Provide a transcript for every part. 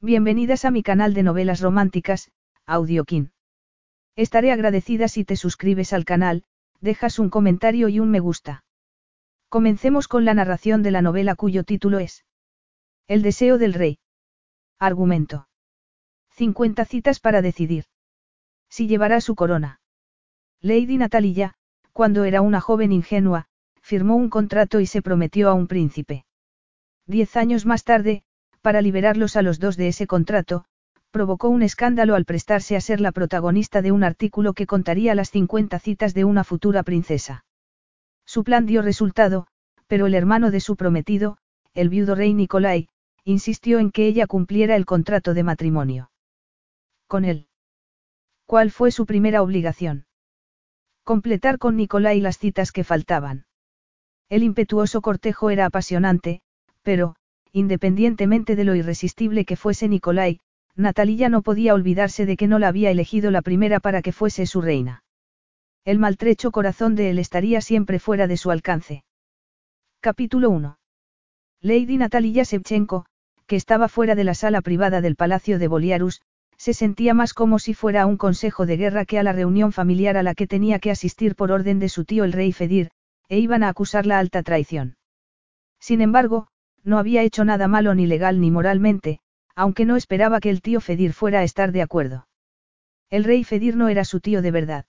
Bienvenidas a mi canal de novelas románticas, Audiokin. Estaré agradecida si te suscribes al canal, dejas un comentario y un me gusta. Comencemos con la narración de la novela cuyo título es El deseo del rey. Argumento. 50 citas para decidir. Si llevará su corona. Lady Natalia, cuando era una joven ingenua, firmó un contrato y se prometió a un príncipe. Diez años más tarde, para liberarlos a los dos de ese contrato, provocó un escándalo al prestarse a ser la protagonista de un artículo que contaría las 50 citas de una futura princesa. Su plan dio resultado, pero el hermano de su prometido, el viudo rey Nicolai, insistió en que ella cumpliera el contrato de matrimonio. Con él. ¿Cuál fue su primera obligación? Completar con Nicolai las citas que faltaban. El impetuoso cortejo era apasionante, pero, Independientemente de lo irresistible que fuese Nicolai, Natalia no podía olvidarse de que no la había elegido la primera para que fuese su reina. El maltrecho corazón de él estaría siempre fuera de su alcance. Capítulo 1. Lady Natalia Shevchenko, que estaba fuera de la sala privada del Palacio de Boliarus, se sentía más como si fuera a un consejo de guerra que a la reunión familiar a la que tenía que asistir por orden de su tío el rey Fedir, e iban a acusarla alta traición. Sin embargo, no había hecho nada malo ni legal ni moralmente, aunque no esperaba que el tío Fedir fuera a estar de acuerdo. El rey Fedir no era su tío de verdad.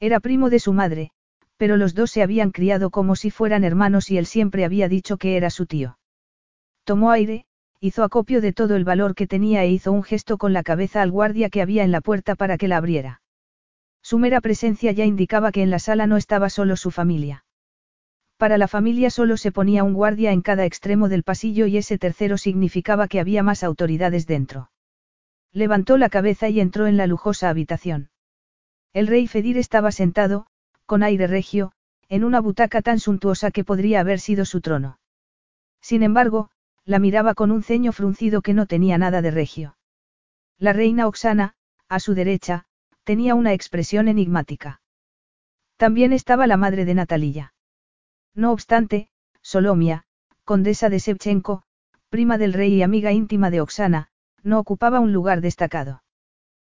Era primo de su madre, pero los dos se habían criado como si fueran hermanos y él siempre había dicho que era su tío. Tomó aire, hizo acopio de todo el valor que tenía e hizo un gesto con la cabeza al guardia que había en la puerta para que la abriera. Su mera presencia ya indicaba que en la sala no estaba solo su familia. Para la familia solo se ponía un guardia en cada extremo del pasillo y ese tercero significaba que había más autoridades dentro. Levantó la cabeza y entró en la lujosa habitación. El rey Fedir estaba sentado, con aire regio, en una butaca tan suntuosa que podría haber sido su trono. Sin embargo, la miraba con un ceño fruncido que no tenía nada de regio. La reina Oxana, a su derecha, tenía una expresión enigmática. También estaba la madre de Natalia. No obstante, Solomia, condesa de Shevchenko, prima del rey y amiga íntima de Oksana, no ocupaba un lugar destacado.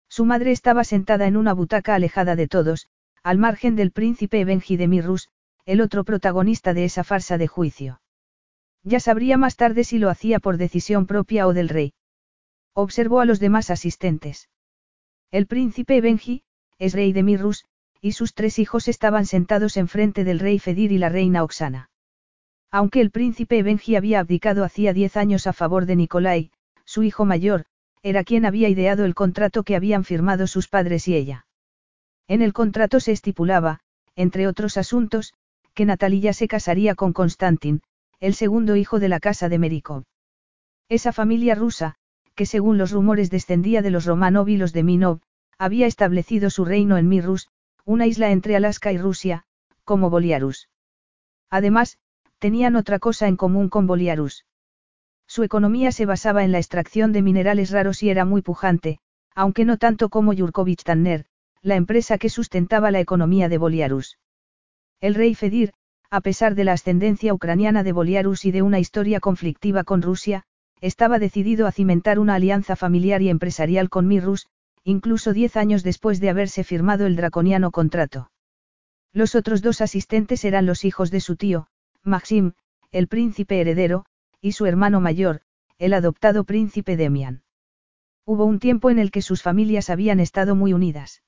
Su madre estaba sentada en una butaca alejada de todos, al margen del príncipe Benji de Mirrus, el otro protagonista de esa farsa de juicio. Ya sabría más tarde si lo hacía por decisión propia o del rey. Observó a los demás asistentes. El príncipe Benji, es rey de Mirrus, y sus tres hijos estaban sentados enfrente del rey Fedir y la reina Oxana. Aunque el príncipe Benji había abdicado hacía diez años a favor de Nicolai, su hijo mayor, era quien había ideado el contrato que habían firmado sus padres y ella. En el contrato se estipulaba, entre otros asuntos, que Natalia se casaría con Konstantin, el segundo hijo de la casa de Merikov. Esa familia rusa, que según los rumores descendía de los Romanov y los de Minov, había establecido su reino en Mirrus, una isla entre Alaska y Rusia, como Boliarus. Además, tenían otra cosa en común con Boliarus. Su economía se basaba en la extracción de minerales raros y era muy pujante, aunque no tanto como Yurkovich Tanner, la empresa que sustentaba la economía de Boliarus. El rey Fedir, a pesar de la ascendencia ucraniana de Boliarus y de una historia conflictiva con Rusia, estaba decidido a cimentar una alianza familiar y empresarial con Mirrus, incluso diez años después de haberse firmado el draconiano contrato. Los otros dos asistentes eran los hijos de su tío, Maxim, el príncipe heredero, y su hermano mayor, el adoptado príncipe Demian. Hubo un tiempo en el que sus familias habían estado muy unidas.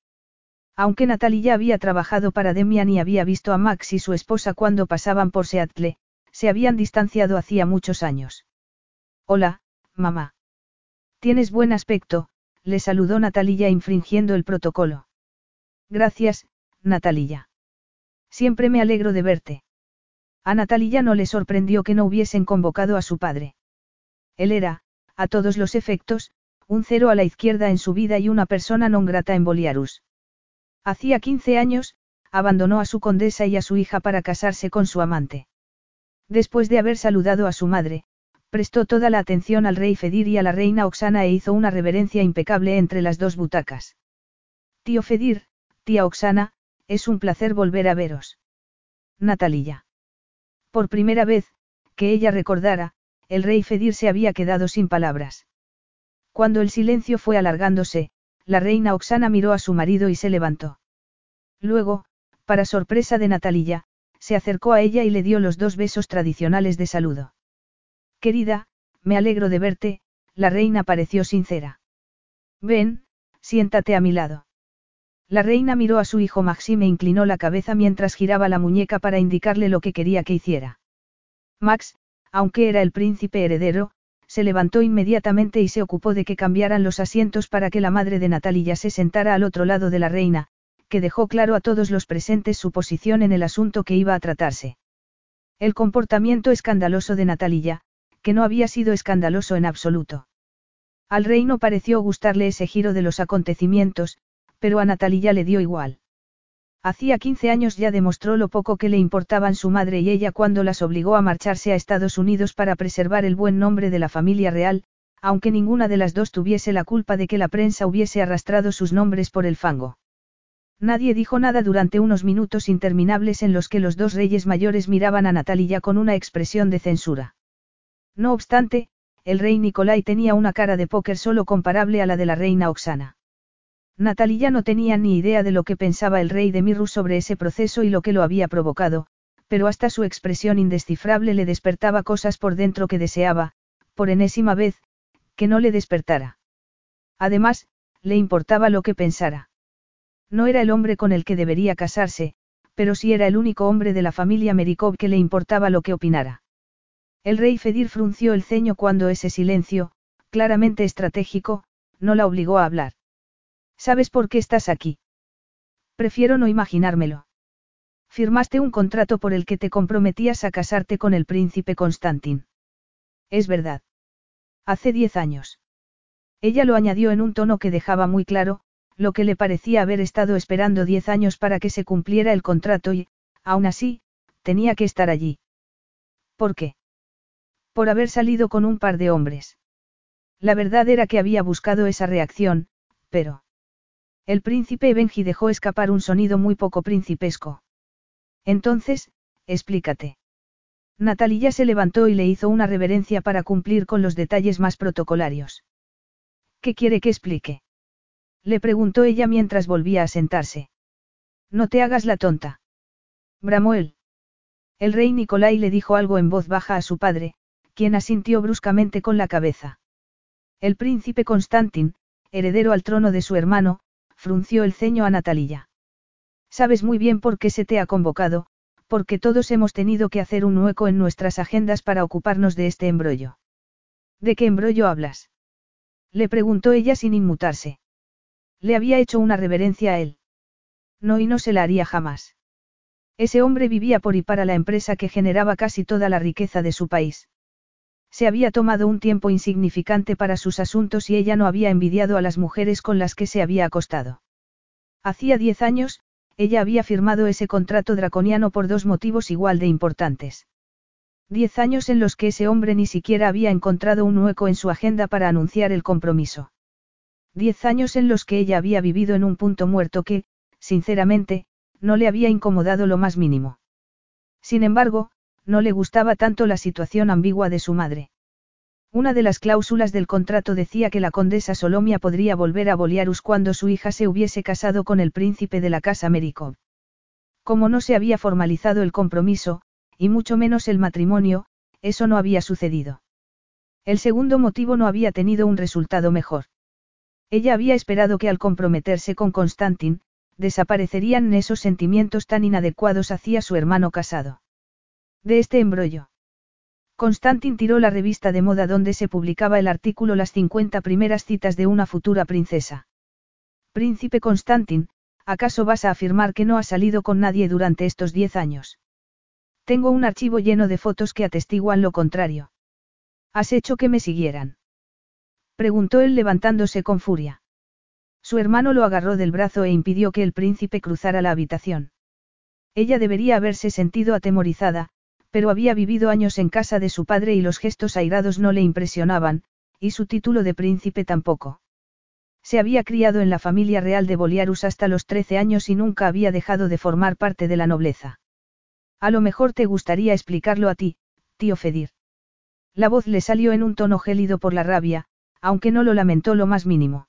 Aunque Natalia había trabajado para Demian y había visto a Max y su esposa cuando pasaban por Seattle, se habían distanciado hacía muchos años. Hola, mamá. Tienes buen aspecto, le saludó Natalia infringiendo el protocolo. Gracias, Natalia. Siempre me alegro de verte. A Natalia no le sorprendió que no hubiesen convocado a su padre. Él era, a todos los efectos, un cero a la izquierda en su vida y una persona non grata en Boliarus. Hacía 15 años, abandonó a su condesa y a su hija para casarse con su amante. Después de haber saludado a su madre, prestó toda la atención al rey Fedir y a la reina Oxana e hizo una reverencia impecable entre las dos butacas. Tío Fedir, tía Oxana, es un placer volver a veros. Natalia. Por primera vez, que ella recordara, el rey Fedir se había quedado sin palabras. Cuando el silencio fue alargándose, la reina Oxana miró a su marido y se levantó. Luego, para sorpresa de Natalia, se acercó a ella y le dio los dos besos tradicionales de saludo. Querida, me alegro de verte, la reina pareció sincera. Ven, siéntate a mi lado. La reina miró a su hijo Maxime e inclinó la cabeza mientras giraba la muñeca para indicarle lo que quería que hiciera. Max, aunque era el príncipe heredero, se levantó inmediatamente y se ocupó de que cambiaran los asientos para que la madre de Natalia se sentara al otro lado de la reina, que dejó claro a todos los presentes su posición en el asunto que iba a tratarse. El comportamiento escandaloso de Natalia, que no había sido escandaloso en absoluto. Al rey no pareció gustarle ese giro de los acontecimientos, pero a Natalia le dio igual. Hacía 15 años ya demostró lo poco que le importaban su madre y ella cuando las obligó a marcharse a Estados Unidos para preservar el buen nombre de la familia real, aunque ninguna de las dos tuviese la culpa de que la prensa hubiese arrastrado sus nombres por el fango. Nadie dijo nada durante unos minutos interminables en los que los dos reyes mayores miraban a Natalia con una expresión de censura. No obstante, el rey Nicolai tenía una cara de póker solo comparable a la de la reina Oxana. Natalia no tenía ni idea de lo que pensaba el rey de Mirru sobre ese proceso y lo que lo había provocado, pero hasta su expresión indescifrable le despertaba cosas por dentro que deseaba, por enésima vez, que no le despertara. Además, le importaba lo que pensara. No era el hombre con el que debería casarse, pero sí era el único hombre de la familia Merikov que le importaba lo que opinara. El rey Fedir frunció el ceño cuando ese silencio, claramente estratégico, no la obligó a hablar. ¿Sabes por qué estás aquí? Prefiero no imaginármelo. Firmaste un contrato por el que te comprometías a casarte con el príncipe Constantin. Es verdad. Hace diez años. Ella lo añadió en un tono que dejaba muy claro, lo que le parecía haber estado esperando diez años para que se cumpliera el contrato y, aún así, tenía que estar allí. ¿Por qué? Por haber salido con un par de hombres. La verdad era que había buscado esa reacción, pero... El príncipe Benji dejó escapar un sonido muy poco principesco. Entonces, explícate. Natalia se levantó y le hizo una reverencia para cumplir con los detalles más protocolarios. ¿Qué quiere que explique? Le preguntó ella mientras volvía a sentarse. No te hagas la tonta. Bramó. El rey Nicolai le dijo algo en voz baja a su padre, quien asintió bruscamente con la cabeza. El príncipe Constantin, heredero al trono de su hermano, frunció el ceño a Natalia. Sabes muy bien por qué se te ha convocado, porque todos hemos tenido que hacer un hueco en nuestras agendas para ocuparnos de este embrollo. ¿De qué embrollo hablas? Le preguntó ella sin inmutarse. Le había hecho una reverencia a él. No y no se la haría jamás. Ese hombre vivía por y para la empresa que generaba casi toda la riqueza de su país. Se había tomado un tiempo insignificante para sus asuntos y ella no había envidiado a las mujeres con las que se había acostado. Hacía diez años, ella había firmado ese contrato draconiano por dos motivos igual de importantes. Diez años en los que ese hombre ni siquiera había encontrado un hueco en su agenda para anunciar el compromiso. Diez años en los que ella había vivido en un punto muerto que, sinceramente, no le había incomodado lo más mínimo. Sin embargo, no le gustaba tanto la situación ambigua de su madre. Una de las cláusulas del contrato decía que la condesa Solomia podría volver a Boliarus cuando su hija se hubiese casado con el príncipe de la casa Merikov. Como no se había formalizado el compromiso, y mucho menos el matrimonio, eso no había sucedido. El segundo motivo no había tenido un resultado mejor. Ella había esperado que al comprometerse con Constantin, desaparecerían esos sentimientos tan inadecuados hacia su hermano casado. De este embrollo. Constantin tiró la revista de moda donde se publicaba el artículo Las 50 primeras citas de una futura princesa. Príncipe Constantin, ¿acaso vas a afirmar que no has salido con nadie durante estos diez años? Tengo un archivo lleno de fotos que atestiguan lo contrario. ¿Has hecho que me siguieran? Preguntó él levantándose con furia. Su hermano lo agarró del brazo e impidió que el príncipe cruzara la habitación. Ella debería haberse sentido atemorizada, pero había vivido años en casa de su padre y los gestos airados no le impresionaban, y su título de príncipe tampoco. Se había criado en la familia real de Boliarus hasta los 13 años y nunca había dejado de formar parte de la nobleza. A lo mejor te gustaría explicarlo a ti, tío Fedir. La voz le salió en un tono gélido por la rabia, aunque no lo lamentó lo más mínimo.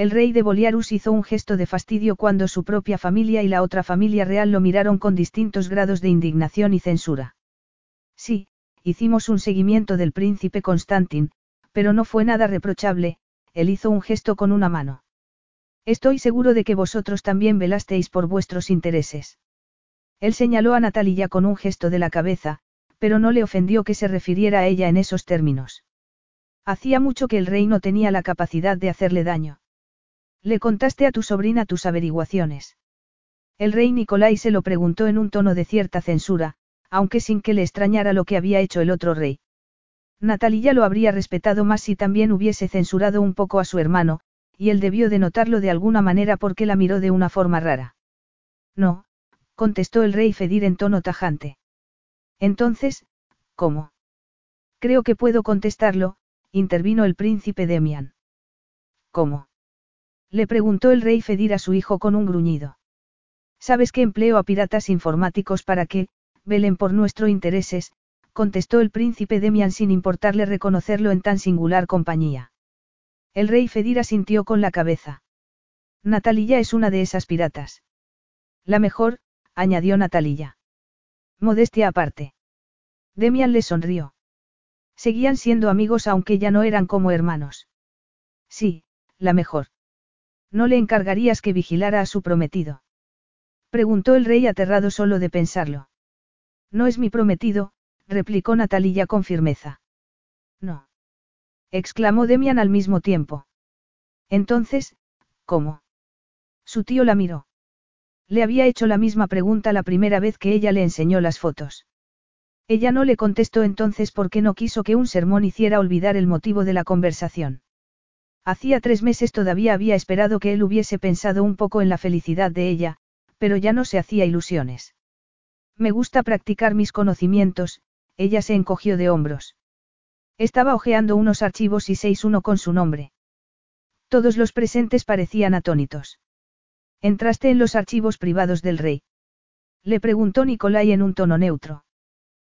El rey de Boliarus hizo un gesto de fastidio cuando su propia familia y la otra familia real lo miraron con distintos grados de indignación y censura. Sí, hicimos un seguimiento del príncipe Constantin, pero no fue nada reprochable, él hizo un gesto con una mano. Estoy seguro de que vosotros también velasteis por vuestros intereses. Él señaló a Natalia con un gesto de la cabeza, pero no le ofendió que se refiriera a ella en esos términos. Hacía mucho que el rey no tenía la capacidad de hacerle daño. Le contaste a tu sobrina tus averiguaciones. El rey Nicolai se lo preguntó en un tono de cierta censura, aunque sin que le extrañara lo que había hecho el otro rey. Natalia lo habría respetado más si también hubiese censurado un poco a su hermano, y él debió de notarlo de alguna manera porque la miró de una forma rara. No, contestó el rey Fedir en tono tajante. Entonces, ¿cómo? Creo que puedo contestarlo, intervino el príncipe Demian. ¿Cómo? Le preguntó el rey Fedir a su hijo con un gruñido. ¿Sabes que empleo a piratas informáticos para que, velen por nuestros intereses? contestó el príncipe Demian sin importarle reconocerlo en tan singular compañía. El rey Fedir asintió con la cabeza. Natalia es una de esas piratas. La mejor, añadió Natalia. Modestia aparte. Demian le sonrió. Seguían siendo amigos aunque ya no eran como hermanos. Sí, la mejor. ¿No le encargarías que vigilara a su prometido? Preguntó el rey aterrado solo de pensarlo. No es mi prometido, replicó Natalia con firmeza. No. exclamó Demian al mismo tiempo. Entonces, ¿cómo? Su tío la miró. Le había hecho la misma pregunta la primera vez que ella le enseñó las fotos. Ella no le contestó entonces porque no quiso que un sermón hiciera olvidar el motivo de la conversación. Hacía tres meses todavía había esperado que él hubiese pensado un poco en la felicidad de ella, pero ya no se hacía ilusiones. Me gusta practicar mis conocimientos, ella se encogió de hombros. Estaba hojeando unos archivos y seis uno con su nombre. Todos los presentes parecían atónitos. ¿Entraste en los archivos privados del rey? Le preguntó Nicolai en un tono neutro.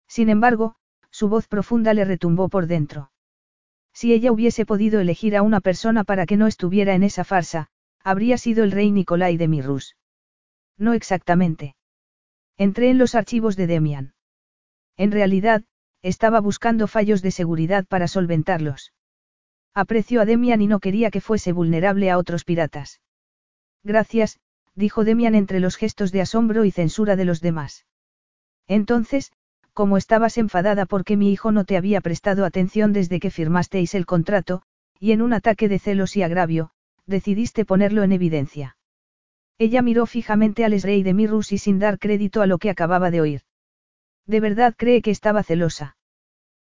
Sin embargo, su voz profunda le retumbó por dentro. Si ella hubiese podido elegir a una persona para que no estuviera en esa farsa, habría sido el rey Nicolai de Mirrus. No exactamente. Entré en los archivos de Demian. En realidad, estaba buscando fallos de seguridad para solventarlos. Apreció a Demian y no quería que fuese vulnerable a otros piratas. Gracias, dijo Demian entre los gestos de asombro y censura de los demás. Entonces, como estabas enfadada porque mi hijo no te había prestado atención desde que firmasteis el contrato, y en un ataque de celos y agravio, decidiste ponerlo en evidencia. Ella miró fijamente al rey de Mirrus y sin dar crédito a lo que acababa de oír. ¿De verdad cree que estaba celosa?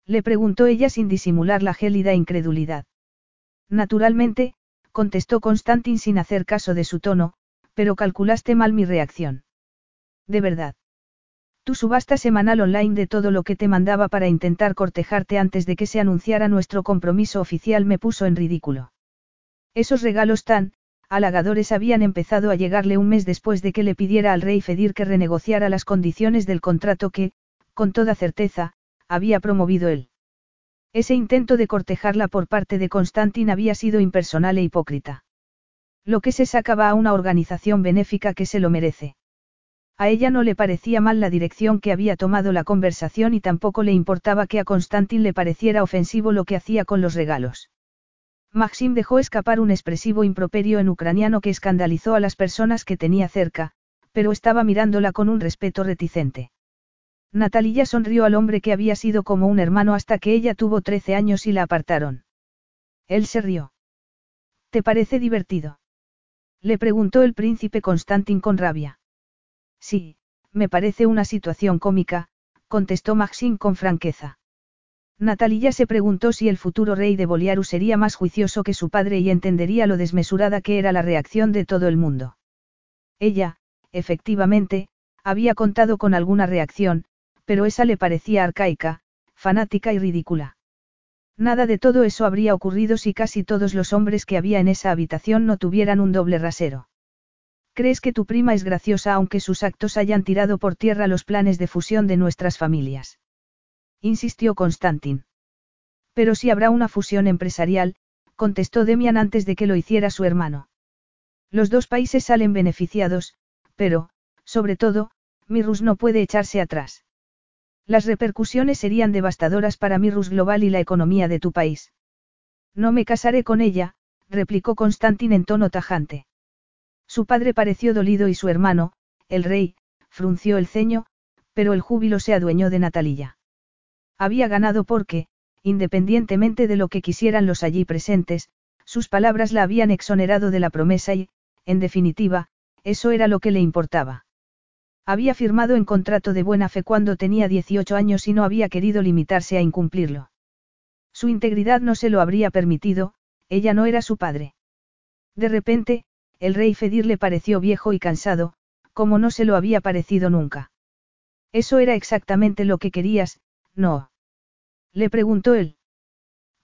Le preguntó ella sin disimular la gélida incredulidad. Naturalmente, contestó Constantin sin hacer caso de su tono, pero calculaste mal mi reacción. De verdad. Tu subasta semanal online de todo lo que te mandaba para intentar cortejarte antes de que se anunciara nuestro compromiso oficial me puso en ridículo. Esos regalos tan, halagadores habían empezado a llegarle un mes después de que le pidiera al rey Fedir que renegociara las condiciones del contrato que, con toda certeza, había promovido él. Ese intento de cortejarla por parte de Constantin había sido impersonal e hipócrita. Lo que se sacaba a una organización benéfica que se lo merece. A ella no le parecía mal la dirección que había tomado la conversación y tampoco le importaba que a Constantin le pareciera ofensivo lo que hacía con los regalos. Maxim dejó escapar un expresivo improperio en ucraniano que escandalizó a las personas que tenía cerca, pero estaba mirándola con un respeto reticente. Natalia sonrió al hombre que había sido como un hermano hasta que ella tuvo 13 años y la apartaron. Él se rió. ¿Te parece divertido? Le preguntó el príncipe Constantin con rabia. Sí, me parece una situación cómica, contestó Maxim con franqueza. Natalia se preguntó si el futuro rey de Boliaru sería más juicioso que su padre y entendería lo desmesurada que era la reacción de todo el mundo. Ella, efectivamente, había contado con alguna reacción, pero esa le parecía arcaica, fanática y ridícula. Nada de todo eso habría ocurrido si casi todos los hombres que había en esa habitación no tuvieran un doble rasero. ¿Crees que tu prima es graciosa aunque sus actos hayan tirado por tierra los planes de fusión de nuestras familias? Insistió Constantin. Pero si habrá una fusión empresarial, contestó Demian antes de que lo hiciera su hermano. Los dos países salen beneficiados, pero, sobre todo, Mirrus no puede echarse atrás. Las repercusiones serían devastadoras para Mirrus Global y la economía de tu país. No me casaré con ella, replicó Constantin en tono tajante. Su padre pareció dolido y su hermano, el rey, frunció el ceño, pero el júbilo se adueñó de Natalilla. Había ganado porque, independientemente de lo que quisieran los allí presentes, sus palabras la habían exonerado de la promesa y, en definitiva, eso era lo que le importaba. Había firmado en contrato de buena fe cuando tenía 18 años y no había querido limitarse a incumplirlo. Su integridad no se lo habría permitido, ella no era su padre. De repente, el rey Fedir le pareció viejo y cansado, como no se lo había parecido nunca. Eso era exactamente lo que querías, ¿no? Le preguntó él.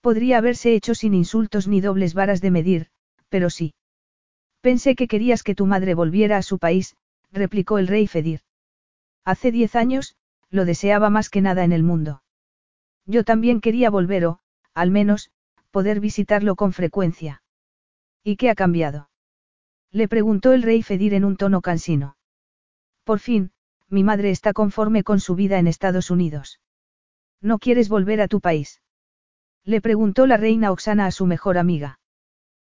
Podría haberse hecho sin insultos ni dobles varas de medir, pero sí. Pensé que querías que tu madre volviera a su país, replicó el rey Fedir. Hace diez años, lo deseaba más que nada en el mundo. Yo también quería volver o, al menos, poder visitarlo con frecuencia. ¿Y qué ha cambiado? Le preguntó el rey Fedir en un tono cansino. Por fin, mi madre está conforme con su vida en Estados Unidos. ¿No quieres volver a tu país? Le preguntó la reina Oxana a su mejor amiga.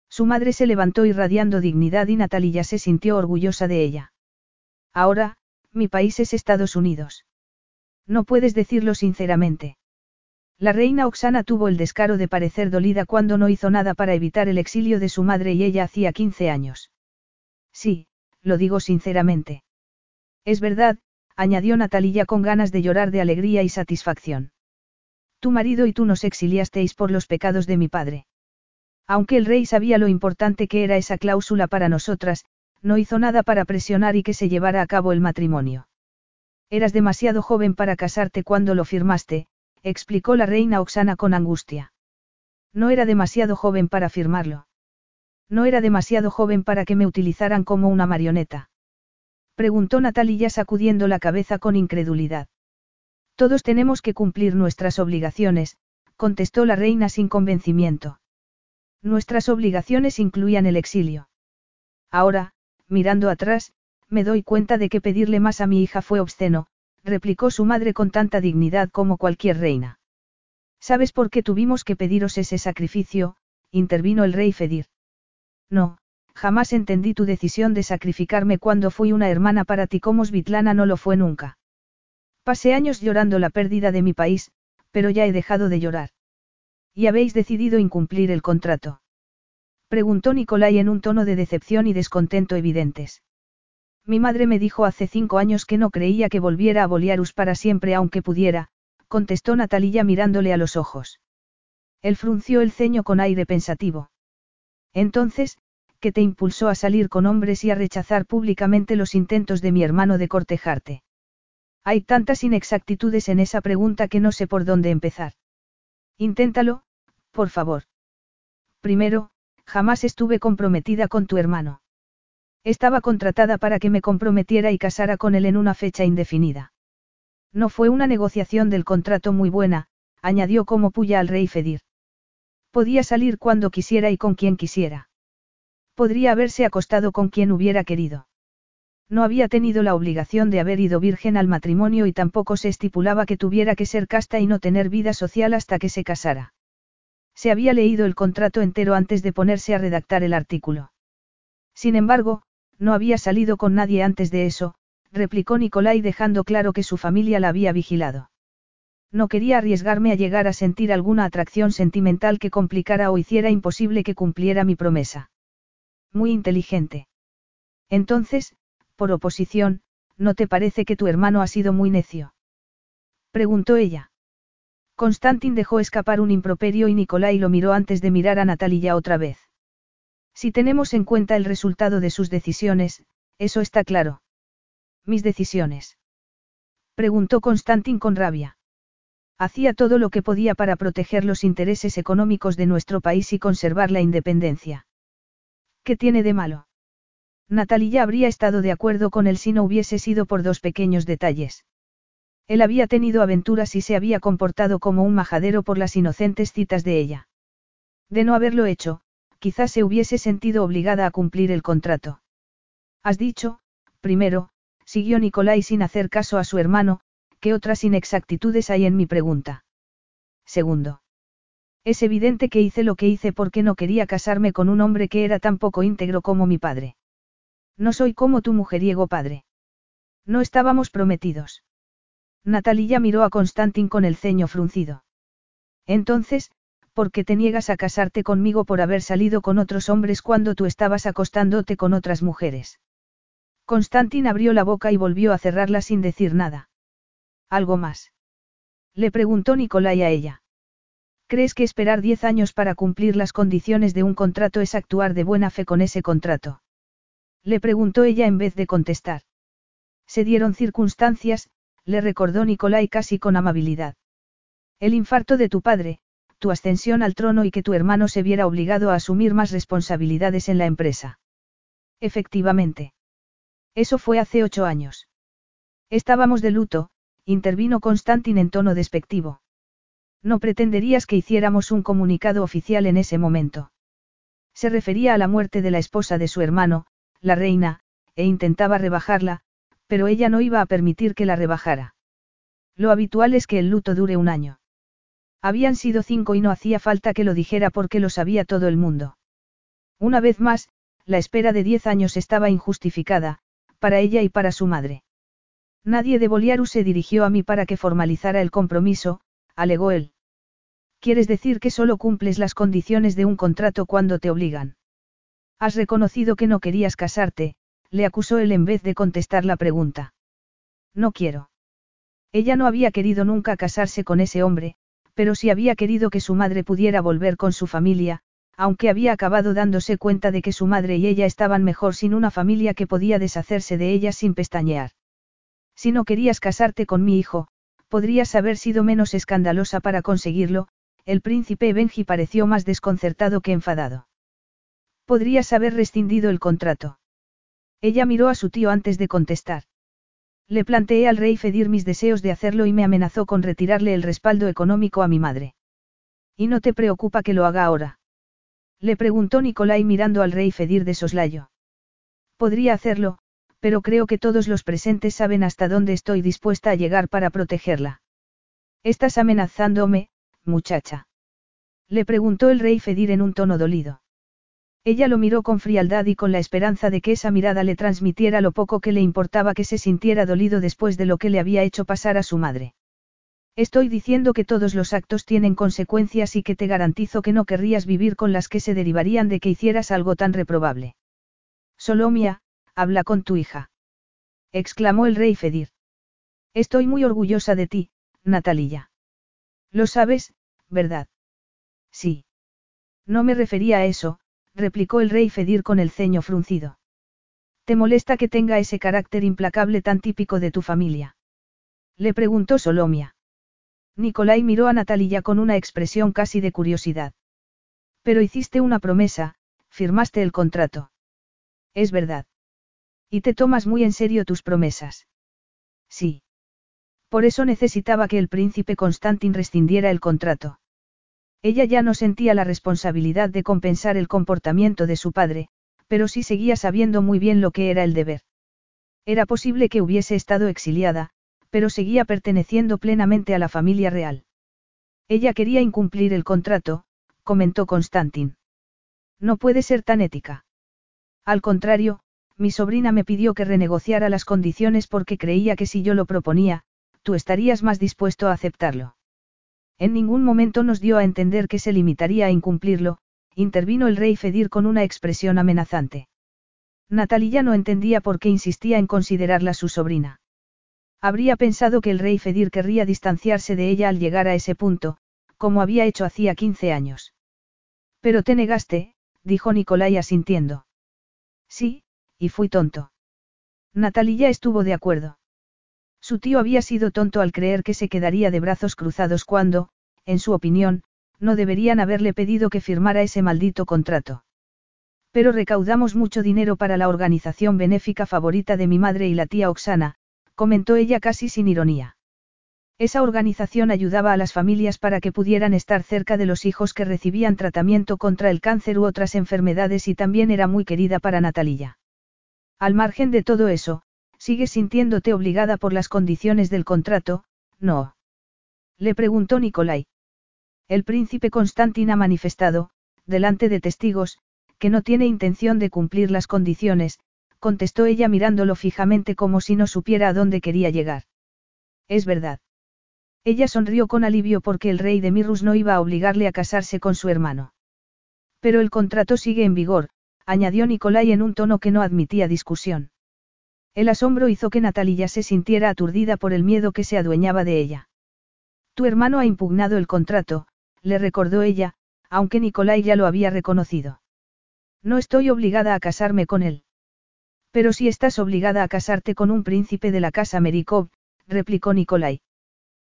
Su madre se levantó irradiando dignidad y Natalia se sintió orgullosa de ella. Ahora, mi país es Estados Unidos. No puedes decirlo sinceramente. La reina Oxana tuvo el descaro de parecer dolida cuando no hizo nada para evitar el exilio de su madre y ella hacía 15 años. Sí, lo digo sinceramente. Es verdad, añadió Natalia con ganas de llorar de alegría y satisfacción. Tu marido y tú nos exiliasteis por los pecados de mi padre. Aunque el rey sabía lo importante que era esa cláusula para nosotras, no hizo nada para presionar y que se llevara a cabo el matrimonio. Eras demasiado joven para casarte cuando lo firmaste, explicó la reina Oxana con angustia. No era demasiado joven para firmarlo. No era demasiado joven para que me utilizaran como una marioneta. Preguntó Natalia sacudiendo la cabeza con incredulidad. Todos tenemos que cumplir nuestras obligaciones, contestó la reina sin convencimiento. Nuestras obligaciones incluían el exilio. Ahora, mirando atrás, me doy cuenta de que pedirle más a mi hija fue obsceno, replicó su madre con tanta dignidad como cualquier reina. ¿Sabes por qué tuvimos que pediros ese sacrificio? intervino el rey Fedir. No, jamás entendí tu decisión de sacrificarme cuando fui una hermana para ti como Svitlana no lo fue nunca. Pasé años llorando la pérdida de mi país, pero ya he dejado de llorar. ¿Y habéis decidido incumplir el contrato? Preguntó Nicolai en un tono de decepción y descontento evidentes. Mi madre me dijo hace cinco años que no creía que volviera a Boliarus para siempre aunque pudiera, contestó Natalia mirándole a los ojos. Él frunció el ceño con aire pensativo. Entonces, ¿qué te impulsó a salir con hombres y a rechazar públicamente los intentos de mi hermano de cortejarte? Hay tantas inexactitudes en esa pregunta que no sé por dónde empezar. Inténtalo, por favor. Primero, jamás estuve comprometida con tu hermano. Estaba contratada para que me comprometiera y casara con él en una fecha indefinida. No fue una negociación del contrato muy buena, añadió como puya al rey Fedir. Podía salir cuando quisiera y con quien quisiera. Podría haberse acostado con quien hubiera querido. No había tenido la obligación de haber ido virgen al matrimonio y tampoco se estipulaba que tuviera que ser casta y no tener vida social hasta que se casara. Se había leído el contrato entero antes de ponerse a redactar el artículo. Sin embargo, no había salido con nadie antes de eso, replicó Nicolai dejando claro que su familia la había vigilado. No quería arriesgarme a llegar a sentir alguna atracción sentimental que complicara o hiciera imposible que cumpliera mi promesa. Muy inteligente. Entonces, por oposición, ¿no te parece que tu hermano ha sido muy necio? Preguntó ella. Constantin dejó escapar un improperio y Nicolai lo miró antes de mirar a Natalia otra vez. Si tenemos en cuenta el resultado de sus decisiones, eso está claro. ¿Mis decisiones? Preguntó Constantin con rabia. Hacía todo lo que podía para proteger los intereses económicos de nuestro país y conservar la independencia. ¿Qué tiene de malo? Natalia habría estado de acuerdo con él si no hubiese sido por dos pequeños detalles. Él había tenido aventuras y se había comportado como un majadero por las inocentes citas de ella. De no haberlo hecho, quizás se hubiese sentido obligada a cumplir el contrato. Has dicho, primero, siguió Nicolai sin hacer caso a su hermano, ¿qué otras inexactitudes hay en mi pregunta? Segundo. Es evidente que hice lo que hice porque no quería casarme con un hombre que era tan poco íntegro como mi padre. No soy como tu mujeriego padre. No estábamos prometidos. Natalia miró a Constantin con el ceño fruncido. Entonces, ¿por qué te niegas a casarte conmigo por haber salido con otros hombres cuando tú estabas acostándote con otras mujeres? Constantin abrió la boca y volvió a cerrarla sin decir nada. ¿Algo más? Le preguntó Nicolai a ella. ¿Crees que esperar diez años para cumplir las condiciones de un contrato es actuar de buena fe con ese contrato? Le preguntó ella en vez de contestar. Se dieron circunstancias, le recordó Nicolai casi con amabilidad. El infarto de tu padre, tu ascensión al trono y que tu hermano se viera obligado a asumir más responsabilidades en la empresa. Efectivamente. Eso fue hace ocho años. Estábamos de luto, intervino Constantin en tono despectivo. No pretenderías que hiciéramos un comunicado oficial en ese momento. Se refería a la muerte de la esposa de su hermano, la reina, e intentaba rebajarla, pero ella no iba a permitir que la rebajara. Lo habitual es que el luto dure un año. Habían sido cinco y no hacía falta que lo dijera porque lo sabía todo el mundo. Una vez más, la espera de diez años estaba injustificada, para ella y para su madre. Nadie de Boliaru se dirigió a mí para que formalizara el compromiso, alegó él. ¿Quieres decir que solo cumples las condiciones de un contrato cuando te obligan? Has reconocido que no querías casarte, le acusó él en vez de contestar la pregunta. No quiero. Ella no había querido nunca casarse con ese hombre, pero sí había querido que su madre pudiera volver con su familia, aunque había acabado dándose cuenta de que su madre y ella estaban mejor sin una familia que podía deshacerse de ella sin pestañear. Si no querías casarte con mi hijo, podrías haber sido menos escandalosa para conseguirlo, el príncipe Benji pareció más desconcertado que enfadado. Podrías haber rescindido el contrato. Ella miró a su tío antes de contestar. Le planteé al rey Fedir mis deseos de hacerlo y me amenazó con retirarle el respaldo económico a mi madre. ¿Y no te preocupa que lo haga ahora? Le preguntó Nicolai mirando al rey Fedir de soslayo. Podría hacerlo, pero creo que todos los presentes saben hasta dónde estoy dispuesta a llegar para protegerla. ¿Estás amenazándome, muchacha? Le preguntó el rey Fedir en un tono dolido. Ella lo miró con frialdad y con la esperanza de que esa mirada le transmitiera lo poco que le importaba que se sintiera dolido después de lo que le había hecho pasar a su madre. Estoy diciendo que todos los actos tienen consecuencias y que te garantizo que no querrías vivir con las que se derivarían de que hicieras algo tan reprobable. Solomia, habla con tu hija. exclamó el rey Fedir. Estoy muy orgullosa de ti, Natalia. Lo sabes, ¿verdad? Sí. No me refería a eso, replicó el rey Fedir con el ceño fruncido. ¿Te molesta que tenga ese carácter implacable tan típico de tu familia? Le preguntó Solomia. Nicolai miró a Natalia con una expresión casi de curiosidad. Pero hiciste una promesa, firmaste el contrato. Es verdad. Y te tomas muy en serio tus promesas. Sí. Por eso necesitaba que el príncipe Constantin rescindiera el contrato. Ella ya no sentía la responsabilidad de compensar el comportamiento de su padre, pero sí seguía sabiendo muy bien lo que era el deber. Era posible que hubiese estado exiliada, pero seguía perteneciendo plenamente a la familia real. Ella quería incumplir el contrato, comentó Constantin. No puede ser tan ética. Al contrario, mi sobrina me pidió que renegociara las condiciones porque creía que si yo lo proponía, tú estarías más dispuesto a aceptarlo. En ningún momento nos dio a entender que se limitaría a incumplirlo, intervino el rey Fedir con una expresión amenazante. Natalia no entendía por qué insistía en considerarla su sobrina. Habría pensado que el rey Fedir querría distanciarse de ella al llegar a ese punto, como había hecho hacía 15 años. Pero te negaste, dijo Nicolai asintiendo. Sí, y fui tonto. Natalia estuvo de acuerdo. Su tío había sido tonto al creer que se quedaría de brazos cruzados cuando, en su opinión, no deberían haberle pedido que firmara ese maldito contrato. Pero recaudamos mucho dinero para la organización benéfica favorita de mi madre y la tía Oxana, comentó ella casi sin ironía. Esa organización ayudaba a las familias para que pudieran estar cerca de los hijos que recibían tratamiento contra el cáncer u otras enfermedades y también era muy querida para Natalia. Al margen de todo eso, ¿sigues sintiéndote obligada por las condiciones del contrato? No. Le preguntó Nicolai. El príncipe Constantin ha manifestado, delante de testigos, que no tiene intención de cumplir las condiciones, contestó ella mirándolo fijamente como si no supiera a dónde quería llegar. Es verdad. Ella sonrió con alivio porque el rey de Mirrus no iba a obligarle a casarse con su hermano. Pero el contrato sigue en vigor, añadió Nicolai en un tono que no admitía discusión. El asombro hizo que Natalia se sintiera aturdida por el miedo que se adueñaba de ella. Tu hermano ha impugnado el contrato, le recordó ella, aunque Nicolai ya lo había reconocido. No estoy obligada a casarme con él. Pero si estás obligada a casarte con un príncipe de la casa Merikov, replicó Nicolai.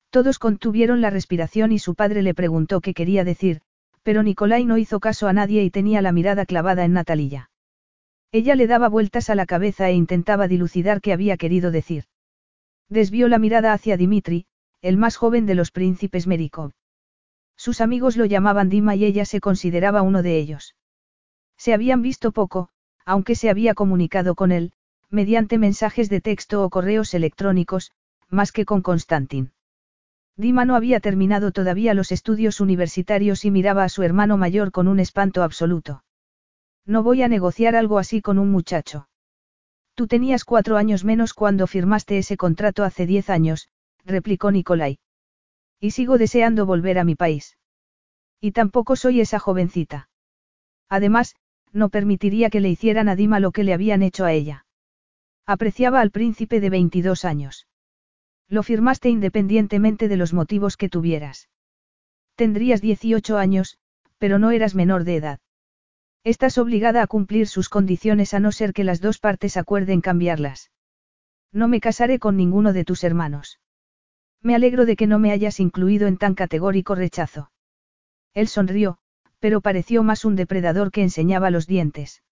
Todos contuvieron la respiración y su padre le preguntó qué quería decir, pero Nicolai no hizo caso a nadie y tenía la mirada clavada en Natalia. Ella le daba vueltas a la cabeza e intentaba dilucidar qué había querido decir. Desvió la mirada hacia Dimitri, el más joven de los príncipes Merikov. Sus amigos lo llamaban Dima y ella se consideraba uno de ellos. Se habían visto poco, aunque se había comunicado con él, mediante mensajes de texto o correos electrónicos, más que con Constantin. Dima no había terminado todavía los estudios universitarios y miraba a su hermano mayor con un espanto absoluto. No voy a negociar algo así con un muchacho. Tú tenías cuatro años menos cuando firmaste ese contrato hace diez años, replicó Nicolai. Y sigo deseando volver a mi país. Y tampoco soy esa jovencita. Además, no permitiría que le hicieran a Dima lo que le habían hecho a ella. Apreciaba al príncipe de 22 años. Lo firmaste independientemente de los motivos que tuvieras. Tendrías 18 años, pero no eras menor de edad. Estás obligada a cumplir sus condiciones a no ser que las dos partes acuerden cambiarlas. No me casaré con ninguno de tus hermanos. Me alegro de que no me hayas incluido en tan categórico rechazo. Él sonrió, pero pareció más un depredador que enseñaba los dientes.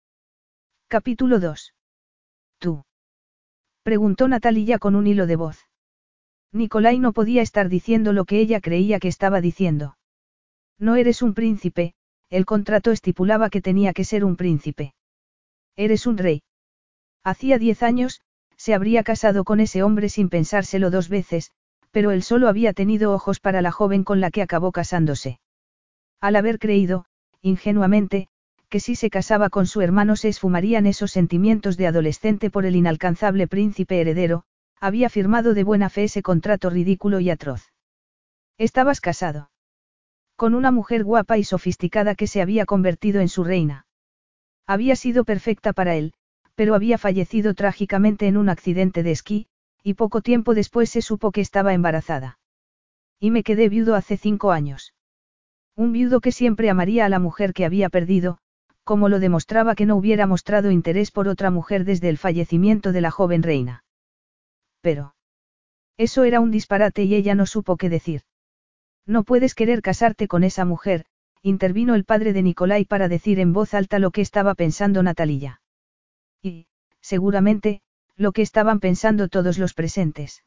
Capítulo 2. ¿Tú? Preguntó Natalia con un hilo de voz. Nicolai no podía estar diciendo lo que ella creía que estaba diciendo. No eres un príncipe, el contrato estipulaba que tenía que ser un príncipe. Eres un rey. Hacía diez años, se habría casado con ese hombre sin pensárselo dos veces, pero él solo había tenido ojos para la joven con la que acabó casándose. Al haber creído, ingenuamente, que si se casaba con su hermano se esfumarían esos sentimientos de adolescente por el inalcanzable príncipe heredero, había firmado de buena fe ese contrato ridículo y atroz. Estabas casado. Con una mujer guapa y sofisticada que se había convertido en su reina. Había sido perfecta para él, pero había fallecido trágicamente en un accidente de esquí, y poco tiempo después se supo que estaba embarazada. Y me quedé viudo hace cinco años. Un viudo que siempre amaría a la mujer que había perdido, como lo demostraba que no hubiera mostrado interés por otra mujer desde el fallecimiento de la joven reina. Pero. Eso era un disparate y ella no supo qué decir. No puedes querer casarte con esa mujer, intervino el padre de Nicolai para decir en voz alta lo que estaba pensando Natalia. Y, seguramente, lo que estaban pensando todos los presentes.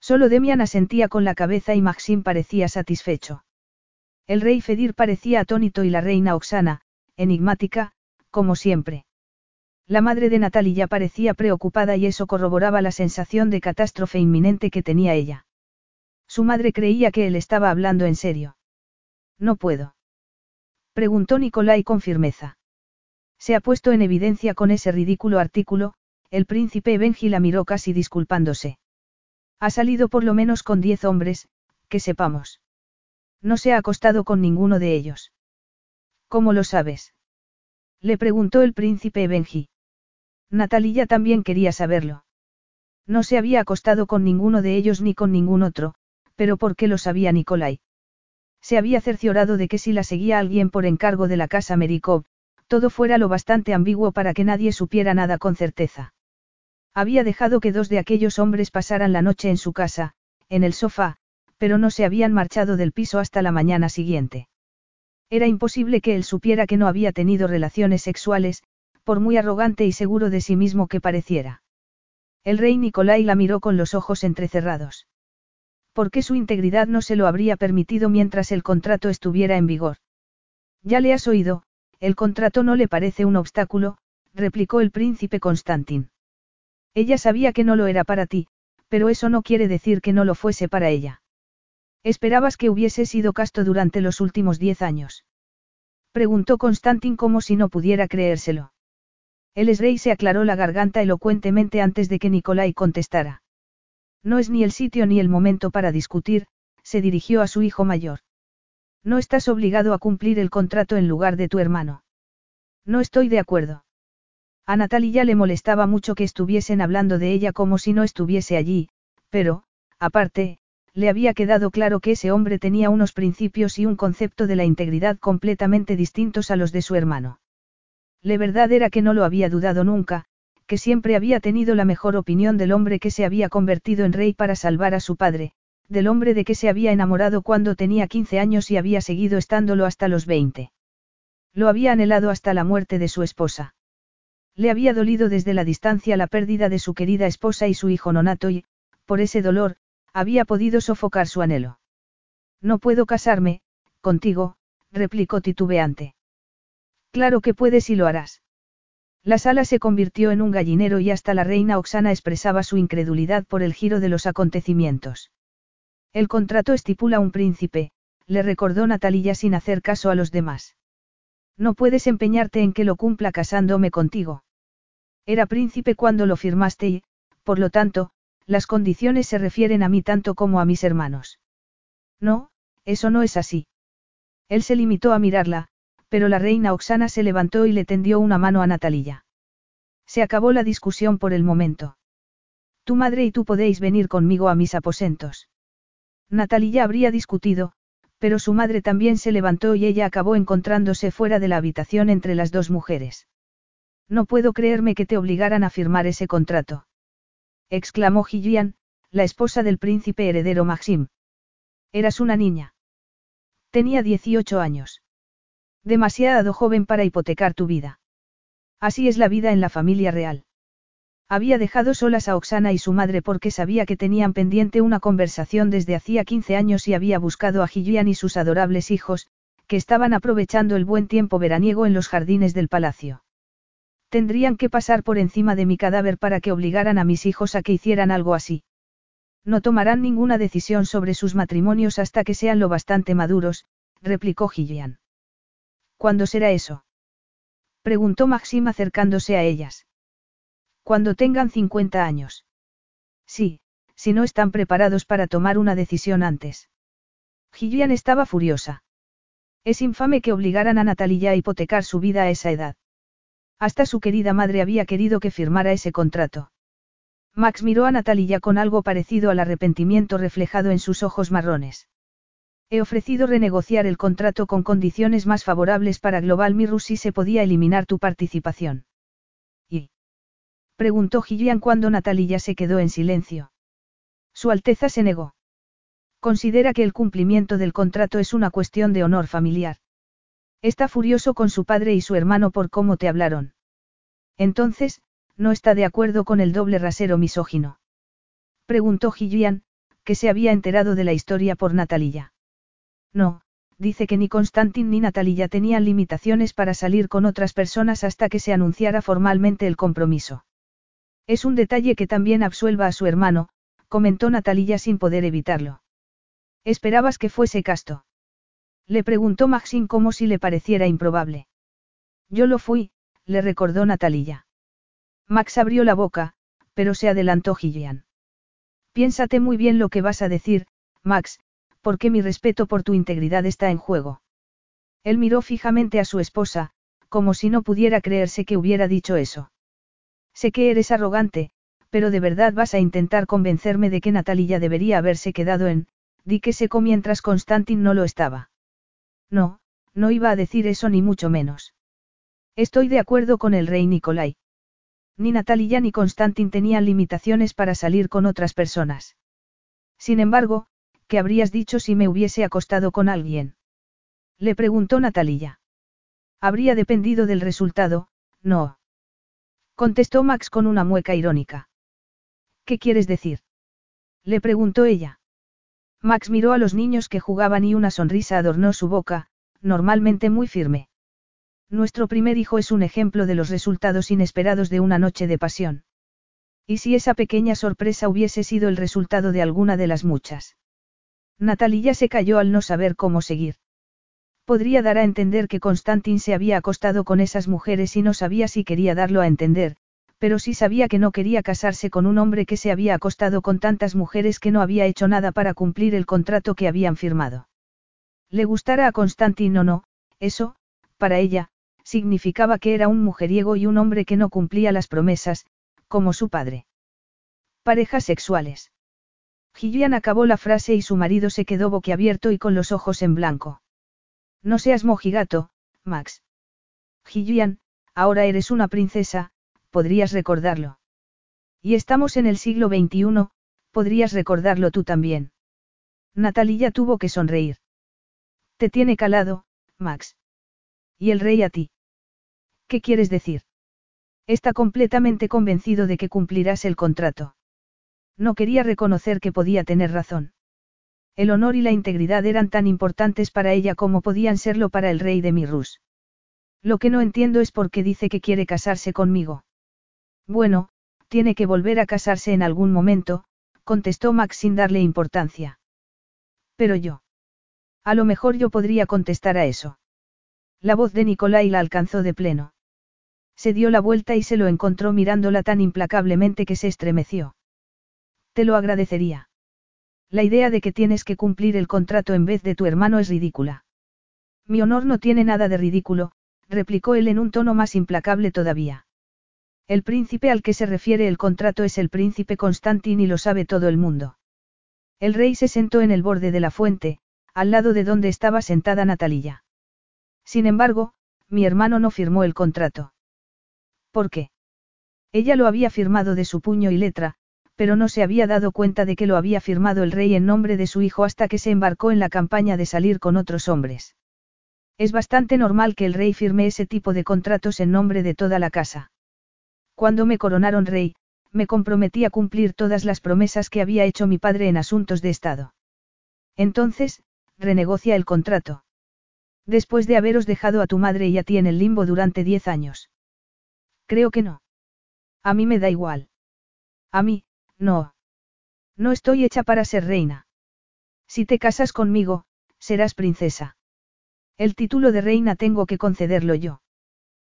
Solo Demian asentía con la cabeza y Maxim parecía satisfecho. El rey Fedir parecía atónito y la reina Oxana, enigmática, como siempre. La madre de Natalia parecía preocupada y eso corroboraba la sensación de catástrofe inminente que tenía ella. Su madre creía que él estaba hablando en serio. No puedo. Preguntó Nicolai con firmeza. Se ha puesto en evidencia con ese ridículo artículo, el príncipe Benji la miró casi disculpándose. Ha salido por lo menos con diez hombres, que sepamos. No se ha acostado con ninguno de ellos. ¿Cómo lo sabes? Le preguntó el príncipe Benji. Natalia también quería saberlo. No se había acostado con ninguno de ellos ni con ningún otro, pero ¿por qué lo sabía Nikolai? Se había cerciorado de que si la seguía alguien por encargo de la casa Merikov, todo fuera lo bastante ambiguo para que nadie supiera nada con certeza. Había dejado que dos de aquellos hombres pasaran la noche en su casa, en el sofá, pero no se habían marchado del piso hasta la mañana siguiente. Era imposible que él supiera que no había tenido relaciones sexuales, por muy arrogante y seguro de sí mismo que pareciera. El rey Nicolai la miró con los ojos entrecerrados. Porque su integridad no se lo habría permitido mientras el contrato estuviera en vigor. Ya le has oído, el contrato no le parece un obstáculo, replicó el príncipe Constantin. Ella sabía que no lo era para ti, pero eso no quiere decir que no lo fuese para ella. Esperabas que hubiese sido casto durante los últimos diez años. Preguntó Constantin como si no pudiera creérselo. El rey se aclaró la garganta elocuentemente antes de que Nicolai contestara. No es ni el sitio ni el momento para discutir, se dirigió a su hijo mayor. No estás obligado a cumplir el contrato en lugar de tu hermano. No estoy de acuerdo. A Natalia le molestaba mucho que estuviesen hablando de ella como si no estuviese allí, pero, aparte, le había quedado claro que ese hombre tenía unos principios y un concepto de la integridad completamente distintos a los de su hermano. La verdad era que no lo había dudado nunca, que siempre había tenido la mejor opinión del hombre que se había convertido en rey para salvar a su padre, del hombre de que se había enamorado cuando tenía 15 años y había seguido estándolo hasta los 20. Lo había anhelado hasta la muerte de su esposa. Le había dolido desde la distancia la pérdida de su querida esposa y su hijo nonato y, por ese dolor, había podido sofocar su anhelo. No puedo casarme, contigo, replicó titubeante. Claro que puedes y lo harás. La sala se convirtió en un gallinero y hasta la reina Oxana expresaba su incredulidad por el giro de los acontecimientos. El contrato estipula un príncipe, le recordó Natalia sin hacer caso a los demás. No puedes empeñarte en que lo cumpla casándome contigo. Era príncipe cuando lo firmaste y, por lo tanto, las condiciones se refieren a mí tanto como a mis hermanos. No, eso no es así. Él se limitó a mirarla, pero la reina Oxana se levantó y le tendió una mano a Natalia. Se acabó la discusión por el momento. Tu madre y tú podéis venir conmigo a mis aposentos. Natalia habría discutido, pero su madre también se levantó y ella acabó encontrándose fuera de la habitación entre las dos mujeres. No puedo creerme que te obligaran a firmar ese contrato exclamó Gillian, la esposa del príncipe heredero Maxim. Eras una niña. Tenía 18 años. Demasiado joven para hipotecar tu vida. Así es la vida en la familia real. Había dejado solas a Oxana y su madre porque sabía que tenían pendiente una conversación desde hacía 15 años y había buscado a Gillian y sus adorables hijos, que estaban aprovechando el buen tiempo veraniego en los jardines del palacio. Tendrían que pasar por encima de mi cadáver para que obligaran a mis hijos a que hicieran algo así. No tomarán ninguna decisión sobre sus matrimonios hasta que sean lo bastante maduros, replicó Gillian. ¿Cuándo será eso? preguntó Maxim acercándose a ellas. Cuando tengan 50 años. Sí, si no están preparados para tomar una decisión antes. Gillian estaba furiosa. Es infame que obligaran a Natalia a hipotecar su vida a esa edad. Hasta su querida madre había querido que firmara ese contrato. Max miró a Natalia con algo parecido al arrepentimiento reflejado en sus ojos marrones. He ofrecido renegociar el contrato con condiciones más favorables para Global Mirror si se podía eliminar tu participación. ¿Y? Preguntó Gillian cuando Natalia se quedó en silencio. Su Alteza se negó. Considera que el cumplimiento del contrato es una cuestión de honor familiar. Está furioso con su padre y su hermano por cómo te hablaron. Entonces, no está de acuerdo con el doble rasero misógino. Preguntó Gillian, que se había enterado de la historia por Natalia. No, dice que ni Constantin ni Natalia tenían limitaciones para salir con otras personas hasta que se anunciara formalmente el compromiso. Es un detalle que también absuelva a su hermano, comentó Natalia sin poder evitarlo. Esperabas que fuese casto. Le preguntó Maxim como si le pareciera improbable. Yo lo fui, le recordó Natalia. Max abrió la boca, pero se adelantó Gillian. Piénsate muy bien lo que vas a decir, Max, porque mi respeto por tu integridad está en juego. Él miró fijamente a su esposa, como si no pudiera creerse que hubiera dicho eso. Sé que eres arrogante, pero de verdad vas a intentar convencerme de que Natalia debería haberse quedado en, di que seco mientras Constantin no lo estaba. No, no iba a decir eso ni mucho menos. Estoy de acuerdo con el rey Nicolai. Ni Natalia ni Constantin tenían limitaciones para salir con otras personas. Sin embargo, ¿qué habrías dicho si me hubiese acostado con alguien? Le preguntó Natalia. Habría dependido del resultado, no. Contestó Max con una mueca irónica. ¿Qué quieres decir? Le preguntó ella. Max miró a los niños que jugaban y una sonrisa adornó su boca, normalmente muy firme. Nuestro primer hijo es un ejemplo de los resultados inesperados de una noche de pasión. ¿Y si esa pequeña sorpresa hubiese sido el resultado de alguna de las muchas? Natalia se cayó al no saber cómo seguir. Podría dar a entender que Constantin se había acostado con esas mujeres y no sabía si quería darlo a entender, pero sí sabía que no quería casarse con un hombre que se había acostado con tantas mujeres que no había hecho nada para cumplir el contrato que habían firmado. Le gustara a Constantin o no, eso, para ella, significaba que era un mujeriego y un hombre que no cumplía las promesas, como su padre. Parejas sexuales. Gillian acabó la frase y su marido se quedó boquiabierto y con los ojos en blanco. No seas mojigato, Max. Gillian, ahora eres una princesa, podrías recordarlo. Y estamos en el siglo XXI, podrías recordarlo tú también. Natalia tuvo que sonreír. Te tiene calado, Max. Y el rey a ti. ¿Qué quieres decir? Está completamente convencido de que cumplirás el contrato. No quería reconocer que podía tener razón. El honor y la integridad eran tan importantes para ella como podían serlo para el rey de Mirrus. Lo que no entiendo es por qué dice que quiere casarse conmigo. Bueno, tiene que volver a casarse en algún momento, contestó Max sin darle importancia. Pero yo. A lo mejor yo podría contestar a eso. La voz de Nicolai la alcanzó de pleno. Se dio la vuelta y se lo encontró mirándola tan implacablemente que se estremeció. Te lo agradecería. La idea de que tienes que cumplir el contrato en vez de tu hermano es ridícula. Mi honor no tiene nada de ridículo, replicó él en un tono más implacable todavía. El príncipe al que se refiere el contrato es el príncipe Constantin y lo sabe todo el mundo. El rey se sentó en el borde de la fuente, al lado de donde estaba sentada Natalia. Sin embargo, mi hermano no firmó el contrato. ¿Por qué? Ella lo había firmado de su puño y letra, pero no se había dado cuenta de que lo había firmado el rey en nombre de su hijo hasta que se embarcó en la campaña de salir con otros hombres. Es bastante normal que el rey firme ese tipo de contratos en nombre de toda la casa. Cuando me coronaron rey, me comprometí a cumplir todas las promesas que había hecho mi padre en asuntos de Estado. Entonces, renegocia el contrato. Después de haberos dejado a tu madre y a ti en el limbo durante diez años. Creo que no. A mí me da igual. A mí, no. No estoy hecha para ser reina. Si te casas conmigo, serás princesa. El título de reina tengo que concederlo yo.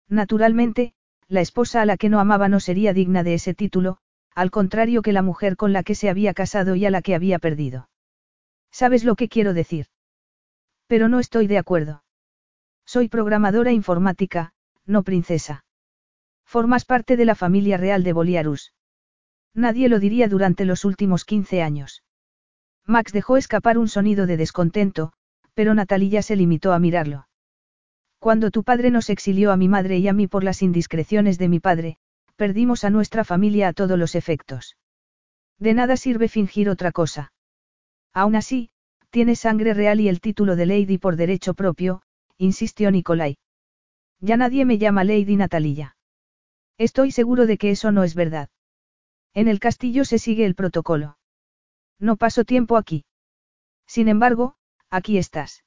Naturalmente, la esposa a la que no amaba no sería digna de ese título, al contrario que la mujer con la que se había casado y a la que había perdido. ¿Sabes lo que quiero decir? Pero no estoy de acuerdo. Soy programadora informática, no princesa. Formas parte de la familia real de Boliarus. Nadie lo diría durante los últimos 15 años. Max dejó escapar un sonido de descontento, pero Natalia se limitó a mirarlo. Cuando tu padre nos exilió a mi madre y a mí por las indiscreciones de mi padre, perdimos a nuestra familia a todos los efectos. De nada sirve fingir otra cosa. Aún así, tiene sangre real y el título de Lady por derecho propio, insistió Nicolai. Ya nadie me llama Lady Natalia. Estoy seguro de que eso no es verdad. En el castillo se sigue el protocolo. No paso tiempo aquí. Sin embargo, aquí estás.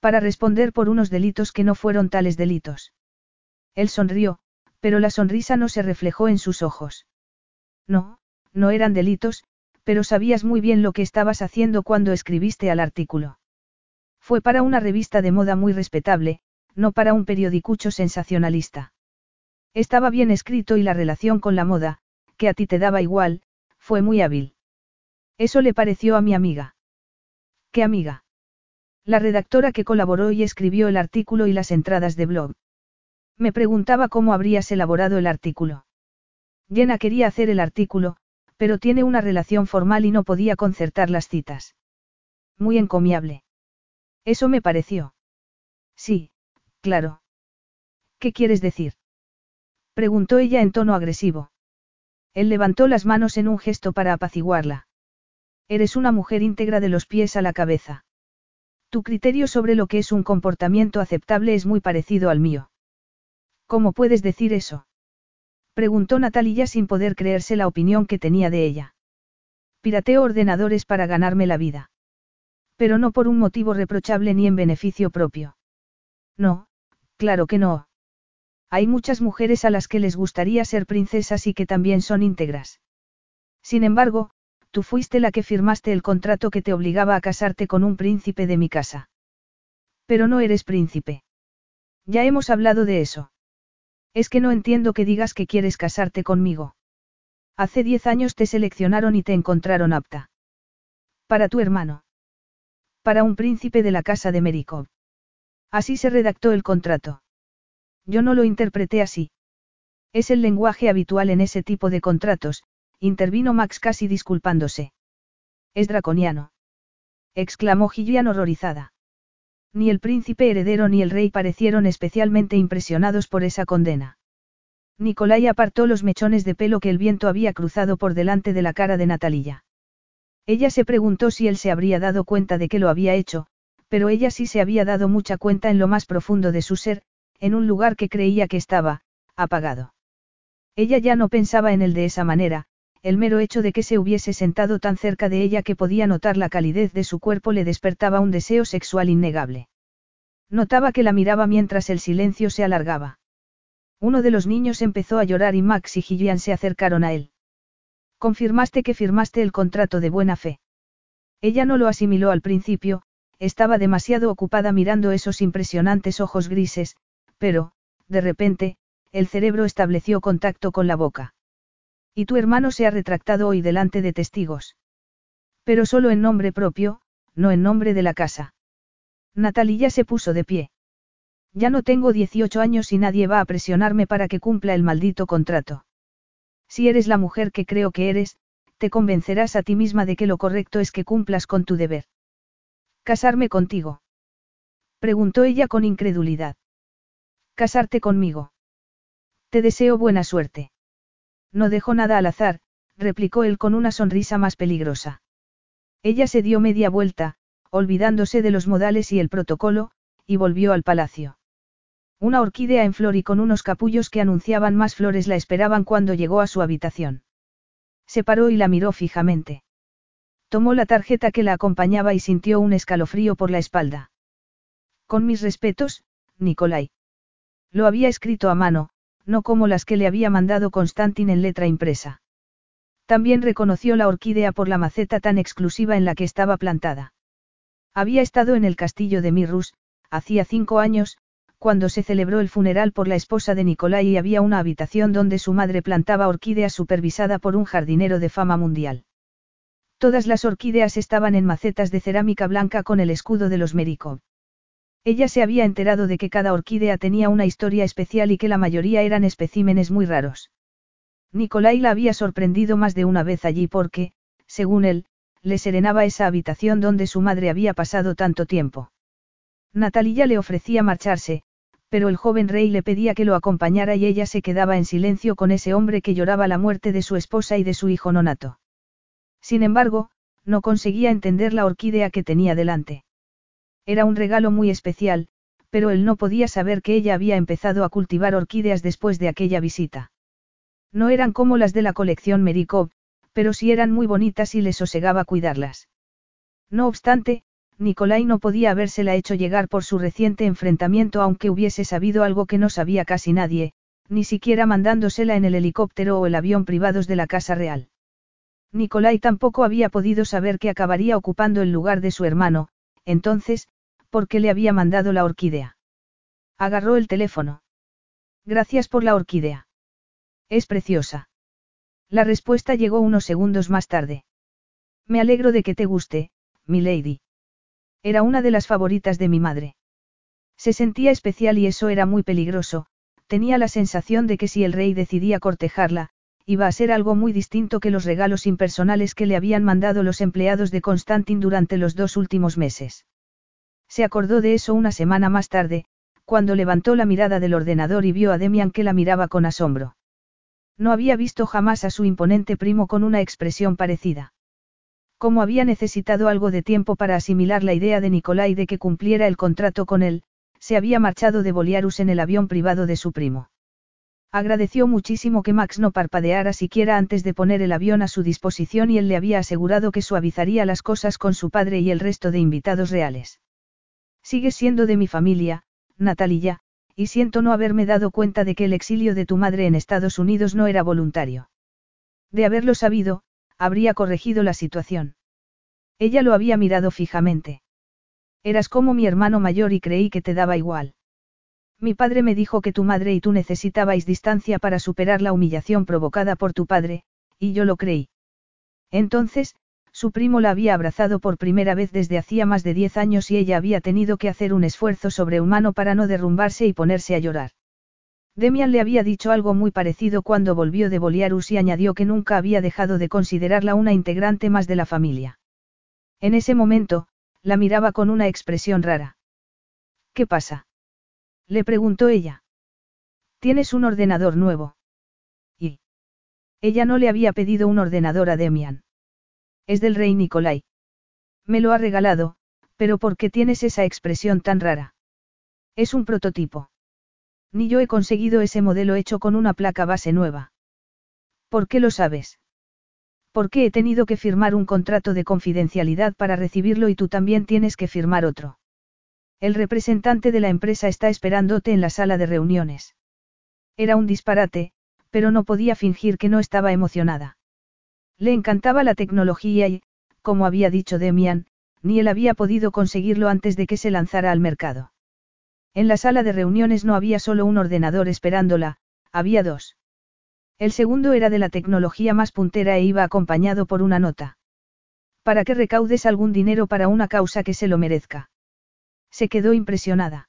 Para responder por unos delitos que no fueron tales delitos. Él sonrió, pero la sonrisa no se reflejó en sus ojos. No, no eran delitos, pero sabías muy bien lo que estabas haciendo cuando escribiste al artículo. Fue para una revista de moda muy respetable, no para un periodicucho sensacionalista. Estaba bien escrito y la relación con la moda, que a ti te daba igual, fue muy hábil. Eso le pareció a mi amiga. ¿Qué amiga? La redactora que colaboró y escribió el artículo y las entradas de blog. Me preguntaba cómo habrías elaborado el artículo. Jenna quería hacer el artículo, pero tiene una relación formal y no podía concertar las citas. Muy encomiable. Eso me pareció. Sí, claro. ¿Qué quieres decir? Preguntó ella en tono agresivo. Él levantó las manos en un gesto para apaciguarla. Eres una mujer íntegra de los pies a la cabeza. Tu criterio sobre lo que es un comportamiento aceptable es muy parecido al mío. ¿Cómo puedes decir eso? Preguntó Natalia sin poder creerse la opinión que tenía de ella. Pirateo ordenadores para ganarme la vida. Pero no por un motivo reprochable ni en beneficio propio. No, claro que no. Hay muchas mujeres a las que les gustaría ser princesas y que también son íntegras. Sin embargo, tú fuiste la que firmaste el contrato que te obligaba a casarte con un príncipe de mi casa. Pero no eres príncipe. Ya hemos hablado de eso. Es que no entiendo que digas que quieres casarte conmigo. Hace diez años te seleccionaron y te encontraron apta. Para tu hermano. Para un príncipe de la casa de Merikov. Así se redactó el contrato. Yo no lo interpreté así. Es el lenguaje habitual en ese tipo de contratos, intervino Max casi disculpándose. Es draconiano. exclamó Gillian horrorizada. Ni el príncipe heredero ni el rey parecieron especialmente impresionados por esa condena. Nicolai apartó los mechones de pelo que el viento había cruzado por delante de la cara de Natalilla. Ella se preguntó si él se habría dado cuenta de que lo había hecho, pero ella sí se había dado mucha cuenta en lo más profundo de su ser, en un lugar que creía que estaba, apagado. Ella ya no pensaba en él de esa manera, el mero hecho de que se hubiese sentado tan cerca de ella que podía notar la calidez de su cuerpo le despertaba un deseo sexual innegable. Notaba que la miraba mientras el silencio se alargaba. Uno de los niños empezó a llorar y Max y Gillian se acercaron a él. Confirmaste que firmaste el contrato de buena fe. Ella no lo asimiló al principio, estaba demasiado ocupada mirando esos impresionantes ojos grises, pero, de repente, el cerebro estableció contacto con la boca. Y tu hermano se ha retractado hoy delante de testigos. Pero solo en nombre propio, no en nombre de la casa. Natalia se puso de pie. Ya no tengo 18 años y nadie va a presionarme para que cumpla el maldito contrato. Si eres la mujer que creo que eres, te convencerás a ti misma de que lo correcto es que cumplas con tu deber. ¿Casarme contigo? Preguntó ella con incredulidad. ¿Casarte conmigo? Te deseo buena suerte. No dejo nada al azar, replicó él con una sonrisa más peligrosa. Ella se dio media vuelta, olvidándose de los modales y el protocolo, y volvió al palacio. Una orquídea en flor y con unos capullos que anunciaban más flores la esperaban cuando llegó a su habitación. Se paró y la miró fijamente. Tomó la tarjeta que la acompañaba y sintió un escalofrío por la espalda. Con mis respetos, Nicolai. Lo había escrito a mano, no como las que le había mandado Constantin en letra impresa. También reconoció la orquídea por la maceta tan exclusiva en la que estaba plantada. Había estado en el castillo de Mirrus, hacía cinco años, cuando se celebró el funeral por la esposa de Nicolai y había una habitación donde su madre plantaba orquídeas supervisada por un jardinero de fama mundial. Todas las orquídeas estaban en macetas de cerámica blanca con el escudo de los Merikov. Ella se había enterado de que cada orquídea tenía una historia especial y que la mayoría eran especímenes muy raros. Nicolai la había sorprendido más de una vez allí porque, según él, le serenaba esa habitación donde su madre había pasado tanto tiempo. Natalia le ofrecía marcharse, pero el joven rey le pedía que lo acompañara y ella se quedaba en silencio con ese hombre que lloraba la muerte de su esposa y de su hijo nonato. Sin embargo, no conseguía entender la orquídea que tenía delante. Era un regalo muy especial, pero él no podía saber que ella había empezado a cultivar orquídeas después de aquella visita. No eran como las de la colección Merikov, pero sí eran muy bonitas y le sosegaba cuidarlas. No obstante, Nicolai no podía habérsela hecho llegar por su reciente enfrentamiento aunque hubiese sabido algo que no sabía casi nadie, ni siquiera mandándosela en el helicóptero o el avión privados de la Casa Real. Nicolai tampoco había podido saber que acabaría ocupando el lugar de su hermano, entonces, ¿por qué le había mandado la orquídea? Agarró el teléfono. Gracias por la orquídea. Es preciosa. La respuesta llegó unos segundos más tarde. Me alegro de que te guste, mi lady. Era una de las favoritas de mi madre. Se sentía especial y eso era muy peligroso, tenía la sensación de que si el rey decidía cortejarla, iba a ser algo muy distinto que los regalos impersonales que le habían mandado los empleados de Constantin durante los dos últimos meses. Se acordó de eso una semana más tarde, cuando levantó la mirada del ordenador y vio a Demian que la miraba con asombro. No había visto jamás a su imponente primo con una expresión parecida. Como había necesitado algo de tiempo para asimilar la idea de Nicolai de que cumpliera el contrato con él, se había marchado de Boliarus en el avión privado de su primo. Agradeció muchísimo que Max no parpadeara siquiera antes de poner el avión a su disposición y él le había asegurado que suavizaría las cosas con su padre y el resto de invitados reales. Sigues siendo de mi familia, Natalia, y siento no haberme dado cuenta de que el exilio de tu madre en Estados Unidos no era voluntario. De haberlo sabido, habría corregido la situación. Ella lo había mirado fijamente. Eras como mi hermano mayor y creí que te daba igual. Mi padre me dijo que tu madre y tú necesitabais distancia para superar la humillación provocada por tu padre, y yo lo creí. Entonces, su primo la había abrazado por primera vez desde hacía más de diez años y ella había tenido que hacer un esfuerzo sobrehumano para no derrumbarse y ponerse a llorar. Demian le había dicho algo muy parecido cuando volvió de Boliarus y añadió que nunca había dejado de considerarla una integrante más de la familia. En ese momento, la miraba con una expresión rara. ¿Qué pasa? Le preguntó ella. Tienes un ordenador nuevo. Y. Ella no le había pedido un ordenador a Demian. Es del rey Nicolai. Me lo ha regalado, pero ¿por qué tienes esa expresión tan rara? Es un prototipo. Ni yo he conseguido ese modelo hecho con una placa base nueva. ¿Por qué lo sabes? ¿Por qué he tenido que firmar un contrato de confidencialidad para recibirlo y tú también tienes que firmar otro? El representante de la empresa está esperándote en la sala de reuniones. Era un disparate, pero no podía fingir que no estaba emocionada. Le encantaba la tecnología y, como había dicho Demian, ni él había podido conseguirlo antes de que se lanzara al mercado. En la sala de reuniones no había solo un ordenador esperándola, había dos. El segundo era de la tecnología más puntera e iba acompañado por una nota. Para que recaudes algún dinero para una causa que se lo merezca. Se quedó impresionada.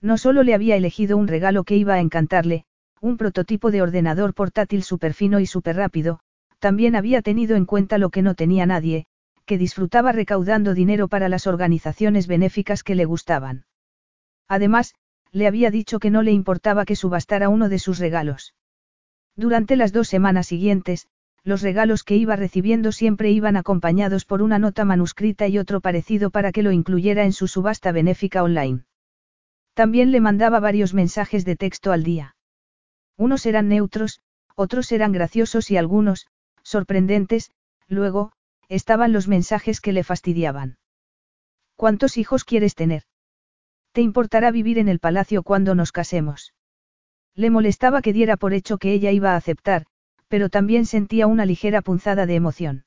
No solo le había elegido un regalo que iba a encantarle, un prototipo de ordenador portátil súper fino y súper rápido, también había tenido en cuenta lo que no tenía nadie, que disfrutaba recaudando dinero para las organizaciones benéficas que le gustaban. Además, le había dicho que no le importaba que subastara uno de sus regalos. Durante las dos semanas siguientes, los regalos que iba recibiendo siempre iban acompañados por una nota manuscrita y otro parecido para que lo incluyera en su subasta benéfica online. También le mandaba varios mensajes de texto al día. Unos eran neutros, otros eran graciosos y algunos, sorprendentes, luego, estaban los mensajes que le fastidiaban. ¿Cuántos hijos quieres tener? ¿Te importará vivir en el palacio cuando nos casemos? Le molestaba que diera por hecho que ella iba a aceptar, pero también sentía una ligera punzada de emoción.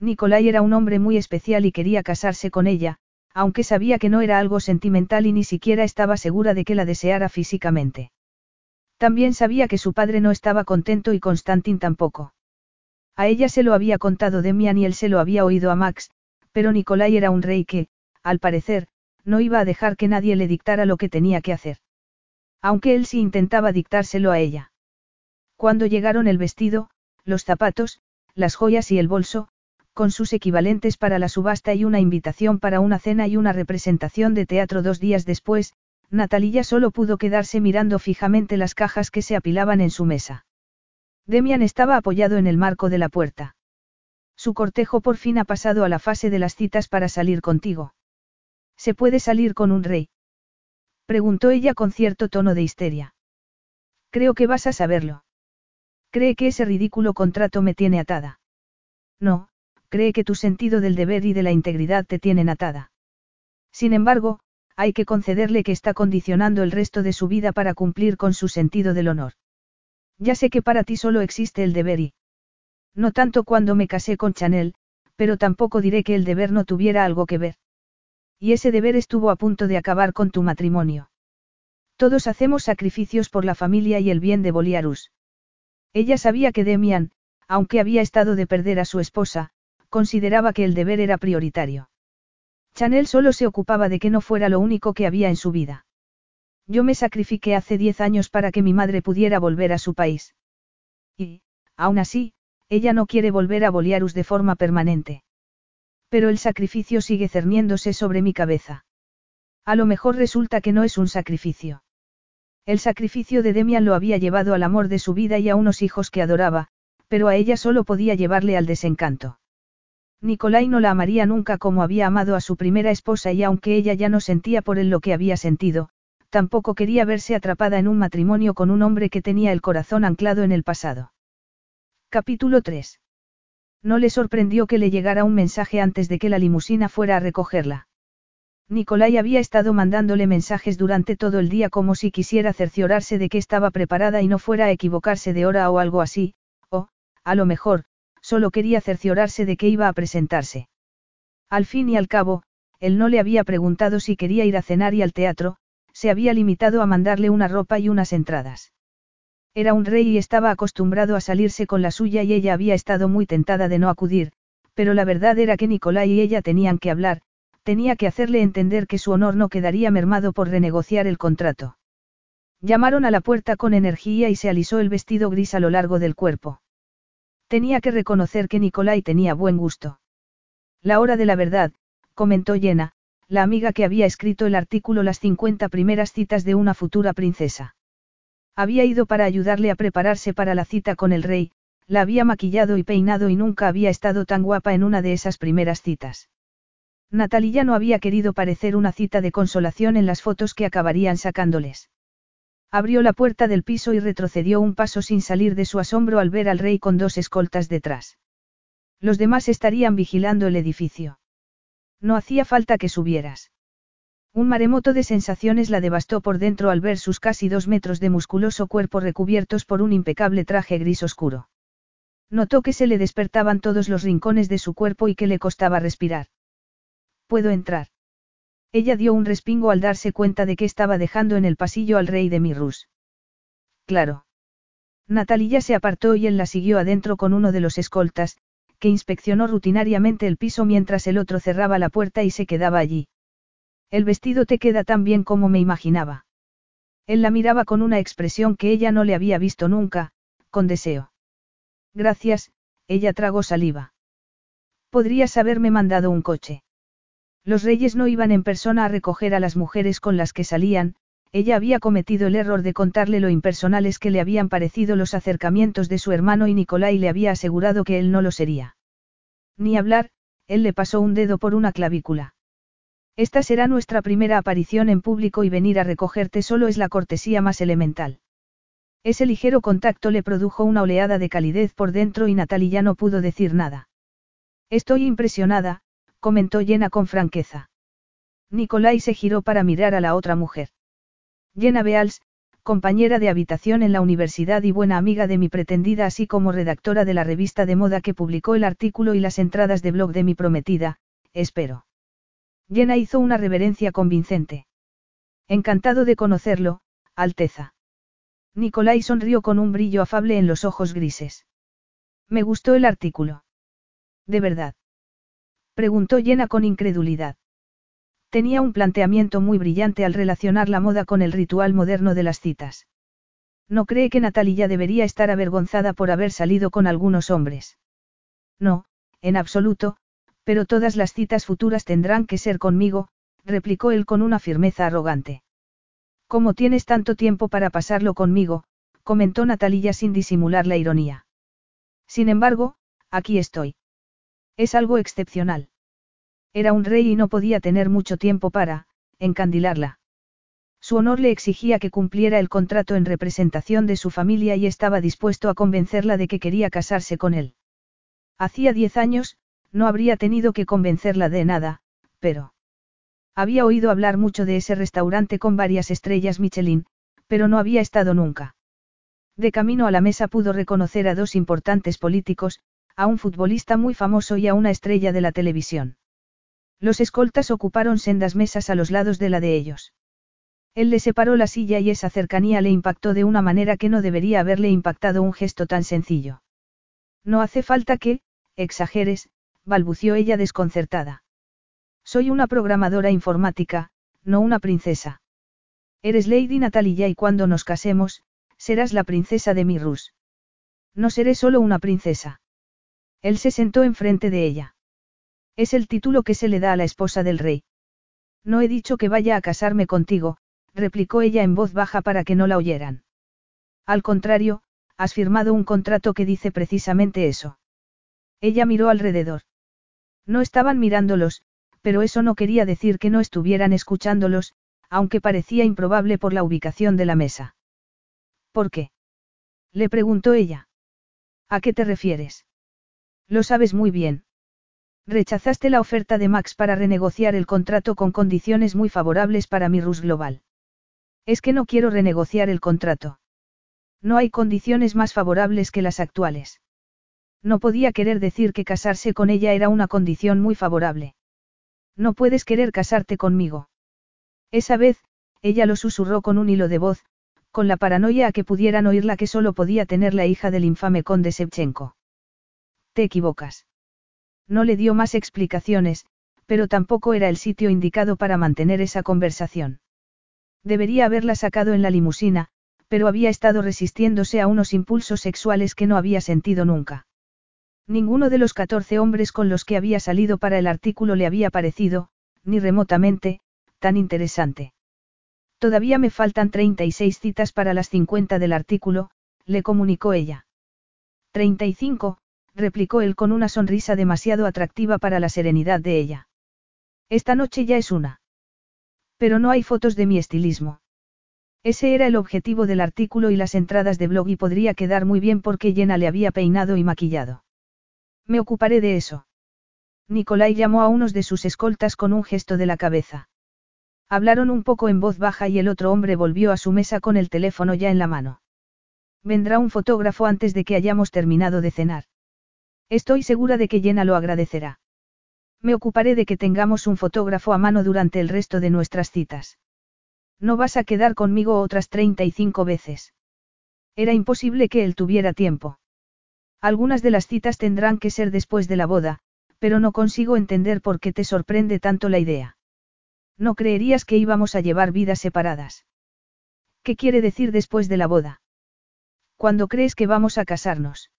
Nicolai era un hombre muy especial y quería casarse con ella, aunque sabía que no era algo sentimental y ni siquiera estaba segura de que la deseara físicamente. También sabía que su padre no estaba contento y Constantin tampoco. A ella se lo había contado Demian y él se lo había oído a Max, pero Nicolai era un rey que, al parecer, no iba a dejar que nadie le dictara lo que tenía que hacer. Aunque él sí intentaba dictárselo a ella. Cuando llegaron el vestido, los zapatos, las joyas y el bolso, con sus equivalentes para la subasta y una invitación para una cena y una representación de teatro dos días después, Natalia solo pudo quedarse mirando fijamente las cajas que se apilaban en su mesa. Demian estaba apoyado en el marco de la puerta. Su cortejo por fin ha pasado a la fase de las citas para salir contigo. ¿Se puede salir con un rey? Preguntó ella con cierto tono de histeria. Creo que vas a saberlo. ¿Cree que ese ridículo contrato me tiene atada? No, cree que tu sentido del deber y de la integridad te tienen atada. Sin embargo, hay que concederle que está condicionando el resto de su vida para cumplir con su sentido del honor. Ya sé que para ti solo existe el deber y... No tanto cuando me casé con Chanel, pero tampoco diré que el deber no tuviera algo que ver. Y ese deber estuvo a punto de acabar con tu matrimonio. Todos hacemos sacrificios por la familia y el bien de Boliarus. Ella sabía que Demian, aunque había estado de perder a su esposa, consideraba que el deber era prioritario. Chanel solo se ocupaba de que no fuera lo único que había en su vida. Yo me sacrifiqué hace diez años para que mi madre pudiera volver a su país. Y, aún así, ella no quiere volver a Boliarus de forma permanente. Pero el sacrificio sigue cerniéndose sobre mi cabeza. A lo mejor resulta que no es un sacrificio. El sacrificio de Demian lo había llevado al amor de su vida y a unos hijos que adoraba, pero a ella solo podía llevarle al desencanto. Nicolai no la amaría nunca como había amado a su primera esposa y aunque ella ya no sentía por él lo que había sentido, tampoco quería verse atrapada en un matrimonio con un hombre que tenía el corazón anclado en el pasado. Capítulo 3. No le sorprendió que le llegara un mensaje antes de que la limusina fuera a recogerla. Nicolai había estado mandándole mensajes durante todo el día como si quisiera cerciorarse de que estaba preparada y no fuera a equivocarse de hora o algo así, o, a lo mejor, solo quería cerciorarse de que iba a presentarse. Al fin y al cabo, él no le había preguntado si quería ir a cenar y al teatro, se había limitado a mandarle una ropa y unas entradas. Era un rey y estaba acostumbrado a salirse con la suya y ella había estado muy tentada de no acudir, pero la verdad era que Nicolai y ella tenían que hablar, tenía que hacerle entender que su honor no quedaría mermado por renegociar el contrato. Llamaron a la puerta con energía y se alisó el vestido gris a lo largo del cuerpo. Tenía que reconocer que Nicolai tenía buen gusto. La hora de la verdad, comentó Jenna, la amiga que había escrito el artículo Las 50 primeras citas de una futura princesa. Había ido para ayudarle a prepararse para la cita con el rey, la había maquillado y peinado y nunca había estado tan guapa en una de esas primeras citas. Natalia no había querido parecer una cita de consolación en las fotos que acabarían sacándoles. Abrió la puerta del piso y retrocedió un paso sin salir de su asombro al ver al rey con dos escoltas detrás. Los demás estarían vigilando el edificio. No hacía falta que subieras. Un maremoto de sensaciones la devastó por dentro al ver sus casi dos metros de musculoso cuerpo recubiertos por un impecable traje gris oscuro. Notó que se le despertaban todos los rincones de su cuerpo y que le costaba respirar. ¿Puedo entrar? Ella dio un respingo al darse cuenta de que estaba dejando en el pasillo al rey de Mirrus. Claro. Natalia se apartó y él la siguió adentro con uno de los escoltas, que inspeccionó rutinariamente el piso mientras el otro cerraba la puerta y se quedaba allí. El vestido te queda tan bien como me imaginaba. Él la miraba con una expresión que ella no le había visto nunca, con deseo. Gracias, ella tragó saliva. Podrías haberme mandado un coche. Los reyes no iban en persona a recoger a las mujeres con las que salían, ella había cometido el error de contarle lo impersonales que le habían parecido los acercamientos de su hermano y Nicolai le había asegurado que él no lo sería. Ni hablar, él le pasó un dedo por una clavícula. Esta será nuestra primera aparición en público y venir a recogerte solo es la cortesía más elemental. Ese ligero contacto le produjo una oleada de calidez por dentro y Natalie ya no pudo decir nada. Estoy impresionada, comentó llena con franqueza. Nicolai se giró para mirar a la otra mujer. Jenna Beals, compañera de habitación en la universidad y buena amiga de mi pretendida así como redactora de la revista de moda que publicó el artículo y las entradas de blog de mi prometida, espero. Jenna hizo una reverencia convincente. Encantado de conocerlo, Alteza. Nicolai sonrió con un brillo afable en los ojos grises. Me gustó el artículo. De verdad. Preguntó llena con incredulidad. Tenía un planteamiento muy brillante al relacionar la moda con el ritual moderno de las citas. ¿No cree que Natalia debería estar avergonzada por haber salido con algunos hombres? No, en absoluto, pero todas las citas futuras tendrán que ser conmigo, replicó él con una firmeza arrogante. ¿Cómo tienes tanto tiempo para pasarlo conmigo? comentó Natalia sin disimular la ironía. Sin embargo, aquí estoy. Es algo excepcional. Era un rey y no podía tener mucho tiempo para, encandilarla. Su honor le exigía que cumpliera el contrato en representación de su familia y estaba dispuesto a convencerla de que quería casarse con él. Hacía diez años, no habría tenido que convencerla de nada, pero... Había oído hablar mucho de ese restaurante con varias estrellas Michelin, pero no había estado nunca. De camino a la mesa pudo reconocer a dos importantes políticos, a un futbolista muy famoso y a una estrella de la televisión. Los escoltas ocuparon sendas mesas a los lados de la de ellos. Él le separó la silla y esa cercanía le impactó de una manera que no debería haberle impactado un gesto tan sencillo. No hace falta que, exageres, balbució ella desconcertada. Soy una programadora informática, no una princesa. Eres Lady Natalia y cuando nos casemos, serás la princesa de Mirrus. No seré solo una princesa. Él se sentó enfrente de ella. Es el título que se le da a la esposa del rey. No he dicho que vaya a casarme contigo, replicó ella en voz baja para que no la oyeran. Al contrario, has firmado un contrato que dice precisamente eso. Ella miró alrededor. No estaban mirándolos, pero eso no quería decir que no estuvieran escuchándolos, aunque parecía improbable por la ubicación de la mesa. ¿Por qué? Le preguntó ella. ¿A qué te refieres? Lo sabes muy bien. Rechazaste la oferta de Max para renegociar el contrato con condiciones muy favorables para mi Rus Global. Es que no quiero renegociar el contrato. No hay condiciones más favorables que las actuales. No podía querer decir que casarse con ella era una condición muy favorable. No puedes querer casarte conmigo. Esa vez, ella lo susurró con un hilo de voz, con la paranoia a que pudieran oír la que solo podía tener la hija del infame conde Shevchenko. Te equivocas. No le dio más explicaciones, pero tampoco era el sitio indicado para mantener esa conversación. Debería haberla sacado en la limusina, pero había estado resistiéndose a unos impulsos sexuales que no había sentido nunca. Ninguno de los catorce hombres con los que había salido para el artículo le había parecido, ni remotamente, tan interesante. Todavía me faltan 36 citas para las 50 del artículo, le comunicó ella. 35, replicó él con una sonrisa demasiado atractiva para la serenidad de ella. Esta noche ya es una. Pero no hay fotos de mi estilismo. Ese era el objetivo del artículo y las entradas de blog y podría quedar muy bien porque Jenna le había peinado y maquillado. Me ocuparé de eso. Nicolai llamó a unos de sus escoltas con un gesto de la cabeza. Hablaron un poco en voz baja y el otro hombre volvió a su mesa con el teléfono ya en la mano. Vendrá un fotógrafo antes de que hayamos terminado de cenar. Estoy segura de que Jenna lo agradecerá. Me ocuparé de que tengamos un fotógrafo a mano durante el resto de nuestras citas. No vas a quedar conmigo otras 35 veces. Era imposible que él tuviera tiempo. Algunas de las citas tendrán que ser después de la boda, pero no consigo entender por qué te sorprende tanto la idea. No creerías que íbamos a llevar vidas separadas. ¿Qué quiere decir después de la boda? ¿Cuándo crees que vamos a casarnos?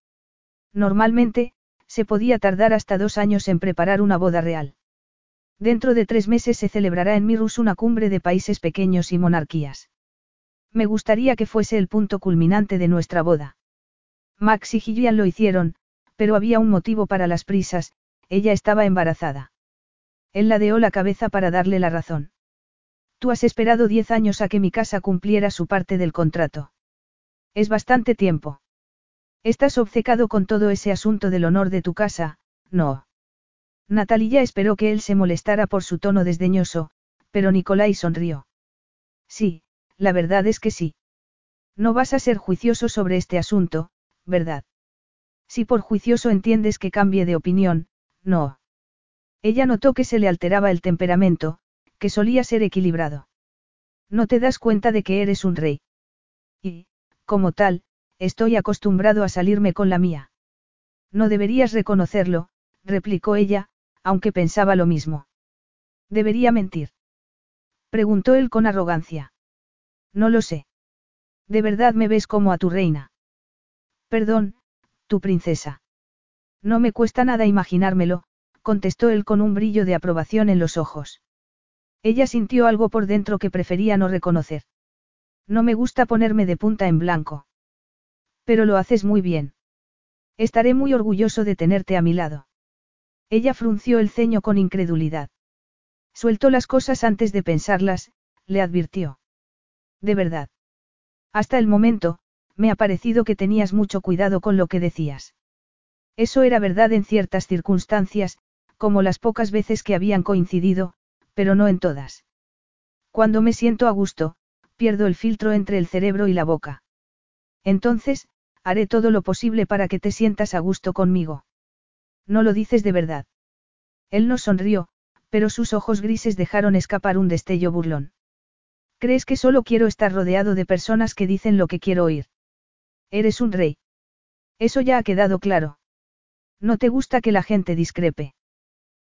Normalmente, se podía tardar hasta dos años en preparar una boda real. Dentro de tres meses se celebrará en Mirus una cumbre de países pequeños y monarquías. Me gustaría que fuese el punto culminante de nuestra boda. Max y Gillian lo hicieron, pero había un motivo para las prisas, ella estaba embarazada. Él ladeó la cabeza para darle la razón. Tú has esperado diez años a que mi casa cumpliera su parte del contrato. Es bastante tiempo. Estás obcecado con todo ese asunto del honor de tu casa, no. Natalia esperó que él se molestara por su tono desdeñoso, pero Nicolai sonrió. Sí, la verdad es que sí. No vas a ser juicioso sobre este asunto, ¿verdad? Si por juicioso entiendes que cambie de opinión, no. Ella notó que se le alteraba el temperamento, que solía ser equilibrado. No te das cuenta de que eres un rey. Y, como tal, estoy acostumbrado a salirme con la mía. No deberías reconocerlo, replicó ella, aunque pensaba lo mismo. ¿Debería mentir? Preguntó él con arrogancia. No lo sé. ¿De verdad me ves como a tu reina? Perdón, tu princesa. No me cuesta nada imaginármelo, contestó él con un brillo de aprobación en los ojos. Ella sintió algo por dentro que prefería no reconocer. No me gusta ponerme de punta en blanco. Pero lo haces muy bien. Estaré muy orgulloso de tenerte a mi lado. Ella frunció el ceño con incredulidad. Sueltó las cosas antes de pensarlas, le advirtió. De verdad. Hasta el momento, me ha parecido que tenías mucho cuidado con lo que decías. Eso era verdad en ciertas circunstancias, como las pocas veces que habían coincidido, pero no en todas. Cuando me siento a gusto, pierdo el filtro entre el cerebro y la boca. Entonces, haré todo lo posible para que te sientas a gusto conmigo. No lo dices de verdad. Él no sonrió, pero sus ojos grises dejaron escapar un destello burlón. ¿Crees que solo quiero estar rodeado de personas que dicen lo que quiero oír? Eres un rey. Eso ya ha quedado claro. No te gusta que la gente discrepe.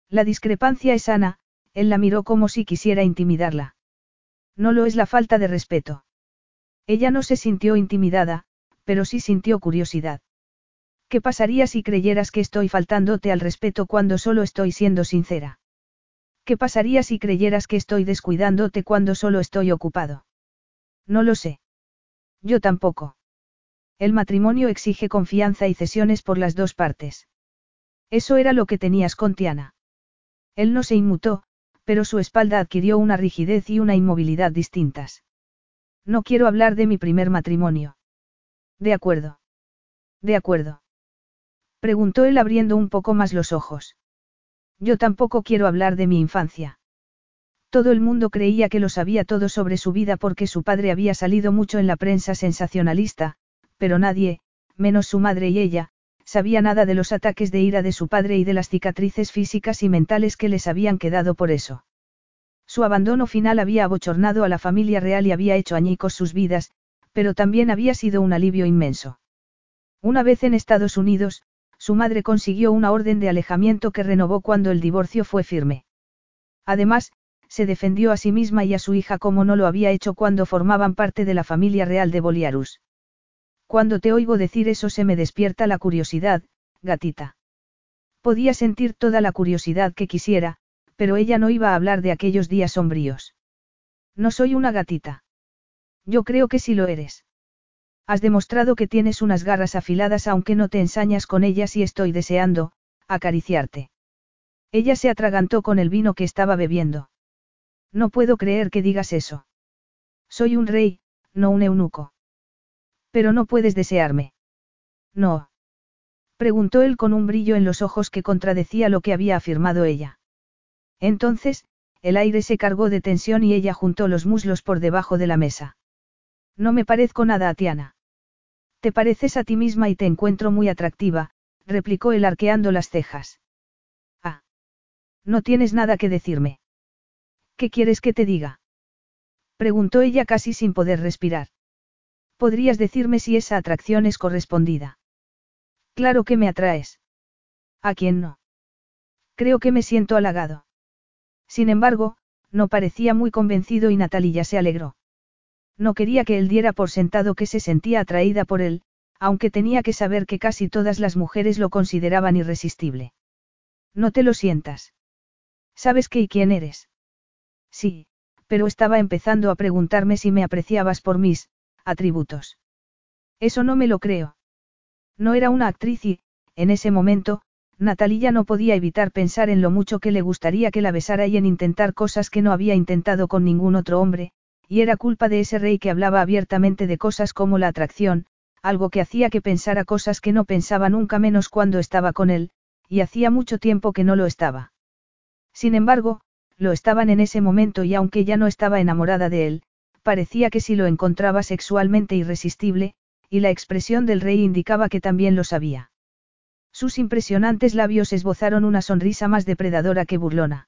La discrepancia es sana, él la miró como si quisiera intimidarla. No lo es la falta de respeto. Ella no se sintió intimidada, pero sí sintió curiosidad. ¿Qué pasaría si creyeras que estoy faltándote al respeto cuando solo estoy siendo sincera? ¿Qué pasaría si creyeras que estoy descuidándote cuando solo estoy ocupado? No lo sé. Yo tampoco. El matrimonio exige confianza y cesiones por las dos partes. Eso era lo que tenías con Tiana. Él no se inmutó, pero su espalda adquirió una rigidez y una inmovilidad distintas. No quiero hablar de mi primer matrimonio. De acuerdo. De acuerdo. Preguntó él abriendo un poco más los ojos. Yo tampoco quiero hablar de mi infancia. Todo el mundo creía que lo sabía todo sobre su vida porque su padre había salido mucho en la prensa sensacionalista, pero nadie, menos su madre y ella, sabía nada de los ataques de ira de su padre y de las cicatrices físicas y mentales que les habían quedado por eso. Su abandono final había abochornado a la familia real y había hecho añicos sus vidas, pero también había sido un alivio inmenso. Una vez en Estados Unidos, su madre consiguió una orden de alejamiento que renovó cuando el divorcio fue firme. Además, se defendió a sí misma y a su hija como no lo había hecho cuando formaban parte de la familia real de Boliarus. Cuando te oigo decir eso se me despierta la curiosidad, gatita. Podía sentir toda la curiosidad que quisiera, pero ella no iba a hablar de aquellos días sombríos. No soy una gatita. Yo creo que sí lo eres. Has demostrado que tienes unas garras afiladas aunque no te ensañas con ellas y estoy deseando, acariciarte. Ella se atragantó con el vino que estaba bebiendo. No puedo creer que digas eso. Soy un rey, no un eunuco. Pero no puedes desearme. No. Preguntó él con un brillo en los ojos que contradecía lo que había afirmado ella. Entonces, el aire se cargó de tensión y ella juntó los muslos por debajo de la mesa. No me parezco nada a Tiana. Te pareces a ti misma y te encuentro muy atractiva, replicó él arqueando las cejas. Ah. No tienes nada que decirme. ¿Qué quieres que te diga? Preguntó ella casi sin poder respirar. ¿Podrías decirme si esa atracción es correspondida? Claro que me atraes. ¿A quién no? Creo que me siento halagado. Sin embargo, no parecía muy convencido y Natalia se alegró. No quería que él diera por sentado que se sentía atraída por él, aunque tenía que saber que casi todas las mujeres lo consideraban irresistible. No te lo sientas. ¿Sabes qué y quién eres? Sí, pero estaba empezando a preguntarme si me apreciabas por mis, atributos. Eso no me lo creo. No era una actriz y, en ese momento, Natalia no podía evitar pensar en lo mucho que le gustaría que la besara y en intentar cosas que no había intentado con ningún otro hombre, y era culpa de ese rey que hablaba abiertamente de cosas como la atracción, algo que hacía que pensara cosas que no pensaba nunca menos cuando estaba con él, y hacía mucho tiempo que no lo estaba. Sin embargo, lo estaban en ese momento y aunque ya no estaba enamorada de él, parecía que sí lo encontraba sexualmente irresistible, y la expresión del rey indicaba que también lo sabía. Sus impresionantes labios esbozaron una sonrisa más depredadora que burlona.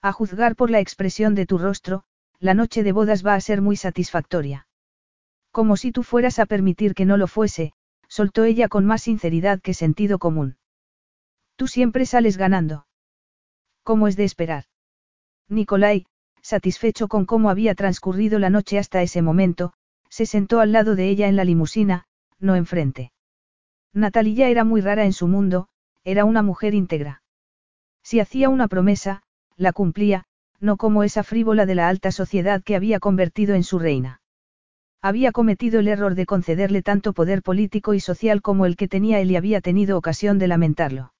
A juzgar por la expresión de tu rostro, la noche de bodas va a ser muy satisfactoria. Como si tú fueras a permitir que no lo fuese, soltó ella con más sinceridad que sentido común. Tú siempre sales ganando. ¿Cómo es de esperar? Nicolai, satisfecho con cómo había transcurrido la noche hasta ese momento, se sentó al lado de ella en la limusina, no enfrente. Natalia era muy rara en su mundo, era una mujer íntegra. Si hacía una promesa, la cumplía, no como esa frívola de la alta sociedad que había convertido en su reina. Había cometido el error de concederle tanto poder político y social como el que tenía él y había tenido ocasión de lamentarlo.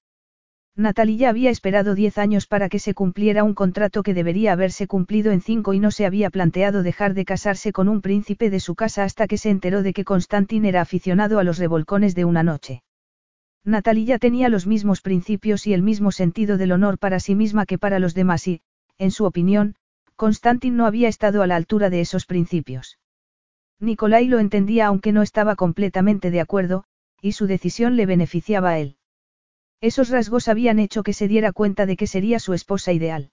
Natalia había esperado diez años para que se cumpliera un contrato que debería haberse cumplido en cinco y no se había planteado dejar de casarse con un príncipe de su casa hasta que se enteró de que Constantin era aficionado a los revolcones de una noche. Natalia tenía los mismos principios y el mismo sentido del honor para sí misma que para los demás y, en su opinión, Constantin no había estado a la altura de esos principios. Nicolai lo entendía aunque no estaba completamente de acuerdo, y su decisión le beneficiaba a él. Esos rasgos habían hecho que se diera cuenta de que sería su esposa ideal.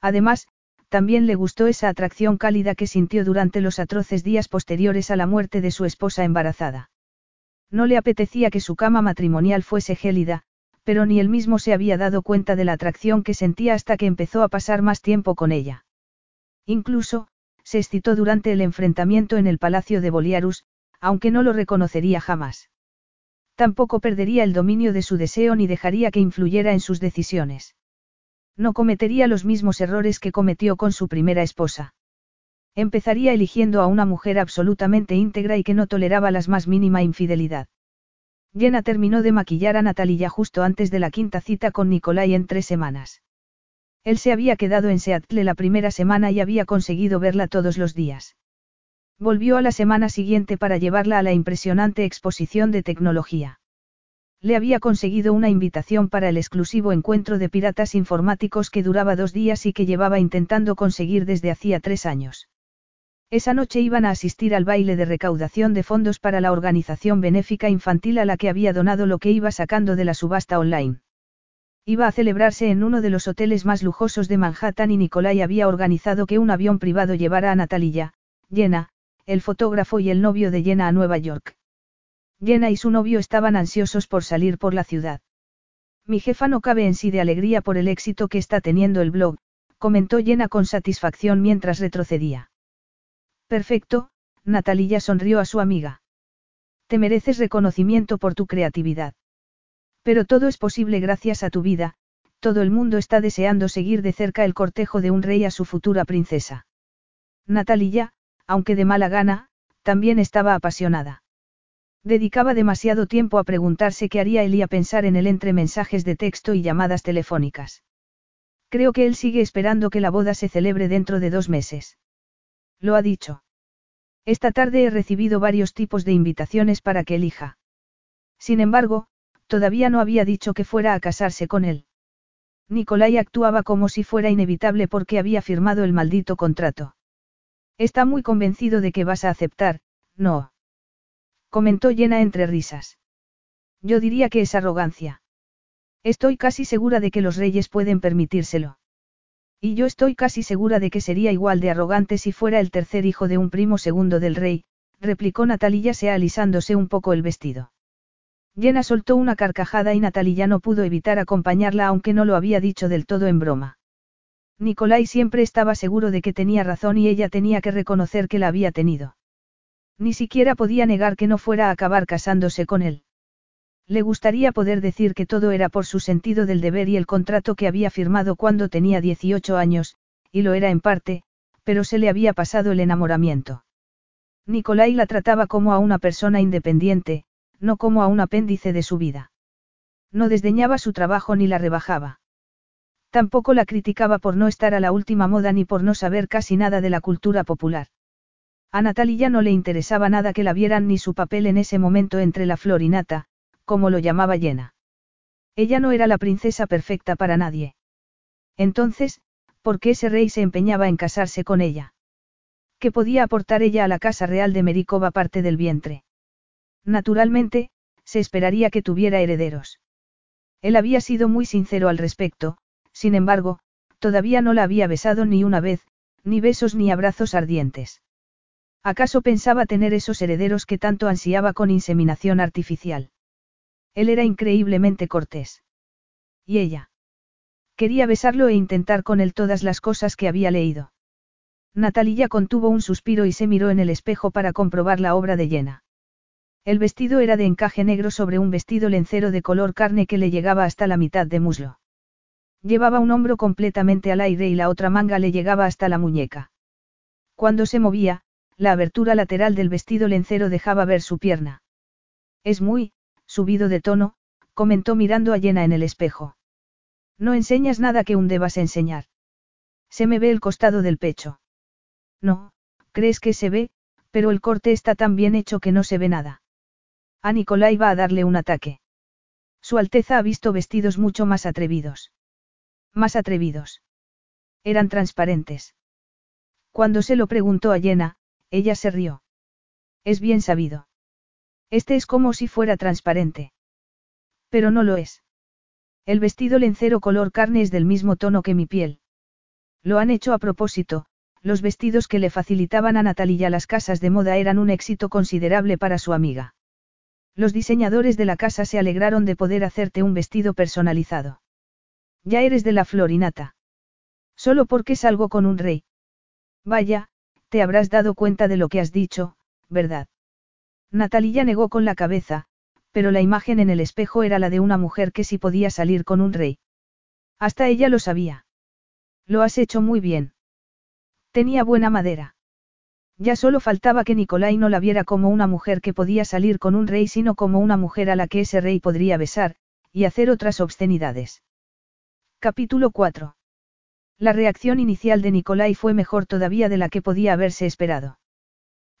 Además, también le gustó esa atracción cálida que sintió durante los atroces días posteriores a la muerte de su esposa embarazada. No le apetecía que su cama matrimonial fuese gélida, pero ni él mismo se había dado cuenta de la atracción que sentía hasta que empezó a pasar más tiempo con ella. Incluso, se excitó durante el enfrentamiento en el palacio de Boliarus, aunque no lo reconocería jamás. Tampoco perdería el dominio de su deseo ni dejaría que influyera en sus decisiones. No cometería los mismos errores que cometió con su primera esposa. Empezaría eligiendo a una mujer absolutamente íntegra y que no toleraba las más mínima infidelidad. Jenna terminó de maquillar a Natalia justo antes de la quinta cita con Nicolai en tres semanas. Él se había quedado en Seattle la primera semana y había conseguido verla todos los días. Volvió a la semana siguiente para llevarla a la impresionante exposición de tecnología. Le había conseguido una invitación para el exclusivo encuentro de piratas informáticos que duraba dos días y que llevaba intentando conseguir desde hacía tres años. Esa noche iban a asistir al baile de recaudación de fondos para la organización benéfica infantil a la que había donado lo que iba sacando de la subasta online. Iba a celebrarse en uno de los hoteles más lujosos de Manhattan y Nicolai había organizado que un avión privado llevara a Natalia, Jenna, el fotógrafo y el novio de Jenna a Nueva York. Jenna y su novio estaban ansiosos por salir por la ciudad. Mi jefa no cabe en sí de alegría por el éxito que está teniendo el blog, comentó Jenna con satisfacción mientras retrocedía. Perfecto, Natalia sonrió a su amiga. Te mereces reconocimiento por tu creatividad. Pero todo es posible gracias a tu vida, todo el mundo está deseando seguir de cerca el cortejo de un rey a su futura princesa. Natalia, aunque de mala gana, también estaba apasionada. Dedicaba demasiado tiempo a preguntarse qué haría él y a pensar en él entre mensajes de texto y llamadas telefónicas. Creo que él sigue esperando que la boda se celebre dentro de dos meses. Lo ha dicho. Esta tarde he recibido varios tipos de invitaciones para que elija. Sin embargo, todavía no había dicho que fuera a casarse con él. Nicolai actuaba como si fuera inevitable porque había firmado el maldito contrato. Está muy convencido de que vas a aceptar, no comentó llena entre risas. Yo diría que es arrogancia. Estoy casi segura de que los reyes pueden permitírselo. Y yo estoy casi segura de que sería igual de arrogante si fuera el tercer hijo de un primo segundo del rey, replicó Natalia se alisándose un poco el vestido. Jenna soltó una carcajada y Natalia no pudo evitar acompañarla aunque no lo había dicho del todo en broma. Nicolai siempre estaba seguro de que tenía razón y ella tenía que reconocer que la había tenido. Ni siquiera podía negar que no fuera a acabar casándose con él. Le gustaría poder decir que todo era por su sentido del deber y el contrato que había firmado cuando tenía 18 años, y lo era en parte, pero se le había pasado el enamoramiento. Nicolai la trataba como a una persona independiente, no como a un apéndice de su vida. No desdeñaba su trabajo ni la rebajaba. Tampoco la criticaba por no estar a la última moda ni por no saber casi nada de la cultura popular. A Natalia no le interesaba nada que la vieran ni su papel en ese momento entre la flor y nata, como lo llamaba Llena. Ella no era la princesa perfecta para nadie. Entonces, ¿por qué ese rey se empeñaba en casarse con ella? ¿Qué podía aportar ella a la casa real de Merikova parte del vientre? Naturalmente, se esperaría que tuviera herederos. Él había sido muy sincero al respecto, sin embargo, todavía no la había besado ni una vez, ni besos ni abrazos ardientes. ¿Acaso pensaba tener esos herederos que tanto ansiaba con inseminación artificial? Él era increíblemente cortés. ¿Y ella? Quería besarlo e intentar con él todas las cosas que había leído. Natalia contuvo un suspiro y se miró en el espejo para comprobar la obra de Llena. El vestido era de encaje negro sobre un vestido lencero de color carne que le llegaba hasta la mitad de muslo. Llevaba un hombro completamente al aire y la otra manga le llegaba hasta la muñeca. Cuando se movía, la abertura lateral del vestido lencero dejaba ver su pierna. Es muy, subido de tono, comentó mirando a Llena en el espejo. No enseñas nada que un debas enseñar. Se me ve el costado del pecho. No, crees que se ve, pero el corte está tan bien hecho que no se ve nada. A Nicolai va a darle un ataque. Su Alteza ha visto vestidos mucho más atrevidos. Más atrevidos. Eran transparentes. Cuando se lo preguntó a Llena, ella se rió. Es bien sabido. Este es como si fuera transparente. Pero no lo es. El vestido lencero color carne es del mismo tono que mi piel. Lo han hecho a propósito, los vestidos que le facilitaban a Natalia las casas de moda eran un éxito considerable para su amiga. Los diseñadores de la casa se alegraron de poder hacerte un vestido personalizado. Ya eres de la florinata. Solo porque salgo con un rey. Vaya, te habrás dado cuenta de lo que has dicho, ¿verdad? Natalia negó con la cabeza, pero la imagen en el espejo era la de una mujer que sí podía salir con un rey. Hasta ella lo sabía. Lo has hecho muy bien. Tenía buena madera. Ya solo faltaba que Nicolai no la viera como una mujer que podía salir con un rey, sino como una mujer a la que ese rey podría besar, y hacer otras obscenidades. Capítulo 4. La reacción inicial de Nicolai fue mejor todavía de la que podía haberse esperado.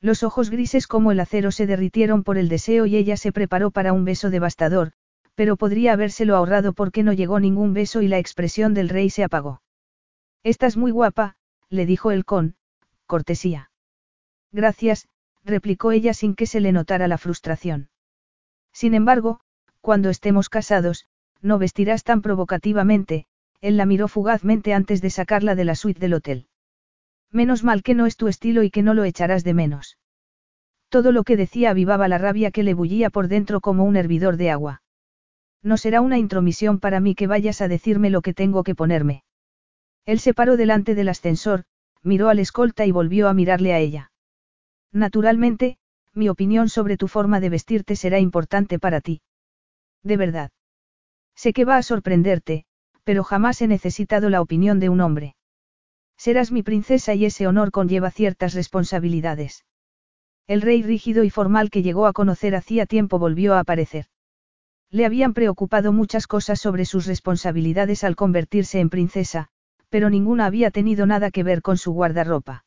Los ojos grises como el acero se derritieron por el deseo y ella se preparó para un beso devastador, pero podría habérselo ahorrado porque no llegó ningún beso y la expresión del rey se apagó. Estás muy guapa, le dijo él con, cortesía. Gracias, replicó ella sin que se le notara la frustración. Sin embargo, cuando estemos casados, no vestirás tan provocativamente, él la miró fugazmente antes de sacarla de la suite del hotel. Menos mal que no es tu estilo y que no lo echarás de menos. Todo lo que decía avivaba la rabia que le bullía por dentro como un hervidor de agua. No será una intromisión para mí que vayas a decirme lo que tengo que ponerme. Él se paró delante del ascensor, miró al escolta y volvió a mirarle a ella. Naturalmente, mi opinión sobre tu forma de vestirte será importante para ti. De verdad. Sé que va a sorprenderte, pero jamás he necesitado la opinión de un hombre. Serás mi princesa y ese honor conlleva ciertas responsabilidades. El rey rígido y formal que llegó a conocer hacía tiempo volvió a aparecer. Le habían preocupado muchas cosas sobre sus responsabilidades al convertirse en princesa, pero ninguna había tenido nada que ver con su guardarropa.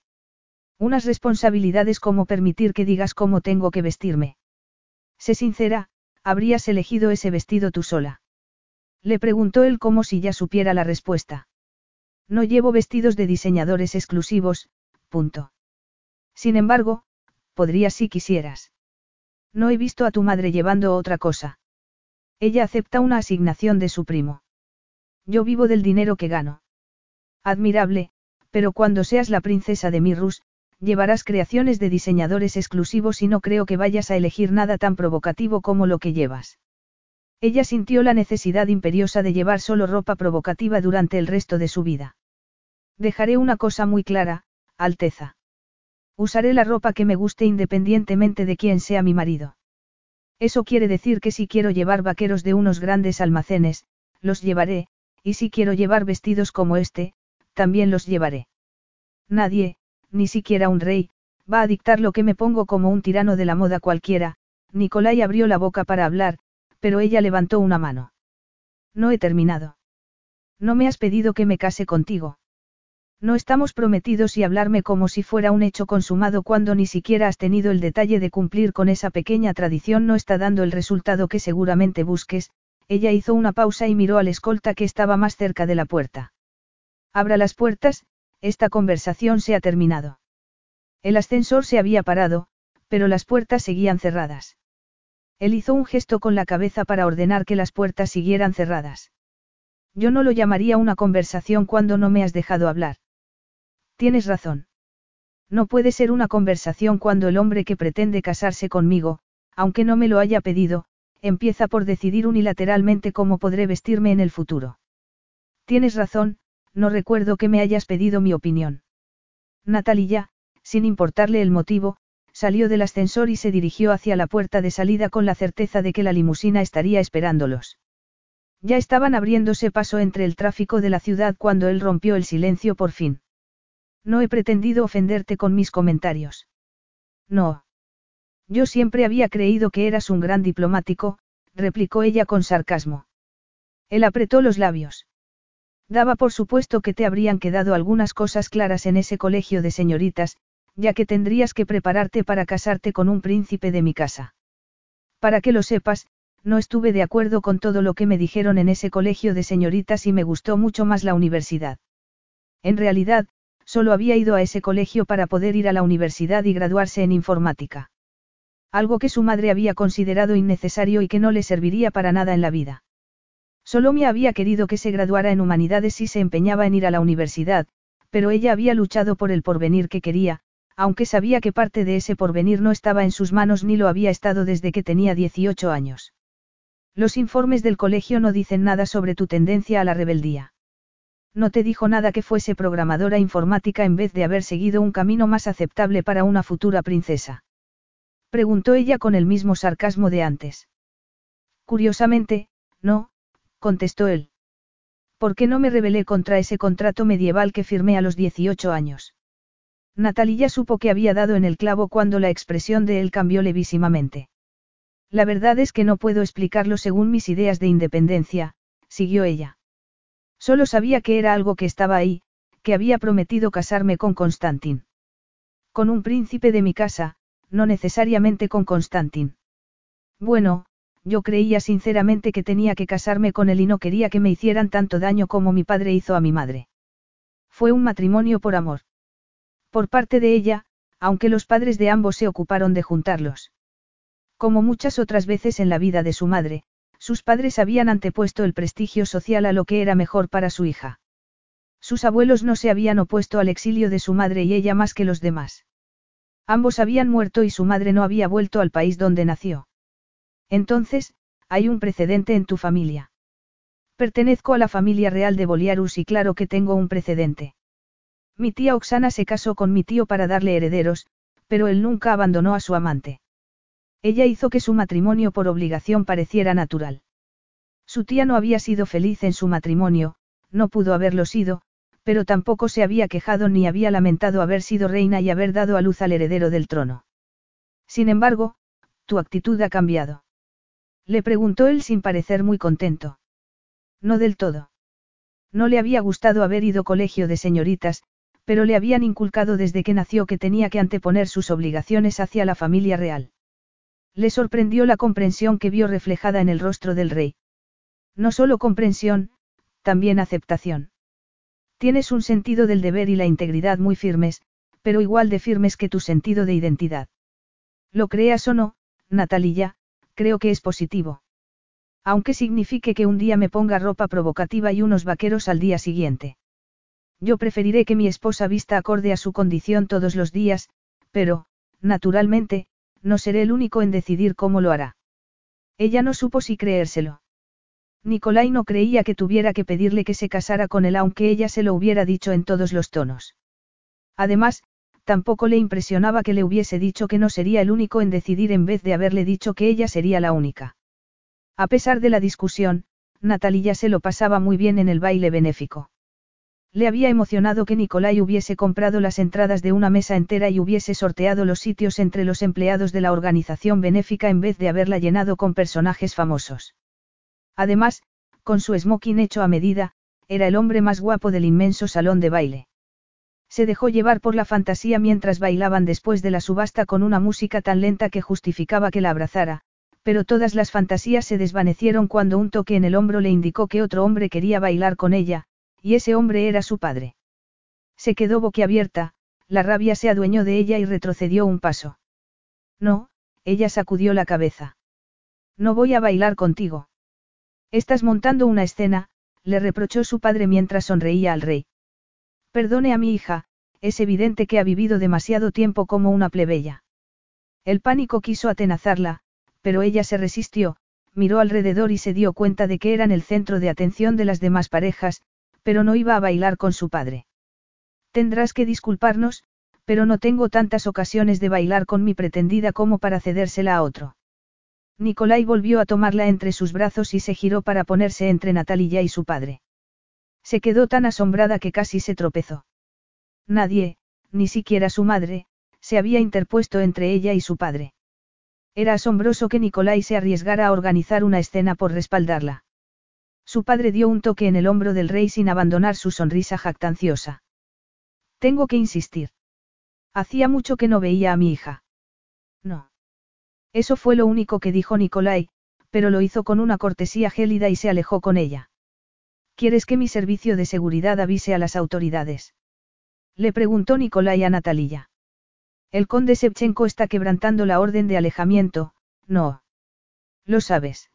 Unas responsabilidades como permitir que digas cómo tengo que vestirme. Sé sincera, habrías elegido ese vestido tú sola. Le preguntó él como si ya supiera la respuesta. No llevo vestidos de diseñadores exclusivos, punto. Sin embargo, podrías si quisieras. No he visto a tu madre llevando otra cosa. Ella acepta una asignación de su primo. Yo vivo del dinero que gano. Admirable, pero cuando seas la princesa de Mirrus, llevarás creaciones de diseñadores exclusivos y no creo que vayas a elegir nada tan provocativo como lo que llevas. Ella sintió la necesidad imperiosa de llevar solo ropa provocativa durante el resto de su vida. Dejaré una cosa muy clara, Alteza. Usaré la ropa que me guste independientemente de quién sea mi marido. Eso quiere decir que si quiero llevar vaqueros de unos grandes almacenes, los llevaré, y si quiero llevar vestidos como este, también los llevaré. Nadie, ni siquiera un rey, va a dictar lo que me pongo como un tirano de la moda cualquiera, Nicolai abrió la boca para hablar, pero ella levantó una mano. No he terminado. No me has pedido que me case contigo. No estamos prometidos y hablarme como si fuera un hecho consumado cuando ni siquiera has tenido el detalle de cumplir con esa pequeña tradición no está dando el resultado que seguramente busques, ella hizo una pausa y miró al escolta que estaba más cerca de la puerta. Abra las puertas, esta conversación se ha terminado. El ascensor se había parado, pero las puertas seguían cerradas. Él hizo un gesto con la cabeza para ordenar que las puertas siguieran cerradas. Yo no lo llamaría una conversación cuando no me has dejado hablar. Tienes razón. No puede ser una conversación cuando el hombre que pretende casarse conmigo, aunque no me lo haya pedido, empieza por decidir unilateralmente cómo podré vestirme en el futuro. Tienes razón, no recuerdo que me hayas pedido mi opinión. Natalia, sin importarle el motivo, salió del ascensor y se dirigió hacia la puerta de salida con la certeza de que la limusina estaría esperándolos. Ya estaban abriéndose paso entre el tráfico de la ciudad cuando él rompió el silencio por fin. No he pretendido ofenderte con mis comentarios. No. Yo siempre había creído que eras un gran diplomático, replicó ella con sarcasmo. Él apretó los labios. Daba por supuesto que te habrían quedado algunas cosas claras en ese colegio de señoritas, ya que tendrías que prepararte para casarte con un príncipe de mi casa. Para que lo sepas, no estuve de acuerdo con todo lo que me dijeron en ese colegio de señoritas y me gustó mucho más la universidad. En realidad, solo había ido a ese colegio para poder ir a la universidad y graduarse en informática. Algo que su madre había considerado innecesario y que no le serviría para nada en la vida. Solo me había querido que se graduara en humanidades y se empeñaba en ir a la universidad, pero ella había luchado por el porvenir que quería, aunque sabía que parte de ese porvenir no estaba en sus manos ni lo había estado desde que tenía 18 años. Los informes del colegio no dicen nada sobre tu tendencia a la rebeldía. No te dijo nada que fuese programadora informática en vez de haber seguido un camino más aceptable para una futura princesa. Preguntó ella con el mismo sarcasmo de antes. Curiosamente, no, contestó él. ¿Por qué no me rebelé contra ese contrato medieval que firmé a los 18 años? Natalia supo que había dado en el clavo cuando la expresión de él cambió levísimamente. La verdad es que no puedo explicarlo según mis ideas de independencia, siguió ella. Solo sabía que era algo que estaba ahí, que había prometido casarme con Constantin. Con un príncipe de mi casa, no necesariamente con Constantin. Bueno, yo creía sinceramente que tenía que casarme con él y no quería que me hicieran tanto daño como mi padre hizo a mi madre. Fue un matrimonio por amor. Por parte de ella, aunque los padres de ambos se ocuparon de juntarlos. Como muchas otras veces en la vida de su madre, sus padres habían antepuesto el prestigio social a lo que era mejor para su hija. Sus abuelos no se habían opuesto al exilio de su madre y ella más que los demás. Ambos habían muerto y su madre no había vuelto al país donde nació. Entonces, hay un precedente en tu familia. Pertenezco a la familia real de Boliarus y claro que tengo un precedente. Mi tía Oxana se casó con mi tío para darle herederos, pero él nunca abandonó a su amante. Ella hizo que su matrimonio por obligación pareciera natural. Su tía no había sido feliz en su matrimonio, no pudo haberlo sido, pero tampoco se había quejado ni había lamentado haber sido reina y haber dado a luz al heredero del trono. Sin embargo, tu actitud ha cambiado. Le preguntó él sin parecer muy contento. No del todo. No le había gustado haber ido colegio de señoritas, pero le habían inculcado desde que nació que tenía que anteponer sus obligaciones hacia la familia real. Le sorprendió la comprensión que vio reflejada en el rostro del rey. No solo comprensión, también aceptación. Tienes un sentido del deber y la integridad muy firmes, pero igual de firmes que tu sentido de identidad. Lo creas o no, Natalia, creo que es positivo. Aunque signifique que un día me ponga ropa provocativa y unos vaqueros al día siguiente. Yo preferiré que mi esposa vista acorde a su condición todos los días, pero, naturalmente, no seré el único en decidir cómo lo hará. Ella no supo si creérselo. Nicolai no creía que tuviera que pedirle que se casara con él aunque ella se lo hubiera dicho en todos los tonos. Además, tampoco le impresionaba que le hubiese dicho que no sería el único en decidir en vez de haberle dicho que ella sería la única. A pesar de la discusión, Natalia se lo pasaba muy bien en el baile benéfico. Le había emocionado que Nicolai hubiese comprado las entradas de una mesa entera y hubiese sorteado los sitios entre los empleados de la organización benéfica en vez de haberla llenado con personajes famosos. Además, con su smoking hecho a medida, era el hombre más guapo del inmenso salón de baile. Se dejó llevar por la fantasía mientras bailaban después de la subasta con una música tan lenta que justificaba que la abrazara, pero todas las fantasías se desvanecieron cuando un toque en el hombro le indicó que otro hombre quería bailar con ella, y ese hombre era su padre. Se quedó boquiabierta, la rabia se adueñó de ella y retrocedió un paso. No, ella sacudió la cabeza. No voy a bailar contigo. Estás montando una escena, le reprochó su padre mientras sonreía al rey. Perdone a mi hija, es evidente que ha vivido demasiado tiempo como una plebeya. El pánico quiso atenazarla, pero ella se resistió, miró alrededor y se dio cuenta de que eran el centro de atención de las demás parejas, pero no iba a bailar con su padre. Tendrás que disculparnos, pero no tengo tantas ocasiones de bailar con mi pretendida como para cedérsela a otro. Nicolai volvió a tomarla entre sus brazos y se giró para ponerse entre Natalia y su padre. Se quedó tan asombrada que casi se tropezó. Nadie, ni siquiera su madre, se había interpuesto entre ella y su padre. Era asombroso que Nicolai se arriesgara a organizar una escena por respaldarla. Su padre dio un toque en el hombro del rey sin abandonar su sonrisa jactanciosa. Tengo que insistir. Hacía mucho que no veía a mi hija. No. Eso fue lo único que dijo Nicolai, pero lo hizo con una cortesía gélida y se alejó con ella. ¿Quieres que mi servicio de seguridad avise a las autoridades? Le preguntó Nikolai a Natalia. El conde Shevchenko está quebrantando la orden de alejamiento, no. Lo sabes.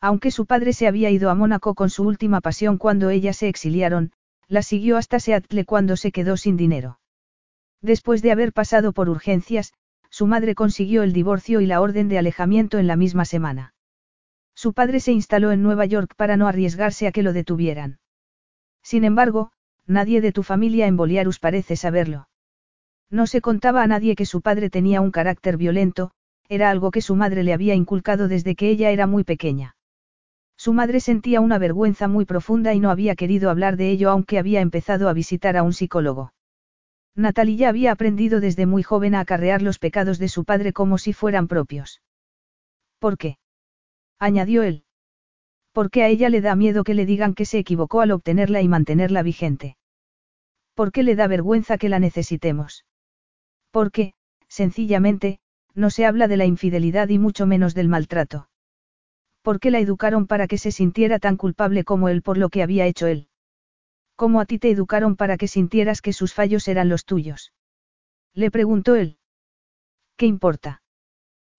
Aunque su padre se había ido a Mónaco con su última pasión cuando ellas se exiliaron, la siguió hasta Seattle cuando se quedó sin dinero. Después de haber pasado por urgencias, su madre consiguió el divorcio y la orden de alejamiento en la misma semana. Su padre se instaló en Nueva York para no arriesgarse a que lo detuvieran. Sin embargo, nadie de tu familia en Boliarus parece saberlo. No se contaba a nadie que su padre tenía un carácter violento, era algo que su madre le había inculcado desde que ella era muy pequeña. Su madre sentía una vergüenza muy profunda y no había querido hablar de ello aunque había empezado a visitar a un psicólogo. Natalia había aprendido desde muy joven a acarrear los pecados de su padre como si fueran propios. ¿Por qué? añadió él. Porque a ella le da miedo que le digan que se equivocó al obtenerla y mantenerla vigente. ¿Por qué le da vergüenza que la necesitemos? Porque, sencillamente, no se habla de la infidelidad y mucho menos del maltrato. ¿Por qué la educaron para que se sintiera tan culpable como él por lo que había hecho él? ¿Cómo a ti te educaron para que sintieras que sus fallos eran los tuyos? Le preguntó él. ¿Qué importa?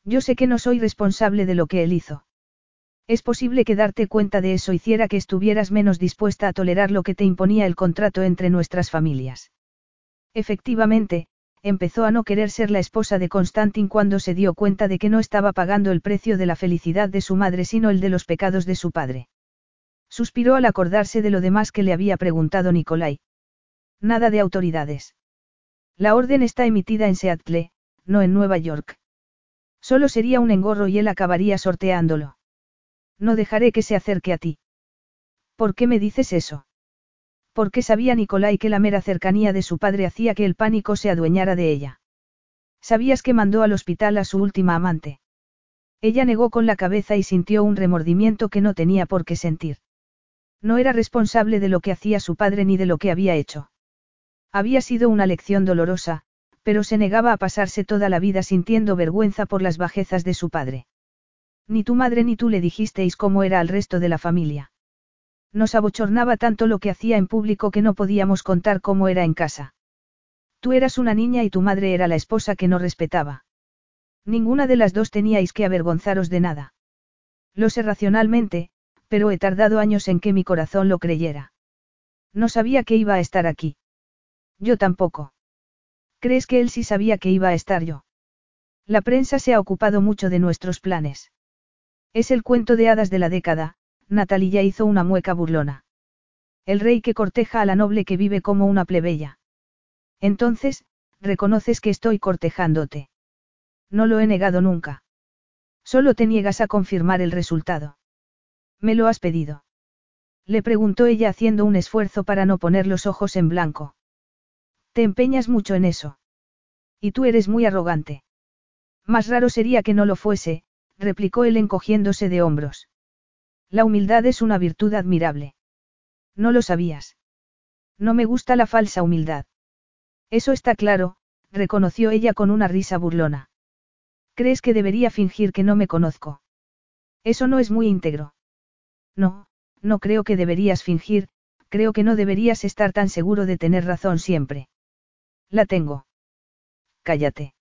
Yo sé que no soy responsable de lo que él hizo. Es posible que darte cuenta de eso hiciera que estuvieras menos dispuesta a tolerar lo que te imponía el contrato entre nuestras familias. Efectivamente, empezó a no querer ser la esposa de Constantin cuando se dio cuenta de que no estaba pagando el precio de la felicidad de su madre sino el de los pecados de su padre. Suspiró al acordarse de lo demás que le había preguntado Nicolai. Nada de autoridades. La orden está emitida en Seattle, no en Nueva York. Solo sería un engorro y él acabaría sorteándolo. No dejaré que se acerque a ti. ¿Por qué me dices eso? Porque sabía Nicolai que la mera cercanía de su padre hacía que el pánico se adueñara de ella. ¿Sabías que mandó al hospital a su última amante? Ella negó con la cabeza y sintió un remordimiento que no tenía por qué sentir. No era responsable de lo que hacía su padre ni de lo que había hecho. Había sido una lección dolorosa, pero se negaba a pasarse toda la vida sintiendo vergüenza por las bajezas de su padre. Ni tu madre ni tú le dijisteis cómo era al resto de la familia. Nos abochornaba tanto lo que hacía en público que no podíamos contar cómo era en casa. Tú eras una niña y tu madre era la esposa que no respetaba. Ninguna de las dos teníais que avergonzaros de nada. Lo sé racionalmente, pero he tardado años en que mi corazón lo creyera. No sabía que iba a estar aquí. Yo tampoco. ¿Crees que él sí sabía que iba a estar yo? La prensa se ha ocupado mucho de nuestros planes. Es el cuento de hadas de la década, Natalia hizo una mueca burlona. El rey que corteja a la noble que vive como una plebeya. Entonces, reconoces que estoy cortejándote. No lo he negado nunca. Solo te niegas a confirmar el resultado. ¿Me lo has pedido? Le preguntó ella haciendo un esfuerzo para no poner los ojos en blanco. Te empeñas mucho en eso. Y tú eres muy arrogante. Más raro sería que no lo fuese, replicó él encogiéndose de hombros. La humildad es una virtud admirable. No lo sabías. No me gusta la falsa humildad. Eso está claro, reconoció ella con una risa burlona. ¿Crees que debería fingir que no me conozco? Eso no es muy íntegro. No, no creo que deberías fingir, creo que no deberías estar tan seguro de tener razón siempre. La tengo. Cállate.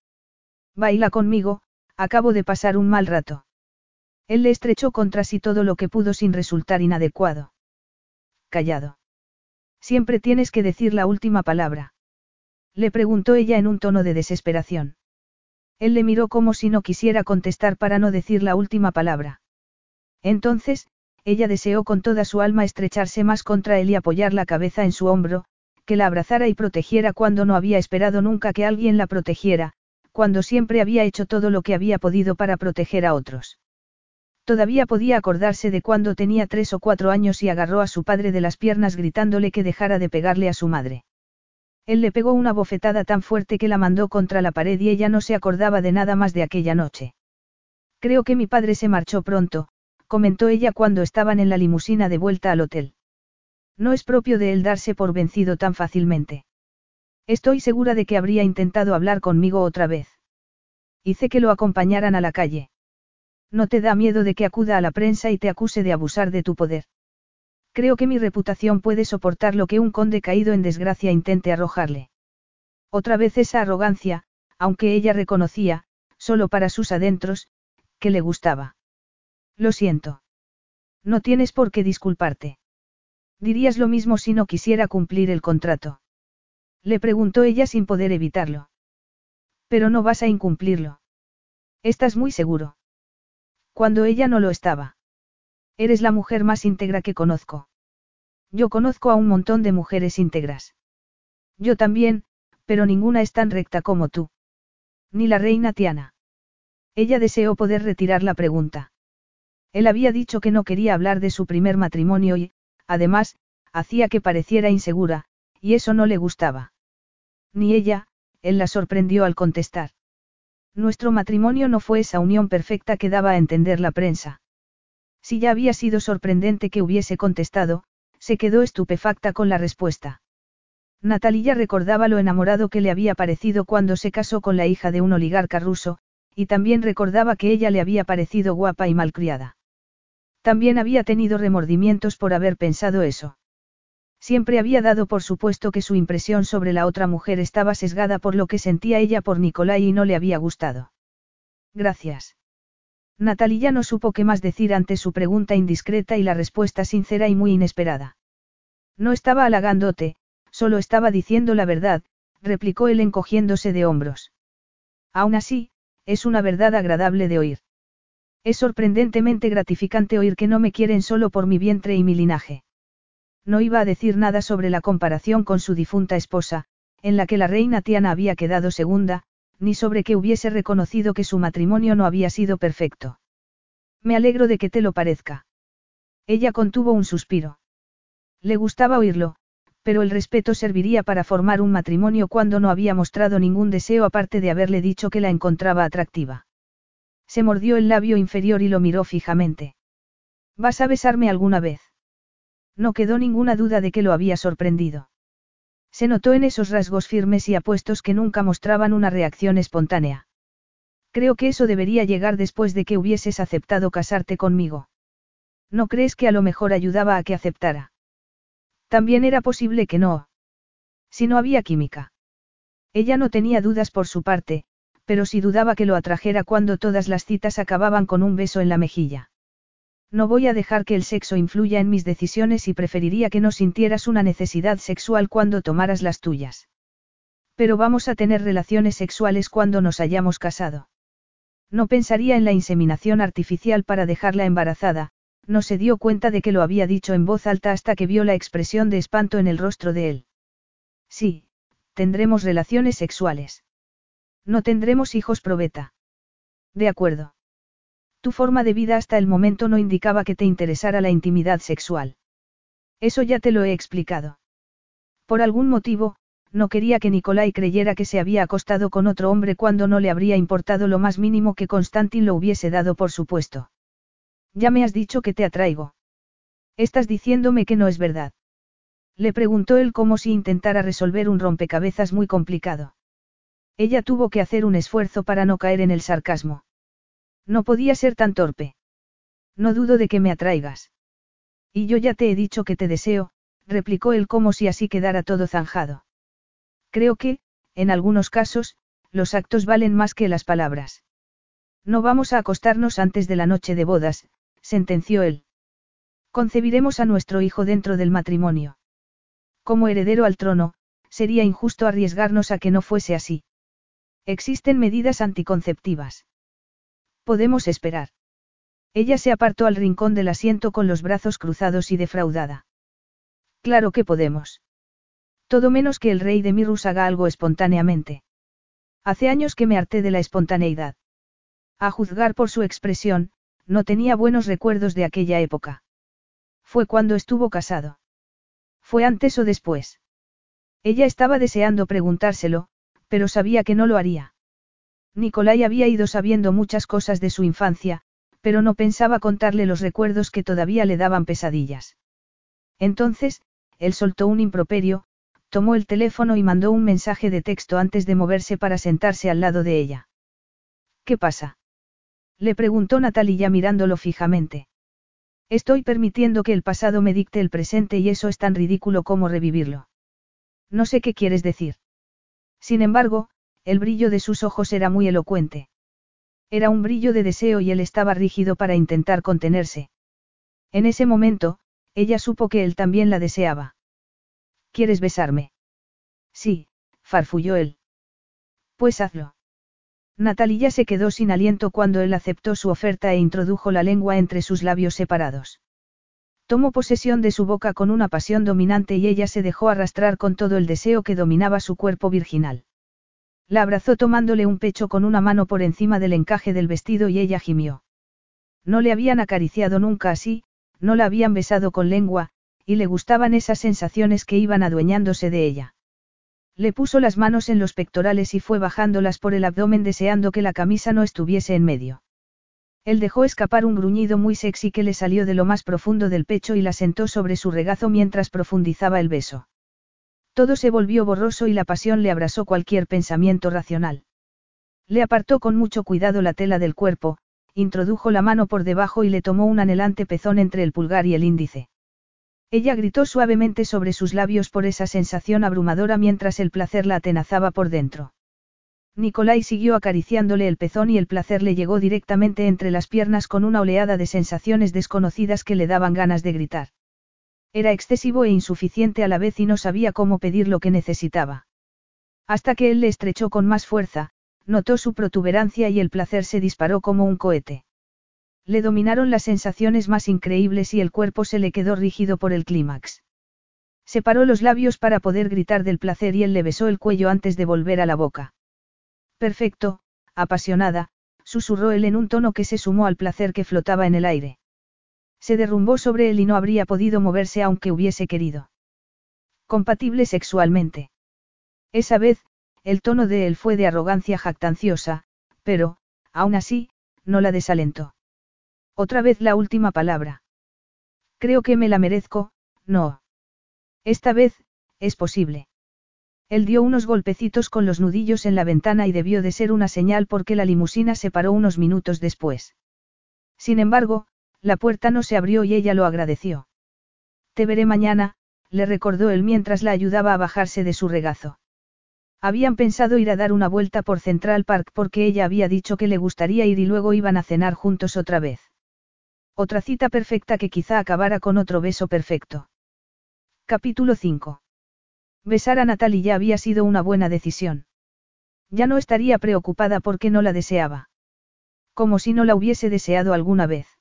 Baila conmigo, acabo de pasar un mal rato. Él le estrechó contra sí todo lo que pudo sin resultar inadecuado. Callado. Siempre tienes que decir la última palabra. Le preguntó ella en un tono de desesperación. Él le miró como si no quisiera contestar para no decir la última palabra. Entonces, ella deseó con toda su alma estrecharse más contra él y apoyar la cabeza en su hombro, que la abrazara y protegiera cuando no había esperado nunca que alguien la protegiera, cuando siempre había hecho todo lo que había podido para proteger a otros. Todavía podía acordarse de cuando tenía tres o cuatro años y agarró a su padre de las piernas gritándole que dejara de pegarle a su madre. Él le pegó una bofetada tan fuerte que la mandó contra la pared y ella no se acordaba de nada más de aquella noche. Creo que mi padre se marchó pronto, comentó ella cuando estaban en la limusina de vuelta al hotel. No es propio de él darse por vencido tan fácilmente. Estoy segura de que habría intentado hablar conmigo otra vez. Hice que lo acompañaran a la calle. No te da miedo de que acuda a la prensa y te acuse de abusar de tu poder. Creo que mi reputación puede soportar lo que un conde caído en desgracia intente arrojarle. Otra vez esa arrogancia, aunque ella reconocía, solo para sus adentros, que le gustaba. Lo siento. No tienes por qué disculparte. Dirías lo mismo si no quisiera cumplir el contrato. Le preguntó ella sin poder evitarlo. Pero no vas a incumplirlo. Estás muy seguro. Cuando ella no lo estaba. Eres la mujer más íntegra que conozco. Yo conozco a un montón de mujeres íntegras. Yo también, pero ninguna es tan recta como tú. Ni la reina Tiana. Ella deseó poder retirar la pregunta. Él había dicho que no quería hablar de su primer matrimonio y, además, hacía que pareciera insegura, y eso no le gustaba. Ni ella, él la sorprendió al contestar. Nuestro matrimonio no fue esa unión perfecta que daba a entender la prensa. Si ya había sido sorprendente que hubiese contestado, se quedó estupefacta con la respuesta. Natalia recordaba lo enamorado que le había parecido cuando se casó con la hija de un oligarca ruso, y también recordaba que ella le había parecido guapa y malcriada. También había tenido remordimientos por haber pensado eso. Siempre había dado por supuesto que su impresión sobre la otra mujer estaba sesgada por lo que sentía ella por Nicolai y no le había gustado. Gracias. Natalia no supo qué más decir ante su pregunta indiscreta y la respuesta sincera y muy inesperada. No estaba halagándote, solo estaba diciendo la verdad, replicó él encogiéndose de hombros. Aún así, es una verdad agradable de oír. Es sorprendentemente gratificante oír que no me quieren solo por mi vientre y mi linaje. No iba a decir nada sobre la comparación con su difunta esposa, en la que la reina Tiana había quedado segunda, ni sobre que hubiese reconocido que su matrimonio no había sido perfecto. Me alegro de que te lo parezca. Ella contuvo un suspiro. Le gustaba oírlo, pero el respeto serviría para formar un matrimonio cuando no había mostrado ningún deseo aparte de haberle dicho que la encontraba atractiva. Se mordió el labio inferior y lo miró fijamente. ¿Vas a besarme alguna vez? No quedó ninguna duda de que lo había sorprendido. Se notó en esos rasgos firmes y apuestos que nunca mostraban una reacción espontánea. Creo que eso debería llegar después de que hubieses aceptado casarte conmigo. ¿No crees que a lo mejor ayudaba a que aceptara? También era posible que no. Si no había química. Ella no tenía dudas por su parte, pero sí dudaba que lo atrajera cuando todas las citas acababan con un beso en la mejilla. No voy a dejar que el sexo influya en mis decisiones y preferiría que no sintieras una necesidad sexual cuando tomaras las tuyas. Pero vamos a tener relaciones sexuales cuando nos hayamos casado. No pensaría en la inseminación artificial para dejarla embarazada, no se dio cuenta de que lo había dicho en voz alta hasta que vio la expresión de espanto en el rostro de él. Sí, tendremos relaciones sexuales. No tendremos hijos probeta. De acuerdo. Tu forma de vida hasta el momento no indicaba que te interesara la intimidad sexual. Eso ya te lo he explicado. Por algún motivo, no quería que Nicolai creyera que se había acostado con otro hombre cuando no le habría importado lo más mínimo que Constantin lo hubiese dado por supuesto. Ya me has dicho que te atraigo. Estás diciéndome que no es verdad. Le preguntó él como si intentara resolver un rompecabezas muy complicado. Ella tuvo que hacer un esfuerzo para no caer en el sarcasmo. No podía ser tan torpe. No dudo de que me atraigas. Y yo ya te he dicho que te deseo, replicó él como si así quedara todo zanjado. Creo que, en algunos casos, los actos valen más que las palabras. No vamos a acostarnos antes de la noche de bodas, sentenció él. Concebiremos a nuestro hijo dentro del matrimonio. Como heredero al trono, sería injusto arriesgarnos a que no fuese así. Existen medidas anticonceptivas. Podemos esperar. Ella se apartó al rincón del asiento con los brazos cruzados y defraudada. Claro que podemos. Todo menos que el rey de Mirus haga algo espontáneamente. Hace años que me harté de la espontaneidad. A juzgar por su expresión, no tenía buenos recuerdos de aquella época. Fue cuando estuvo casado. Fue antes o después. Ella estaba deseando preguntárselo, pero sabía que no lo haría. Nicolai había ido sabiendo muchas cosas de su infancia, pero no pensaba contarle los recuerdos que todavía le daban pesadillas. Entonces, él soltó un improperio, tomó el teléfono y mandó un mensaje de texto antes de moverse para sentarse al lado de ella. ¿Qué pasa? Le preguntó Natalia mirándolo fijamente. Estoy permitiendo que el pasado me dicte el presente y eso es tan ridículo como revivirlo. No sé qué quieres decir. Sin embargo, el brillo de sus ojos era muy elocuente. Era un brillo de deseo y él estaba rígido para intentar contenerse. En ese momento, ella supo que él también la deseaba. ¿Quieres besarme? Sí, farfulló él. Pues hazlo. Natalia se quedó sin aliento cuando él aceptó su oferta e introdujo la lengua entre sus labios separados. Tomó posesión de su boca con una pasión dominante y ella se dejó arrastrar con todo el deseo que dominaba su cuerpo virginal. La abrazó tomándole un pecho con una mano por encima del encaje del vestido y ella gimió. No le habían acariciado nunca así, no la habían besado con lengua, y le gustaban esas sensaciones que iban adueñándose de ella. Le puso las manos en los pectorales y fue bajándolas por el abdomen deseando que la camisa no estuviese en medio. Él dejó escapar un gruñido muy sexy que le salió de lo más profundo del pecho y la sentó sobre su regazo mientras profundizaba el beso. Todo se volvió borroso y la pasión le abrasó cualquier pensamiento racional. Le apartó con mucho cuidado la tela del cuerpo, introdujo la mano por debajo y le tomó un anhelante pezón entre el pulgar y el índice. Ella gritó suavemente sobre sus labios por esa sensación abrumadora mientras el placer la atenazaba por dentro. Nicolai siguió acariciándole el pezón y el placer le llegó directamente entre las piernas con una oleada de sensaciones desconocidas que le daban ganas de gritar. Era excesivo e insuficiente a la vez y no sabía cómo pedir lo que necesitaba. Hasta que él le estrechó con más fuerza, notó su protuberancia y el placer se disparó como un cohete. Le dominaron las sensaciones más increíbles y el cuerpo se le quedó rígido por el clímax. Separó los labios para poder gritar del placer y él le besó el cuello antes de volver a la boca. Perfecto, apasionada, susurró él en un tono que se sumó al placer que flotaba en el aire. Se derrumbó sobre él y no habría podido moverse aunque hubiese querido. Compatible sexualmente. Esa vez, el tono de él fue de arrogancia jactanciosa, pero, aún así, no la desalentó. Otra vez la última palabra. Creo que me la merezco, no. Esta vez, es posible. Él dio unos golpecitos con los nudillos en la ventana y debió de ser una señal porque la limusina se paró unos minutos después. Sin embargo, la puerta no se abrió y ella lo agradeció. Te veré mañana, le recordó él mientras la ayudaba a bajarse de su regazo. Habían pensado ir a dar una vuelta por Central Park porque ella había dicho que le gustaría ir y luego iban a cenar juntos otra vez. Otra cita perfecta que quizá acabara con otro beso perfecto. Capítulo 5. Besar a Natalie ya había sido una buena decisión. Ya no estaría preocupada porque no la deseaba. Como si no la hubiese deseado alguna vez.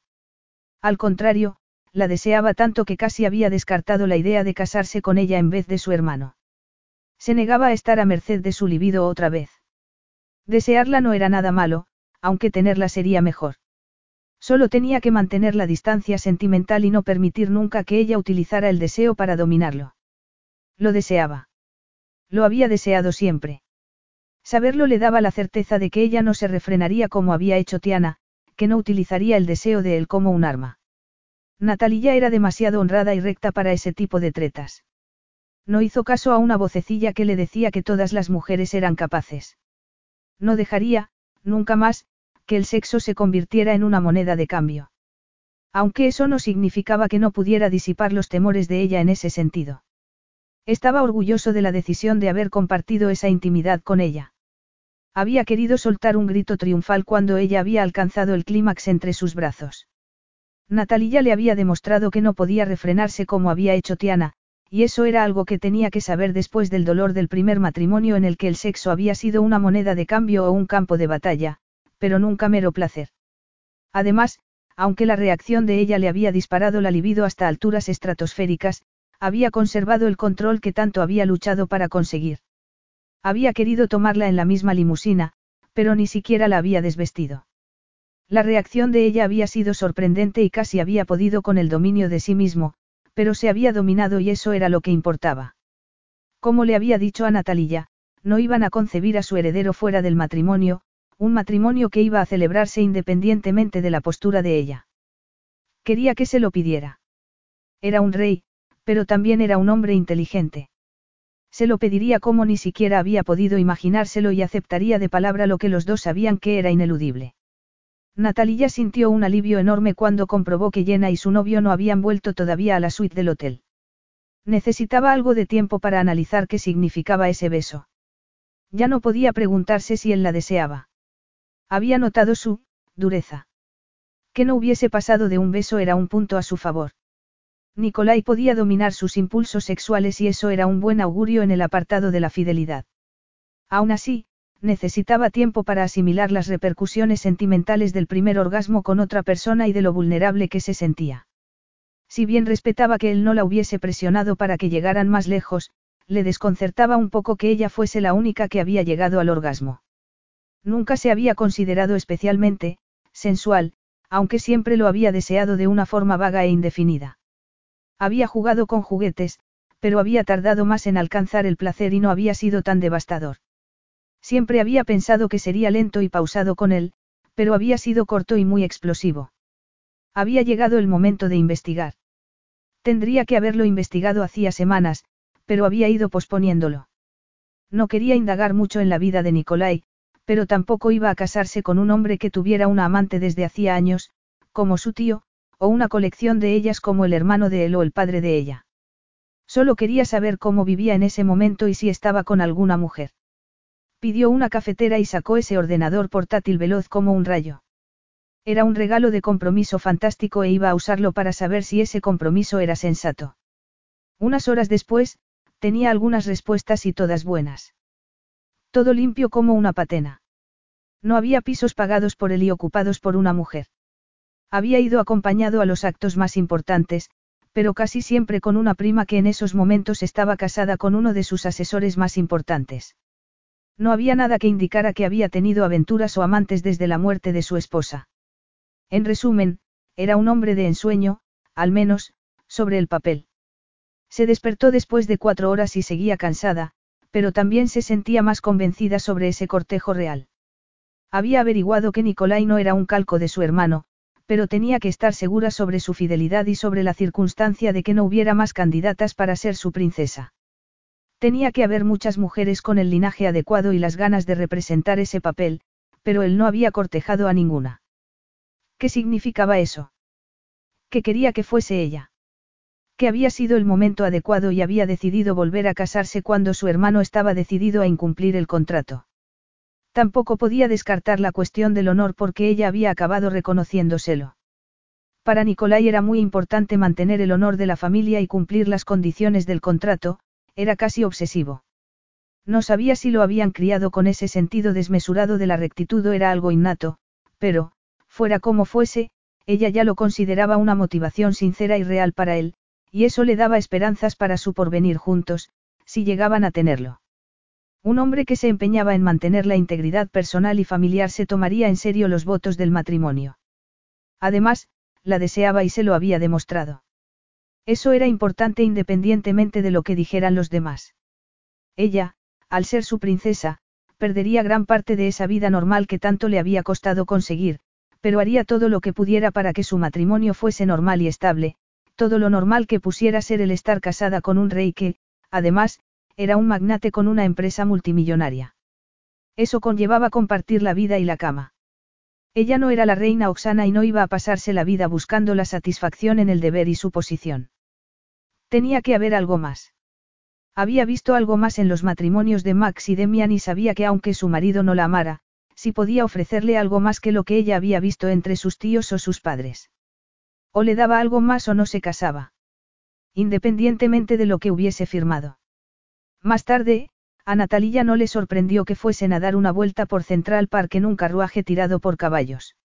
Al contrario, la deseaba tanto que casi había descartado la idea de casarse con ella en vez de su hermano. Se negaba a estar a merced de su libido otra vez. Desearla no era nada malo, aunque tenerla sería mejor. Solo tenía que mantener la distancia sentimental y no permitir nunca que ella utilizara el deseo para dominarlo. Lo deseaba. Lo había deseado siempre. Saberlo le daba la certeza de que ella no se refrenaría como había hecho Tiana, que no utilizaría el deseo de él como un arma. Natalia era demasiado honrada y recta para ese tipo de tretas. No hizo caso a una vocecilla que le decía que todas las mujeres eran capaces. No dejaría, nunca más, que el sexo se convirtiera en una moneda de cambio. Aunque eso no significaba que no pudiera disipar los temores de ella en ese sentido. Estaba orgulloso de la decisión de haber compartido esa intimidad con ella. Había querido soltar un grito triunfal cuando ella había alcanzado el clímax entre sus brazos. Natalia le había demostrado que no podía refrenarse como había hecho Tiana, y eso era algo que tenía que saber después del dolor del primer matrimonio en el que el sexo había sido una moneda de cambio o un campo de batalla, pero nunca mero placer. Además, aunque la reacción de ella le había disparado la libido hasta alturas estratosféricas, había conservado el control que tanto había luchado para conseguir. Había querido tomarla en la misma limusina, pero ni siquiera la había desvestido. La reacción de ella había sido sorprendente y casi había podido con el dominio de sí mismo, pero se había dominado y eso era lo que importaba. Como le había dicho a Natalia, no iban a concebir a su heredero fuera del matrimonio, un matrimonio que iba a celebrarse independientemente de la postura de ella. Quería que se lo pidiera. Era un rey, pero también era un hombre inteligente. Se lo pediría como ni siquiera había podido imaginárselo y aceptaría de palabra lo que los dos sabían que era ineludible. Natalia sintió un alivio enorme cuando comprobó que Jenna y su novio no habían vuelto todavía a la suite del hotel. Necesitaba algo de tiempo para analizar qué significaba ese beso. Ya no podía preguntarse si él la deseaba. Había notado su dureza. Que no hubiese pasado de un beso era un punto a su favor. Nicolai podía dominar sus impulsos sexuales y eso era un buen augurio en el apartado de la fidelidad. Aún así, necesitaba tiempo para asimilar las repercusiones sentimentales del primer orgasmo con otra persona y de lo vulnerable que se sentía. Si bien respetaba que él no la hubiese presionado para que llegaran más lejos, le desconcertaba un poco que ella fuese la única que había llegado al orgasmo. Nunca se había considerado especialmente, sensual, aunque siempre lo había deseado de una forma vaga e indefinida. Había jugado con juguetes, pero había tardado más en alcanzar el placer y no había sido tan devastador. Siempre había pensado que sería lento y pausado con él, pero había sido corto y muy explosivo. Había llegado el momento de investigar. Tendría que haberlo investigado hacía semanas, pero había ido posponiéndolo. No quería indagar mucho en la vida de Nicolai, pero tampoco iba a casarse con un hombre que tuviera una amante desde hacía años, como su tío, o una colección de ellas como el hermano de él o el padre de ella. Solo quería saber cómo vivía en ese momento y si estaba con alguna mujer. Pidió una cafetera y sacó ese ordenador portátil veloz como un rayo. Era un regalo de compromiso fantástico e iba a usarlo para saber si ese compromiso era sensato. Unas horas después, tenía algunas respuestas y todas buenas. Todo limpio como una patena. No había pisos pagados por él y ocupados por una mujer. Había ido acompañado a los actos más importantes, pero casi siempre con una prima que en esos momentos estaba casada con uno de sus asesores más importantes. No había nada que indicara que había tenido aventuras o amantes desde la muerte de su esposa. En resumen, era un hombre de ensueño, al menos, sobre el papel. Se despertó después de cuatro horas y seguía cansada, pero también se sentía más convencida sobre ese cortejo real. Había averiguado que Nicolai no era un calco de su hermano, pero tenía que estar segura sobre su fidelidad y sobre la circunstancia de que no hubiera más candidatas para ser su princesa. Tenía que haber muchas mujeres con el linaje adecuado y las ganas de representar ese papel, pero él no había cortejado a ninguna. ¿Qué significaba eso? Que quería que fuese ella. Que había sido el momento adecuado y había decidido volver a casarse cuando su hermano estaba decidido a incumplir el contrato. Tampoco podía descartar la cuestión del honor porque ella había acabado reconociéndoselo. Para Nicolai era muy importante mantener el honor de la familia y cumplir las condiciones del contrato, era casi obsesivo. No sabía si lo habían criado con ese sentido desmesurado de la rectitud o era algo innato, pero, Fuera como fuese, ella ya lo consideraba una motivación sincera y real para él, y eso le daba esperanzas para su porvenir juntos, si llegaban a tenerlo. Un hombre que se empeñaba en mantener la integridad personal y familiar se tomaría en serio los votos del matrimonio. Además, la deseaba y se lo había demostrado. Eso era importante independientemente de lo que dijeran los demás. Ella, al ser su princesa, perdería gran parte de esa vida normal que tanto le había costado conseguir, pero haría todo lo que pudiera para que su matrimonio fuese normal y estable, todo lo normal que pusiera ser el estar casada con un rey que, además, era un magnate con una empresa multimillonaria. Eso conllevaba compartir la vida y la cama. Ella no era la reina Oxana y no iba a pasarse la vida buscando la satisfacción en el deber y su posición. Tenía que haber algo más. Había visto algo más en los matrimonios de Max y Demian y sabía que aunque su marido no la amara, si podía ofrecerle algo más que lo que ella había visto entre sus tíos o sus padres. O le daba algo más o no se casaba. Independientemente de lo que hubiese firmado. Más tarde, a Natalia no le sorprendió que fuesen a dar una vuelta por Central Park en un carruaje tirado por caballos.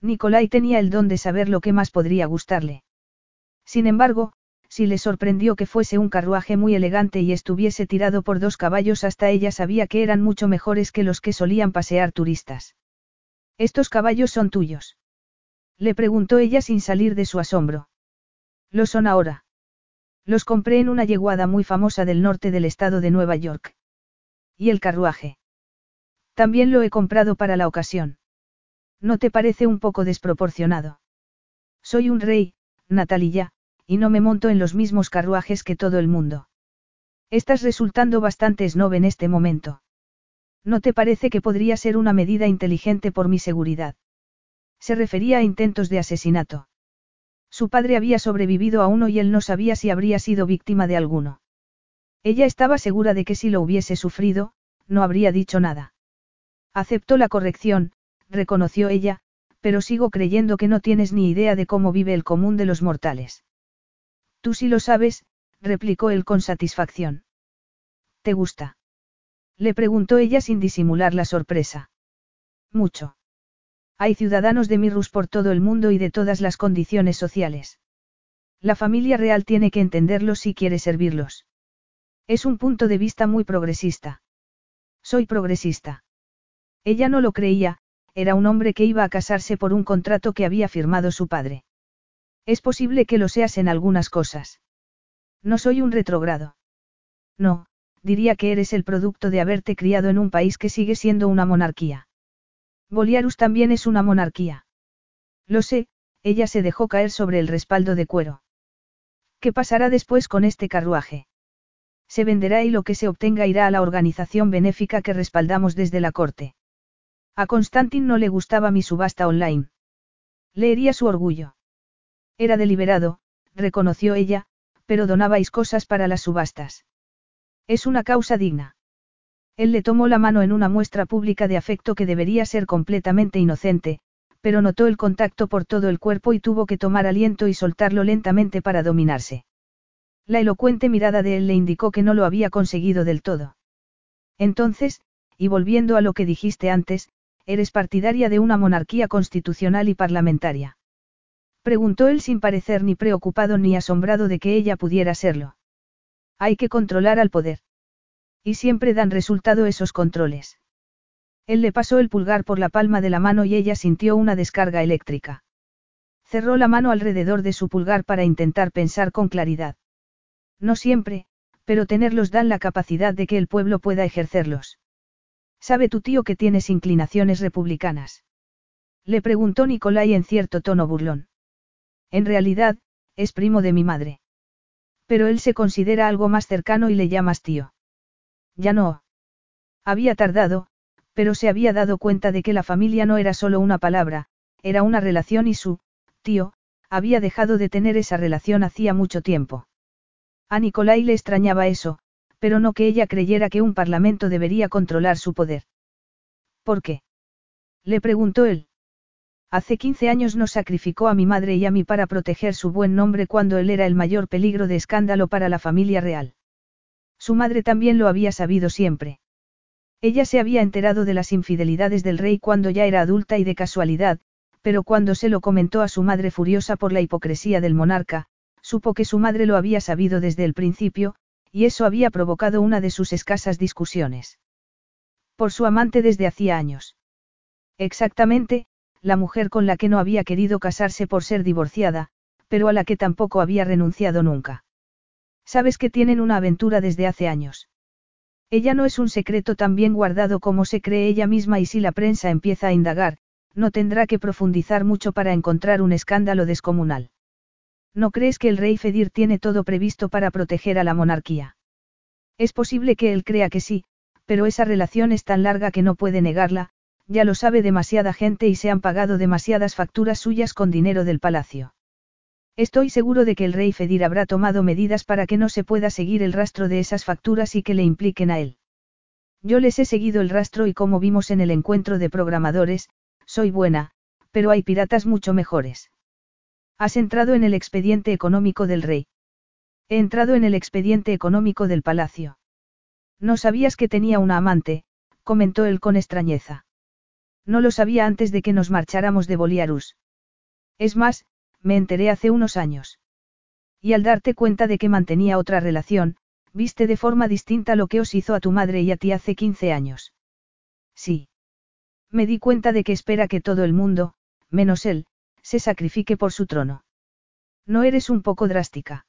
Nicolai tenía el don de saber lo que más podría gustarle. Sin embargo, si le sorprendió que fuese un carruaje muy elegante y estuviese tirado por dos caballos hasta ella sabía que eran mucho mejores que los que solían pasear turistas. ¿Estos caballos son tuyos? Le preguntó ella sin salir de su asombro. Lo son ahora. Los compré en una yeguada muy famosa del norte del estado de Nueva York. ¿Y el carruaje? También lo he comprado para la ocasión. ¿No te parece un poco desproporcionado? Soy un rey, Natalia, y no me monto en los mismos carruajes que todo el mundo. Estás resultando bastante snob en este momento. ¿No te parece que podría ser una medida inteligente por mi seguridad? Se refería a intentos de asesinato. Su padre había sobrevivido a uno y él no sabía si habría sido víctima de alguno. Ella estaba segura de que si lo hubiese sufrido, no habría dicho nada. Aceptó la corrección, reconoció ella, pero sigo creyendo que no tienes ni idea de cómo vive el común de los mortales. Tú sí lo sabes, replicó él con satisfacción. ¿Te gusta? Le preguntó ella sin disimular la sorpresa. Mucho. Hay ciudadanos de Mirrus por todo el mundo y de todas las condiciones sociales. La familia real tiene que entenderlos si quiere servirlos. Es un punto de vista muy progresista. Soy progresista. Ella no lo creía, era un hombre que iba a casarse por un contrato que había firmado su padre. Es posible que lo seas en algunas cosas. No soy un retrogrado. No, diría que eres el producto de haberte criado en un país que sigue siendo una monarquía. Boliarus también es una monarquía. Lo sé, ella se dejó caer sobre el respaldo de cuero. ¿Qué pasará después con este carruaje? Se venderá y lo que se obtenga irá a la organización benéfica que respaldamos desde la corte. A Constantin no le gustaba mi subasta online. Le hería su orgullo. Era deliberado, reconoció ella, pero donabais cosas para las subastas. Es una causa digna. Él le tomó la mano en una muestra pública de afecto que debería ser completamente inocente, pero notó el contacto por todo el cuerpo y tuvo que tomar aliento y soltarlo lentamente para dominarse. La elocuente mirada de él le indicó que no lo había conseguido del todo. Entonces, y volviendo a lo que dijiste antes, eres partidaria de una monarquía constitucional y parlamentaria. Preguntó él sin parecer ni preocupado ni asombrado de que ella pudiera serlo. Hay que controlar al poder. Y siempre dan resultado esos controles. Él le pasó el pulgar por la palma de la mano y ella sintió una descarga eléctrica. Cerró la mano alrededor de su pulgar para intentar pensar con claridad. No siempre, pero tenerlos dan la capacidad de que el pueblo pueda ejercerlos. ¿Sabe tu tío que tienes inclinaciones republicanas? Le preguntó Nicolai en cierto tono burlón. En realidad, es primo de mi madre. Pero él se considera algo más cercano y le llamas tío. Ya no. Había tardado, pero se había dado cuenta de que la familia no era solo una palabra, era una relación y su, tío, había dejado de tener esa relación hacía mucho tiempo. A Nicolai le extrañaba eso, pero no que ella creyera que un parlamento debería controlar su poder. ¿Por qué? Le preguntó él. Hace 15 años nos sacrificó a mi madre y a mí para proteger su buen nombre cuando él era el mayor peligro de escándalo para la familia real. Su madre también lo había sabido siempre. Ella se había enterado de las infidelidades del rey cuando ya era adulta y de casualidad, pero cuando se lo comentó a su madre furiosa por la hipocresía del monarca, supo que su madre lo había sabido desde el principio, y eso había provocado una de sus escasas discusiones. Por su amante desde hacía años. Exactamente, la mujer con la que no había querido casarse por ser divorciada, pero a la que tampoco había renunciado nunca. Sabes que tienen una aventura desde hace años. Ella no es un secreto tan bien guardado como se cree ella misma y si la prensa empieza a indagar, no tendrá que profundizar mucho para encontrar un escándalo descomunal. ¿No crees que el rey Fedir tiene todo previsto para proteger a la monarquía? Es posible que él crea que sí, pero esa relación es tan larga que no puede negarla, ya lo sabe demasiada gente y se han pagado demasiadas facturas suyas con dinero del palacio. Estoy seguro de que el rey Fedir habrá tomado medidas para que no se pueda seguir el rastro de esas facturas y que le impliquen a él. Yo les he seguido el rastro y como vimos en el encuentro de programadores, soy buena, pero hay piratas mucho mejores. Has entrado en el expediente económico del rey. He entrado en el expediente económico del palacio. No sabías que tenía una amante, comentó él con extrañeza. No lo sabía antes de que nos marcháramos de Boliarus. Es más, me enteré hace unos años. Y al darte cuenta de que mantenía otra relación, viste de forma distinta lo que os hizo a tu madre y a ti hace 15 años. Sí. Me di cuenta de que espera que todo el mundo, menos él, se sacrifique por su trono. No eres un poco drástica.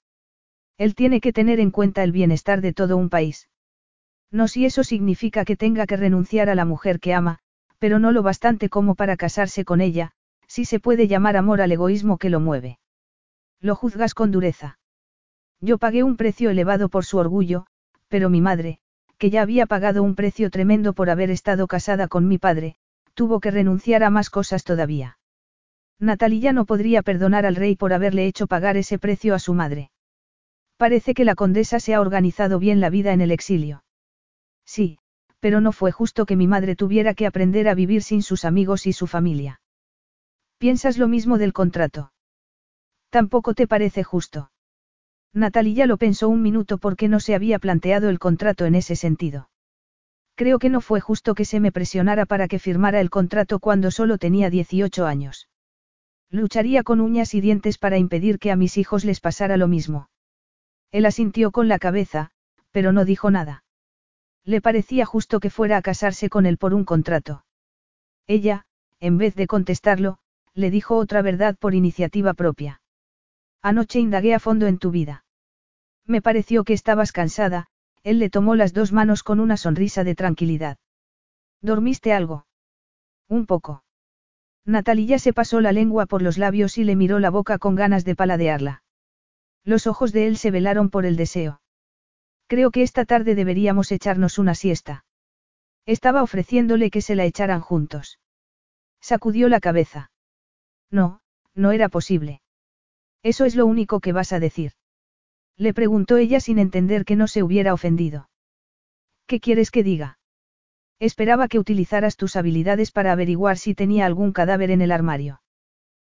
Él tiene que tener en cuenta el bienestar de todo un país. No si eso significa que tenga que renunciar a la mujer que ama, pero no lo bastante como para casarse con ella, si se puede llamar amor al egoísmo que lo mueve. Lo juzgas con dureza. Yo pagué un precio elevado por su orgullo, pero mi madre, que ya había pagado un precio tremendo por haber estado casada con mi padre, tuvo que renunciar a más cosas todavía. Natalia no podría perdonar al rey por haberle hecho pagar ese precio a su madre. Parece que la condesa se ha organizado bien la vida en el exilio. Sí, pero no fue justo que mi madre tuviera que aprender a vivir sin sus amigos y su familia. ¿Piensas lo mismo del contrato? Tampoco te parece justo. Natalia lo pensó un minuto porque no se había planteado el contrato en ese sentido. Creo que no fue justo que se me presionara para que firmara el contrato cuando solo tenía 18 años. Lucharía con uñas y dientes para impedir que a mis hijos les pasara lo mismo. Él asintió con la cabeza, pero no dijo nada. Le parecía justo que fuera a casarse con él por un contrato. Ella, en vez de contestarlo, le dijo otra verdad por iniciativa propia. Anoche indagué a fondo en tu vida. Me pareció que estabas cansada, él le tomó las dos manos con una sonrisa de tranquilidad. ¿Dormiste algo? Un poco. Natalia se pasó la lengua por los labios y le miró la boca con ganas de paladearla. Los ojos de él se velaron por el deseo. Creo que esta tarde deberíamos echarnos una siesta. Estaba ofreciéndole que se la echaran juntos. Sacudió la cabeza. No, no era posible. Eso es lo único que vas a decir. Le preguntó ella sin entender que no se hubiera ofendido. ¿Qué quieres que diga? Esperaba que utilizaras tus habilidades para averiguar si tenía algún cadáver en el armario.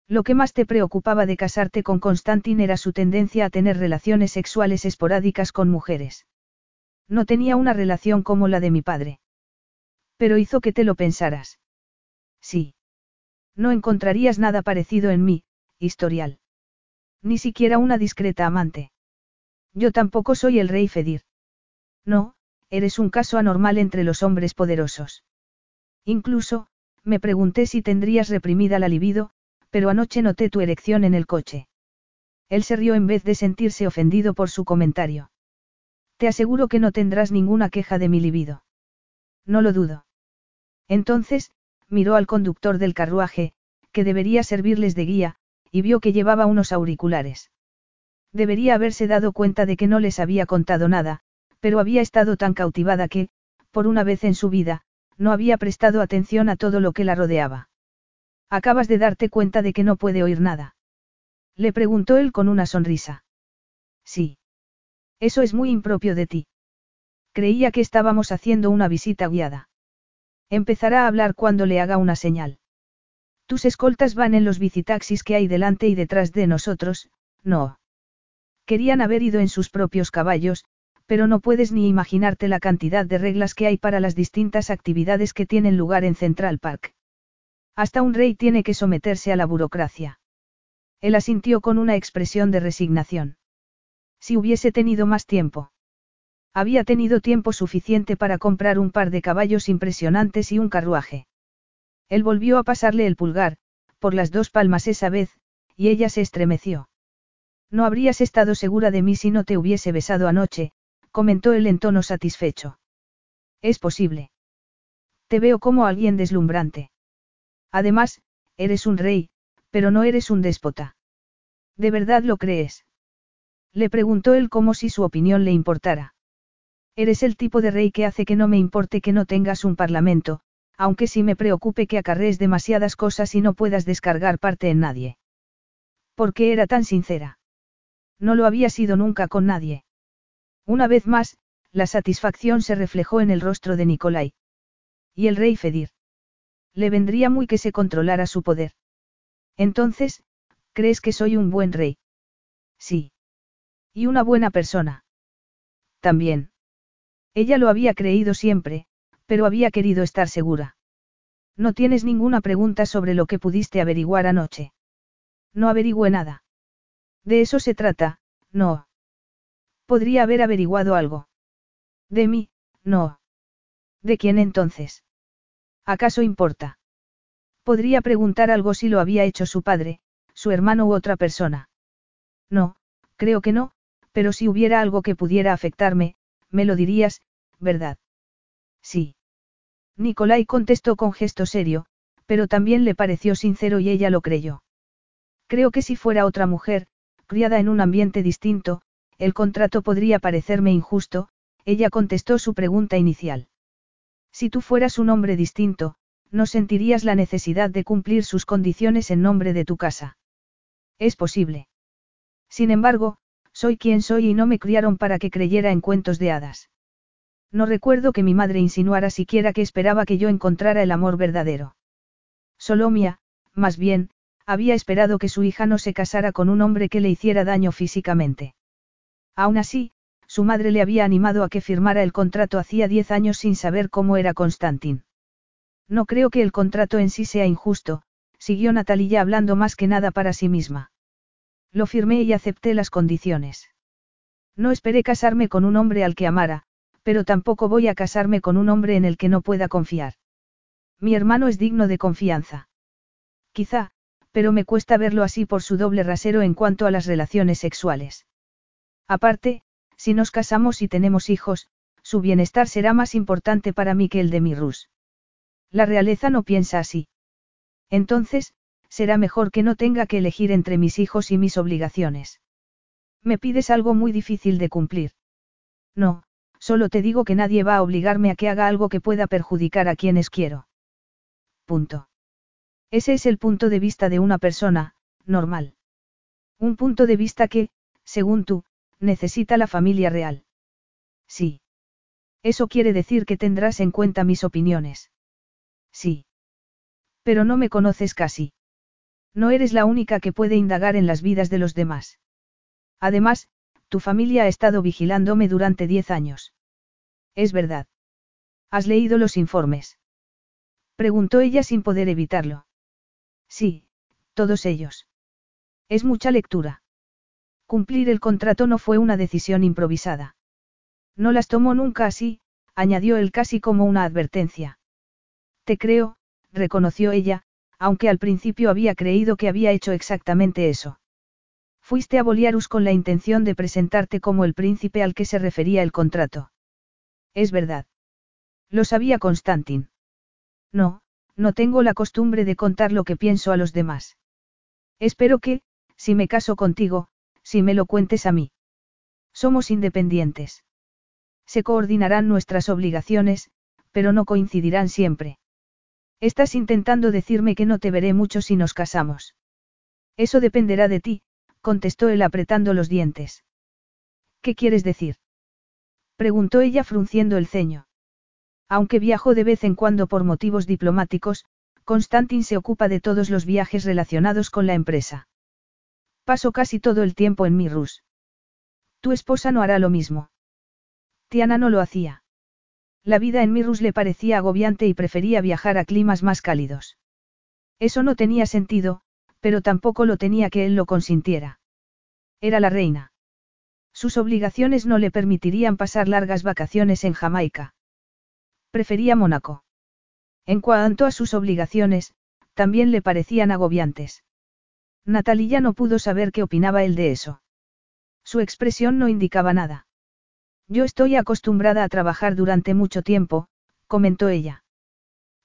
Lo que más te preocupaba de casarte con Constantin era su tendencia a tener relaciones sexuales esporádicas con mujeres. No tenía una relación como la de mi padre. Pero hizo que te lo pensaras. Sí. No encontrarías nada parecido en mí, historial. Ni siquiera una discreta amante. Yo tampoco soy el rey Fedir. No, eres un caso anormal entre los hombres poderosos. Incluso, me pregunté si tendrías reprimida la libido, pero anoche noté tu erección en el coche. Él se rió en vez de sentirse ofendido por su comentario. Te aseguro que no tendrás ninguna queja de mi libido. No lo dudo. Entonces, miró al conductor del carruaje, que debería servirles de guía, y vio que llevaba unos auriculares. Debería haberse dado cuenta de que no les había contado nada, pero había estado tan cautivada que, por una vez en su vida, no había prestado atención a todo lo que la rodeaba. Acabas de darte cuenta de que no puede oír nada. Le preguntó él con una sonrisa. Sí. Eso es muy impropio de ti. Creía que estábamos haciendo una visita guiada. Empezará a hablar cuando le haga una señal. Tus escoltas van en los bicitaxis que hay delante y detrás de nosotros, no. Querían haber ido en sus propios caballos, pero no puedes ni imaginarte la cantidad de reglas que hay para las distintas actividades que tienen lugar en Central Park. Hasta un rey tiene que someterse a la burocracia. Él asintió con una expresión de resignación. Si hubiese tenido más tiempo. Había tenido tiempo suficiente para comprar un par de caballos impresionantes y un carruaje. Él volvió a pasarle el pulgar, por las dos palmas esa vez, y ella se estremeció. No habrías estado segura de mí si no te hubiese besado anoche, comentó él en tono satisfecho. Es posible. Te veo como alguien deslumbrante. Además, eres un rey, pero no eres un déspota. ¿De verdad lo crees? Le preguntó él como si su opinión le importara. Eres el tipo de rey que hace que no me importe que no tengas un parlamento, aunque sí me preocupe que acarrees demasiadas cosas y no puedas descargar parte en nadie. ¿Por qué era tan sincera? No lo había sido nunca con nadie. Una vez más, la satisfacción se reflejó en el rostro de Nicolai. ¿Y el rey Fedir? Le vendría muy que se controlara su poder. Entonces, ¿crees que soy un buen rey? Sí. Y una buena persona. También. Ella lo había creído siempre, pero había querido estar segura. No tienes ninguna pregunta sobre lo que pudiste averiguar anoche. No averigüé nada. De eso se trata, no. Podría haber averiguado algo. De mí, no. ¿De quién entonces? ¿Acaso importa? Podría preguntar algo si lo había hecho su padre, su hermano u otra persona. No, creo que no, pero si hubiera algo que pudiera afectarme, me lo dirías, ¿verdad? Sí. Nicolai contestó con gesto serio, pero también le pareció sincero y ella lo creyó. Creo que si fuera otra mujer, criada en un ambiente distinto, el contrato podría parecerme injusto, ella contestó su pregunta inicial. Si tú fueras un hombre distinto, no sentirías la necesidad de cumplir sus condiciones en nombre de tu casa. Es posible. Sin embargo, soy quien soy y no me criaron para que creyera en cuentos de hadas. No recuerdo que mi madre insinuara siquiera que esperaba que yo encontrara el amor verdadero. Solomia, más bien, había esperado que su hija no se casara con un hombre que le hiciera daño físicamente. Aún así, su madre le había animado a que firmara el contrato hacía diez años sin saber cómo era Constantin. No creo que el contrato en sí sea injusto, siguió Natalia hablando más que nada para sí misma. Lo firmé y acepté las condiciones. No esperé casarme con un hombre al que amara, pero tampoco voy a casarme con un hombre en el que no pueda confiar. Mi hermano es digno de confianza. Quizá, pero me cuesta verlo así por su doble rasero en cuanto a las relaciones sexuales. Aparte, si nos casamos y tenemos hijos, su bienestar será más importante para mí que el de mi Rus. La realeza no piensa así. Entonces, será mejor que no tenga que elegir entre mis hijos y mis obligaciones. Me pides algo muy difícil de cumplir. No, Solo te digo que nadie va a obligarme a que haga algo que pueda perjudicar a quienes quiero. Punto. Ese es el punto de vista de una persona, normal. Un punto de vista que, según tú, necesita la familia real. Sí. Eso quiere decir que tendrás en cuenta mis opiniones. Sí. Pero no me conoces casi. No eres la única que puede indagar en las vidas de los demás. Además, tu familia ha estado vigilándome durante diez años. Es verdad. ¿Has leído los informes? Preguntó ella sin poder evitarlo. Sí, todos ellos. Es mucha lectura. Cumplir el contrato no fue una decisión improvisada. No las tomó nunca así, añadió él casi como una advertencia. Te creo, reconoció ella, aunque al principio había creído que había hecho exactamente eso. Fuiste a Boliarus con la intención de presentarte como el príncipe al que se refería el contrato. Es verdad. Lo sabía Constantin. No, no tengo la costumbre de contar lo que pienso a los demás. Espero que, si me caso contigo, si me lo cuentes a mí. Somos independientes. Se coordinarán nuestras obligaciones, pero no coincidirán siempre. Estás intentando decirme que no te veré mucho si nos casamos. Eso dependerá de ti, contestó él apretando los dientes. ¿Qué quieres decir? Preguntó ella frunciendo el ceño. Aunque viajó de vez en cuando por motivos diplomáticos, Constantin se ocupa de todos los viajes relacionados con la empresa. Paso casi todo el tiempo en Mirrus. Tu esposa no hará lo mismo. Tiana no lo hacía. La vida en Mirrus le parecía agobiante y prefería viajar a climas más cálidos. Eso no tenía sentido, pero tampoco lo tenía que él lo consintiera. Era la reina. Sus obligaciones no le permitirían pasar largas vacaciones en Jamaica. Prefería Mónaco. En cuanto a sus obligaciones, también le parecían agobiantes. Natalia no pudo saber qué opinaba él de eso. Su expresión no indicaba nada. Yo estoy acostumbrada a trabajar durante mucho tiempo, comentó ella.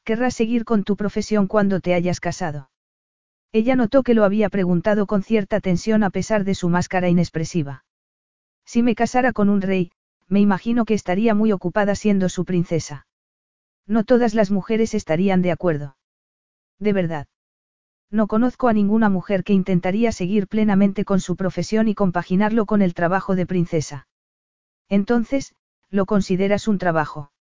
Querrás seguir con tu profesión cuando te hayas casado. Ella notó que lo había preguntado con cierta tensión a pesar de su máscara inexpresiva. Si me casara con un rey, me imagino que estaría muy ocupada siendo su princesa. No todas las mujeres estarían de acuerdo. De verdad. No conozco a ninguna mujer que intentaría seguir plenamente con su profesión y compaginarlo con el trabajo de princesa. Entonces, lo consideras un trabajo.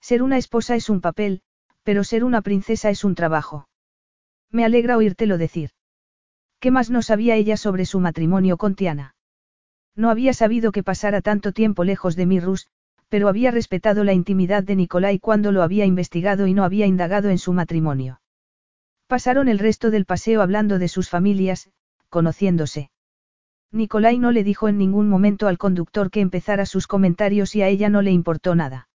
Ser una esposa es un papel, pero ser una princesa es un trabajo. Me alegra oírtelo decir. ¿Qué más no sabía ella sobre su matrimonio con Tiana? No había sabido que pasara tanto tiempo lejos de Mirrus, pero había respetado la intimidad de Nicolai cuando lo había investigado y no había indagado en su matrimonio. Pasaron el resto del paseo hablando de sus familias, conociéndose. Nicolai no le dijo en ningún momento al conductor que empezara sus comentarios y a ella no le importó nada.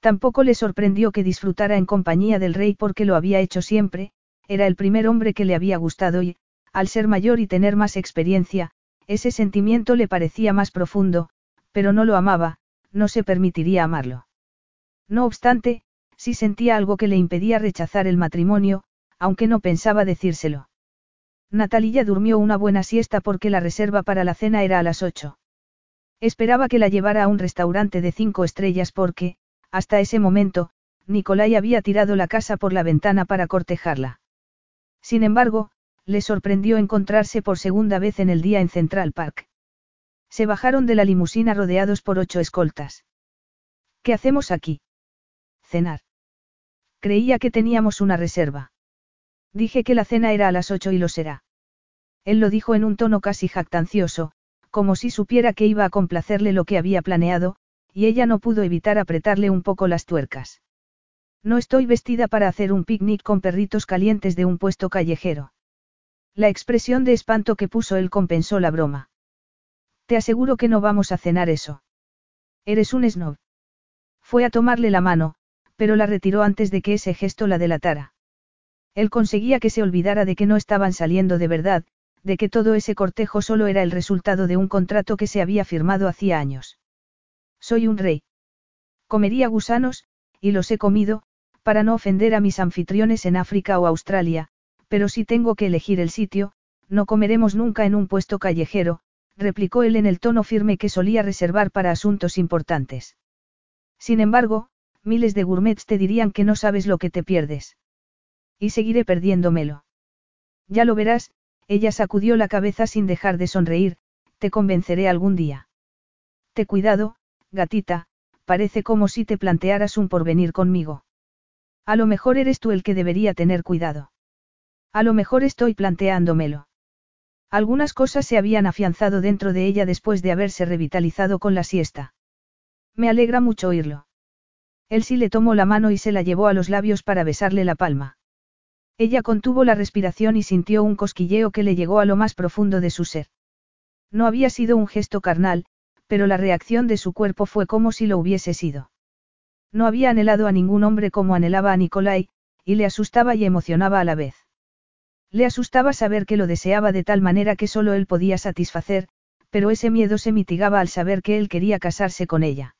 Tampoco le sorprendió que disfrutara en compañía del rey porque lo había hecho siempre, era el primer hombre que le había gustado y, al ser mayor y tener más experiencia, ese sentimiento le parecía más profundo, pero no lo amaba, no se permitiría amarlo. No obstante, sí sentía algo que le impedía rechazar el matrimonio, aunque no pensaba decírselo. Natalia durmió una buena siesta porque la reserva para la cena era a las ocho. Esperaba que la llevara a un restaurante de cinco estrellas porque, hasta ese momento, Nicolai había tirado la casa por la ventana para cortejarla. Sin embargo, le sorprendió encontrarse por segunda vez en el día en Central Park. Se bajaron de la limusina rodeados por ocho escoltas. ¿Qué hacemos aquí? Cenar. Creía que teníamos una reserva. Dije que la cena era a las ocho y lo será. Él lo dijo en un tono casi jactancioso, como si supiera que iba a complacerle lo que había planeado, y ella no pudo evitar apretarle un poco las tuercas. No estoy vestida para hacer un picnic con perritos calientes de un puesto callejero. La expresión de espanto que puso él compensó la broma. Te aseguro que no vamos a cenar eso. Eres un snob. Fue a tomarle la mano, pero la retiró antes de que ese gesto la delatara. Él conseguía que se olvidara de que no estaban saliendo de verdad, de que todo ese cortejo solo era el resultado de un contrato que se había firmado hacía años. Soy un rey. Comería gusanos, y los he comido, para no ofender a mis anfitriones en África o Australia, pero si tengo que elegir el sitio, no comeremos nunca en un puesto callejero, replicó él en el tono firme que solía reservar para asuntos importantes. Sin embargo, miles de gourmets te dirían que no sabes lo que te pierdes. Y seguiré perdiéndomelo. Ya lo verás, ella sacudió la cabeza sin dejar de sonreír, te convenceré algún día. Te cuidado, gatita, parece como si te plantearas un porvenir conmigo. A lo mejor eres tú el que debería tener cuidado. A lo mejor estoy planteándomelo. Algunas cosas se habían afianzado dentro de ella después de haberse revitalizado con la siesta. Me alegra mucho oírlo. Él sí le tomó la mano y se la llevó a los labios para besarle la palma. Ella contuvo la respiración y sintió un cosquilleo que le llegó a lo más profundo de su ser. No había sido un gesto carnal, pero la reacción de su cuerpo fue como si lo hubiese sido. No había anhelado a ningún hombre como anhelaba a Nicolai, y le asustaba y emocionaba a la vez. Le asustaba saber que lo deseaba de tal manera que solo él podía satisfacer, pero ese miedo se mitigaba al saber que él quería casarse con ella.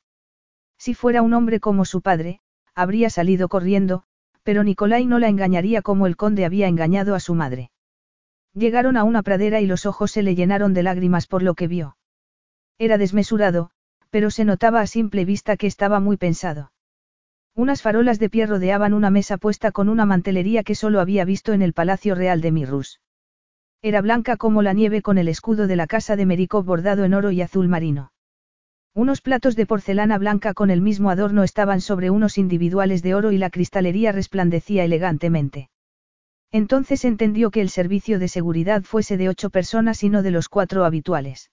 Si fuera un hombre como su padre, habría salido corriendo, pero Nicolai no la engañaría como el conde había engañado a su madre. Llegaron a una pradera y los ojos se le llenaron de lágrimas por lo que vio. Era desmesurado, pero se notaba a simple vista que estaba muy pensado. Unas farolas de pie rodeaban una mesa puesta con una mantelería que solo había visto en el Palacio Real de Mirrus. Era blanca como la nieve con el escudo de la casa de Mericó bordado en oro y azul marino. Unos platos de porcelana blanca con el mismo adorno estaban sobre unos individuales de oro y la cristalería resplandecía elegantemente. Entonces entendió que el servicio de seguridad fuese de ocho personas y no de los cuatro habituales.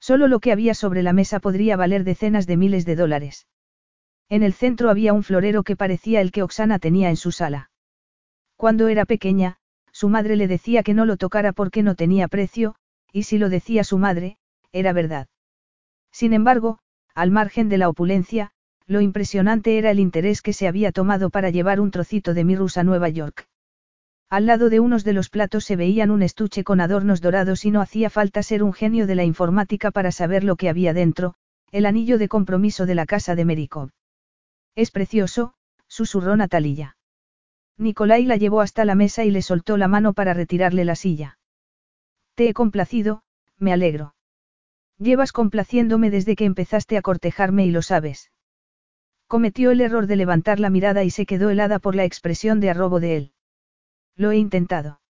Solo lo que había sobre la mesa podría valer decenas de miles de dólares. En el centro había un florero que parecía el que Oxana tenía en su sala. Cuando era pequeña, su madre le decía que no lo tocara porque no tenía precio, y si lo decía su madre, era verdad. Sin embargo, al margen de la opulencia, lo impresionante era el interés que se había tomado para llevar un trocito de mirrus a Nueva York. Al lado de unos de los platos se veían un estuche con adornos dorados y no hacía falta ser un genio de la informática para saber lo que había dentro, el anillo de compromiso de la casa de Merikov. Es precioso, susurró Natalilla. Nicolai la llevó hasta la mesa y le soltó la mano para retirarle la silla. Te he complacido, me alegro. Llevas complaciéndome desde que empezaste a cortejarme y lo sabes. Cometió el error de levantar la mirada y se quedó helada por la expresión de arrobo de él. Lo he intentado.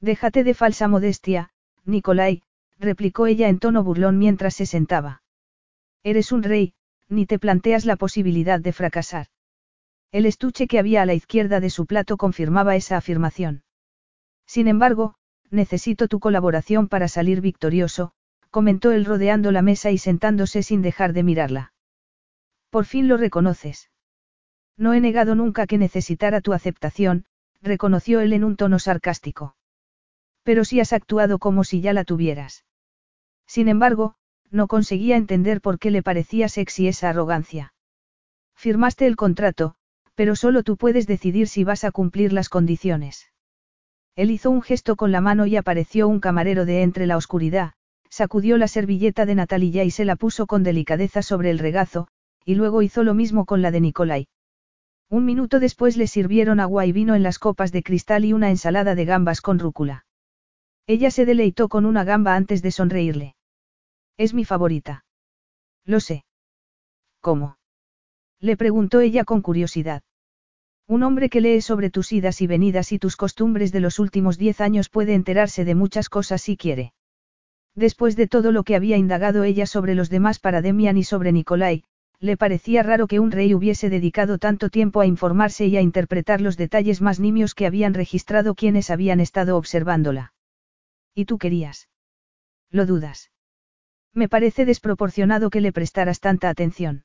Déjate de falsa modestia, Nicolai, replicó ella en tono burlón mientras se sentaba. Eres un rey, ni te planteas la posibilidad de fracasar. El estuche que había a la izquierda de su plato confirmaba esa afirmación. Sin embargo, necesito tu colaboración para salir victorioso, comentó él rodeando la mesa y sentándose sin dejar de mirarla. Por fin lo reconoces. No he negado nunca que necesitara tu aceptación, reconoció él en un tono sarcástico. Pero si has actuado como si ya la tuvieras. Sin embargo, no conseguía entender por qué le parecía sexy esa arrogancia. Firmaste el contrato, pero solo tú puedes decidir si vas a cumplir las condiciones. Él hizo un gesto con la mano y apareció un camarero de entre la oscuridad, sacudió la servilleta de Natalia y se la puso con delicadeza sobre el regazo, y luego hizo lo mismo con la de Nicolai. Un minuto después le sirvieron agua y vino en las copas de cristal y una ensalada de gambas con rúcula. Ella se deleitó con una gamba antes de sonreírle. Es mi favorita. Lo sé. ¿Cómo? Le preguntó ella con curiosidad. Un hombre que lee sobre tus idas y venidas y tus costumbres de los últimos diez años puede enterarse de muchas cosas si quiere. Después de todo lo que había indagado ella sobre los demás para Demian y sobre Nicolai, le parecía raro que un rey hubiese dedicado tanto tiempo a informarse y a interpretar los detalles más nimios que habían registrado quienes habían estado observándola. ¿Y tú querías? Lo dudas. Me parece desproporcionado que le prestaras tanta atención.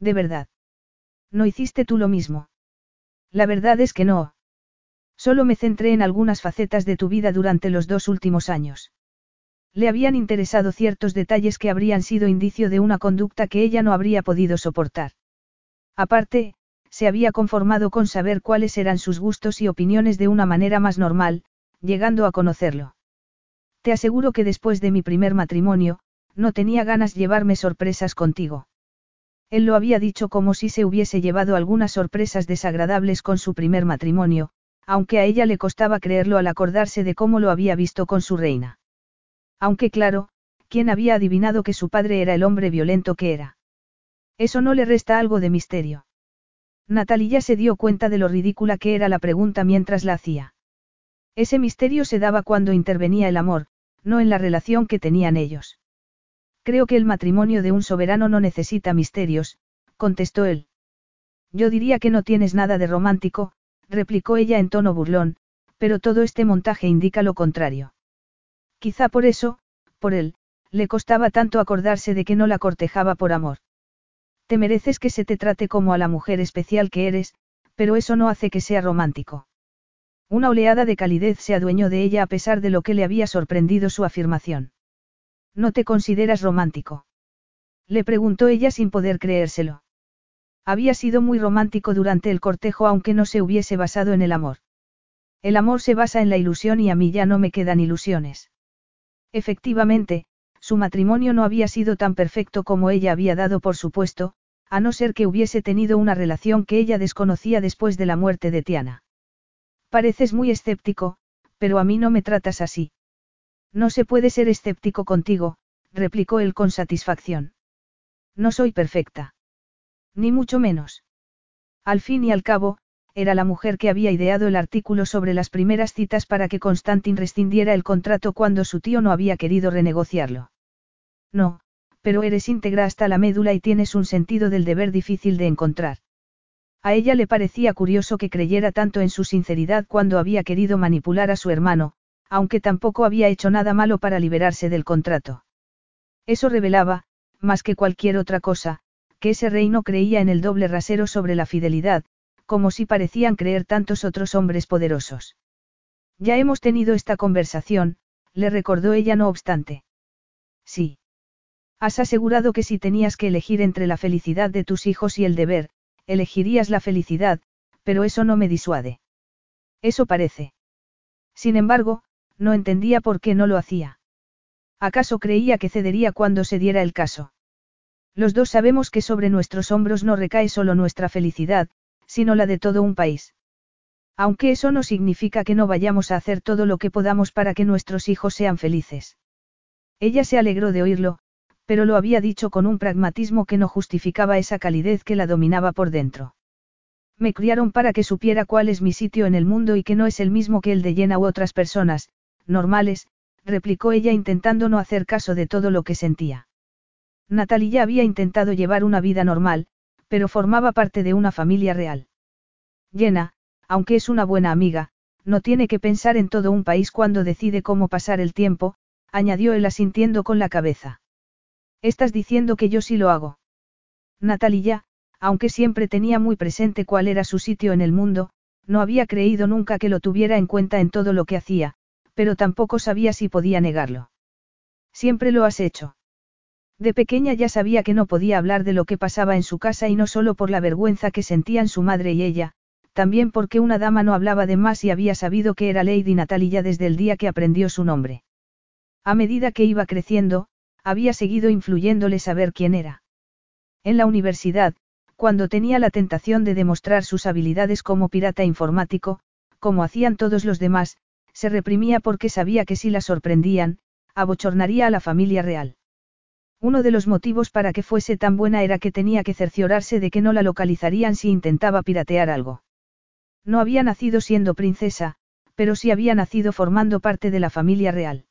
De verdad. ¿No hiciste tú lo mismo? La verdad es que no. Solo me centré en algunas facetas de tu vida durante los dos últimos años. Le habían interesado ciertos detalles que habrían sido indicio de una conducta que ella no habría podido soportar. Aparte, se había conformado con saber cuáles eran sus gustos y opiniones de una manera más normal, llegando a conocerlo. Te aseguro que después de mi primer matrimonio, no tenía ganas llevarme sorpresas contigo. Él lo había dicho como si se hubiese llevado algunas sorpresas desagradables con su primer matrimonio, aunque a ella le costaba creerlo al acordarse de cómo lo había visto con su reina. Aunque claro, ¿quién había adivinado que su padre era el hombre violento que era? Eso no le resta algo de misterio. Natalia se dio cuenta de lo ridícula que era la pregunta mientras la hacía. Ese misterio se daba cuando intervenía el amor, no en la relación que tenían ellos. Creo que el matrimonio de un soberano no necesita misterios, contestó él. Yo diría que no tienes nada de romántico, replicó ella en tono burlón, pero todo este montaje indica lo contrario. Quizá por eso, por él, le costaba tanto acordarse de que no la cortejaba por amor. Te mereces que se te trate como a la mujer especial que eres, pero eso no hace que sea romántico. Una oleada de calidez se adueñó de ella a pesar de lo que le había sorprendido su afirmación. ¿No te consideras romántico? Le preguntó ella sin poder creérselo. Había sido muy romántico durante el cortejo aunque no se hubiese basado en el amor. El amor se basa en la ilusión y a mí ya no me quedan ilusiones. Efectivamente, su matrimonio no había sido tan perfecto como ella había dado por supuesto, a no ser que hubiese tenido una relación que ella desconocía después de la muerte de Tiana. Pareces muy escéptico, pero a mí no me tratas así. No se puede ser escéptico contigo, replicó él con satisfacción. No soy perfecta. Ni mucho menos. Al fin y al cabo, era la mujer que había ideado el artículo sobre las primeras citas para que Constantin rescindiera el contrato cuando su tío no había querido renegociarlo. No, pero eres íntegra hasta la médula y tienes un sentido del deber difícil de encontrar. A ella le parecía curioso que creyera tanto en su sinceridad cuando había querido manipular a su hermano, aunque tampoco había hecho nada malo para liberarse del contrato. Eso revelaba, más que cualquier otra cosa, que ese rey no creía en el doble rasero sobre la fidelidad, como si parecían creer tantos otros hombres poderosos. Ya hemos tenido esta conversación, le recordó ella no obstante. Sí. Has asegurado que si tenías que elegir entre la felicidad de tus hijos y el deber, elegirías la felicidad, pero eso no me disuade. Eso parece. Sin embargo, no entendía por qué no lo hacía. ¿Acaso creía que cedería cuando se diera el caso? Los dos sabemos que sobre nuestros hombros no recae solo nuestra felicidad, sino la de todo un país. Aunque eso no significa que no vayamos a hacer todo lo que podamos para que nuestros hijos sean felices. Ella se alegró de oírlo, pero lo había dicho con un pragmatismo que no justificaba esa calidez que la dominaba por dentro. Me criaron para que supiera cuál es mi sitio en el mundo y que no es el mismo que el de Jenna u otras personas, normales, replicó ella intentando no hacer caso de todo lo que sentía. Natalie ya había intentado llevar una vida normal, pero formaba parte de una familia real. Llena, aunque es una buena amiga, no tiene que pensar en todo un país cuando decide cómo pasar el tiempo, añadió él asintiendo con la cabeza. Estás diciendo que yo sí lo hago. Natalia, aunque siempre tenía muy presente cuál era su sitio en el mundo, no había creído nunca que lo tuviera en cuenta en todo lo que hacía, pero tampoco sabía si podía negarlo. Siempre lo has hecho. De pequeña ya sabía que no podía hablar de lo que pasaba en su casa y no solo por la vergüenza que sentían su madre y ella, también porque una dama no hablaba de más y había sabido que era Lady Natalia desde el día que aprendió su nombre. A medida que iba creciendo, había seguido influyéndole saber quién era. En la universidad, cuando tenía la tentación de demostrar sus habilidades como pirata informático, como hacían todos los demás, se reprimía porque sabía que si la sorprendían, abochornaría a la familia real. Uno de los motivos para que fuese tan buena era que tenía que cerciorarse de que no la localizarían si intentaba piratear algo. No había nacido siendo princesa, pero sí había nacido formando parte de la familia real.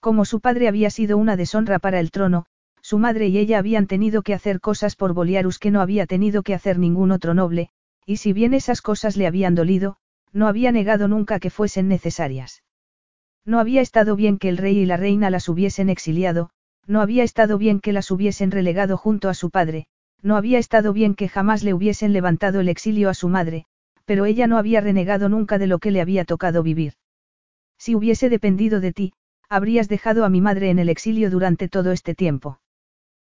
Como su padre había sido una deshonra para el trono, su madre y ella habían tenido que hacer cosas por Boliarus que no había tenido que hacer ningún otro noble, y si bien esas cosas le habían dolido, no había negado nunca que fuesen necesarias. No había estado bien que el rey y la reina las hubiesen exiliado, no había estado bien que las hubiesen relegado junto a su padre, no había estado bien que jamás le hubiesen levantado el exilio a su madre, pero ella no había renegado nunca de lo que le había tocado vivir. Si hubiese dependido de ti, habrías dejado a mi madre en el exilio durante todo este tiempo.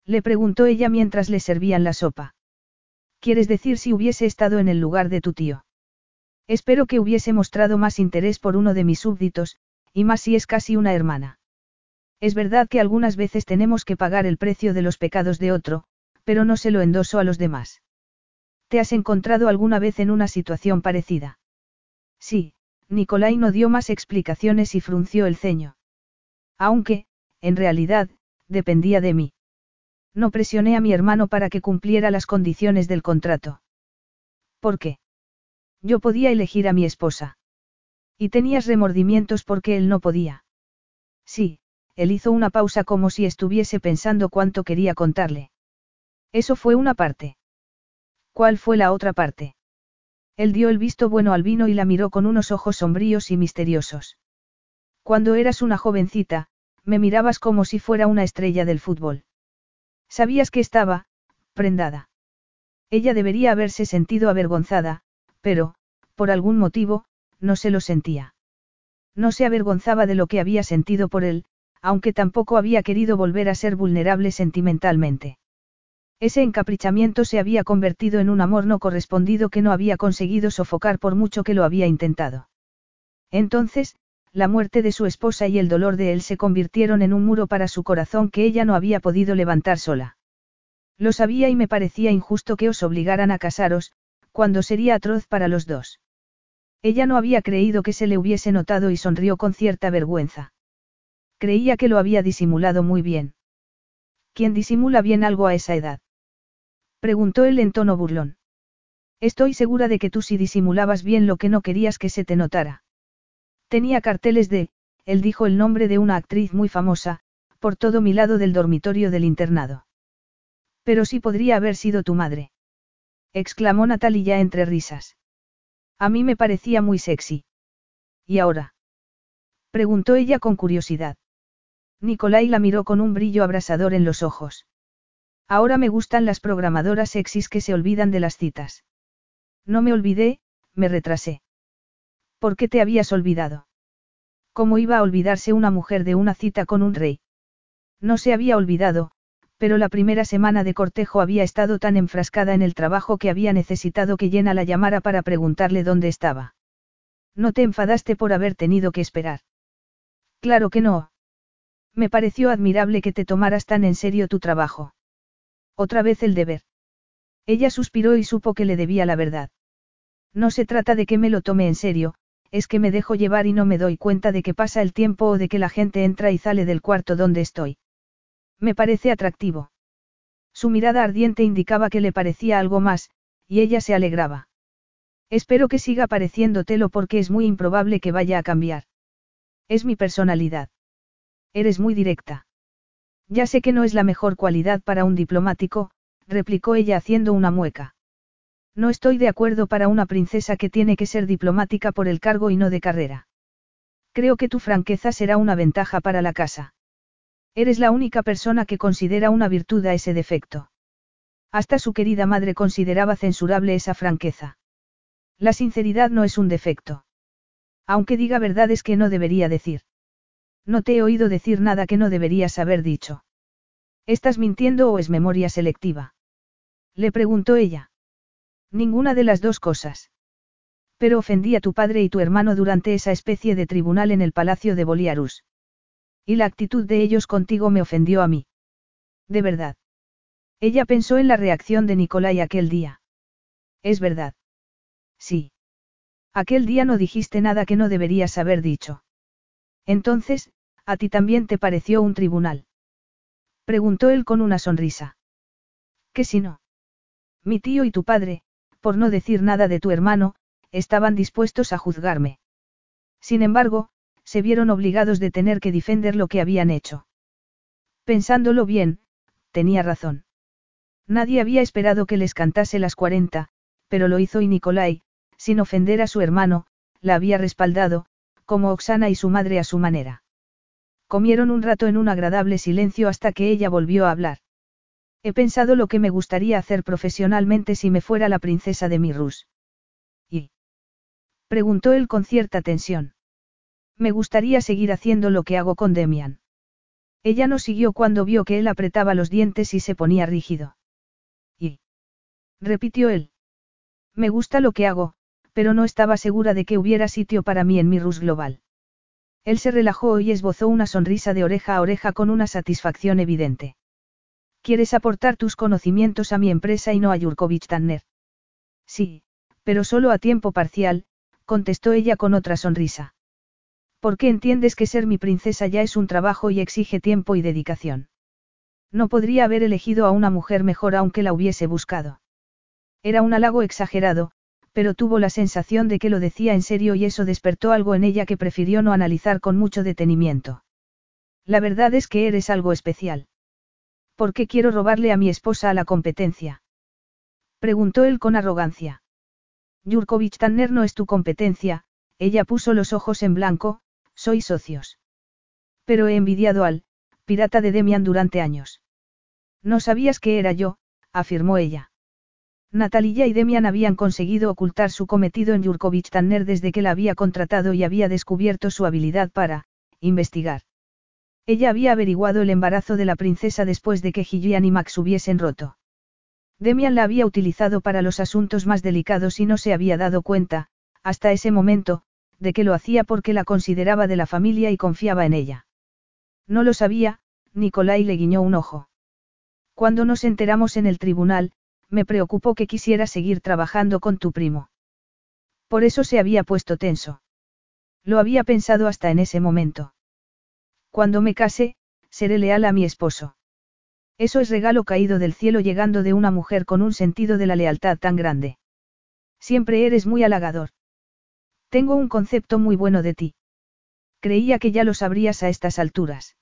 Le preguntó ella mientras le servían la sopa. ¿Quieres decir si hubiese estado en el lugar de tu tío? Espero que hubiese mostrado más interés por uno de mis súbditos, y más si es casi una hermana. Es verdad que algunas veces tenemos que pagar el precio de los pecados de otro, pero no se lo endoso a los demás. ¿Te has encontrado alguna vez en una situación parecida? Sí, Nicolai no dio más explicaciones y frunció el ceño. Aunque, en realidad, dependía de mí. No presioné a mi hermano para que cumpliera las condiciones del contrato. ¿Por qué? Yo podía elegir a mi esposa. Y tenías remordimientos porque él no podía. Sí, él hizo una pausa como si estuviese pensando cuánto quería contarle. Eso fue una parte. ¿Cuál fue la otra parte? Él dio el visto bueno al vino y la miró con unos ojos sombríos y misteriosos. Cuando eras una jovencita, me mirabas como si fuera una estrella del fútbol. Sabías que estaba, prendada. Ella debería haberse sentido avergonzada, pero, por algún motivo, no se lo sentía. No se avergonzaba de lo que había sentido por él, aunque tampoco había querido volver a ser vulnerable sentimentalmente. Ese encaprichamiento se había convertido en un amor no correspondido que no había conseguido sofocar por mucho que lo había intentado. Entonces, la muerte de su esposa y el dolor de él se convirtieron en un muro para su corazón que ella no había podido levantar sola. Lo sabía y me parecía injusto que os obligaran a casaros, cuando sería atroz para los dos. Ella no había creído que se le hubiese notado y sonrió con cierta vergüenza. Creía que lo había disimulado muy bien. ¿Quién disimula bien algo a esa edad? Preguntó él en tono burlón. Estoy segura de que tú sí disimulabas bien lo que no querías que se te notara. Tenía carteles de, él dijo el nombre de una actriz muy famosa, por todo mi lado del dormitorio del internado. Pero sí podría haber sido tu madre. Exclamó Natalia entre risas. A mí me parecía muy sexy. ¿Y ahora? Preguntó ella con curiosidad. Nicolai la miró con un brillo abrasador en los ojos. Ahora me gustan las programadoras sexys que se olvidan de las citas. No me olvidé, me retrasé. ¿Por qué te habías olvidado? ¿Cómo iba a olvidarse una mujer de una cita con un rey? No se había olvidado, pero la primera semana de cortejo había estado tan enfrascada en el trabajo que había necesitado que Llena la llamara para preguntarle dónde estaba. ¿No te enfadaste por haber tenido que esperar? Claro que no. Me pareció admirable que te tomaras tan en serio tu trabajo. Otra vez el deber. Ella suspiró y supo que le debía la verdad. No se trata de que me lo tome en serio, es que me dejo llevar y no me doy cuenta de que pasa el tiempo o de que la gente entra y sale del cuarto donde estoy. Me parece atractivo. Su mirada ardiente indicaba que le parecía algo más, y ella se alegraba. Espero que siga pareciéndotelo porque es muy improbable que vaya a cambiar. Es mi personalidad. Eres muy directa. Ya sé que no es la mejor cualidad para un diplomático, replicó ella haciendo una mueca. No estoy de acuerdo para una princesa que tiene que ser diplomática por el cargo y no de carrera. Creo que tu franqueza será una ventaja para la casa. Eres la única persona que considera una virtud a ese defecto. Hasta su querida madre consideraba censurable esa franqueza. La sinceridad no es un defecto. Aunque diga verdades que no debería decir. No te he oído decir nada que no deberías haber dicho. ¿Estás mintiendo o es memoria selectiva? Le preguntó ella. Ninguna de las dos cosas. Pero ofendí a tu padre y tu hermano durante esa especie de tribunal en el palacio de Boliarus. Y la actitud de ellos contigo me ofendió a mí. De verdad. Ella pensó en la reacción de Nicolai aquel día. Es verdad. Sí. Aquel día no dijiste nada que no deberías haber dicho. Entonces, ¿A ti también te pareció un tribunal? Preguntó él con una sonrisa. ¿Qué si no? Mi tío y tu padre, por no decir nada de tu hermano, estaban dispuestos a juzgarme. Sin embargo, se vieron obligados de tener que defender lo que habían hecho. Pensándolo bien, tenía razón. Nadie había esperado que les cantase las cuarenta, pero lo hizo y Nicolai, sin ofender a su hermano, la había respaldado, como Oxana y su madre a su manera. Comieron un rato en un agradable silencio hasta que ella volvió a hablar. He pensado lo que me gustaría hacer profesionalmente si me fuera la princesa de Mirrus. ¿Y? Preguntó él con cierta tensión. Me gustaría seguir haciendo lo que hago con Demian. Ella no siguió cuando vio que él apretaba los dientes y se ponía rígido. ¿Y? repitió él. Me gusta lo que hago, pero no estaba segura de que hubiera sitio para mí en Mirrus Global. Él se relajó y esbozó una sonrisa de oreja a oreja con una satisfacción evidente. ¿Quieres aportar tus conocimientos a mi empresa y no a Yurkovich Tanner? Sí, pero solo a tiempo parcial, contestó ella con otra sonrisa. ¿Por qué entiendes que ser mi princesa ya es un trabajo y exige tiempo y dedicación? No podría haber elegido a una mujer mejor aunque la hubiese buscado. Era un halago exagerado, pero tuvo la sensación de que lo decía en serio y eso despertó algo en ella que prefirió no analizar con mucho detenimiento. La verdad es que eres algo especial. ¿Por qué quiero robarle a mi esposa a la competencia? Preguntó él con arrogancia. Yurkovich Tanner no es tu competencia, ella puso los ojos en blanco, soy socios. Pero he envidiado al, pirata de Demian durante años. No sabías que era yo, afirmó ella. Natalia y Demian habían conseguido ocultar su cometido en Yurkovich Tanner desde que la había contratado y había descubierto su habilidad para, investigar. Ella había averiguado el embarazo de la princesa después de que Gillian y Max hubiesen roto. Demian la había utilizado para los asuntos más delicados y no se había dado cuenta, hasta ese momento, de que lo hacía porque la consideraba de la familia y confiaba en ella. No lo sabía, Nicolai le guiñó un ojo. Cuando nos enteramos en el tribunal, me preocupó que quisiera seguir trabajando con tu primo. Por eso se había puesto tenso. Lo había pensado hasta en ese momento. Cuando me case, seré leal a mi esposo. Eso es regalo caído del cielo llegando de una mujer con un sentido de la lealtad tan grande. Siempre eres muy halagador. Tengo un concepto muy bueno de ti. Creía que ya lo sabrías a estas alturas.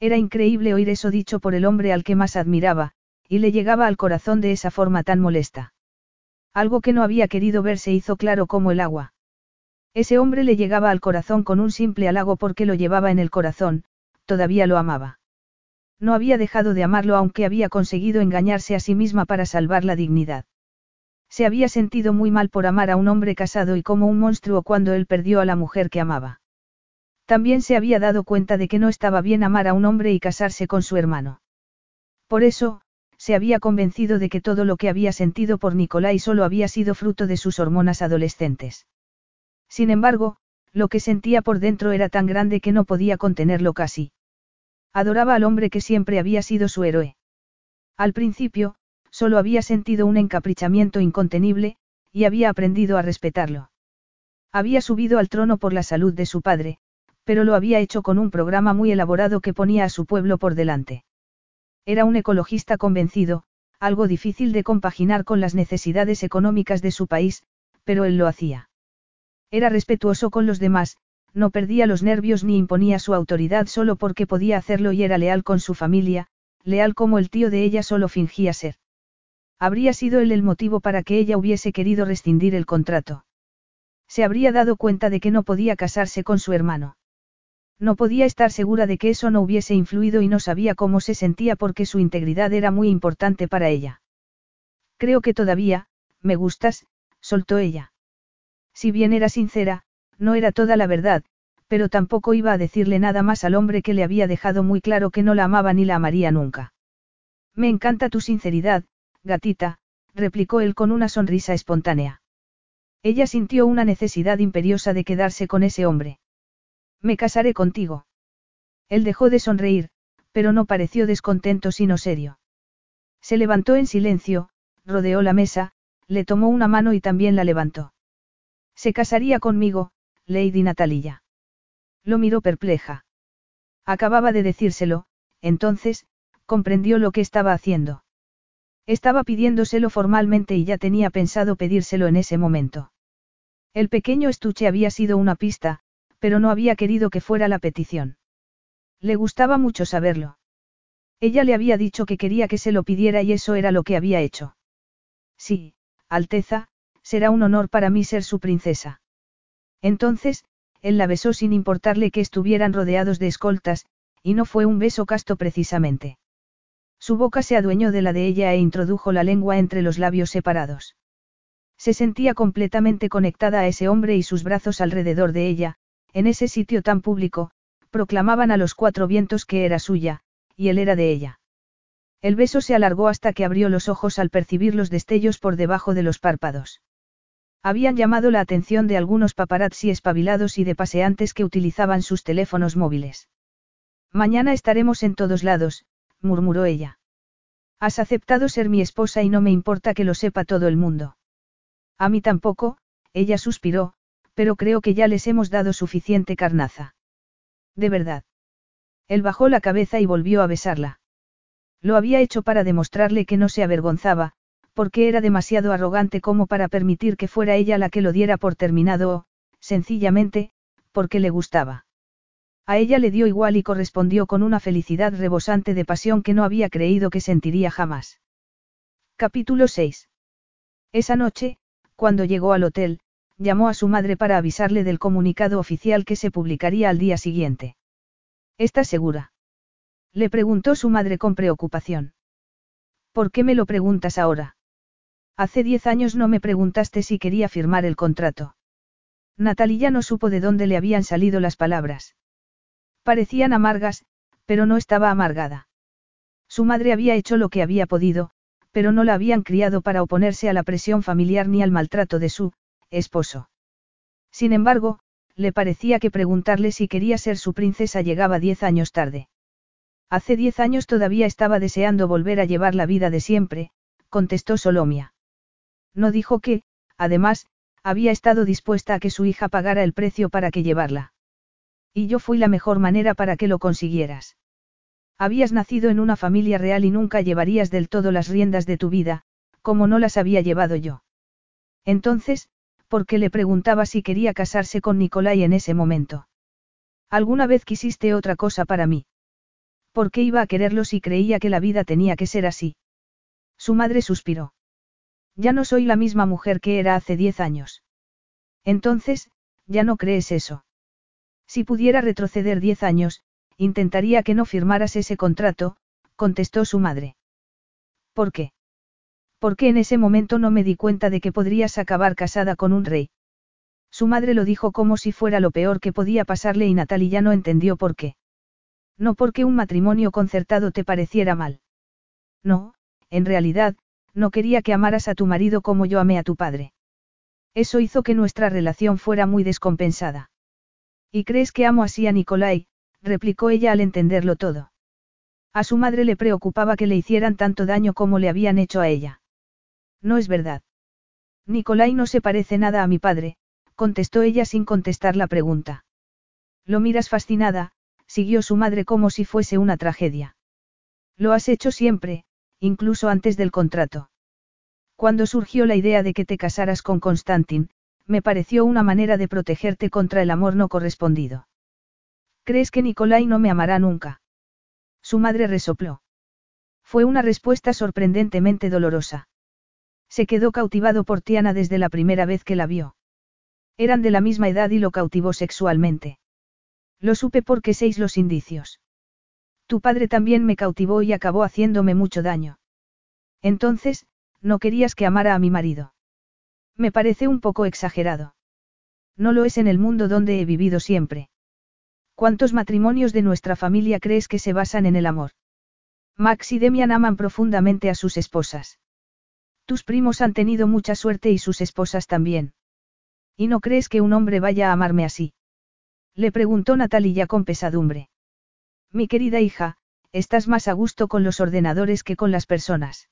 Era increíble oír eso dicho por el hombre al que más admiraba, y le llegaba al corazón de esa forma tan molesta. Algo que no había querido ver se hizo claro como el agua. Ese hombre le llegaba al corazón con un simple halago porque lo llevaba en el corazón, todavía lo amaba. No había dejado de amarlo aunque había conseguido engañarse a sí misma para salvar la dignidad. Se había sentido muy mal por amar a un hombre casado y como un monstruo cuando él perdió a la mujer que amaba. También se había dado cuenta de que no estaba bien amar a un hombre y casarse con su hermano. Por eso, se había convencido de que todo lo que había sentido por Nicolai solo había sido fruto de sus hormonas adolescentes. Sin embargo, lo que sentía por dentro era tan grande que no podía contenerlo casi. Adoraba al hombre que siempre había sido su héroe. Al principio, solo había sentido un encaprichamiento incontenible, y había aprendido a respetarlo. Había subido al trono por la salud de su padre, pero lo había hecho con un programa muy elaborado que ponía a su pueblo por delante. Era un ecologista convencido, algo difícil de compaginar con las necesidades económicas de su país, pero él lo hacía. Era respetuoso con los demás, no perdía los nervios ni imponía su autoridad solo porque podía hacerlo y era leal con su familia, leal como el tío de ella solo fingía ser. Habría sido él el motivo para que ella hubiese querido rescindir el contrato. Se habría dado cuenta de que no podía casarse con su hermano. No podía estar segura de que eso no hubiese influido y no sabía cómo se sentía porque su integridad era muy importante para ella. Creo que todavía, me gustas, soltó ella. Si bien era sincera, no era toda la verdad, pero tampoco iba a decirle nada más al hombre que le había dejado muy claro que no la amaba ni la amaría nunca. Me encanta tu sinceridad, gatita, replicó él con una sonrisa espontánea. Ella sintió una necesidad imperiosa de quedarse con ese hombre. Me casaré contigo. Él dejó de sonreír, pero no pareció descontento sino serio. Se levantó en silencio, rodeó la mesa, le tomó una mano y también la levantó. Se casaría conmigo, Lady Natalia. Lo miró perpleja. Acababa de decírselo, entonces, comprendió lo que estaba haciendo. Estaba pidiéndoselo formalmente y ya tenía pensado pedírselo en ese momento. El pequeño estuche había sido una pista, pero no había querido que fuera la petición. Le gustaba mucho saberlo. Ella le había dicho que quería que se lo pidiera y eso era lo que había hecho. Sí, Alteza, será un honor para mí ser su princesa. Entonces, él la besó sin importarle que estuvieran rodeados de escoltas, y no fue un beso casto precisamente. Su boca se adueñó de la de ella e introdujo la lengua entre los labios separados. Se sentía completamente conectada a ese hombre y sus brazos alrededor de ella, en ese sitio tan público, proclamaban a los cuatro vientos que era suya, y él era de ella. El beso se alargó hasta que abrió los ojos al percibir los destellos por debajo de los párpados. Habían llamado la atención de algunos paparazzi espabilados y de paseantes que utilizaban sus teléfonos móviles. Mañana estaremos en todos lados, murmuró ella. Has aceptado ser mi esposa y no me importa que lo sepa todo el mundo. A mí tampoco, ella suspiró, pero creo que ya les hemos dado suficiente carnaza. De verdad. Él bajó la cabeza y volvió a besarla. Lo había hecho para demostrarle que no se avergonzaba, porque era demasiado arrogante como para permitir que fuera ella la que lo diera por terminado o, sencillamente, porque le gustaba. A ella le dio igual y correspondió con una felicidad rebosante de pasión que no había creído que sentiría jamás. Capítulo 6. Esa noche, cuando llegó al hotel, llamó a su madre para avisarle del comunicado oficial que se publicaría al día siguiente. ¿Estás segura? Le preguntó su madre con preocupación. ¿Por qué me lo preguntas ahora? Hace diez años no me preguntaste si quería firmar el contrato. Natalia no supo de dónde le habían salido las palabras. Parecían amargas, pero no estaba amargada. Su madre había hecho lo que había podido, pero no la habían criado para oponerse a la presión familiar ni al maltrato de su esposo. Sin embargo, le parecía que preguntarle si quería ser su princesa llegaba diez años tarde. Hace diez años todavía estaba deseando volver a llevar la vida de siempre, contestó Solomia. No dijo que, además, había estado dispuesta a que su hija pagara el precio para que llevarla. Y yo fui la mejor manera para que lo consiguieras. Habías nacido en una familia real y nunca llevarías del todo las riendas de tu vida, como no las había llevado yo. Entonces, ¿por qué le preguntaba si quería casarse con Nicolai en ese momento? ¿Alguna vez quisiste otra cosa para mí? ¿Por qué iba a quererlo si creía que la vida tenía que ser así? Su madre suspiró. Ya no soy la misma mujer que era hace diez años. Entonces, ya no crees eso. Si pudiera retroceder diez años, intentaría que no firmaras ese contrato, contestó su madre. ¿Por qué? Porque en ese momento no me di cuenta de que podrías acabar casada con un rey. Su madre lo dijo como si fuera lo peor que podía pasarle y Natalie ya no entendió por qué. No porque un matrimonio concertado te pareciera mal. No, en realidad, no quería que amaras a tu marido como yo amé a tu padre. Eso hizo que nuestra relación fuera muy descompensada. ¿Y crees que amo así a Nicolai? replicó ella al entenderlo todo. A su madre le preocupaba que le hicieran tanto daño como le habían hecho a ella. No es verdad. Nicolai no se parece nada a mi padre, contestó ella sin contestar la pregunta. Lo miras fascinada, siguió su madre como si fuese una tragedia. Lo has hecho siempre, incluso antes del contrato. Cuando surgió la idea de que te casaras con Constantin, me pareció una manera de protegerte contra el amor no correspondido. ¿Crees que Nicolai no me amará nunca? Su madre resopló. Fue una respuesta sorprendentemente dolorosa. Se quedó cautivado por Tiana desde la primera vez que la vio. Eran de la misma edad y lo cautivó sexualmente. Lo supe porque seis los indicios. Tu padre también me cautivó y acabó haciéndome mucho daño. Entonces, no querías que amara a mi marido. Me parece un poco exagerado. No lo es en el mundo donde he vivido siempre. ¿Cuántos matrimonios de nuestra familia crees que se basan en el amor? Max y Demian aman profundamente a sus esposas. Tus primos han tenido mucha suerte y sus esposas también. ¿Y no crees que un hombre vaya a amarme así? Le preguntó Natalia con pesadumbre. Mi querida hija, estás más a gusto con los ordenadores que con las personas.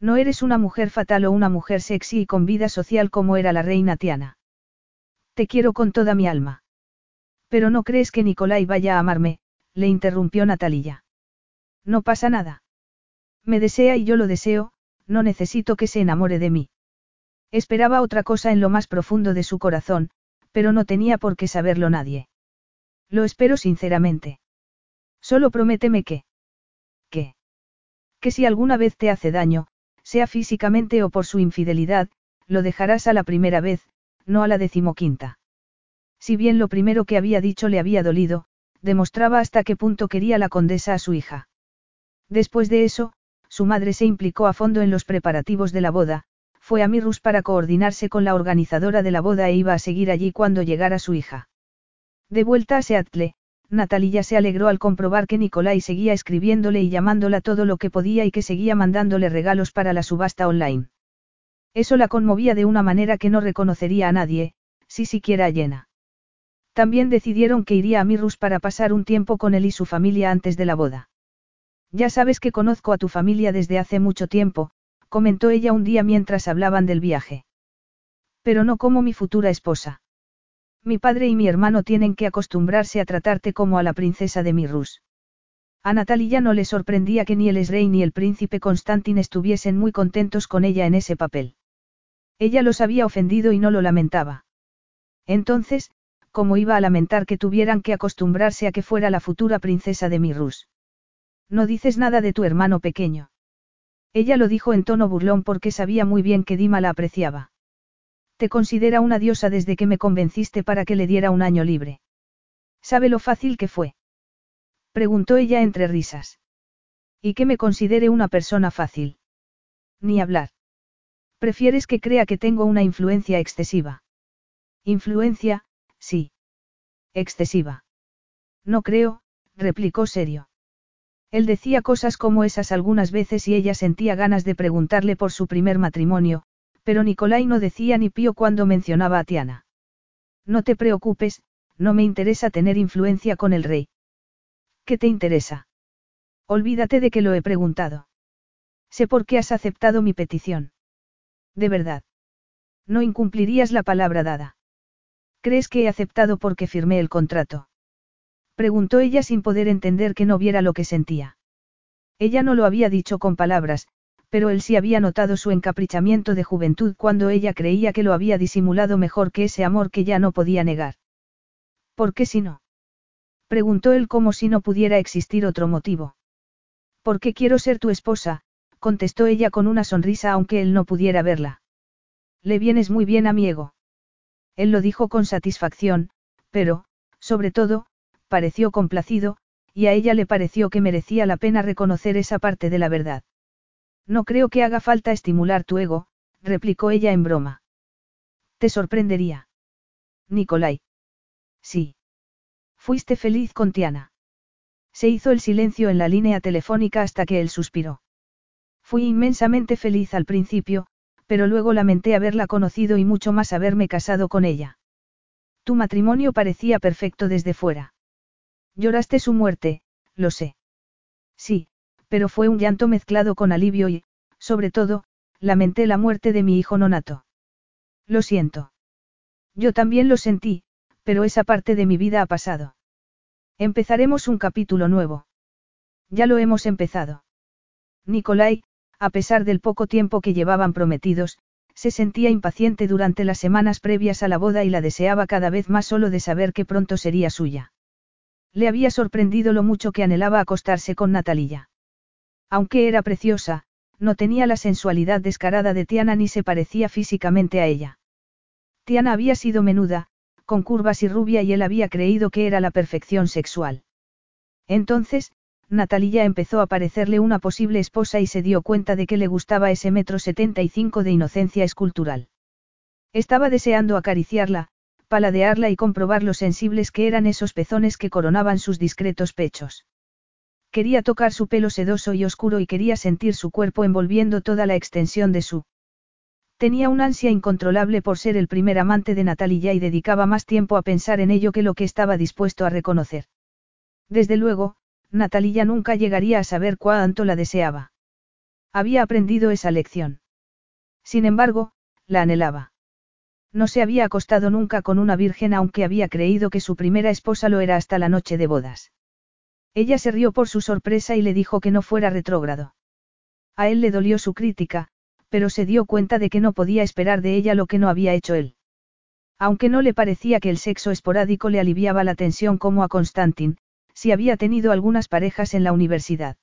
No eres una mujer fatal o una mujer sexy y con vida social como era la reina Tiana. Te quiero con toda mi alma. Pero no crees que Nicolai vaya a amarme, le interrumpió Natalia. No pasa nada. Me desea y yo lo deseo, no necesito que se enamore de mí. Esperaba otra cosa en lo más profundo de su corazón, pero no tenía por qué saberlo nadie. Lo espero sinceramente. Solo prométeme que... ¿Qué? Que si alguna vez te hace daño, sea físicamente o por su infidelidad, lo dejarás a la primera vez, no a la decimoquinta. Si bien lo primero que había dicho le había dolido, demostraba hasta qué punto quería la condesa a su hija. Después de eso, su madre se implicó a fondo en los preparativos de la boda, fue a Mirrus para coordinarse con la organizadora de la boda e iba a seguir allí cuando llegara su hija. De vuelta a Seattle, Natalia se alegró al comprobar que Nicolai seguía escribiéndole y llamándola todo lo que podía y que seguía mandándole regalos para la subasta online. Eso la conmovía de una manera que no reconocería a nadie, si siquiera a Jenna. También decidieron que iría a Mirrus para pasar un tiempo con él y su familia antes de la boda. Ya sabes que conozco a tu familia desde hace mucho tiempo, comentó ella un día mientras hablaban del viaje. Pero no como mi futura esposa. Mi padre y mi hermano tienen que acostumbrarse a tratarte como a la princesa de Mirrus. A Natalia no le sorprendía que ni el rey ni el príncipe Constantin estuviesen muy contentos con ella en ese papel. Ella los había ofendido y no lo lamentaba. Entonces, ¿cómo iba a lamentar que tuvieran que acostumbrarse a que fuera la futura princesa de Mirrus? No dices nada de tu hermano pequeño. Ella lo dijo en tono burlón porque sabía muy bien que Dima la apreciaba. Te considera una diosa desde que me convenciste para que le diera un año libre. ¿Sabe lo fácil que fue? Preguntó ella entre risas. ¿Y que me considere una persona fácil? Ni hablar. Prefieres que crea que tengo una influencia excesiva. Influencia, sí. Excesiva. No creo, replicó serio. Él decía cosas como esas algunas veces y ella sentía ganas de preguntarle por su primer matrimonio, pero Nicolai no decía ni pío cuando mencionaba a Tiana. No te preocupes, no me interesa tener influencia con el rey. ¿Qué te interesa? Olvídate de que lo he preguntado. Sé por qué has aceptado mi petición. De verdad. No incumplirías la palabra dada. ¿Crees que he aceptado porque firmé el contrato? Preguntó ella sin poder entender que no viera lo que sentía. Ella no lo había dicho con palabras, pero él sí había notado su encaprichamiento de juventud cuando ella creía que lo había disimulado mejor que ese amor que ya no podía negar. ¿Por qué si no? Preguntó él como si no pudiera existir otro motivo. ¿Por qué quiero ser tu esposa? contestó ella con una sonrisa aunque él no pudiera verla. Le vienes muy bien a mi ego. Él lo dijo con satisfacción, pero, sobre todo, pareció complacido, y a ella le pareció que merecía la pena reconocer esa parte de la verdad. No creo que haga falta estimular tu ego, replicó ella en broma. Te sorprendería. Nicolai. Sí. Fuiste feliz con Tiana. Se hizo el silencio en la línea telefónica hasta que él suspiró. Fui inmensamente feliz al principio, pero luego lamenté haberla conocido y mucho más haberme casado con ella. Tu matrimonio parecía perfecto desde fuera. Lloraste su muerte, lo sé. Sí, pero fue un llanto mezclado con alivio y, sobre todo, lamenté la muerte de mi hijo nonato. Lo siento. Yo también lo sentí, pero esa parte de mi vida ha pasado. Empezaremos un capítulo nuevo. Ya lo hemos empezado. Nicolai, a pesar del poco tiempo que llevaban prometidos, se sentía impaciente durante las semanas previas a la boda y la deseaba cada vez más solo de saber que pronto sería suya. Le había sorprendido lo mucho que anhelaba acostarse con Natalia. Aunque era preciosa, no tenía la sensualidad descarada de Tiana ni se parecía físicamente a ella. Tiana había sido menuda, con curvas y rubia y él había creído que era la perfección sexual. Entonces, Natalia empezó a parecerle una posible esposa y se dio cuenta de que le gustaba ese metro setenta y cinco de inocencia escultural. Estaba deseando acariciarla, paladearla y comprobar lo sensibles que eran esos pezones que coronaban sus discretos pechos. Quería tocar su pelo sedoso y oscuro y quería sentir su cuerpo envolviendo toda la extensión de su. Tenía un ansia incontrolable por ser el primer amante de Natalia y dedicaba más tiempo a pensar en ello que lo que estaba dispuesto a reconocer. Desde luego, Natalia nunca llegaría a saber cuánto la deseaba. Había aprendido esa lección. Sin embargo, la anhelaba. No se había acostado nunca con una virgen aunque había creído que su primera esposa lo era hasta la noche de bodas. Ella se rió por su sorpresa y le dijo que no fuera retrógrado. A él le dolió su crítica, pero se dio cuenta de que no podía esperar de ella lo que no había hecho él. Aunque no le parecía que el sexo esporádico le aliviaba la tensión como a Constantin, si había tenido algunas parejas en la universidad.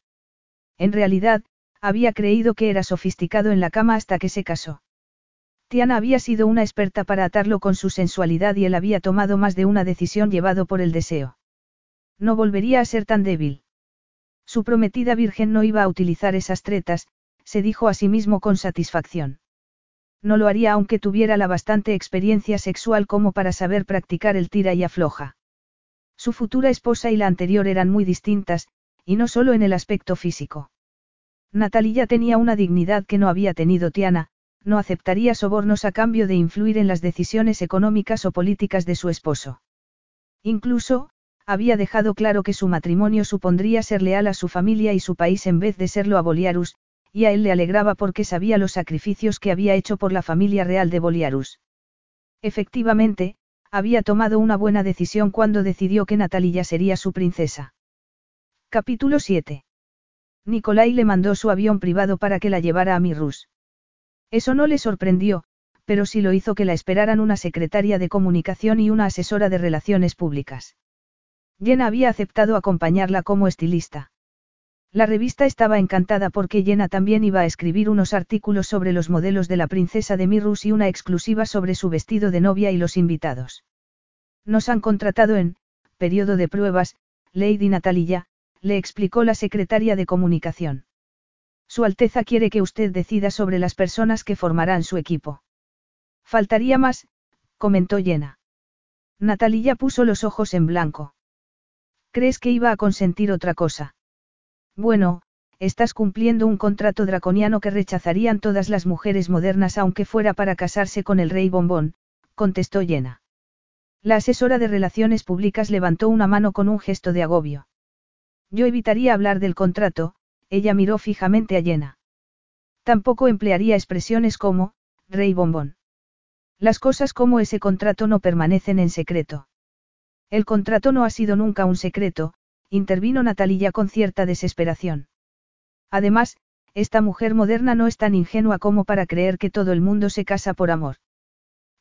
En realidad, había creído que era sofisticado en la cama hasta que se casó. Tiana había sido una experta para atarlo con su sensualidad y él había tomado más de una decisión llevado por el deseo. No volvería a ser tan débil. Su prometida virgen no iba a utilizar esas tretas, se dijo a sí mismo con satisfacción. No lo haría aunque tuviera la bastante experiencia sexual como para saber practicar el tira y afloja. Su futura esposa y la anterior eran muy distintas, y no solo en el aspecto físico. Natalia tenía una dignidad que no había tenido Tiana, no aceptaría sobornos a cambio de influir en las decisiones económicas o políticas de su esposo. Incluso, había dejado claro que su matrimonio supondría ser leal a su familia y su país en vez de serlo a Boliarus, y a él le alegraba porque sabía los sacrificios que había hecho por la familia real de Boliarus. Efectivamente, había tomado una buena decisión cuando decidió que Natalia sería su princesa. Capítulo 7. Nicolai le mandó su avión privado para que la llevara a Mirrus. Eso no le sorprendió, pero sí lo hizo que la esperaran una secretaria de comunicación y una asesora de relaciones públicas. Jenna había aceptado acompañarla como estilista. La revista estaba encantada porque Jenna también iba a escribir unos artículos sobre los modelos de la princesa de Mirrus y una exclusiva sobre su vestido de novia y los invitados. Nos han contratado en, periodo de pruebas, Lady Natalia, le explicó la secretaria de comunicación. Su Alteza quiere que usted decida sobre las personas que formarán su equipo. Faltaría más, comentó Jenna. Natalia puso los ojos en blanco. ¿Crees que iba a consentir otra cosa? Bueno, estás cumpliendo un contrato draconiano que rechazarían todas las mujeres modernas aunque fuera para casarse con el rey bombón, contestó Jenna. La asesora de Relaciones Públicas levantó una mano con un gesto de agobio. Yo evitaría hablar del contrato, ella miró fijamente a Jenna. Tampoco emplearía expresiones como, rey bombón. Las cosas como ese contrato no permanecen en secreto. El contrato no ha sido nunca un secreto, intervino Natalia con cierta desesperación. Además, esta mujer moderna no es tan ingenua como para creer que todo el mundo se casa por amor.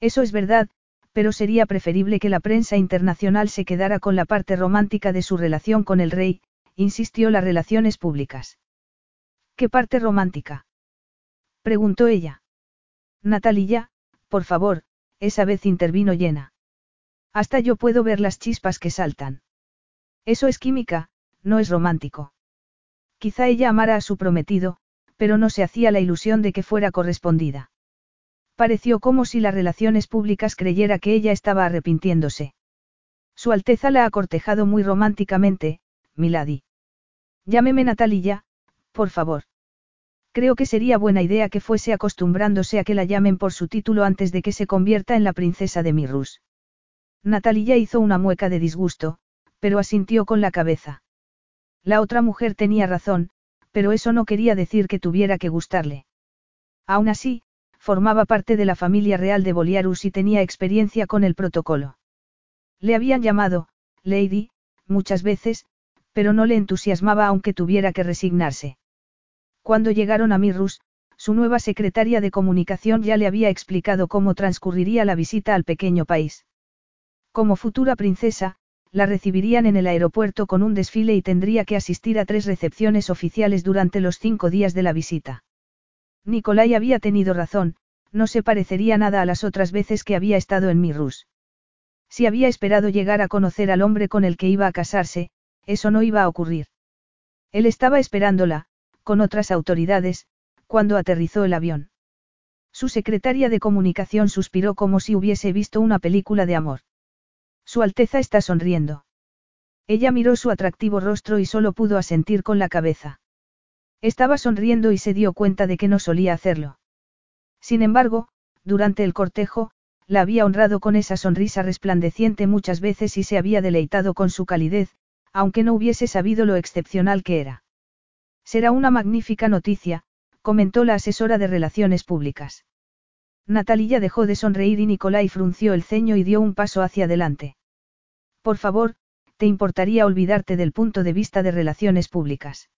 Eso es verdad, pero sería preferible que la prensa internacional se quedara con la parte romántica de su relación con el rey, insistió las relaciones públicas. ¿Qué parte romántica? preguntó ella. Natalia, por favor, esa vez intervino llena. Hasta yo puedo ver las chispas que saltan. Eso es química, no es romántico. Quizá ella amara a su prometido, pero no se hacía la ilusión de que fuera correspondida. Pareció como si las relaciones públicas creyera que ella estaba arrepintiéndose. Su Alteza la ha cortejado muy románticamente, Milady. Llámeme Natalia, por favor. Creo que sería buena idea que fuese acostumbrándose a que la llamen por su título antes de que se convierta en la princesa de Mirrus. Natalia hizo una mueca de disgusto, pero asintió con la cabeza. La otra mujer tenía razón, pero eso no quería decir que tuviera que gustarle. Aún así, formaba parte de la familia real de Boliarus y tenía experiencia con el protocolo. Le habían llamado, Lady, muchas veces, pero no le entusiasmaba aunque tuviera que resignarse. Cuando llegaron a Mirrus, su nueva secretaria de comunicación ya le había explicado cómo transcurriría la visita al pequeño país. Como futura princesa, la recibirían en el aeropuerto con un desfile y tendría que asistir a tres recepciones oficiales durante los cinco días de la visita. Nicolai había tenido razón, no se parecería nada a las otras veces que había estado en Mirrus. Si había esperado llegar a conocer al hombre con el que iba a casarse, eso no iba a ocurrir. Él estaba esperándola, con otras autoridades, cuando aterrizó el avión. Su secretaria de comunicación suspiró como si hubiese visto una película de amor. Su Alteza está sonriendo. Ella miró su atractivo rostro y solo pudo asentir con la cabeza. Estaba sonriendo y se dio cuenta de que no solía hacerlo. Sin embargo, durante el cortejo, la había honrado con esa sonrisa resplandeciente muchas veces y se había deleitado con su calidez, aunque no hubiese sabido lo excepcional que era. Será una magnífica noticia, comentó la asesora de Relaciones Públicas. Natalia dejó de sonreír y Nicolai frunció el ceño y dio un paso hacia adelante. Por favor, ¿te importaría olvidarte del punto de vista de Relaciones Públicas?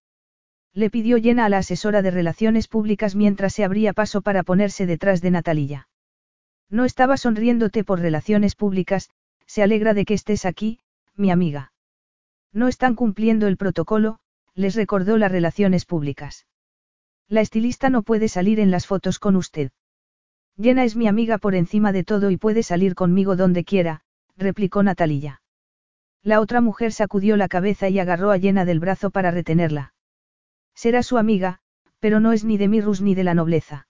Le pidió llena a la asesora de Relaciones Públicas mientras se abría paso para ponerse detrás de Natalia. No estaba sonriéndote por Relaciones Públicas, se alegra de que estés aquí, mi amiga. No están cumpliendo el protocolo, les recordó las relaciones públicas. La estilista no puede salir en las fotos con usted. Jenna es mi amiga por encima de todo y puede salir conmigo donde quiera, replicó Natalia. La otra mujer sacudió la cabeza y agarró a Jenna del brazo para retenerla. Será su amiga, pero no es ni de Mirrus ni de la nobleza.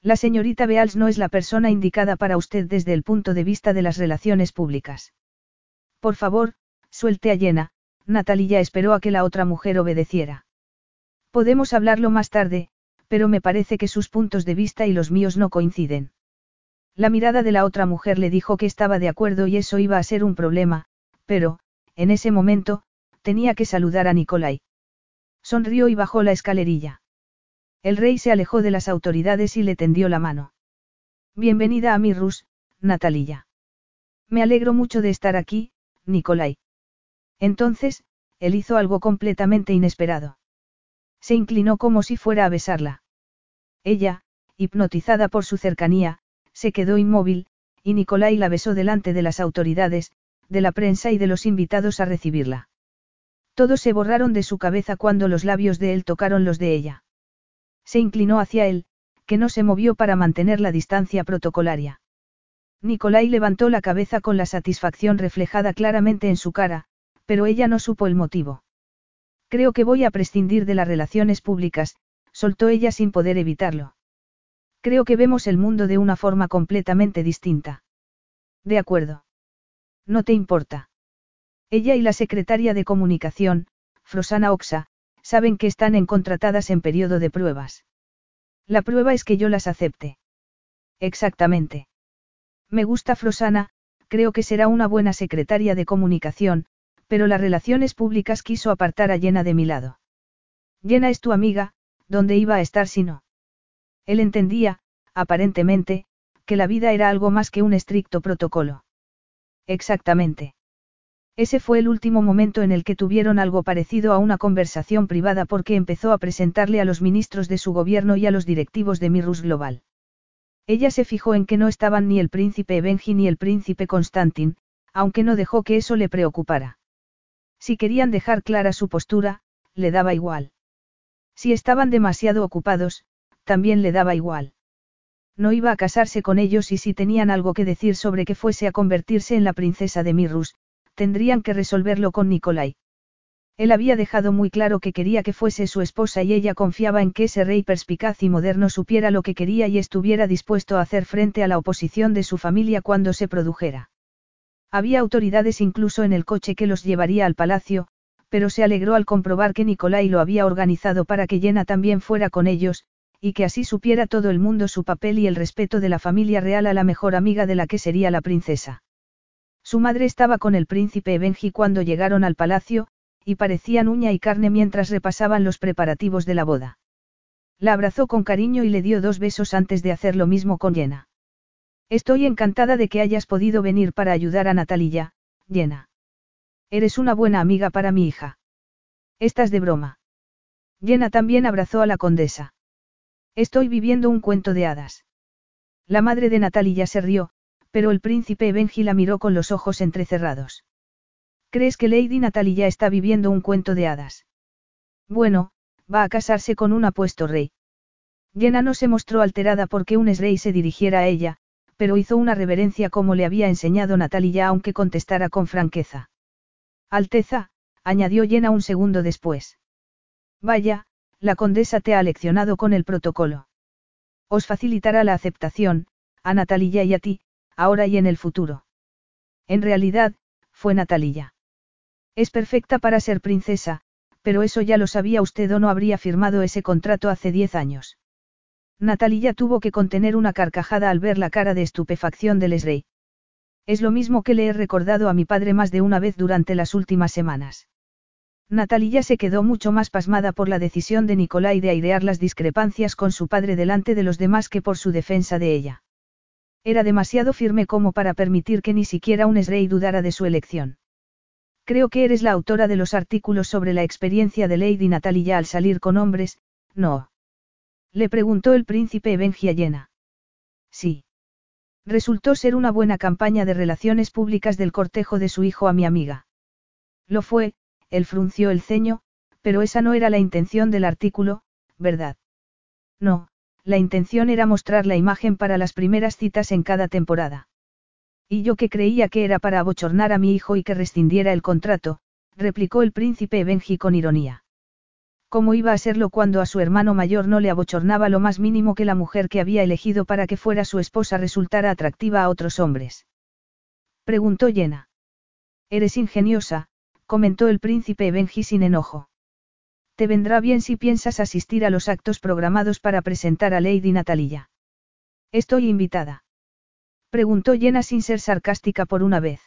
La señorita Beals no es la persona indicada para usted desde el punto de vista de las relaciones públicas. Por favor, suelte a Jenna, Natalia esperó a que la otra mujer obedeciera. Podemos hablarlo más tarde, pero me parece que sus puntos de vista y los míos no coinciden. La mirada de la otra mujer le dijo que estaba de acuerdo y eso iba a ser un problema, pero, en ese momento, tenía que saludar a Nicolai. Sonrió y bajó la escalerilla. El rey se alejó de las autoridades y le tendió la mano. Bienvenida a Mirrus, Natalia. Me alegro mucho de estar aquí, Nicolai. Entonces, él hizo algo completamente inesperado. Se inclinó como si fuera a besarla. Ella, hipnotizada por su cercanía, se quedó inmóvil, y Nicolai la besó delante de las autoridades, de la prensa y de los invitados a recibirla. Todos se borraron de su cabeza cuando los labios de él tocaron los de ella. Se inclinó hacia él, que no se movió para mantener la distancia protocolaria. Nicolai levantó la cabeza con la satisfacción reflejada claramente en su cara, pero ella no supo el motivo. Creo que voy a prescindir de las relaciones públicas, soltó ella sin poder evitarlo. Creo que vemos el mundo de una forma completamente distinta. De acuerdo. No te importa. Ella y la secretaria de comunicación, Frosana Oxa, saben que están en contratadas en periodo de pruebas. La prueba es que yo las acepte. Exactamente. Me gusta Frosana, creo que será una buena secretaria de comunicación, pero las relaciones públicas quiso apartar a Llena de mi lado. Llena es tu amiga, ¿dónde iba a estar si no? Él entendía, aparentemente, que la vida era algo más que un estricto protocolo. Exactamente. Ese fue el último momento en el que tuvieron algo parecido a una conversación privada porque empezó a presentarle a los ministros de su gobierno y a los directivos de Mirrus Global. Ella se fijó en que no estaban ni el príncipe Benji ni el príncipe Constantin, aunque no dejó que eso le preocupara. Si querían dejar clara su postura, le daba igual. Si estaban demasiado ocupados, también le daba igual. No iba a casarse con ellos y si tenían algo que decir sobre que fuese a convertirse en la princesa de Mirrus, tendrían que resolverlo con Nicolai. Él había dejado muy claro que quería que fuese su esposa y ella confiaba en que ese rey perspicaz y moderno supiera lo que quería y estuviera dispuesto a hacer frente a la oposición de su familia cuando se produjera. Había autoridades incluso en el coche que los llevaría al palacio, pero se alegró al comprobar que Nicolai lo había organizado para que Jenna también fuera con ellos, y que así supiera todo el mundo su papel y el respeto de la familia real a la mejor amiga de la que sería la princesa. Su madre estaba con el príncipe Benji cuando llegaron al palacio, y parecían uña y carne mientras repasaban los preparativos de la boda. La abrazó con cariño y le dio dos besos antes de hacer lo mismo con Jenna. Estoy encantada de que hayas podido venir para ayudar a Natalia, Jenna. Eres una buena amiga para mi hija. Estás de broma. Jenna también abrazó a la condesa. Estoy viviendo un cuento de hadas. La madre de Natalia se rió, pero el príncipe Benji la miró con los ojos entrecerrados. ¿Crees que Lady Natalia está viviendo un cuento de hadas? Bueno, va a casarse con un apuesto rey. Jenna no se mostró alterada porque un rey se dirigiera a ella, pero hizo una reverencia como le había enseñado Natalia aunque contestara con franqueza. Alteza, añadió Jenna un segundo después. Vaya, la condesa te ha leccionado con el protocolo. Os facilitará la aceptación, a Natalia y a ti, ahora y en el futuro. En realidad, fue Natalia. Es perfecta para ser princesa, pero eso ya lo sabía usted o no habría firmado ese contrato hace diez años. Natalia tuvo que contener una carcajada al ver la cara de estupefacción del Esrey. Es lo mismo que le he recordado a mi padre más de una vez durante las últimas semanas. Natalia se quedó mucho más pasmada por la decisión de Nicolai de airear las discrepancias con su padre delante de los demás que por su defensa de ella. Era demasiado firme como para permitir que ni siquiera un Esrey dudara de su elección. Creo que eres la autora de los artículos sobre la experiencia de Lady Natalia al salir con hombres, ¿no? Le preguntó el príncipe Benji a Sí. Resultó ser una buena campaña de relaciones públicas del cortejo de su hijo a mi amiga. Lo fue, él frunció el ceño, pero esa no era la intención del artículo, ¿verdad? No, la intención era mostrar la imagen para las primeras citas en cada temporada. Y yo que creía que era para abochornar a mi hijo y que rescindiera el contrato, replicó el príncipe Benji con ironía. ¿Cómo iba a serlo cuando a su hermano mayor no le abochornaba lo más mínimo que la mujer que había elegido para que fuera su esposa resultara atractiva a otros hombres? Preguntó Jenna. Eres ingeniosa, comentó el príncipe Benji sin enojo. Te vendrá bien si piensas asistir a los actos programados para presentar a Lady Natalia. Estoy invitada. Preguntó Jenna sin ser sarcástica por una vez.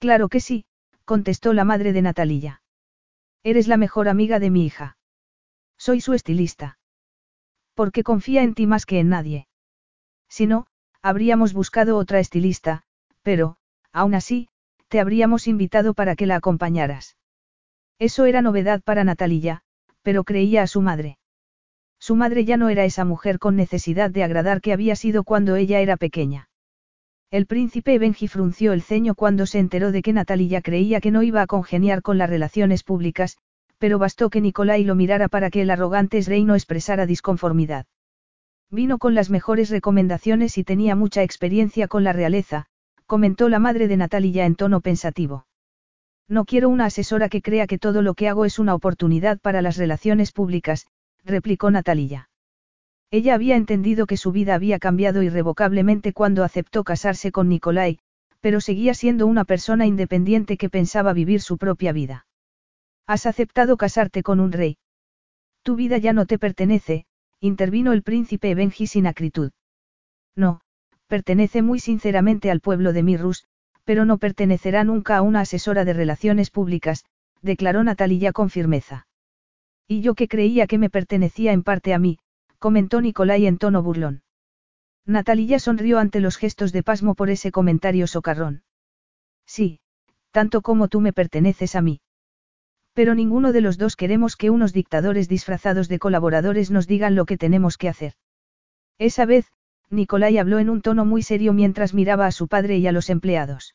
Claro que sí, contestó la madre de Natalia. Eres la mejor amiga de mi hija. Soy su estilista. Porque confía en ti más que en nadie. Si no, habríamos buscado otra estilista, pero, aún así, te habríamos invitado para que la acompañaras. Eso era novedad para Natalia, pero creía a su madre. Su madre ya no era esa mujer con necesidad de agradar que había sido cuando ella era pequeña. El príncipe Benji frunció el ceño cuando se enteró de que Natalia creía que no iba a congeniar con las relaciones públicas, pero bastó que Nicolai lo mirara para que el arrogante no expresara disconformidad. Vino con las mejores recomendaciones y tenía mucha experiencia con la realeza, comentó la madre de Natalia en tono pensativo. No quiero una asesora que crea que todo lo que hago es una oportunidad para las relaciones públicas, replicó Natalia. Ella había entendido que su vida había cambiado irrevocablemente cuando aceptó casarse con Nicolai, pero seguía siendo una persona independiente que pensaba vivir su propia vida. Has aceptado casarte con un rey. Tu vida ya no te pertenece, intervino el príncipe Benji sin acritud. No, pertenece muy sinceramente al pueblo de Mirrus, pero no pertenecerá nunca a una asesora de relaciones públicas, declaró Natalia con firmeza. Y yo que creía que me pertenecía en parte a mí, comentó Nicolai en tono burlón. Natalia sonrió ante los gestos de pasmo por ese comentario socarrón. Sí, tanto como tú me perteneces a mí. Pero ninguno de los dos queremos que unos dictadores disfrazados de colaboradores nos digan lo que tenemos que hacer. Esa vez, Nicolai habló en un tono muy serio mientras miraba a su padre y a los empleados.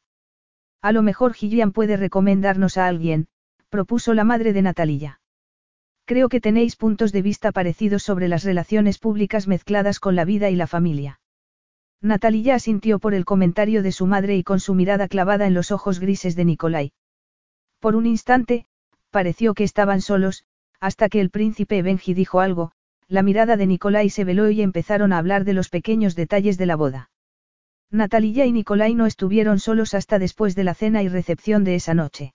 A lo mejor Gillian puede recomendarnos a alguien, propuso la madre de Natalia. Creo que tenéis puntos de vista parecidos sobre las relaciones públicas mezcladas con la vida y la familia. Natalia asintió por el comentario de su madre y con su mirada clavada en los ojos grises de Nicolai. Por un instante, pareció que estaban solos, hasta que el príncipe Benji dijo algo, la mirada de Nicolai se veló y empezaron a hablar de los pequeños detalles de la boda. Natalia y Nicolai no estuvieron solos hasta después de la cena y recepción de esa noche.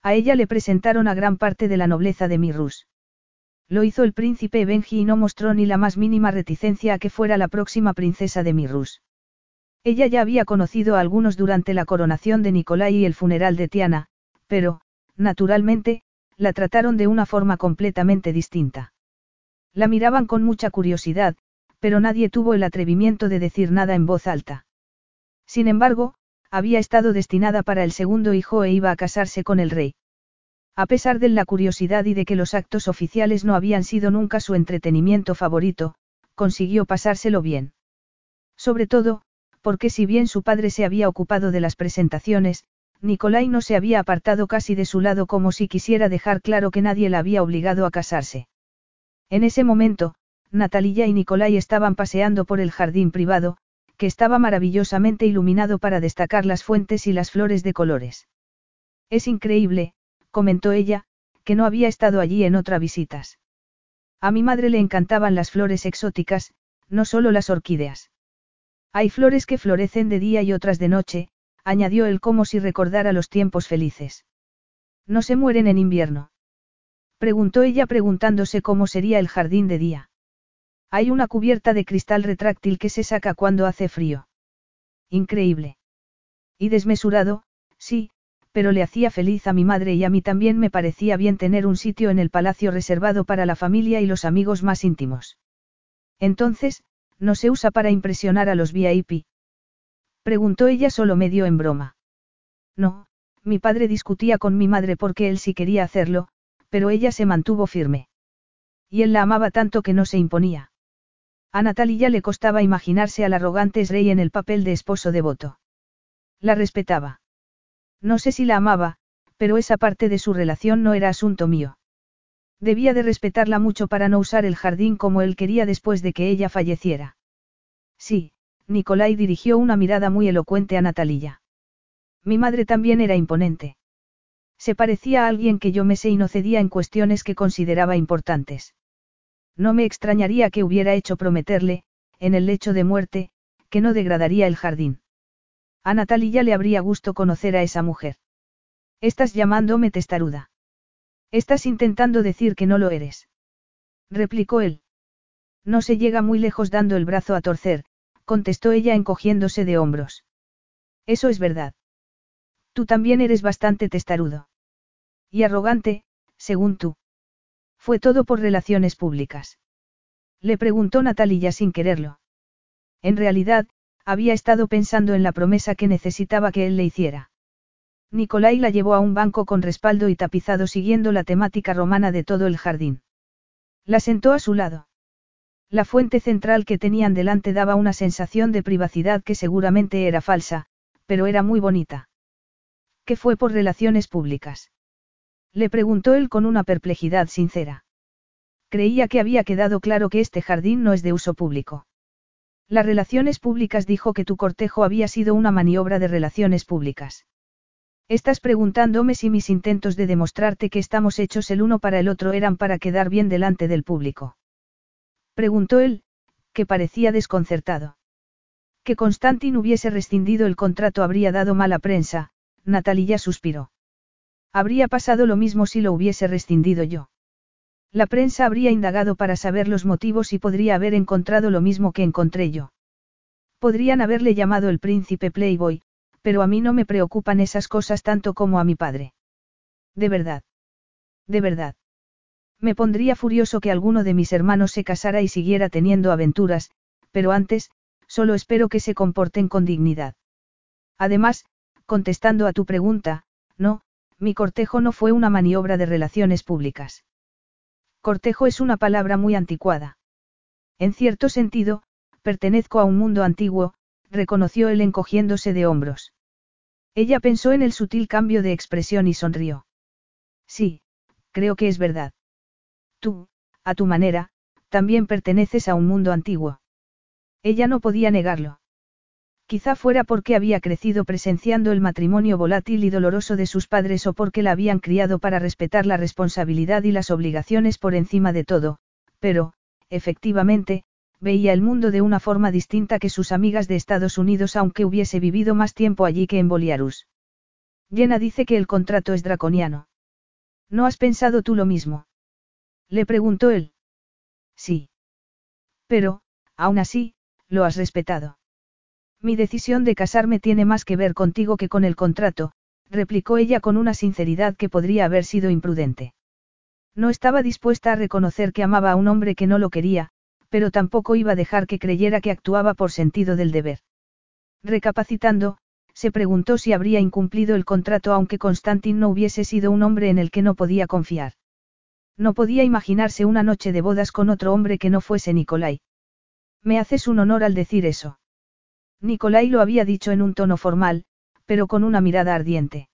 A ella le presentaron a gran parte de la nobleza de Mirrus. Lo hizo el príncipe Benji y no mostró ni la más mínima reticencia a que fuera la próxima princesa de Mirrus. Ella ya había conocido a algunos durante la coronación de Nicolai y el funeral de Tiana, pero, naturalmente, la trataron de una forma completamente distinta. La miraban con mucha curiosidad, pero nadie tuvo el atrevimiento de decir nada en voz alta. Sin embargo, había estado destinada para el segundo hijo e iba a casarse con el rey. A pesar de la curiosidad y de que los actos oficiales no habían sido nunca su entretenimiento favorito, consiguió pasárselo bien. Sobre todo, porque si bien su padre se había ocupado de las presentaciones, Nicolai no se había apartado casi de su lado como si quisiera dejar claro que nadie la había obligado a casarse. En ese momento, Natalia y Nicolai estaban paseando por el jardín privado, que estaba maravillosamente iluminado para destacar las fuentes y las flores de colores. Es increíble, comentó ella, que no había estado allí en otras visitas. A mi madre le encantaban las flores exóticas, no solo las orquídeas. Hay flores que florecen de día y otras de noche, añadió él como si recordara los tiempos felices. No se mueren en invierno. Preguntó ella preguntándose cómo sería el jardín de día. Hay una cubierta de cristal retráctil que se saca cuando hace frío. Increíble. Y desmesurado, sí, pero le hacía feliz a mi madre y a mí también me parecía bien tener un sitio en el palacio reservado para la familia y los amigos más íntimos. Entonces, no se usa para impresionar a los VIP. Preguntó ella solo medio en broma. No, mi padre discutía con mi madre porque él sí quería hacerlo, pero ella se mantuvo firme. Y él la amaba tanto que no se imponía. A Natalia le costaba imaginarse al arrogante rey en el papel de esposo devoto. La respetaba. No sé si la amaba, pero esa parte de su relación no era asunto mío. Debía de respetarla mucho para no usar el jardín como él quería después de que ella falleciera. Sí, Nicolai dirigió una mirada muy elocuente a Natalia. Mi madre también era imponente. Se parecía a alguien que yo me sé y no cedía en cuestiones que consideraba importantes. No me extrañaría que hubiera hecho prometerle, en el lecho de muerte, que no degradaría el jardín. A Natalia le habría gusto conocer a esa mujer. Estás llamándome testaruda. Estás intentando decir que no lo eres. Replicó él. No se llega muy lejos dando el brazo a torcer, contestó ella encogiéndose de hombros. Eso es verdad. Tú también eres bastante testarudo. Y arrogante, según tú. Fue todo por relaciones públicas. Le preguntó Natalia sin quererlo. En realidad, había estado pensando en la promesa que necesitaba que él le hiciera. Nicolai la llevó a un banco con respaldo y tapizado siguiendo la temática romana de todo el jardín. La sentó a su lado. La fuente central que tenían delante daba una sensación de privacidad que seguramente era falsa, pero era muy bonita. ¿Qué fue por relaciones públicas? Le preguntó él con una perplejidad sincera. Creía que había quedado claro que este jardín no es de uso público. Las relaciones públicas dijo que tu cortejo había sido una maniobra de relaciones públicas. Estás preguntándome si mis intentos de demostrarte que estamos hechos el uno para el otro eran para quedar bien delante del público. Preguntó él, que parecía desconcertado. Que Constantin hubiese rescindido el contrato habría dado mala prensa, Natalia suspiró. Habría pasado lo mismo si lo hubiese rescindido yo. La prensa habría indagado para saber los motivos y podría haber encontrado lo mismo que encontré yo. Podrían haberle llamado el príncipe Playboy, pero a mí no me preocupan esas cosas tanto como a mi padre. De verdad. De verdad. Me pondría furioso que alguno de mis hermanos se casara y siguiera teniendo aventuras, pero antes, solo espero que se comporten con dignidad. Además, contestando a tu pregunta, no, mi cortejo no fue una maniobra de relaciones públicas. Cortejo es una palabra muy anticuada. En cierto sentido, pertenezco a un mundo antiguo, reconoció él encogiéndose de hombros. Ella pensó en el sutil cambio de expresión y sonrió. Sí, creo que es verdad. Tú, a tu manera, también perteneces a un mundo antiguo. Ella no podía negarlo. Quizá fuera porque había crecido presenciando el matrimonio volátil y doloroso de sus padres o porque la habían criado para respetar la responsabilidad y las obligaciones por encima de todo, pero, efectivamente, veía el mundo de una forma distinta que sus amigas de Estados Unidos aunque hubiese vivido más tiempo allí que en Boliarus. Jenna dice que el contrato es draconiano. ¿No has pensado tú lo mismo? Le preguntó él. Sí. Pero, aún así, lo has respetado. Mi decisión de casarme tiene más que ver contigo que con el contrato, replicó ella con una sinceridad que podría haber sido imprudente. No estaba dispuesta a reconocer que amaba a un hombre que no lo quería, pero tampoco iba a dejar que creyera que actuaba por sentido del deber. Recapacitando, se preguntó si habría incumplido el contrato aunque Constantin no hubiese sido un hombre en el que no podía confiar. No podía imaginarse una noche de bodas con otro hombre que no fuese Nicolai. Me haces un honor al decir eso. Nicolai lo había dicho en un tono formal, pero con una mirada ardiente.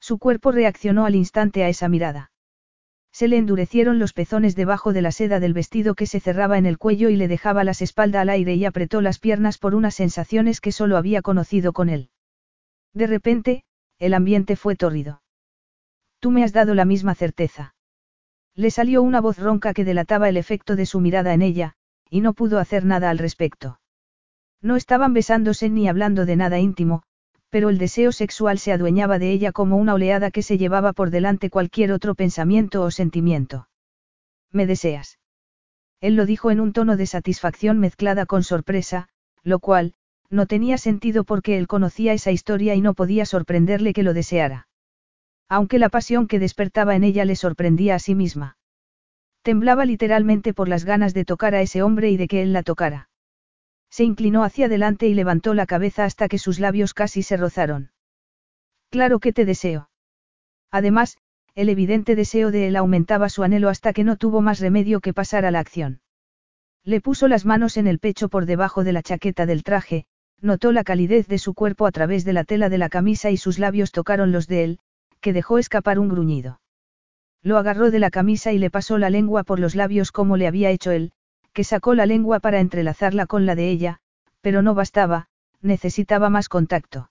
Su cuerpo reaccionó al instante a esa mirada. Se le endurecieron los pezones debajo de la seda del vestido que se cerraba en el cuello y le dejaba las espaldas al aire y apretó las piernas por unas sensaciones que solo había conocido con él. De repente, el ambiente fue tórrido. Tú me has dado la misma certeza. Le salió una voz ronca que delataba el efecto de su mirada en ella, y no pudo hacer nada al respecto. No estaban besándose ni hablando de nada íntimo, pero el deseo sexual se adueñaba de ella como una oleada que se llevaba por delante cualquier otro pensamiento o sentimiento. ¿Me deseas? Él lo dijo en un tono de satisfacción mezclada con sorpresa, lo cual, no tenía sentido porque él conocía esa historia y no podía sorprenderle que lo deseara. Aunque la pasión que despertaba en ella le sorprendía a sí misma. Temblaba literalmente por las ganas de tocar a ese hombre y de que él la tocara. Se inclinó hacia adelante y levantó la cabeza hasta que sus labios casi se rozaron. Claro que te deseo. Además, el evidente deseo de él aumentaba su anhelo hasta que no tuvo más remedio que pasar a la acción. Le puso las manos en el pecho por debajo de la chaqueta del traje, notó la calidez de su cuerpo a través de la tela de la camisa y sus labios tocaron los de él, que dejó escapar un gruñido. Lo agarró de la camisa y le pasó la lengua por los labios como le había hecho él, que sacó la lengua para entrelazarla con la de ella, pero no bastaba, necesitaba más contacto.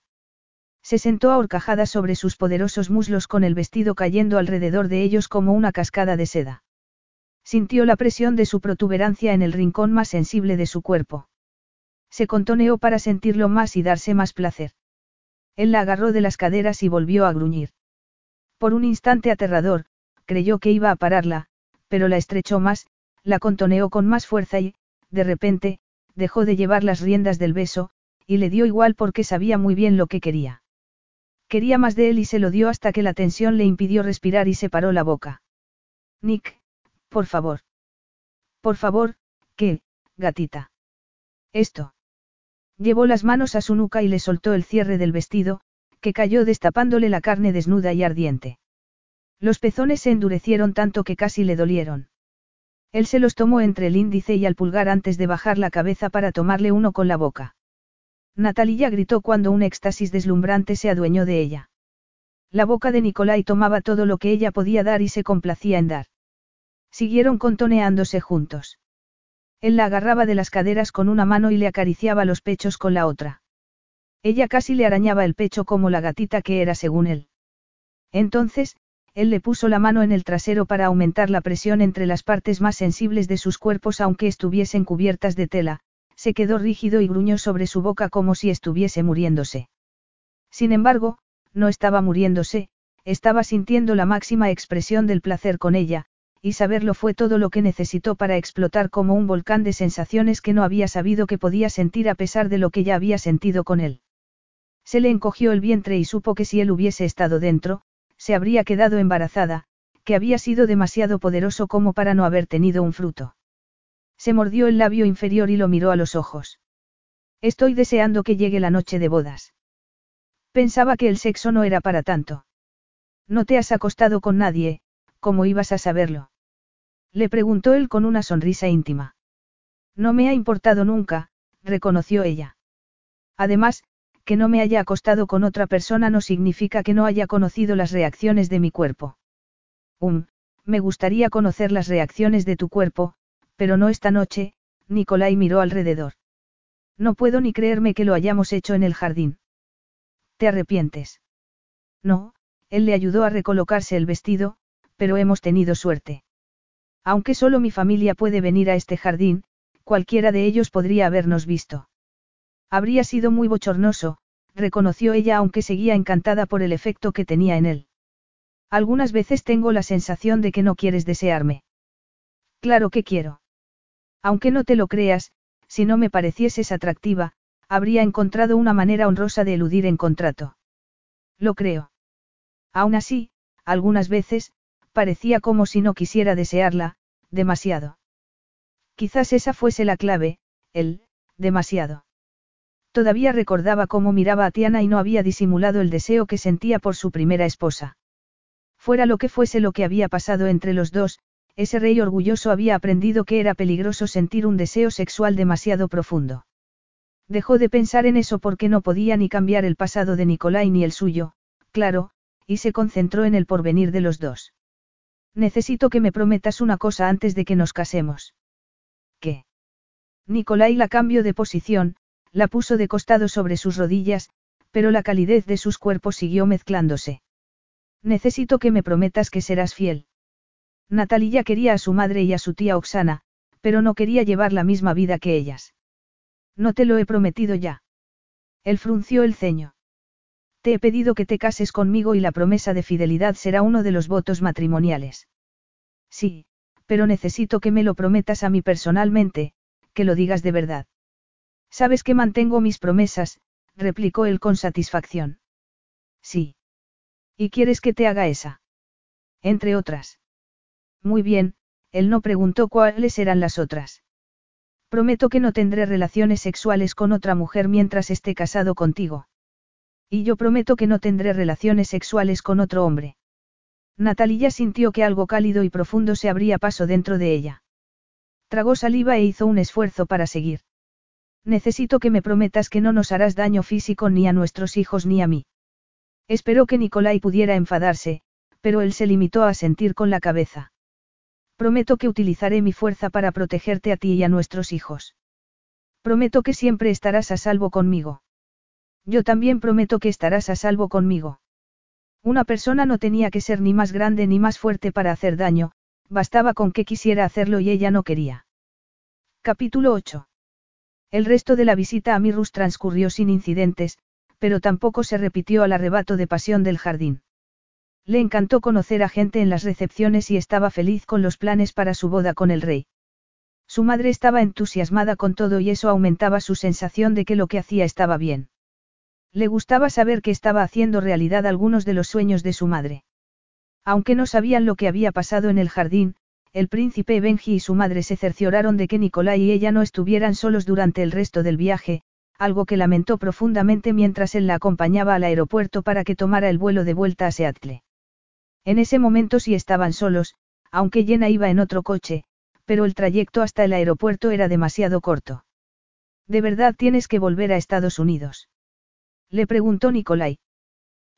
Se sentó ahorcajada sobre sus poderosos muslos con el vestido cayendo alrededor de ellos como una cascada de seda. Sintió la presión de su protuberancia en el rincón más sensible de su cuerpo. Se contoneó para sentirlo más y darse más placer. Él la agarró de las caderas y volvió a gruñir. Por un instante aterrador, creyó que iba a pararla, pero la estrechó más, la contoneó con más fuerza y, de repente, dejó de llevar las riendas del beso, y le dio igual porque sabía muy bien lo que quería. Quería más de él y se lo dio hasta que la tensión le impidió respirar y se paró la boca. Nick, por favor. Por favor, ¿qué, gatita? Esto. Llevó las manos a su nuca y le soltó el cierre del vestido, que cayó destapándole la carne desnuda y ardiente. Los pezones se endurecieron tanto que casi le dolieron. Él se los tomó entre el índice y al pulgar antes de bajar la cabeza para tomarle uno con la boca. Natalia gritó cuando un éxtasis deslumbrante se adueñó de ella. La boca de Nicolai tomaba todo lo que ella podía dar y se complacía en dar. Siguieron contoneándose juntos. Él la agarraba de las caderas con una mano y le acariciaba los pechos con la otra. Ella casi le arañaba el pecho como la gatita que era según él. Entonces, él le puso la mano en el trasero para aumentar la presión entre las partes más sensibles de sus cuerpos aunque estuviesen cubiertas de tela, se quedó rígido y gruñó sobre su boca como si estuviese muriéndose. Sin embargo, no estaba muriéndose, estaba sintiendo la máxima expresión del placer con ella, y saberlo fue todo lo que necesitó para explotar como un volcán de sensaciones que no había sabido que podía sentir a pesar de lo que ya había sentido con él. Se le encogió el vientre y supo que si él hubiese estado dentro, se habría quedado embarazada, que había sido demasiado poderoso como para no haber tenido un fruto. Se mordió el labio inferior y lo miró a los ojos. Estoy deseando que llegue la noche de bodas. Pensaba que el sexo no era para tanto. No te has acostado con nadie, ¿cómo ibas a saberlo? Le preguntó él con una sonrisa íntima. No me ha importado nunca, reconoció ella. Además, que no me haya acostado con otra persona no significa que no haya conocido las reacciones de mi cuerpo. Um, me gustaría conocer las reacciones de tu cuerpo, pero no esta noche, Nicolai miró alrededor. No puedo ni creerme que lo hayamos hecho en el jardín. ¿Te arrepientes? No, él le ayudó a recolocarse el vestido, pero hemos tenido suerte. Aunque solo mi familia puede venir a este jardín, cualquiera de ellos podría habernos visto. Habría sido muy bochornoso, reconoció ella aunque seguía encantada por el efecto que tenía en él. Algunas veces tengo la sensación de que no quieres desearme. Claro que quiero. Aunque no te lo creas, si no me parecieses atractiva, habría encontrado una manera honrosa de eludir en contrato. Lo creo. Aún así, algunas veces, parecía como si no quisiera desearla, demasiado. Quizás esa fuese la clave, el, demasiado. Todavía recordaba cómo miraba a Tiana y no había disimulado el deseo que sentía por su primera esposa. Fuera lo que fuese lo que había pasado entre los dos, ese rey orgulloso había aprendido que era peligroso sentir un deseo sexual demasiado profundo. Dejó de pensar en eso porque no podía ni cambiar el pasado de Nicolai ni el suyo, claro, y se concentró en el porvenir de los dos. Necesito que me prometas una cosa antes de que nos casemos. ¿Qué? Nicolai la cambió de posición, la puso de costado sobre sus rodillas, pero la calidez de sus cuerpos siguió mezclándose. Necesito que me prometas que serás fiel. Natalia quería a su madre y a su tía Oxana, pero no quería llevar la misma vida que ellas. No te lo he prometido ya. Él frunció el ceño. Te he pedido que te cases conmigo y la promesa de fidelidad será uno de los votos matrimoniales. Sí, pero necesito que me lo prometas a mí personalmente, que lo digas de verdad. Sabes que mantengo mis promesas, replicó él con satisfacción. Sí. ¿Y quieres que te haga esa? Entre otras. Muy bien, él no preguntó cuáles eran las otras. Prometo que no tendré relaciones sexuales con otra mujer mientras esté casado contigo. Y yo prometo que no tendré relaciones sexuales con otro hombre. Natalia sintió que algo cálido y profundo se abría paso dentro de ella. Tragó saliva e hizo un esfuerzo para seguir. Necesito que me prometas que no nos harás daño físico ni a nuestros hijos ni a mí. Esperó que Nicolai pudiera enfadarse, pero él se limitó a sentir con la cabeza. Prometo que utilizaré mi fuerza para protegerte a ti y a nuestros hijos. Prometo que siempre estarás a salvo conmigo. Yo también prometo que estarás a salvo conmigo. Una persona no tenía que ser ni más grande ni más fuerte para hacer daño, bastaba con que quisiera hacerlo y ella no quería. Capítulo 8. El resto de la visita a Mirrus transcurrió sin incidentes, pero tampoco se repitió al arrebato de pasión del jardín. Le encantó conocer a gente en las recepciones y estaba feliz con los planes para su boda con el rey. Su madre estaba entusiasmada con todo y eso aumentaba su sensación de que lo que hacía estaba bien. Le gustaba saber que estaba haciendo realidad algunos de los sueños de su madre. Aunque no sabían lo que había pasado en el jardín, el príncipe Benji y su madre se cercioraron de que Nicolai y ella no estuvieran solos durante el resto del viaje, algo que lamentó profundamente mientras él la acompañaba al aeropuerto para que tomara el vuelo de vuelta a Seattle. En ese momento sí estaban solos, aunque Jenna iba en otro coche, pero el trayecto hasta el aeropuerto era demasiado corto. ¿De verdad tienes que volver a Estados Unidos? Le preguntó Nicolai.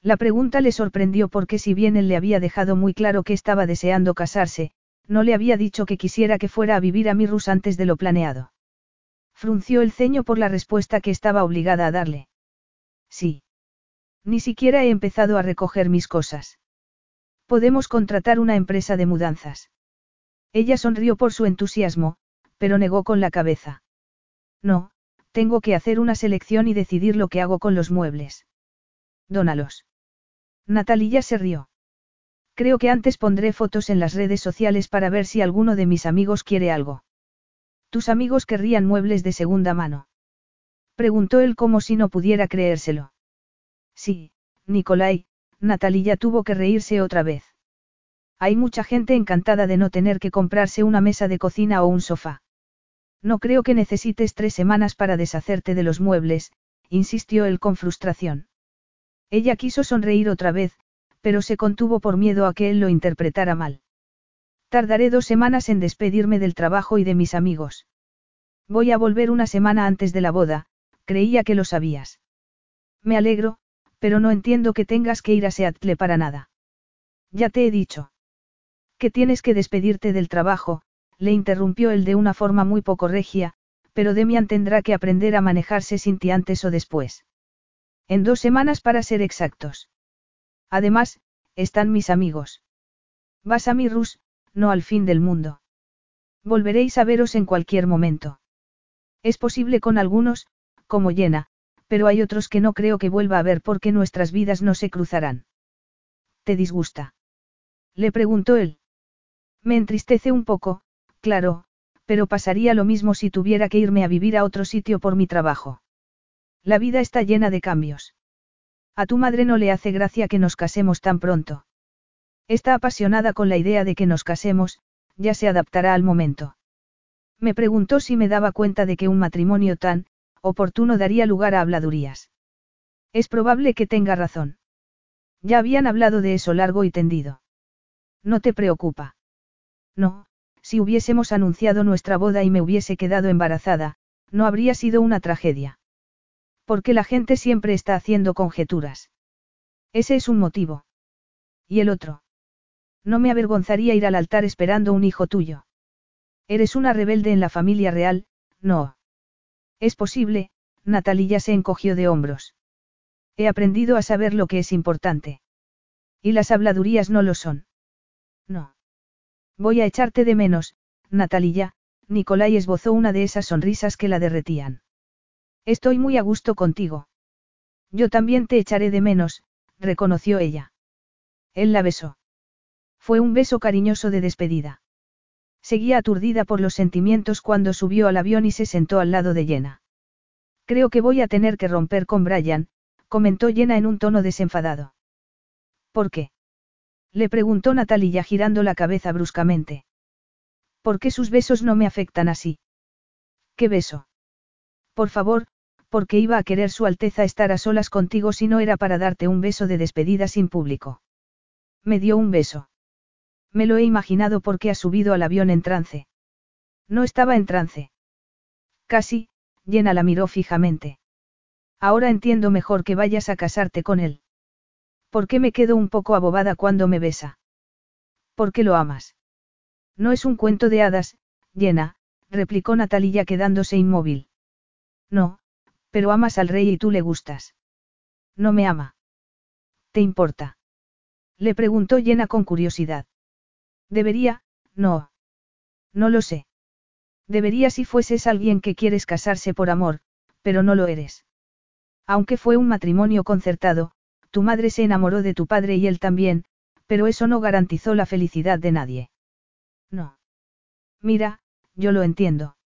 La pregunta le sorprendió porque si bien él le había dejado muy claro que estaba deseando casarse, no le había dicho que quisiera que fuera a vivir a Mirrus antes de lo planeado. Frunció el ceño por la respuesta que estaba obligada a darle. Sí. Ni siquiera he empezado a recoger mis cosas. Podemos contratar una empresa de mudanzas. Ella sonrió por su entusiasmo, pero negó con la cabeza. No, tengo que hacer una selección y decidir lo que hago con los muebles. Dónalos. Natalia se rió. Creo que antes pondré fotos en las redes sociales para ver si alguno de mis amigos quiere algo. ¿Tus amigos querrían muebles de segunda mano? Preguntó él como si no pudiera creérselo. Sí, Nicolai, Natalia tuvo que reírse otra vez. Hay mucha gente encantada de no tener que comprarse una mesa de cocina o un sofá. No creo que necesites tres semanas para deshacerte de los muebles, insistió él con frustración. Ella quiso sonreír otra vez, pero se contuvo por miedo a que él lo interpretara mal. Tardaré dos semanas en despedirme del trabajo y de mis amigos. Voy a volver una semana antes de la boda, creía que lo sabías. Me alegro, pero no entiendo que tengas que ir a Seattle para nada. Ya te he dicho. Que tienes que despedirte del trabajo, le interrumpió él de una forma muy poco regia, pero Demian tendrá que aprender a manejarse sin ti antes o después. En dos semanas para ser exactos. Además, están mis amigos. Vas a mi Rus, no al fin del mundo. Volveréis a veros en cualquier momento. Es posible con algunos, como Llena, pero hay otros que no creo que vuelva a ver porque nuestras vidas no se cruzarán. ¿Te disgusta? Le preguntó él. Me entristece un poco, claro, pero pasaría lo mismo si tuviera que irme a vivir a otro sitio por mi trabajo. La vida está llena de cambios. A tu madre no le hace gracia que nos casemos tan pronto. Está apasionada con la idea de que nos casemos, ya se adaptará al momento. Me preguntó si me daba cuenta de que un matrimonio tan, oportuno daría lugar a habladurías. Es probable que tenga razón. Ya habían hablado de eso largo y tendido. No te preocupa. No, si hubiésemos anunciado nuestra boda y me hubiese quedado embarazada, no habría sido una tragedia. Porque la gente siempre está haciendo conjeturas. Ese es un motivo. ¿Y el otro? No me avergonzaría ir al altar esperando un hijo tuyo. Eres una rebelde en la familia real, no. Es posible, Natalia se encogió de hombros. He aprendido a saber lo que es importante. Y las habladurías no lo son. No. Voy a echarte de menos, Natalia, Nicolai esbozó una de esas sonrisas que la derretían. Estoy muy a gusto contigo. Yo también te echaré de menos, reconoció ella. Él la besó. Fue un beso cariñoso de despedida. Seguía aturdida por los sentimientos cuando subió al avión y se sentó al lado de Jenna. Creo que voy a tener que romper con Brian, comentó Jenna en un tono desenfadado. ¿Por qué? Le preguntó Natalia girando la cabeza bruscamente. ¿Por qué sus besos no me afectan así? ¿Qué beso? Por favor, porque iba a querer Su Alteza estar a solas contigo si no era para darte un beso de despedida sin público. Me dio un beso. Me lo he imaginado porque ha subido al avión en trance. No estaba en trance. Casi, Llena la miró fijamente. Ahora entiendo mejor que vayas a casarte con él. ¿Por qué me quedo un poco abobada cuando me besa? ¿Por qué lo amas? No es un cuento de hadas, Llena, replicó Natalia quedándose inmóvil. No, pero amas al rey y tú le gustas. No me ama. ¿Te importa? Le preguntó Llena con curiosidad. Debería, no. No lo sé. Debería si fueses alguien que quieres casarse por amor, pero no lo eres. Aunque fue un matrimonio concertado, tu madre se enamoró de tu padre y él también, pero eso no garantizó la felicidad de nadie. No. Mira, yo lo entiendo.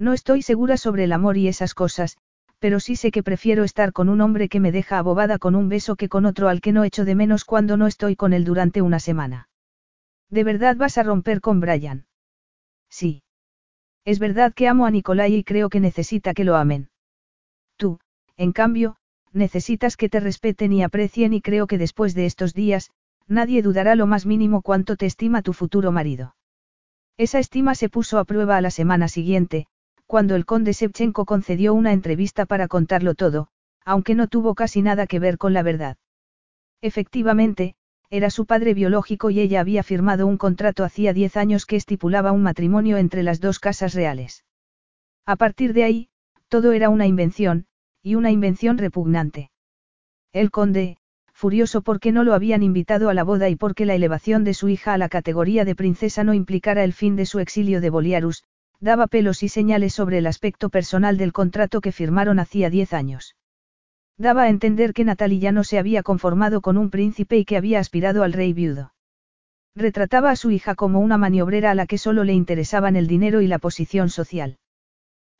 No estoy segura sobre el amor y esas cosas, pero sí sé que prefiero estar con un hombre que me deja abobada con un beso que con otro al que no echo de menos cuando no estoy con él durante una semana. ¿De verdad vas a romper con Brian? Sí. Es verdad que amo a Nicolai y creo que necesita que lo amen. en cambio, necesitas que te respeten y aprecien y creo que después de estos días, nadie dudará lo más mínimo cuánto te estima tu futuro marido. Esa estima se puso a prueba a la semana siguiente, cuando el conde Shevchenko concedió una entrevista para contarlo todo, aunque no tuvo casi nada que ver con la verdad. Efectivamente, era su padre biológico y ella había firmado un contrato hacía diez años que estipulaba un matrimonio entre las dos casas reales. A partir de ahí, todo era una invención, y una invención repugnante. El conde, furioso porque no lo habían invitado a la boda y porque la elevación de su hija a la categoría de princesa no implicara el fin de su exilio de Boliarus, daba pelos y señales sobre el aspecto personal del contrato que firmaron hacía diez años. Daba a entender que Natalia no se había conformado con un príncipe y que había aspirado al rey viudo. Retrataba a su hija como una maniobrera a la que solo le interesaban el dinero y la posición social.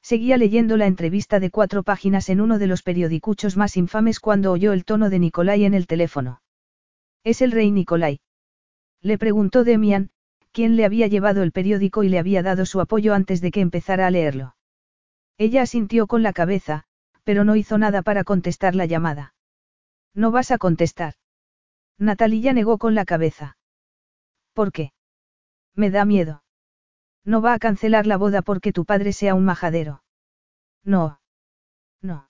Seguía leyendo la entrevista de cuatro páginas en uno de los periodicuchos más infames cuando oyó el tono de Nicolai en el teléfono. ¿Es el rey Nicolai? Le preguntó Demian, quien le había llevado el periódico y le había dado su apoyo antes de que empezara a leerlo. Ella asintió con la cabeza, pero no hizo nada para contestar la llamada. No vas a contestar. Natalia negó con la cabeza. ¿Por qué? Me da miedo. No va a cancelar la boda porque tu padre sea un majadero. No. No.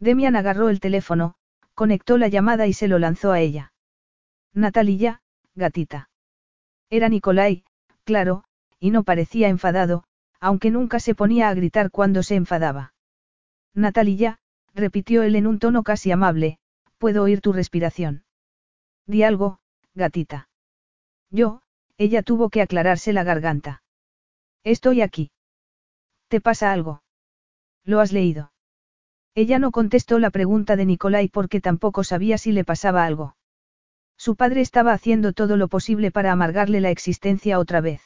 Demian agarró el teléfono, conectó la llamada y se lo lanzó a ella. Natalia, gatita. Era Nicolai, claro, y no parecía enfadado, aunque nunca se ponía a gritar cuando se enfadaba. Natalia, repitió él en un tono casi amable, puedo oír tu respiración. Di algo, gatita. Yo, ella tuvo que aclararse la garganta. Estoy aquí. ¿Te pasa algo? ¿Lo has leído? Ella no contestó la pregunta de Nicolai porque tampoco sabía si le pasaba algo. Su padre estaba haciendo todo lo posible para amargarle la existencia otra vez.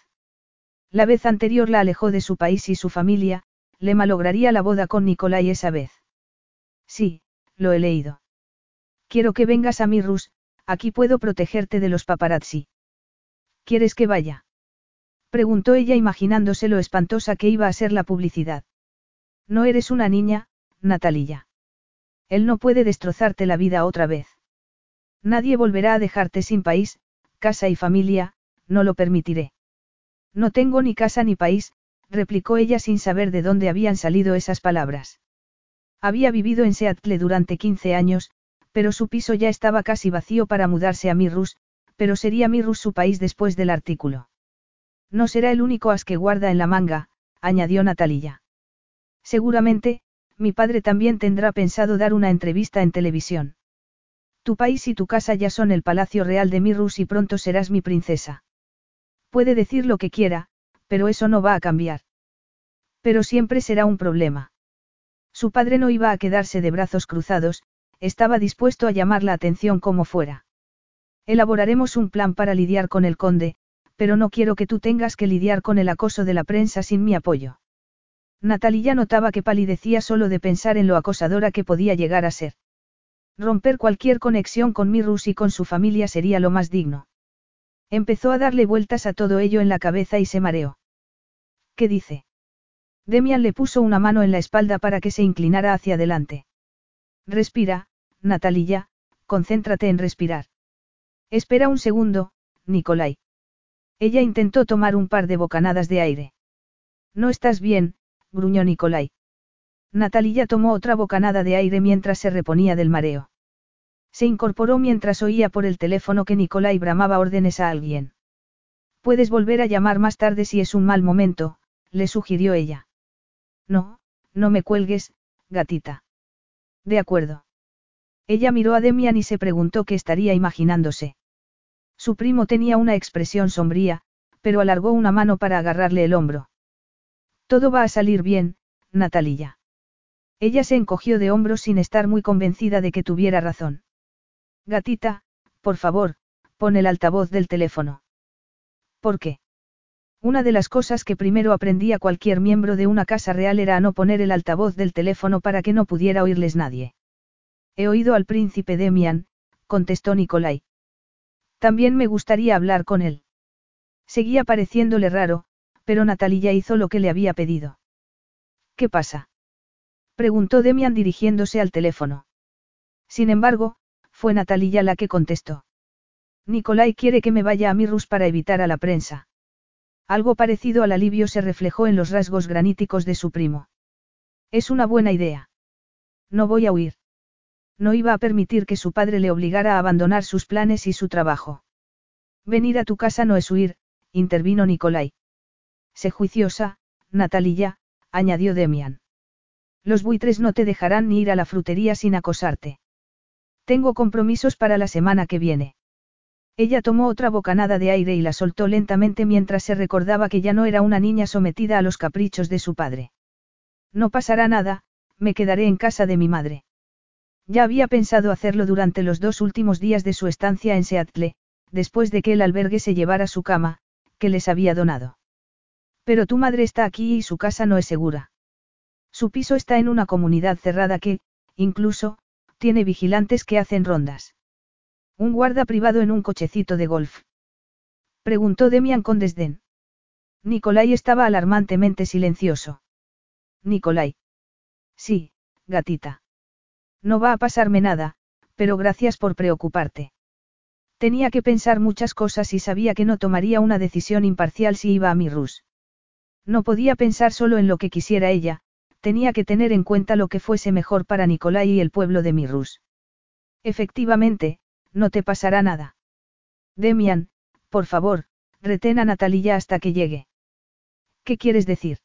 La vez anterior la alejó de su país y su familia, le malograría la boda con Nicolai esa vez. Sí, lo he leído. Quiero que vengas a Mirrus, aquí puedo protegerte de los paparazzi. ¿Quieres que vaya? Preguntó ella imaginándose lo espantosa que iba a ser la publicidad. No eres una niña, Natalia. Él no puede destrozarte la vida otra vez. Nadie volverá a dejarte sin país, casa y familia, no lo permitiré. No tengo ni casa ni país, replicó ella sin saber de dónde habían salido esas palabras. Había vivido en Seattle durante 15 años, pero su piso ya estaba casi vacío para mudarse a Mirrus, pero sería Mirrus su país después del artículo. No será el único as que guarda en la manga, añadió Natalia. Seguramente, mi padre también tendrá pensado dar una entrevista en televisión. Tu país y tu casa ya son el Palacio Real de Mirrus y pronto serás mi princesa. Puede decir lo que quiera, pero eso no va a cambiar. Pero siempre será un problema. Su padre no iba a quedarse de brazos cruzados, estaba dispuesto a llamar la atención como fuera. Elaboraremos un plan para lidiar con el conde, pero no quiero que tú tengas que lidiar con el acoso de la prensa sin mi apoyo. Natalia notaba que palidecía solo de pensar en lo acosadora que podía llegar a ser. Romper cualquier conexión con Mirrus y con su familia sería lo más digno. Empezó a darle vueltas a todo ello en la cabeza y se mareó. ¿Qué dice? Demian le puso una mano en la espalda para que se inclinara hacia adelante. Respira, Natalia, concéntrate en respirar. Espera un segundo, Nicolai. Ella intentó tomar un par de bocanadas de aire. No estás bien, gruñó Nicolai. Natalia tomó otra bocanada de aire mientras se reponía del mareo. Se incorporó mientras oía por el teléfono que Nicolai bramaba órdenes a alguien. Puedes volver a llamar más tarde si es un mal momento, le sugirió ella. No, no me cuelgues, gatita. De acuerdo. Ella miró a Demian y se preguntó qué estaría imaginándose. Su primo tenía una expresión sombría, pero alargó una mano para agarrarle el hombro. Todo va a salir bien, Natalia. Ella se encogió de hombros sin estar muy convencida de que tuviera razón. Gatita, por favor, pon el altavoz del teléfono. ¿Por qué? Una de las cosas que primero aprendía cualquier miembro de una casa real era no poner el altavoz del teléfono para que no pudiera oírles nadie. He oído al príncipe Demian, contestó Nicolai. También me gustaría hablar con él. Seguía pareciéndole raro, pero Natalia hizo lo que le había pedido. ¿Qué pasa? Preguntó Demian dirigiéndose al teléfono. Sin embargo, fue Natalia la que contestó. Nicolai quiere que me vaya a Mirrus para evitar a la prensa. Algo parecido al alivio se reflejó en los rasgos graníticos de su primo. Es una buena idea. No voy a huir. No iba a permitir que su padre le obligara a abandonar sus planes y su trabajo. Venir a tu casa no es huir, intervino Nicolai. Sé juiciosa, Natalia, añadió Demian. Los buitres no te dejarán ni ir a la frutería sin acosarte. Tengo compromisos para la semana que viene. Ella tomó otra bocanada de aire y la soltó lentamente mientras se recordaba que ya no era una niña sometida a los caprichos de su padre. No pasará nada, me quedaré en casa de mi madre. Ya había pensado hacerlo durante los dos últimos días de su estancia en Seattle, después de que el albergue se llevara su cama, que les había donado. Pero tu madre está aquí y su casa no es segura. Su piso está en una comunidad cerrada que, incluso, tiene vigilantes que hacen rondas. Un guarda privado en un cochecito de golf. Preguntó Demian con desdén. Nicolai estaba alarmantemente silencioso. Nicolai. Sí, gatita. No va a pasarme nada, pero gracias por preocuparte. Tenía que pensar muchas cosas y sabía que no tomaría una decisión imparcial si iba a Mirrus. No podía pensar solo en lo que quisiera ella, tenía que tener en cuenta lo que fuese mejor para Nicolai y el pueblo de Mirrus. Efectivamente, no te pasará nada. Demian, por favor, retén a Natalia hasta que llegue. ¿Qué quieres decir?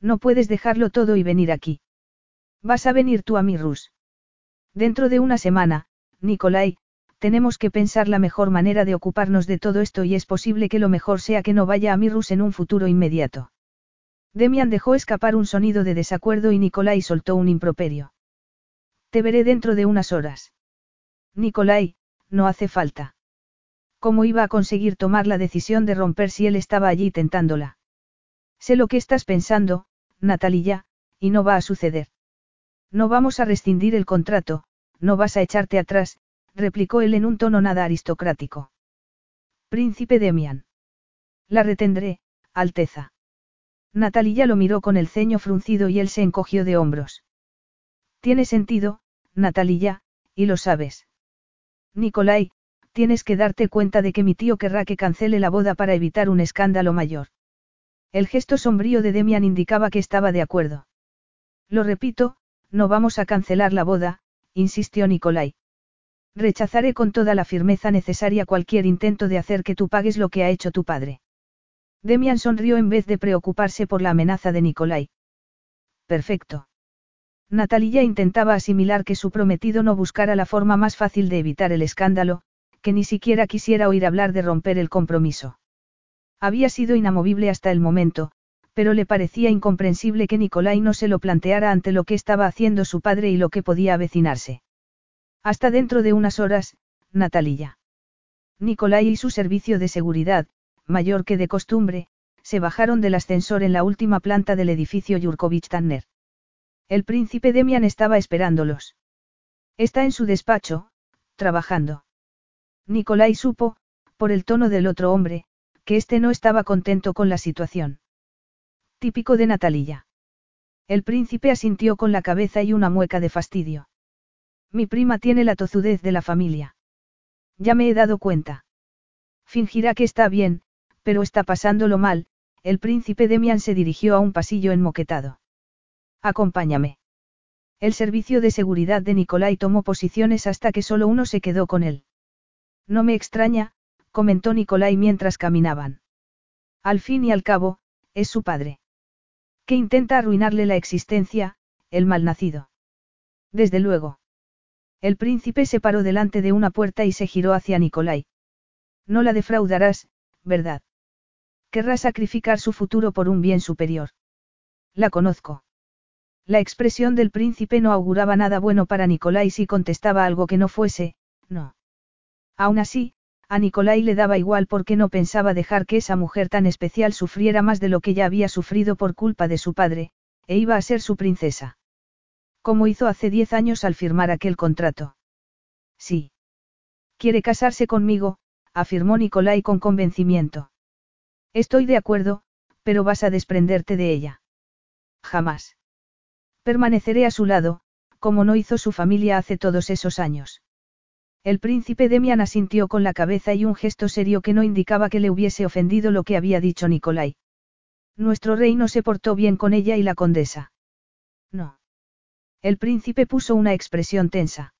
No puedes dejarlo todo y venir aquí. Vas a venir tú a Mirrus. Dentro de una semana, Nicolai, tenemos que pensar la mejor manera de ocuparnos de todo esto y es posible que lo mejor sea que no vaya a Mirrus en un futuro inmediato. Demian dejó escapar un sonido de desacuerdo y Nicolai soltó un improperio. Te veré dentro de unas horas. Nicolai, no hace falta. ¿Cómo iba a conseguir tomar la decisión de romper si él estaba allí tentándola? Sé lo que estás pensando, Natalia, y no va a suceder. No vamos a rescindir el contrato, no vas a echarte atrás, replicó él en un tono nada aristocrático. Príncipe Demian. La retendré, Alteza. Natalia lo miró con el ceño fruncido y él se encogió de hombros. Tiene sentido, Natalia, y lo sabes. Nicolai, tienes que darte cuenta de que mi tío querrá que cancele la boda para evitar un escándalo mayor. El gesto sombrío de Demian indicaba que estaba de acuerdo. Lo repito, no vamos a cancelar la boda, insistió Nicolai. Rechazaré con toda la firmeza necesaria cualquier intento de hacer que tú pagues lo que ha hecho tu padre. Demian sonrió en vez de preocuparse por la amenaza de Nicolai. Perfecto. Natalia intentaba asimilar que su prometido no buscara la forma más fácil de evitar el escándalo, que ni siquiera quisiera oír hablar de romper el compromiso. Había sido inamovible hasta el momento, pero le parecía incomprensible que Nicolai no se lo planteara ante lo que estaba haciendo su padre y lo que podía avecinarse. Hasta dentro de unas horas, Natalia. Nicolai y su servicio de seguridad, mayor que de costumbre, se bajaron del ascensor en la última planta del edificio Yurkovich Tanner. El príncipe Demian estaba esperándolos. Está en su despacho, trabajando. Nicolai supo, por el tono del otro hombre, que éste no estaba contento con la situación. Típico de Natalia. El príncipe asintió con la cabeza y una mueca de fastidio. Mi prima tiene la tozudez de la familia. Ya me he dado cuenta. Fingirá que está bien, pero está pasándolo mal, el príncipe Demian se dirigió a un pasillo enmoquetado. Acompáñame. El servicio de seguridad de Nicolai tomó posiciones hasta que solo uno se quedó con él. No me extraña, comentó Nicolai mientras caminaban. Al fin y al cabo, es su padre. Que intenta arruinarle la existencia, el malnacido. Desde luego. El príncipe se paró delante de una puerta y se giró hacia Nicolai. No la defraudarás, ¿verdad? Querrá sacrificar su futuro por un bien superior. La conozco. La expresión del príncipe no auguraba nada bueno para Nicolai si contestaba algo que no fuese, no. Aún así, a Nicolai le daba igual porque no pensaba dejar que esa mujer tan especial sufriera más de lo que ya había sufrido por culpa de su padre, e iba a ser su princesa. Como hizo hace diez años al firmar aquel contrato. Sí. Quiere casarse conmigo, afirmó Nicolai con convencimiento. Estoy de acuerdo, pero vas a desprenderte de ella. Jamás. Permaneceré a su lado, como no hizo su familia hace todos esos años. El príncipe Demian asintió con la cabeza y un gesto serio que no indicaba que le hubiese ofendido lo que había dicho Nicolai. Nuestro rey no se portó bien con ella y la condesa. No. El príncipe puso una expresión tensa.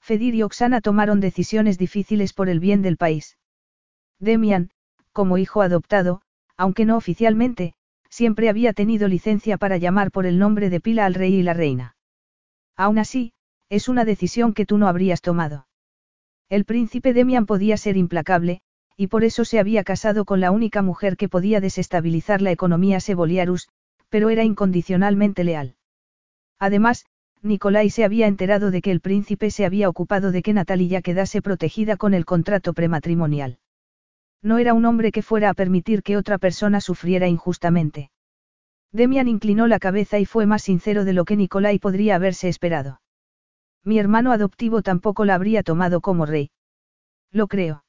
Fedir y Oxana tomaron decisiones difíciles por el bien del país. Demian, como hijo adoptado, aunque no oficialmente, siempre había tenido licencia para llamar por el nombre de pila al rey y la reina. Aún así, es una decisión que tú no habrías tomado. El príncipe Demian podía ser implacable, y por eso se había casado con la única mujer que podía desestabilizar la economía Seboliarus, pero era incondicionalmente leal. Además, Nicolai se había enterado de que el príncipe se había ocupado de que Natalia quedase protegida con el contrato prematrimonial. No era un hombre que fuera a permitir que otra persona sufriera injustamente. Demian inclinó la cabeza y fue más sincero de lo que Nicolai podría haberse esperado. Mi hermano adoptivo tampoco la habría tomado como rey. Lo creo.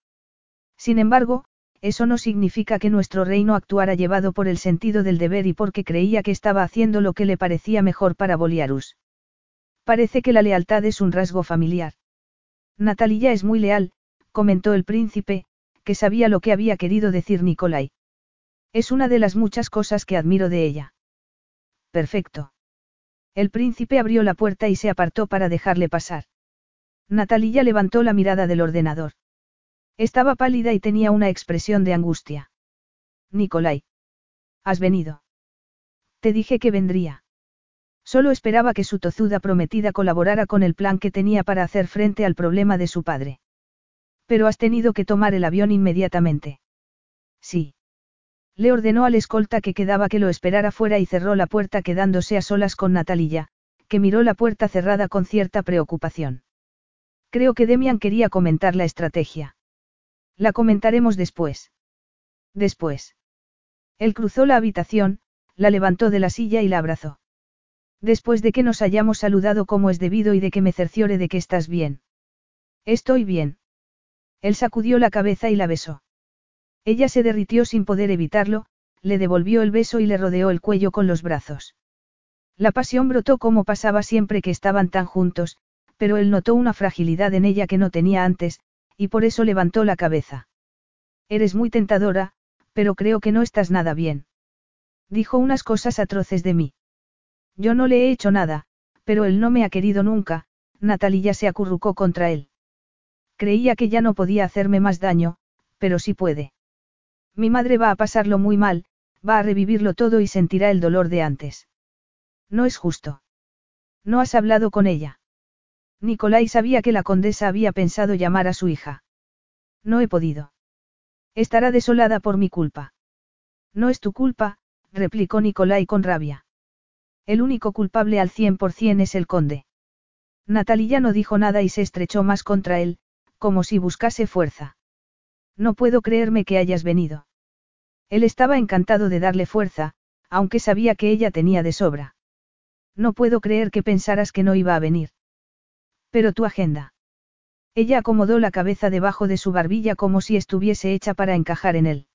Sin embargo, eso no significa que nuestro reino actuara llevado por el sentido del deber y porque creía que estaba haciendo lo que le parecía mejor para Boliarus. Parece que la lealtad es un rasgo familiar. Natalia es muy leal, comentó el príncipe, que sabía lo que había querido decir Nicolai. Es una de las muchas cosas que admiro de ella. Perfecto. El príncipe abrió la puerta y se apartó para dejarle pasar. Natalia levantó la mirada del ordenador. Estaba pálida y tenía una expresión de angustia. Nicolai. ¿Has venido? Te dije que vendría. Solo esperaba que su tozuda prometida colaborara con el plan que tenía para hacer frente al problema de su padre. Pero has tenido que tomar el avión inmediatamente. Sí. Le ordenó al escolta que quedaba que lo esperara fuera y cerró la puerta quedándose a solas con Natalia, que miró la puerta cerrada con cierta preocupación. Creo que Demian quería comentar la estrategia. La comentaremos después. Después. Él cruzó la habitación, la levantó de la silla y la abrazó. Después de que nos hayamos saludado como es debido y de que me cerciore de que estás bien. Estoy bien. Él sacudió la cabeza y la besó. Ella se derritió sin poder evitarlo, le devolvió el beso y le rodeó el cuello con los brazos. La pasión brotó como pasaba siempre que estaban tan juntos, pero él notó una fragilidad en ella que no tenía antes, y por eso levantó la cabeza. Eres muy tentadora, pero creo que no estás nada bien. Dijo unas cosas atroces de mí. Yo no le he hecho nada, pero él no me ha querido nunca, Natalia se acurrucó contra él. Creía que ya no podía hacerme más daño, pero sí puede. Mi madre va a pasarlo muy mal, va a revivirlo todo y sentirá el dolor de antes. No es justo. No has hablado con ella. Nicolai sabía que la condesa había pensado llamar a su hija. No he podido. Estará desolada por mi culpa. No es tu culpa, replicó Nicolai con rabia. El único culpable al cien por cien es el conde. Natalia no dijo nada y se estrechó más contra él, como si buscase fuerza. No puedo creerme que hayas venido. Él estaba encantado de darle fuerza, aunque sabía que ella tenía de sobra. No puedo creer que pensaras que no iba a venir. Pero tu agenda. Ella acomodó la cabeza debajo de su barbilla como si estuviese hecha para encajar en él.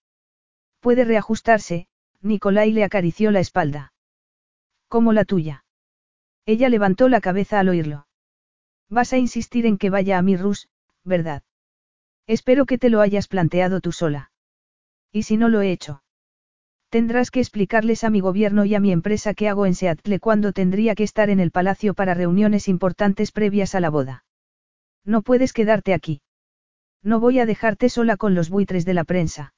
Puede reajustarse, Nicolai le acarició la espalda. Como la tuya. Ella levantó la cabeza al oírlo. Vas a insistir en que vaya a mi Rus, ¿verdad? Espero que te lo hayas planteado tú sola. ¿Y si no lo he hecho? Tendrás que explicarles a mi gobierno y a mi empresa qué hago en Seattle cuando tendría que estar en el palacio para reuniones importantes previas a la boda. No puedes quedarte aquí. No voy a dejarte sola con los buitres de la prensa.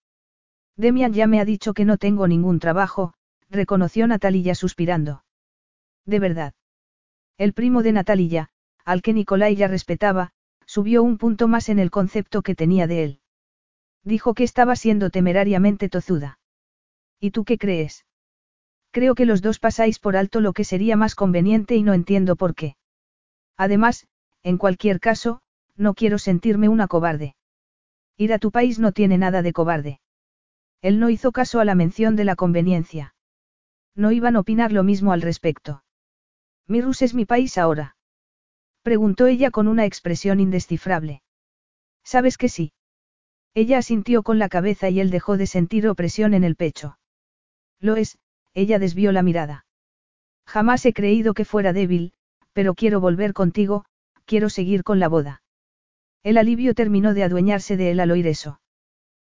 Demian ya me ha dicho que no tengo ningún trabajo, reconoció Natalia suspirando. De verdad. El primo de Natalia, al que Nicolai ya respetaba, subió un punto más en el concepto que tenía de él. Dijo que estaba siendo temerariamente tozuda. ¿Y tú qué crees? Creo que los dos pasáis por alto lo que sería más conveniente y no entiendo por qué. Además, en cualquier caso, no quiero sentirme una cobarde. Ir a tu país no tiene nada de cobarde. Él no hizo caso a la mención de la conveniencia. No iban a opinar lo mismo al respecto. Mirus es mi país ahora. Preguntó ella con una expresión indescifrable. ¿Sabes que sí? Ella asintió con la cabeza y él dejó de sentir opresión en el pecho. Lo es, ella desvió la mirada. Jamás he creído que fuera débil, pero quiero volver contigo, quiero seguir con la boda. El alivio terminó de adueñarse de él al oír eso.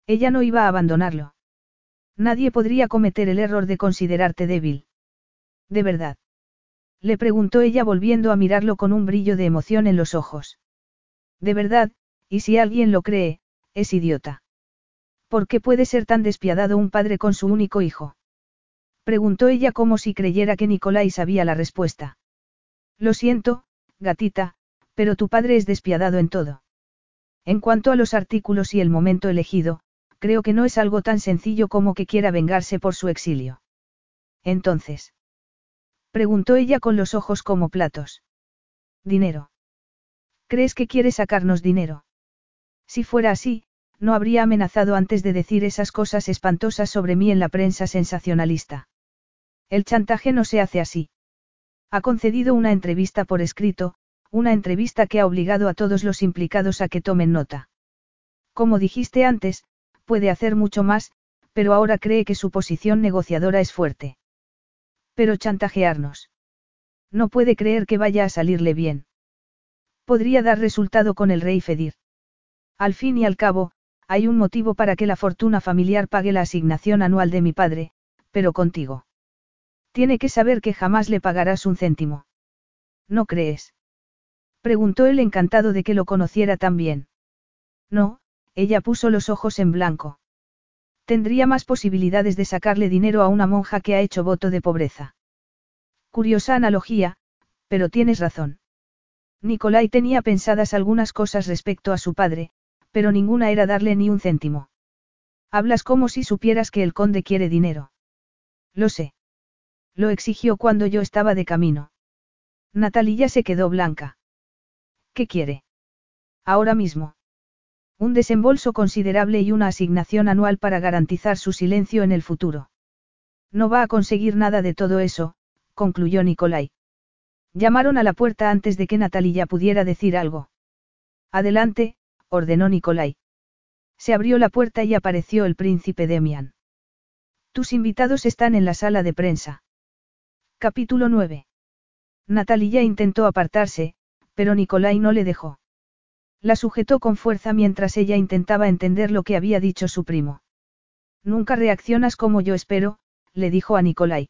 Ella no iba a abandonarlo. Nadie podría cometer el error de considerarte débil. ¿De verdad? Le preguntó ella volviendo a mirarlo con un brillo de emoción en los ojos. De verdad, y si alguien lo cree, es idiota. ¿Por qué puede ser tan despiadado un padre con su único hijo? Preguntó ella como si creyera que Nicolai sabía la respuesta. Lo siento, gatita, pero tu padre es despiadado en todo. En cuanto a los artículos y el momento elegido, creo que no es algo tan sencillo como que quiera vengarse por su exilio. Entonces. Preguntó ella con los ojos como platos. Dinero. ¿Crees que quiere sacarnos dinero? Si fuera así, no habría amenazado antes de decir esas cosas espantosas sobre mí en la prensa sensacionalista. El chantaje no se hace así. Ha concedido una entrevista por escrito, una entrevista que ha obligado a todos los implicados a que tomen nota. Como dijiste antes, puede hacer mucho más, pero ahora cree que su posición negociadora es fuerte. Pero chantajearnos. No puede creer que vaya a salirle bien. Podría dar resultado con el rey Fedir. Al fin y al cabo, hay un motivo para que la fortuna familiar pague la asignación anual de mi padre, pero contigo. Tiene que saber que jamás le pagarás un céntimo. ¿No crees? Preguntó él encantado de que lo conociera tan bien. No, ella puso los ojos en blanco. Tendría más posibilidades de sacarle dinero a una monja que ha hecho voto de pobreza. Curiosa analogía, pero tienes razón. Nicolai tenía pensadas algunas cosas respecto a su padre, pero ninguna era darle ni un céntimo. Hablas como si supieras que el conde quiere dinero. Lo sé. Lo exigió cuando yo estaba de camino. Natalia se quedó blanca. ¿Qué quiere? Ahora mismo. Un desembolso considerable y una asignación anual para garantizar su silencio en el futuro. No va a conseguir nada de todo eso, concluyó Nicolai. Llamaron a la puerta antes de que Natalia pudiera decir algo. Adelante, ordenó Nicolai. Se abrió la puerta y apareció el príncipe Demian. Tus invitados están en la sala de prensa. Capítulo 9. Natalia intentó apartarse, pero Nicolai no le dejó. La sujetó con fuerza mientras ella intentaba entender lo que había dicho su primo. Nunca reaccionas como yo espero, le dijo a Nicolai.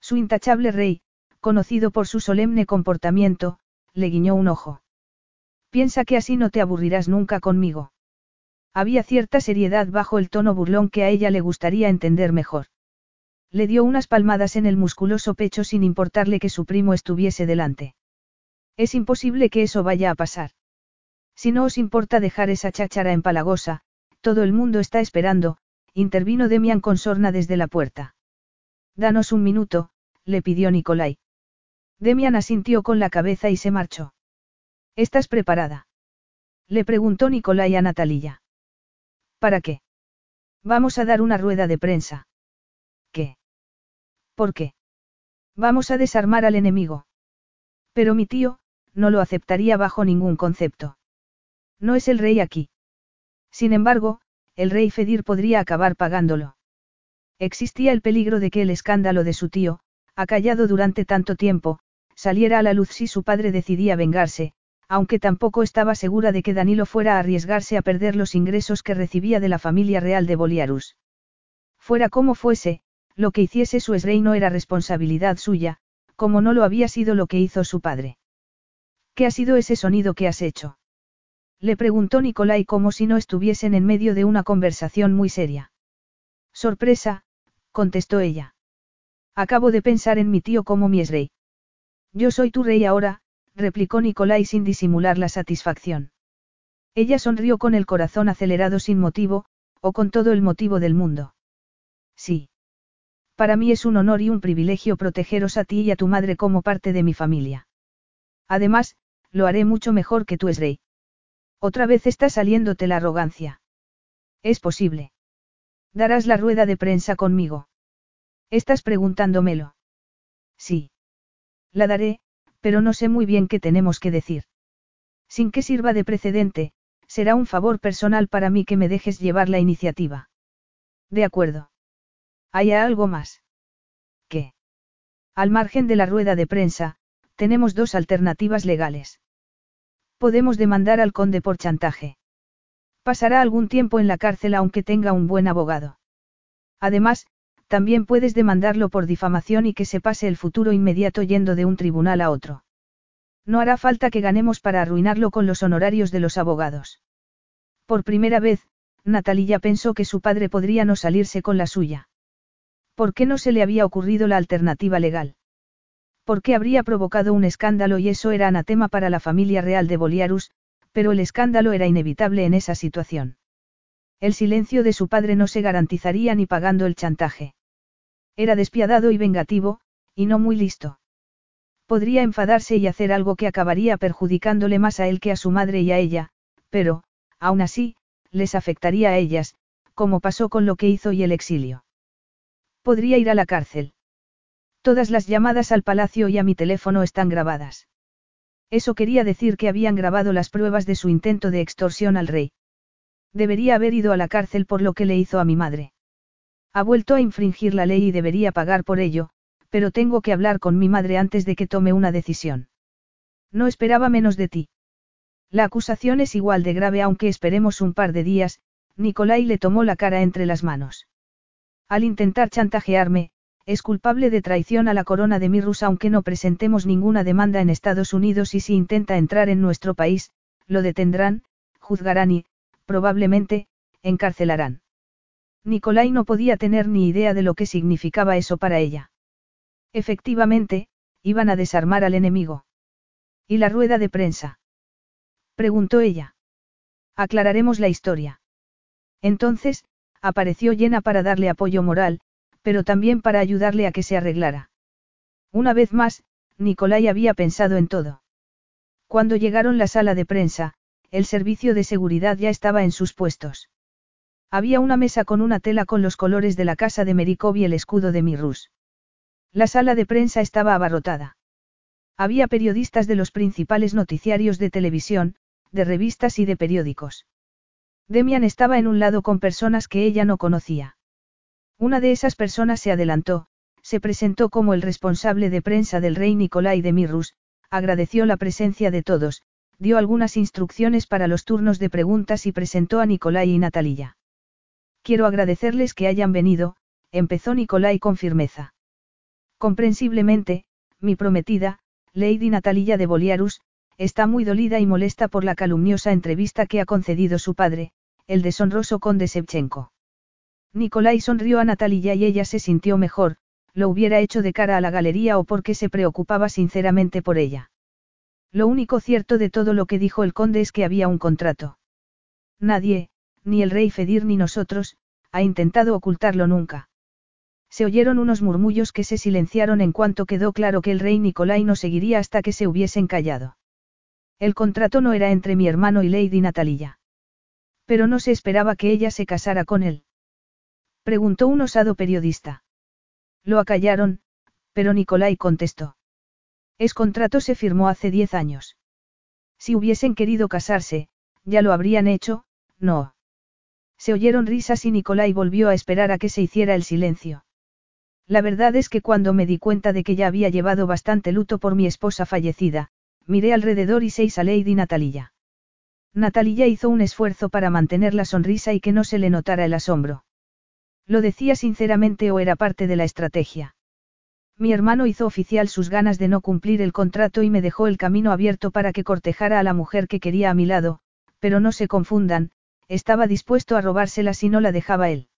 Su intachable rey, conocido por su solemne comportamiento, le guiñó un ojo. Piensa que así no te aburrirás nunca conmigo. Había cierta seriedad bajo el tono burlón que a ella le gustaría entender mejor. Le dio unas palmadas en el musculoso pecho sin importarle que su primo estuviese delante. Es imposible que eso vaya a pasar. Si no os importa dejar esa cháchara empalagosa, todo el mundo está esperando, intervino Demian con sorna desde la puerta. Danos un minuto, le pidió Nicolai. Demian asintió con la cabeza y se marchó. ¿Estás preparada? Le preguntó Nicolai a Natalia. ¿Para qué? Vamos a dar una rueda de prensa. ¿Qué? ¿Por qué? Vamos a desarmar al enemigo. Pero mi tío, no lo aceptaría bajo ningún concepto. No es el rey aquí. Sin embargo, el rey Fedir podría acabar pagándolo. Existía el peligro de que el escándalo de su tío, acallado durante tanto tiempo, saliera a la luz si su padre decidía vengarse, aunque tampoco estaba segura de que Danilo fuera a arriesgarse a perder los ingresos que recibía de la familia real de Boliarus. Fuera como fuese, lo que hiciese su rey no era responsabilidad suya, como no lo había sido lo que hizo su padre. ¿Qué ha sido ese sonido que has hecho? Le preguntó Nicolai como si no estuviesen en medio de una conversación muy seria. Sorpresa, contestó ella. Acabo de pensar en mi tío como mi rey. Yo soy tu rey ahora, replicó Nicolai sin disimular la satisfacción. Ella sonrió con el corazón acelerado sin motivo, o con todo el motivo del mundo. Sí. Para mí es un honor y un privilegio protegeros a ti y a tu madre como parte de mi familia. Además, lo haré mucho mejor que tú es rey. Otra vez está saliéndote la arrogancia. Es posible. Darás la rueda de prensa conmigo. Estás preguntándomelo. Sí. La daré, pero no sé muy bien qué tenemos que decir. Sin que sirva de precedente, será un favor personal para mí que me dejes llevar la iniciativa. De acuerdo. ¿Hay algo más? ¿Qué? Al margen de la rueda de prensa, tenemos dos alternativas legales. Podemos demandar al conde por chantaje. Pasará algún tiempo en la cárcel aunque tenga un buen abogado. Además, también puedes demandarlo por difamación y que se pase el futuro inmediato yendo de un tribunal a otro. No hará falta que ganemos para arruinarlo con los honorarios de los abogados. Por primera vez, Natalia pensó que su padre podría no salirse con la suya. ¿Por qué no se le había ocurrido la alternativa legal? ¿Por qué habría provocado un escándalo y eso era anatema para la familia real de Boliarus, pero el escándalo era inevitable en esa situación. El silencio de su padre no se garantizaría ni pagando el chantaje. Era despiadado y vengativo, y no muy listo. Podría enfadarse y hacer algo que acabaría perjudicándole más a él que a su madre y a ella, pero, aún así, les afectaría a ellas, como pasó con lo que hizo y el exilio. Podría ir a la cárcel. Todas las llamadas al palacio y a mi teléfono están grabadas. Eso quería decir que habían grabado las pruebas de su intento de extorsión al rey. Debería haber ido a la cárcel por lo que le hizo a mi madre. Ha vuelto a infringir la ley y debería pagar por ello, pero tengo que hablar con mi madre antes de que tome una decisión. No esperaba menos de ti. La acusación es igual de grave aunque esperemos un par de días, Nicolai le tomó la cara entre las manos. Al intentar chantajearme, es culpable de traición a la corona de Mirrus aunque no presentemos ninguna demanda en Estados Unidos y si intenta entrar en nuestro país, lo detendrán, juzgarán y, probablemente, encarcelarán. Nicolai no podía tener ni idea de lo que significaba eso para ella. Efectivamente, iban a desarmar al enemigo. ¿Y la rueda de prensa? Preguntó ella. Aclararemos la historia. Entonces, apareció llena para darle apoyo moral, pero también para ayudarle a que se arreglara. Una vez más, Nicolai había pensado en todo. Cuando llegaron la sala de prensa, el servicio de seguridad ya estaba en sus puestos. Había una mesa con una tela con los colores de la casa de Merikov y el escudo de Mirrus. La sala de prensa estaba abarrotada. Había periodistas de los principales noticiarios de televisión, de revistas y de periódicos. Demian estaba en un lado con personas que ella no conocía. Una de esas personas se adelantó, se presentó como el responsable de prensa del rey Nicolai de Mirrus, agradeció la presencia de todos, dio algunas instrucciones para los turnos de preguntas y presentó a Nicolai y Natalia. Quiero agradecerles que hayan venido, empezó Nicolai con firmeza. Comprensiblemente, mi prometida, Lady Natalia de Boliarus, está muy dolida y molesta por la calumniosa entrevista que ha concedido su padre, el deshonroso conde Shevchenko. Nikolai sonrió a Natalia y ella se sintió mejor, lo hubiera hecho de cara a la galería o porque se preocupaba sinceramente por ella. Lo único cierto de todo lo que dijo el conde es que había un contrato. Nadie, ni el rey Fedir ni nosotros, ha intentado ocultarlo nunca. Se oyeron unos murmullos que se silenciaron en cuanto quedó claro que el rey Nicolai no seguiría hasta que se hubiesen callado. El contrato no era entre mi hermano y Lady Natalia. Pero no se esperaba que ella se casara con él. Preguntó un osado periodista. Lo acallaron, pero Nicolai contestó. Es contrato se firmó hace diez años. Si hubiesen querido casarse, ya lo habrían hecho, no. Se oyeron risas y Nicolai volvió a esperar a que se hiciera el silencio. La verdad es que cuando me di cuenta de que ya había llevado bastante luto por mi esposa fallecida, miré alrededor y seis a Lady Natalia. Natalia hizo un esfuerzo para mantener la sonrisa y que no se le notara el asombro. ¿Lo decía sinceramente o era parte de la estrategia? Mi hermano hizo oficial sus ganas de no cumplir el contrato y me dejó el camino abierto para que cortejara a la mujer que quería a mi lado, pero no se confundan, estaba dispuesto a robársela si no la dejaba él.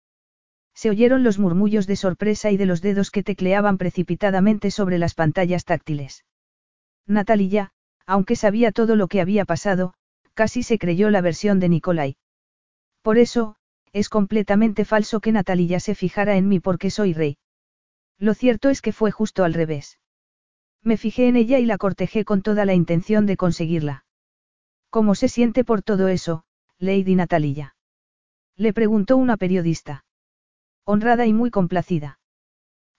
Se oyeron los murmullos de sorpresa y de los dedos que tecleaban precipitadamente sobre las pantallas táctiles. Natalia, aunque sabía todo lo que había pasado, casi se creyó la versión de Nicolai. Por eso, es completamente falso que Natalia se fijara en mí porque soy rey. Lo cierto es que fue justo al revés. Me fijé en ella y la cortejé con toda la intención de conseguirla. ¿Cómo se siente por todo eso, Lady Natalia? Le preguntó una periodista. Honrada y muy complacida.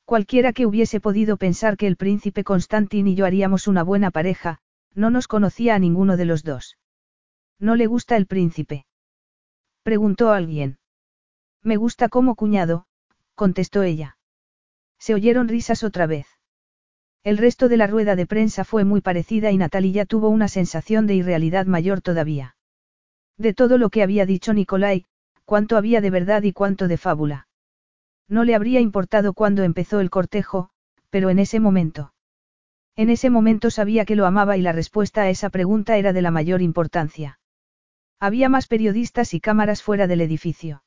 Cualquiera que hubiese podido pensar que el príncipe Constantin y yo haríamos una buena pareja, no nos conocía a ninguno de los dos. ¿No le gusta el príncipe? Preguntó alguien. Me gusta como cuñado, contestó ella. Se oyeron risas otra vez. El resto de la rueda de prensa fue muy parecida y Natalia tuvo una sensación de irrealidad mayor todavía. De todo lo que había dicho Nicolai, cuánto había de verdad y cuánto de fábula. No le habría importado cuando empezó el cortejo, pero en ese momento. En ese momento sabía que lo amaba y la respuesta a esa pregunta era de la mayor importancia. Había más periodistas y cámaras fuera del edificio.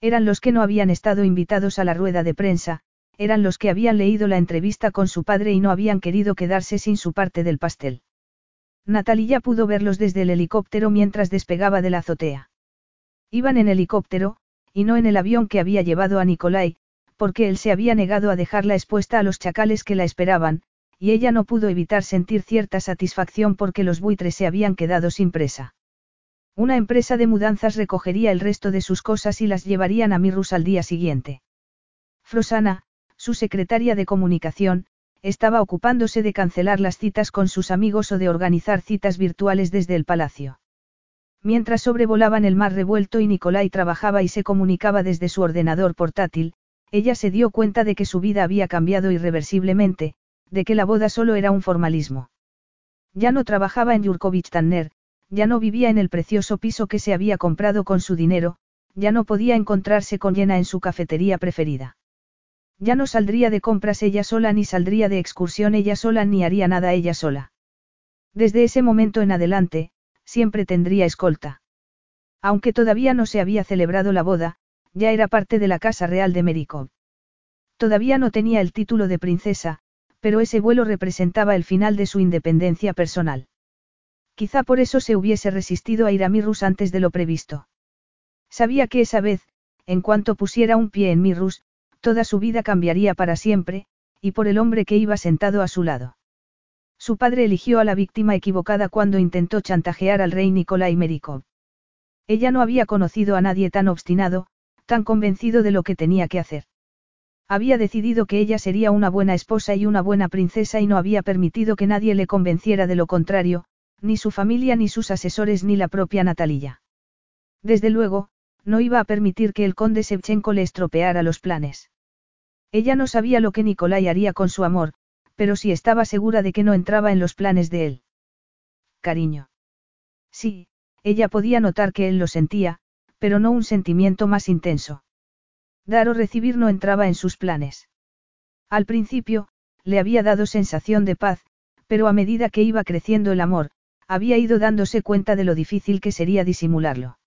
Eran los que no habían estado invitados a la rueda de prensa, eran los que habían leído la entrevista con su padre y no habían querido quedarse sin su parte del pastel. Natalia pudo verlos desde el helicóptero mientras despegaba de la azotea. Iban en helicóptero, y no en el avión que había llevado a Nikolai, porque él se había negado a dejarla expuesta a los chacales que la esperaban, y ella no pudo evitar sentir cierta satisfacción porque los buitres se habían quedado sin presa. Una empresa de mudanzas recogería el resto de sus cosas y las llevarían a Mirrus al día siguiente. Frosana, su secretaria de comunicación, estaba ocupándose de cancelar las citas con sus amigos o de organizar citas virtuales desde el palacio. Mientras sobrevolaban el mar revuelto y Nicolai trabajaba y se comunicaba desde su ordenador portátil, ella se dio cuenta de que su vida había cambiado irreversiblemente, de que la boda solo era un formalismo. Ya no trabajaba en Yurkovich Tanner, ya no vivía en el precioso piso que se había comprado con su dinero, ya no podía encontrarse con Llena en su cafetería preferida. Ya no saldría de compras ella sola ni saldría de excursión ella sola ni haría nada ella sola. Desde ese momento en adelante, siempre tendría escolta. Aunque todavía no se había celebrado la boda, ya era parte de la casa real de Merikov. Todavía no tenía el título de princesa, pero ese vuelo representaba el final de su independencia personal. Quizá por eso se hubiese resistido a ir a Mirrus antes de lo previsto. Sabía que esa vez, en cuanto pusiera un pie en Mirrus, toda su vida cambiaría para siempre, y por el hombre que iba sentado a su lado. Su padre eligió a la víctima equivocada cuando intentó chantajear al rey Nikolai Merikov. Ella no había conocido a nadie tan obstinado, tan convencido de lo que tenía que hacer. Había decidido que ella sería una buena esposa y una buena princesa y no había permitido que nadie le convenciera de lo contrario, ni su familia ni sus asesores ni la propia Natalia. Desde luego, no iba a permitir que el conde Shevchenko le estropeara los planes. Ella no sabía lo que Nikolai haría con su amor, pero sí estaba segura de que no entraba en los planes de él. Cariño. Sí, ella podía notar que él lo sentía, pero no un sentimiento más intenso. Dar o recibir no entraba en sus planes. Al principio, le había dado sensación de paz, pero a medida que iba creciendo el amor, había ido dándose cuenta de lo difícil que sería disimularlo.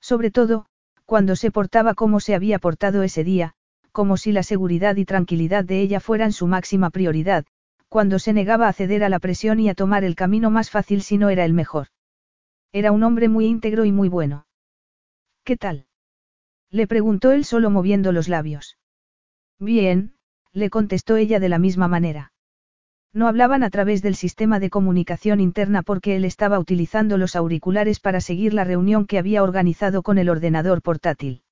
Sobre todo, cuando se portaba como se había portado ese día, como si la seguridad y tranquilidad de ella fueran su máxima prioridad, cuando se negaba a ceder a la presión y a tomar el camino más fácil si no era el mejor. Era un hombre muy íntegro y muy bueno. ¿Qué tal? Le preguntó él solo moviendo los labios. Bien, le contestó ella de la misma manera. No hablaban a través del sistema de comunicación interna porque él estaba utilizando los auriculares para seguir la reunión que había organizado con el ordenador portátil.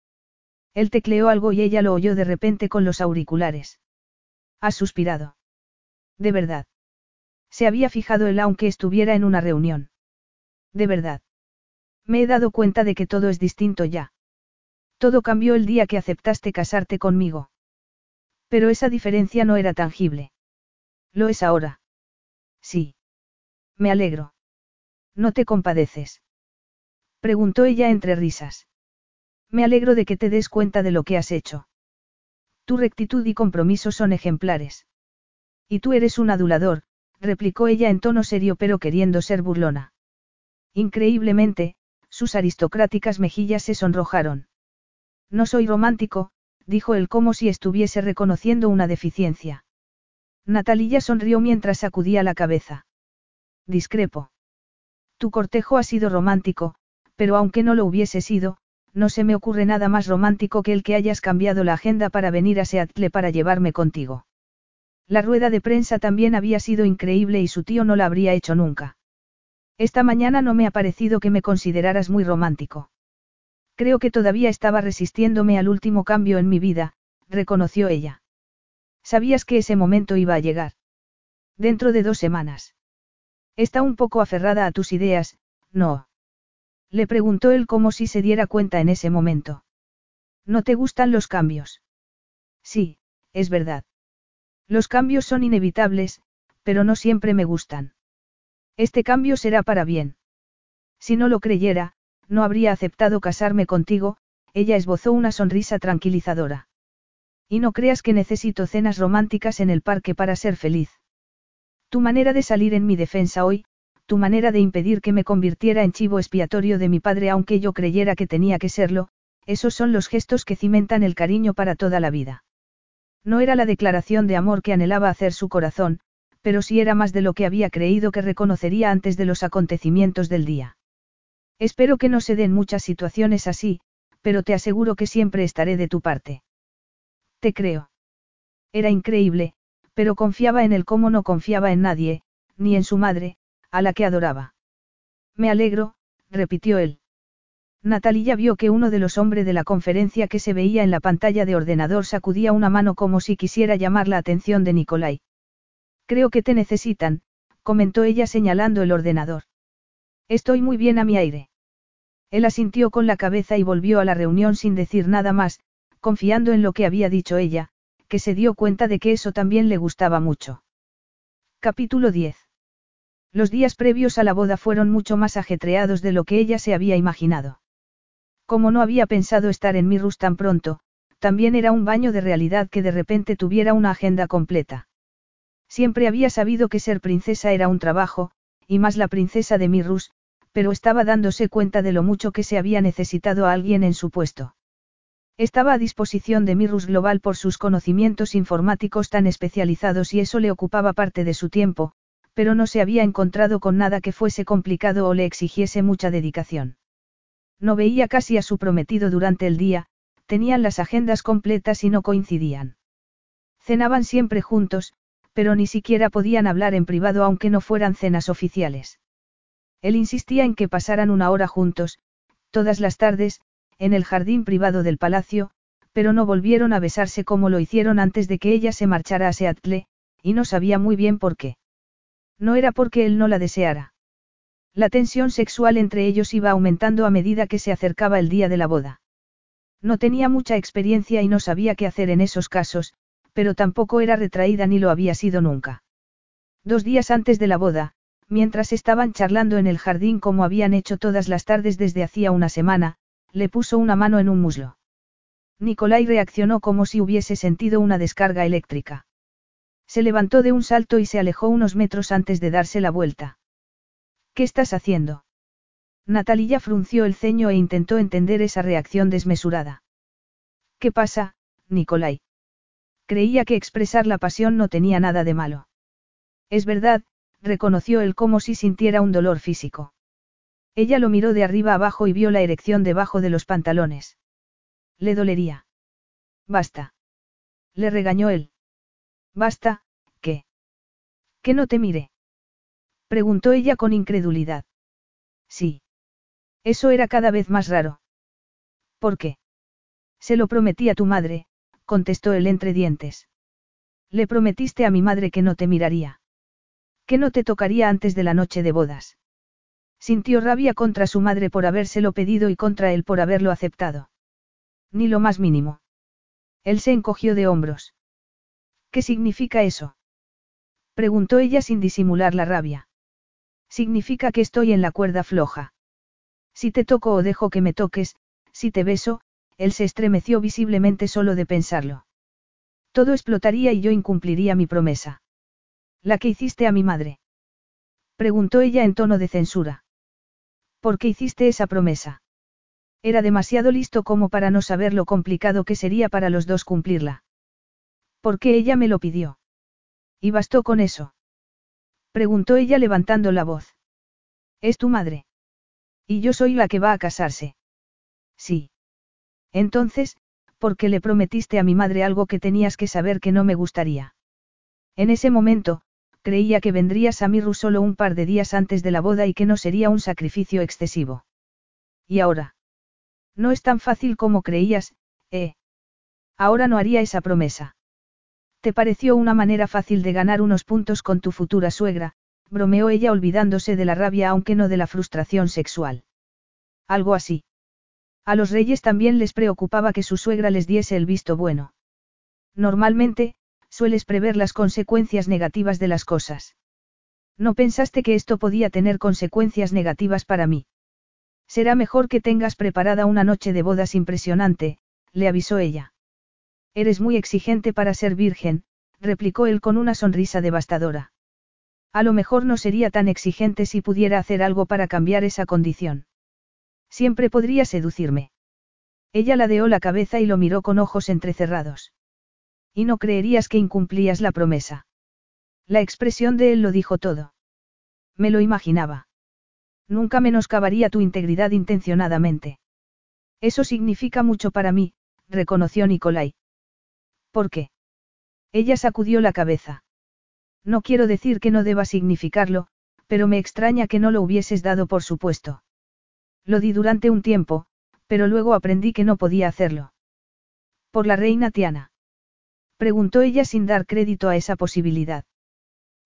Él tecleó algo y ella lo oyó de repente con los auriculares. Ha suspirado. De verdad. Se había fijado él aunque estuviera en una reunión. De verdad. Me he dado cuenta de que todo es distinto ya. Todo cambió el día que aceptaste casarte conmigo. Pero esa diferencia no era tangible. Lo es ahora. Sí. Me alegro. ¿No te compadeces? Preguntó ella entre risas. Me alegro de que te des cuenta de lo que has hecho. Tu rectitud y compromiso son ejemplares. Y tú eres un adulador, replicó ella en tono serio pero queriendo ser burlona. Increíblemente, sus aristocráticas mejillas se sonrojaron. No soy romántico, dijo él como si estuviese reconociendo una deficiencia. Natalia sonrió mientras sacudía la cabeza. Discrepo. Tu cortejo ha sido romántico, pero aunque no lo hubiese sido, no se me ocurre nada más romántico que el que hayas cambiado la agenda para venir a Seattle para llevarme contigo. La rueda de prensa también había sido increíble y su tío no la habría hecho nunca. Esta mañana no me ha parecido que me consideraras muy romántico. Creo que todavía estaba resistiéndome al último cambio en mi vida, reconoció ella. Sabías que ese momento iba a llegar. Dentro de dos semanas. Está un poco aferrada a tus ideas, ¿no? Le preguntó él como si se diera cuenta en ese momento. ¿No te gustan los cambios? Sí, es verdad. Los cambios son inevitables, pero no siempre me gustan. Este cambio será para bien. Si no lo creyera, no habría aceptado casarme contigo, ella esbozó una sonrisa tranquilizadora. Y no creas que necesito cenas románticas en el parque para ser feliz. Tu manera de salir en mi defensa hoy, tu manera de impedir que me convirtiera en chivo expiatorio de mi padre aunque yo creyera que tenía que serlo, esos son los gestos que cimentan el cariño para toda la vida. No era la declaración de amor que anhelaba hacer su corazón, pero sí era más de lo que había creído que reconocería antes de los acontecimientos del día. Espero que no se den muchas situaciones así, pero te aseguro que siempre estaré de tu parte. Te creo. Era increíble, pero confiaba en él como no confiaba en nadie, ni en su madre, a la que adoraba. Me alegro, repitió él. Natalia vio que uno de los hombres de la conferencia que se veía en la pantalla de ordenador sacudía una mano como si quisiera llamar la atención de Nicolai. Creo que te necesitan, comentó ella señalando el ordenador. Estoy muy bien a mi aire. Él asintió con la cabeza y volvió a la reunión sin decir nada más, confiando en lo que había dicho ella, que se dio cuenta de que eso también le gustaba mucho. Capítulo 10. Los días previos a la boda fueron mucho más ajetreados de lo que ella se había imaginado. Como no había pensado estar en Mirrus tan pronto, también era un baño de realidad que de repente tuviera una agenda completa. Siempre había sabido que ser princesa era un trabajo, y más la princesa de Mirrus, pero estaba dándose cuenta de lo mucho que se había necesitado a alguien en su puesto. Estaba a disposición de Mirrus Global por sus conocimientos informáticos tan especializados y eso le ocupaba parte de su tiempo, pero no se había encontrado con nada que fuese complicado o le exigiese mucha dedicación. No veía casi a su prometido durante el día, tenían las agendas completas y no coincidían. Cenaban siempre juntos, pero ni siquiera podían hablar en privado aunque no fueran cenas oficiales. Él insistía en que pasaran una hora juntos, todas las tardes, en el jardín privado del palacio, pero no volvieron a besarse como lo hicieron antes de que ella se marchara a Seattle, y no sabía muy bien por qué. No era porque él no la deseara. La tensión sexual entre ellos iba aumentando a medida que se acercaba el día de la boda. No tenía mucha experiencia y no sabía qué hacer en esos casos, pero tampoco era retraída ni lo había sido nunca. Dos días antes de la boda, mientras estaban charlando en el jardín como habían hecho todas las tardes desde hacía una semana, le puso una mano en un muslo. Nicolai reaccionó como si hubiese sentido una descarga eléctrica. Se levantó de un salto y se alejó unos metros antes de darse la vuelta. ¿Qué estás haciendo? Natalia frunció el ceño e intentó entender esa reacción desmesurada. ¿Qué pasa, Nicolai? Creía que expresar la pasión no tenía nada de malo. Es verdad, reconoció él como si sintiera un dolor físico. Ella lo miró de arriba abajo y vio la erección debajo de los pantalones. Le dolería. Basta. Le regañó él. Basta, ¿qué? Que no te mire. Preguntó ella con incredulidad. Sí. Eso era cada vez más raro. ¿Por qué? Se lo prometí a tu madre, contestó él entre dientes. Le prometiste a mi madre que no te miraría. Que no te tocaría antes de la noche de bodas. Sintió rabia contra su madre por habérselo pedido y contra él por haberlo aceptado. Ni lo más mínimo. Él se encogió de hombros. ¿Qué significa eso? Preguntó ella sin disimular la rabia. Significa que estoy en la cuerda floja. Si te toco o dejo que me toques, si te beso, él se estremeció visiblemente solo de pensarlo. Todo explotaría y yo incumpliría mi promesa. La que hiciste a mi madre. Preguntó ella en tono de censura. ¿Por qué hiciste esa promesa? Era demasiado listo como para no saber lo complicado que sería para los dos cumplirla. ¿Por qué ella me lo pidió? ¿Y bastó con eso? Preguntó ella levantando la voz. Es tu madre. Y yo soy la que va a casarse. Sí. Entonces, ¿por qué le prometiste a mi madre algo que tenías que saber que no me gustaría? En ese momento, creía que vendrías a Mirru solo un par de días antes de la boda y que no sería un sacrificio excesivo. ¿Y ahora? No es tan fácil como creías, ¿eh? Ahora no haría esa promesa. ¿Te pareció una manera fácil de ganar unos puntos con tu futura suegra? bromeó ella olvidándose de la rabia aunque no de la frustración sexual. Algo así. A los reyes también les preocupaba que su suegra les diese el visto bueno. Normalmente, Sueles prever las consecuencias negativas de las cosas. No pensaste que esto podía tener consecuencias negativas para mí. Será mejor que tengas preparada una noche de bodas impresionante, le avisó ella. Eres muy exigente para ser virgen, replicó él con una sonrisa devastadora. A lo mejor no sería tan exigente si pudiera hacer algo para cambiar esa condición. Siempre podría seducirme. Ella ladeó la cabeza y lo miró con ojos entrecerrados. Y no creerías que incumplías la promesa. La expresión de él lo dijo todo. Me lo imaginaba. Nunca menoscabaría tu integridad intencionadamente. Eso significa mucho para mí, reconoció Nicolai. ¿Por qué? Ella sacudió la cabeza. No quiero decir que no deba significarlo, pero me extraña que no lo hubieses dado por supuesto. Lo di durante un tiempo, pero luego aprendí que no podía hacerlo. ¿Por la reina Tiana? Preguntó ella sin dar crédito a esa posibilidad.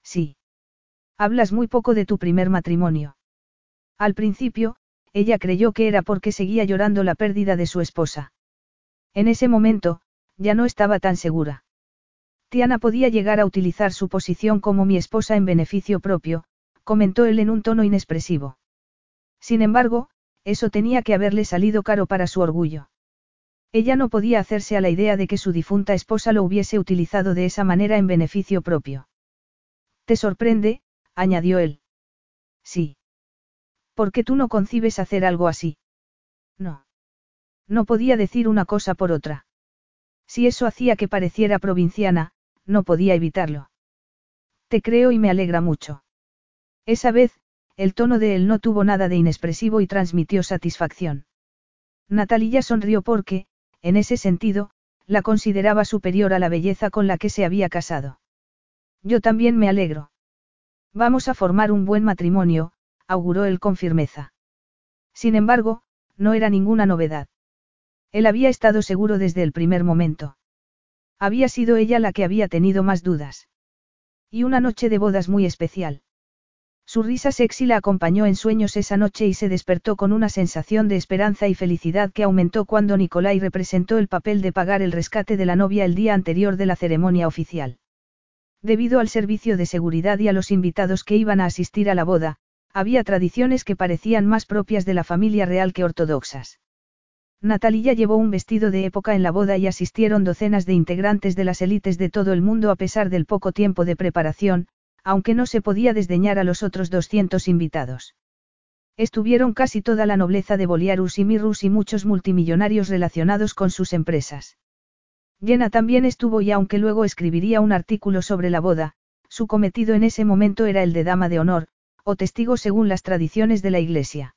Sí. Hablas muy poco de tu primer matrimonio. Al principio, ella creyó que era porque seguía llorando la pérdida de su esposa. En ese momento, ya no estaba tan segura. Tiana podía llegar a utilizar su posición como mi esposa en beneficio propio, comentó él en un tono inexpresivo. Sin embargo, eso tenía que haberle salido caro para su orgullo. Ella no podía hacerse a la idea de que su difunta esposa lo hubiese utilizado de esa manera en beneficio propio. ¿Te sorprende? añadió él. Sí. ¿Por qué tú no concibes hacer algo así? No. No podía decir una cosa por otra. Si eso hacía que pareciera provinciana, no podía evitarlo. Te creo y me alegra mucho. Esa vez, el tono de él no tuvo nada de inexpresivo y transmitió satisfacción. Natalia sonrió porque, en ese sentido, la consideraba superior a la belleza con la que se había casado. Yo también me alegro. Vamos a formar un buen matrimonio, auguró él con firmeza. Sin embargo, no era ninguna novedad. Él había estado seguro desde el primer momento. Había sido ella la que había tenido más dudas. Y una noche de bodas muy especial. Su risa sexy la acompañó en sueños esa noche y se despertó con una sensación de esperanza y felicidad que aumentó cuando Nicolai representó el papel de pagar el rescate de la novia el día anterior de la ceremonia oficial. Debido al servicio de seguridad y a los invitados que iban a asistir a la boda, había tradiciones que parecían más propias de la familia real que ortodoxas. Natalia llevó un vestido de época en la boda y asistieron docenas de integrantes de las élites de todo el mundo a pesar del poco tiempo de preparación, aunque no se podía desdeñar a los otros 200 invitados. Estuvieron casi toda la nobleza de Boliarus y Mirrus y muchos multimillonarios relacionados con sus empresas. Jenna también estuvo y aunque luego escribiría un artículo sobre la boda, su cometido en ese momento era el de dama de honor, o testigo según las tradiciones de la Iglesia.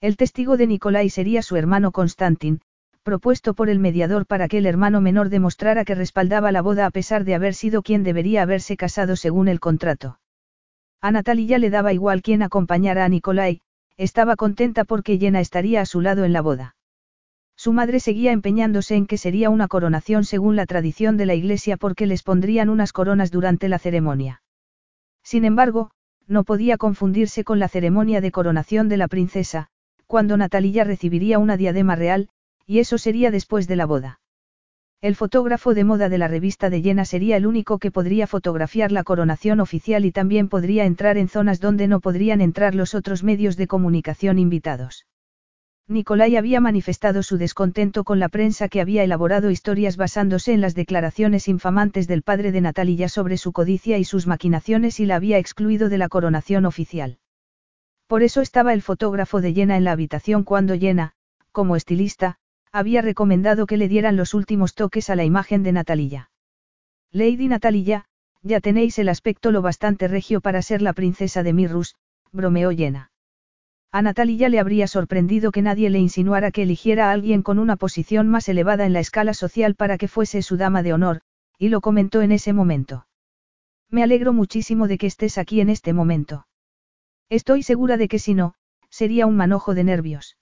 El testigo de Nicolai sería su hermano Constantin, propuesto por el mediador para que el hermano menor demostrara que respaldaba la boda a pesar de haber sido quien debería haberse casado según el contrato. A Natalia le daba igual quien acompañara a Nicolai, estaba contenta porque Jenna estaría a su lado en la boda. Su madre seguía empeñándose en que sería una coronación según la tradición de la iglesia porque les pondrían unas coronas durante la ceremonia. Sin embargo, no podía confundirse con la ceremonia de coronación de la princesa, cuando Natalia recibiría una diadema real, y eso sería después de la boda. El fotógrafo de moda de la revista de Jena sería el único que podría fotografiar la coronación oficial y también podría entrar en zonas donde no podrían entrar los otros medios de comunicación invitados. Nicolai había manifestado su descontento con la prensa que había elaborado historias basándose en las declaraciones infamantes del padre de Natalia sobre su codicia y sus maquinaciones y la había excluido de la coronación oficial. Por eso estaba el fotógrafo de Jenna en la habitación cuando Jenna, como estilista, había recomendado que le dieran los últimos toques a la imagen de Natalia. Lady Natalia, ya tenéis el aspecto lo bastante regio para ser la princesa de Mirrus, bromeó Jenna. A Natalia le habría sorprendido que nadie le insinuara que eligiera a alguien con una posición más elevada en la escala social para que fuese su dama de honor, y lo comentó en ese momento. Me alegro muchísimo de que estés aquí en este momento. Estoy segura de que si no, sería un manojo de nervios.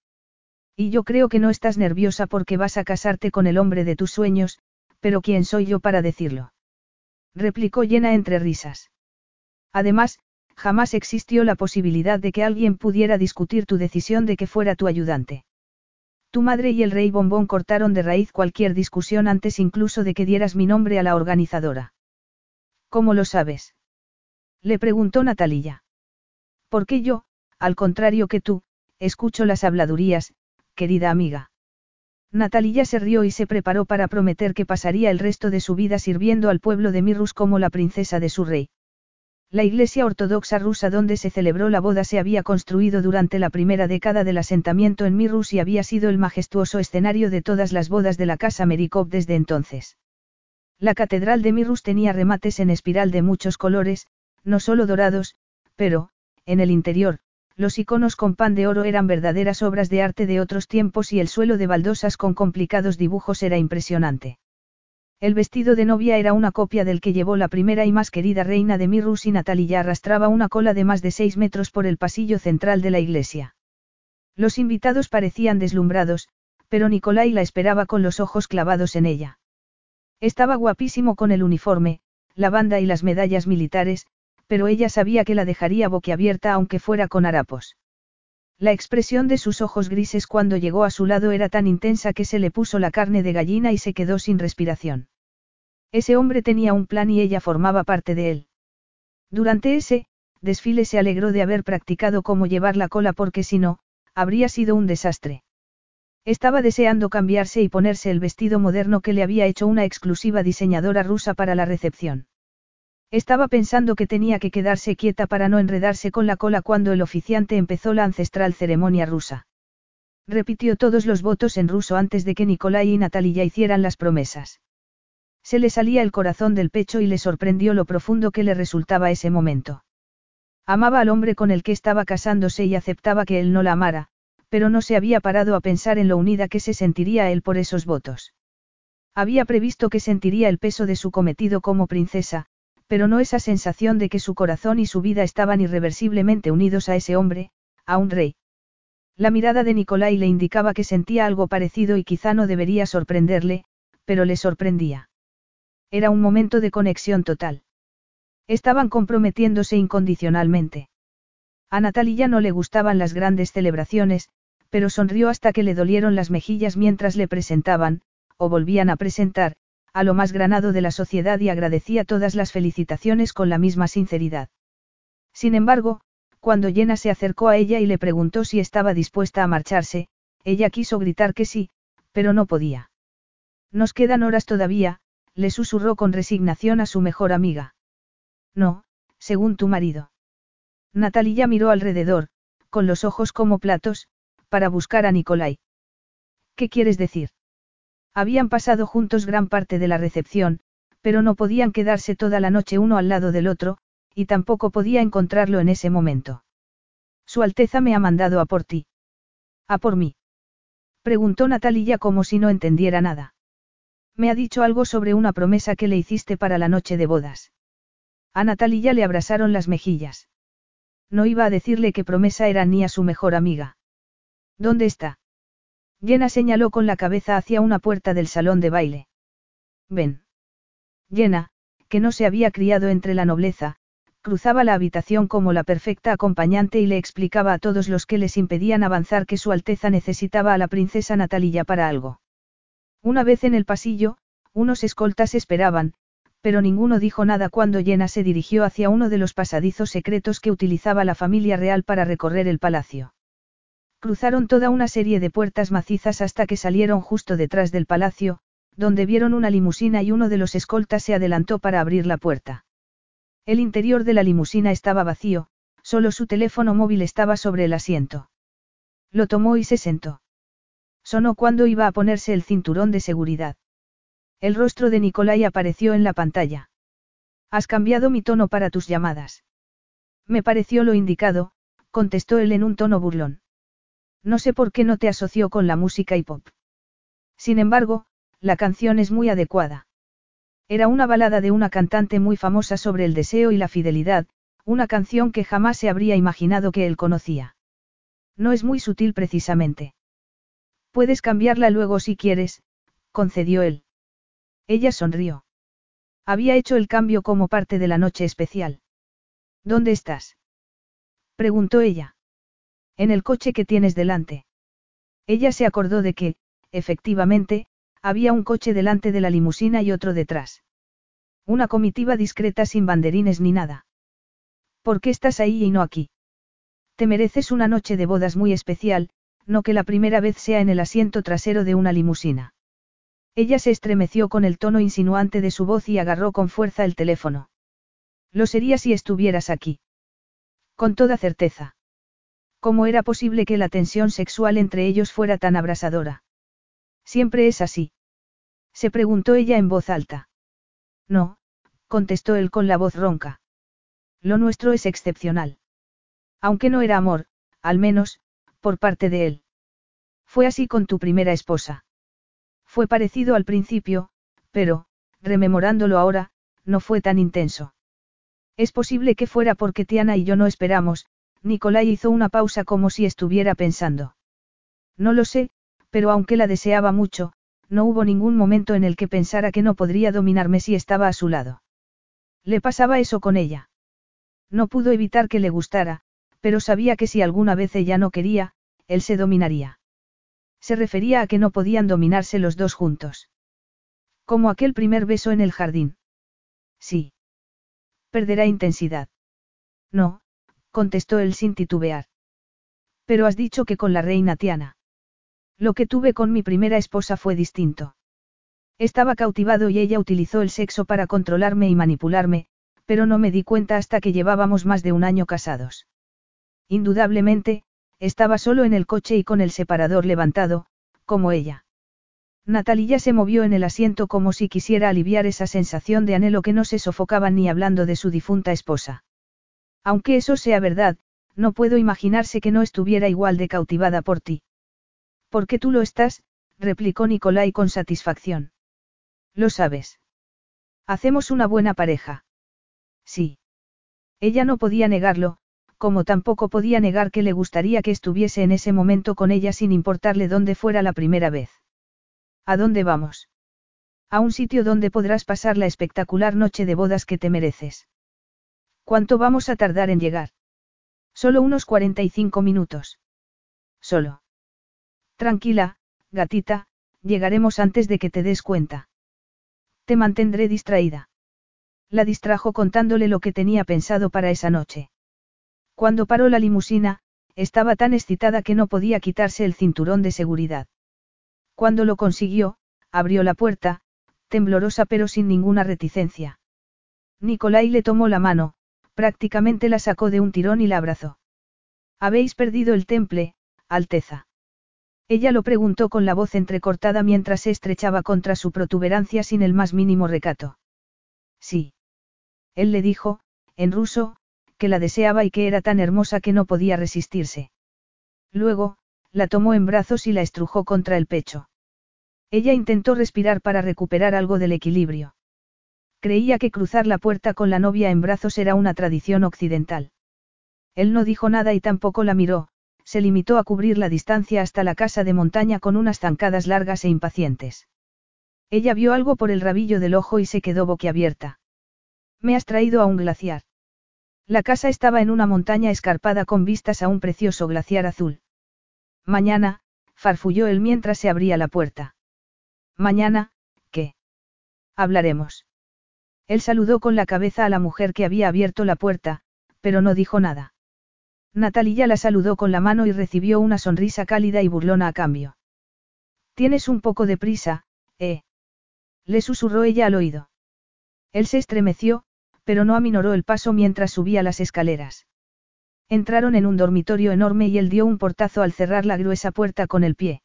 Y yo creo que no estás nerviosa porque vas a casarte con el hombre de tus sueños, pero ¿quién soy yo para decirlo? Replicó llena entre risas. Además, jamás existió la posibilidad de que alguien pudiera discutir tu decisión de que fuera tu ayudante. Tu madre y el rey bombón cortaron de raíz cualquier discusión antes incluso de que dieras mi nombre a la organizadora. ¿Cómo lo sabes? Le preguntó Natalia. Porque yo, al contrario que tú, escucho las habladurías, querida amiga. Natalia se rió y se preparó para prometer que pasaría el resto de su vida sirviendo al pueblo de Mirrus como la princesa de su rey. La iglesia ortodoxa rusa donde se celebró la boda se había construido durante la primera década del asentamiento en Mirrus y había sido el majestuoso escenario de todas las bodas de la casa Merikov desde entonces. La catedral de Mirrus tenía remates en espiral de muchos colores, no solo dorados, pero, en el interior, los iconos con pan de oro eran verdaderas obras de arte de otros tiempos y el suelo de baldosas con complicados dibujos era impresionante. El vestido de novia era una copia del que llevó la primera y más querida reina de Mirrus y Natalia arrastraba una cola de más de seis metros por el pasillo central de la iglesia. Los invitados parecían deslumbrados, pero Nicolai la esperaba con los ojos clavados en ella. Estaba guapísimo con el uniforme, la banda y las medallas militares, pero ella sabía que la dejaría boquiabierta aunque fuera con harapos. La expresión de sus ojos grises cuando llegó a su lado era tan intensa que se le puso la carne de gallina y se quedó sin respiración. Ese hombre tenía un plan y ella formaba parte de él. Durante ese, desfile se alegró de haber practicado cómo llevar la cola porque si no, habría sido un desastre. Estaba deseando cambiarse y ponerse el vestido moderno que le había hecho una exclusiva diseñadora rusa para la recepción. Estaba pensando que tenía que quedarse quieta para no enredarse con la cola cuando el oficiante empezó la ancestral ceremonia rusa. Repitió todos los votos en ruso antes de que Nikolai y Natalia hicieran las promesas. Se le salía el corazón del pecho y le sorprendió lo profundo que le resultaba ese momento. Amaba al hombre con el que estaba casándose y aceptaba que él no la amara, pero no se había parado a pensar en lo unida que se sentiría él por esos votos. Había previsto que sentiría el peso de su cometido como princesa, pero no esa sensación de que su corazón y su vida estaban irreversiblemente unidos a ese hombre, a un rey. La mirada de Nicolai le indicaba que sentía algo parecido y quizá no debería sorprenderle, pero le sorprendía. Era un momento de conexión total. Estaban comprometiéndose incondicionalmente. A Natalia no le gustaban las grandes celebraciones, pero sonrió hasta que le dolieron las mejillas mientras le presentaban, o volvían a presentar, a lo más granado de la sociedad y agradecía todas las felicitaciones con la misma sinceridad. Sin embargo, cuando Jenna se acercó a ella y le preguntó si estaba dispuesta a marcharse, ella quiso gritar que sí, pero no podía. Nos quedan horas todavía, le susurró con resignación a su mejor amiga. No, según tu marido. Natalia miró alrededor, con los ojos como platos, para buscar a Nicolai. ¿Qué quieres decir? Habían pasado juntos gran parte de la recepción, pero no podían quedarse toda la noche uno al lado del otro, y tampoco podía encontrarlo en ese momento. Su Alteza me ha mandado a por ti. ¿A por mí? Preguntó Natalia como si no entendiera nada. Me ha dicho algo sobre una promesa que le hiciste para la noche de bodas. A Natalia le abrasaron las mejillas. No iba a decirle qué promesa era ni a su mejor amiga. ¿Dónde está? Jenna señaló con la cabeza hacia una puerta del salón de baile. Ven. Jenna, que no se había criado entre la nobleza, cruzaba la habitación como la perfecta acompañante y le explicaba a todos los que les impedían avanzar que Su Alteza necesitaba a la princesa Natalia para algo. Una vez en el pasillo, unos escoltas esperaban, pero ninguno dijo nada cuando Jenna se dirigió hacia uno de los pasadizos secretos que utilizaba la familia real para recorrer el palacio. Cruzaron toda una serie de puertas macizas hasta que salieron justo detrás del palacio, donde vieron una limusina y uno de los escoltas se adelantó para abrir la puerta. El interior de la limusina estaba vacío, solo su teléfono móvil estaba sobre el asiento. Lo tomó y se sentó. Sonó cuando iba a ponerse el cinturón de seguridad. El rostro de Nicolai apareció en la pantalla. Has cambiado mi tono para tus llamadas. Me pareció lo indicado, contestó él en un tono burlón. No sé por qué no te asoció con la música y pop. Sin embargo, la canción es muy adecuada. Era una balada de una cantante muy famosa sobre el deseo y la fidelidad, una canción que jamás se habría imaginado que él conocía. No es muy sutil precisamente. Puedes cambiarla luego si quieres, concedió él. Ella sonrió. Había hecho el cambio como parte de la noche especial. ¿Dónde estás? preguntó ella. En el coche que tienes delante. Ella se acordó de que, efectivamente, había un coche delante de la limusina y otro detrás. Una comitiva discreta sin banderines ni nada. ¿Por qué estás ahí y no aquí? Te mereces una noche de bodas muy especial, no que la primera vez sea en el asiento trasero de una limusina. Ella se estremeció con el tono insinuante de su voz y agarró con fuerza el teléfono. Lo sería si estuvieras aquí. Con toda certeza. ¿Cómo era posible que la tensión sexual entre ellos fuera tan abrasadora? Siempre es así. Se preguntó ella en voz alta. No, contestó él con la voz ronca. Lo nuestro es excepcional. Aunque no era amor, al menos, por parte de él. Fue así con tu primera esposa. Fue parecido al principio, pero, rememorándolo ahora, no fue tan intenso. Es posible que fuera porque Tiana y yo no esperamos, Nicolai hizo una pausa como si estuviera pensando. No lo sé, pero aunque la deseaba mucho, no hubo ningún momento en el que pensara que no podría dominarme si estaba a su lado. Le pasaba eso con ella. No pudo evitar que le gustara, pero sabía que si alguna vez ella no quería, él se dominaría. Se refería a que no podían dominarse los dos juntos. Como aquel primer beso en el jardín. Sí. Perderá intensidad. No, contestó él sin titubear. Pero has dicho que con la reina Tiana. Lo que tuve con mi primera esposa fue distinto. Estaba cautivado y ella utilizó el sexo para controlarme y manipularme, pero no me di cuenta hasta que llevábamos más de un año casados. Indudablemente, estaba solo en el coche y con el separador levantado, como ella. Natalia se movió en el asiento como si quisiera aliviar esa sensación de anhelo que no se sofocaba ni hablando de su difunta esposa. Aunque eso sea verdad, no puedo imaginarse que no estuviera igual de cautivada por ti. Porque tú lo estás, replicó Nicolai con satisfacción. Lo sabes. Hacemos una buena pareja. Sí. Ella no podía negarlo, como tampoco podía negar que le gustaría que estuviese en ese momento con ella sin importarle dónde fuera la primera vez. ¿A dónde vamos? A un sitio donde podrás pasar la espectacular noche de bodas que te mereces. ¿Cuánto vamos a tardar en llegar? Solo unos 45 minutos. Solo. Tranquila, gatita, llegaremos antes de que te des cuenta. Te mantendré distraída. La distrajo contándole lo que tenía pensado para esa noche. Cuando paró la limusina, estaba tan excitada que no podía quitarse el cinturón de seguridad. Cuando lo consiguió, abrió la puerta, temblorosa pero sin ninguna reticencia. Nicolai le tomó la mano, Prácticamente la sacó de un tirón y la abrazó. Habéis perdido el temple, Alteza. Ella lo preguntó con la voz entrecortada mientras se estrechaba contra su protuberancia sin el más mínimo recato. Sí. Él le dijo, en ruso, que la deseaba y que era tan hermosa que no podía resistirse. Luego, la tomó en brazos y la estrujó contra el pecho. Ella intentó respirar para recuperar algo del equilibrio. Creía que cruzar la puerta con la novia en brazos era una tradición occidental. Él no dijo nada y tampoco la miró, se limitó a cubrir la distancia hasta la casa de montaña con unas zancadas largas e impacientes. Ella vio algo por el rabillo del ojo y se quedó boquiabierta. Me has traído a un glaciar. La casa estaba en una montaña escarpada con vistas a un precioso glaciar azul. Mañana, farfulló él mientras se abría la puerta. Mañana, ¿qué? Hablaremos. Él saludó con la cabeza a la mujer que había abierto la puerta, pero no dijo nada. Natalia la saludó con la mano y recibió una sonrisa cálida y burlona a cambio. Tienes un poco de prisa, ¿eh? Le susurró ella al oído. Él se estremeció, pero no aminoró el paso mientras subía las escaleras. Entraron en un dormitorio enorme y él dio un portazo al cerrar la gruesa puerta con el pie.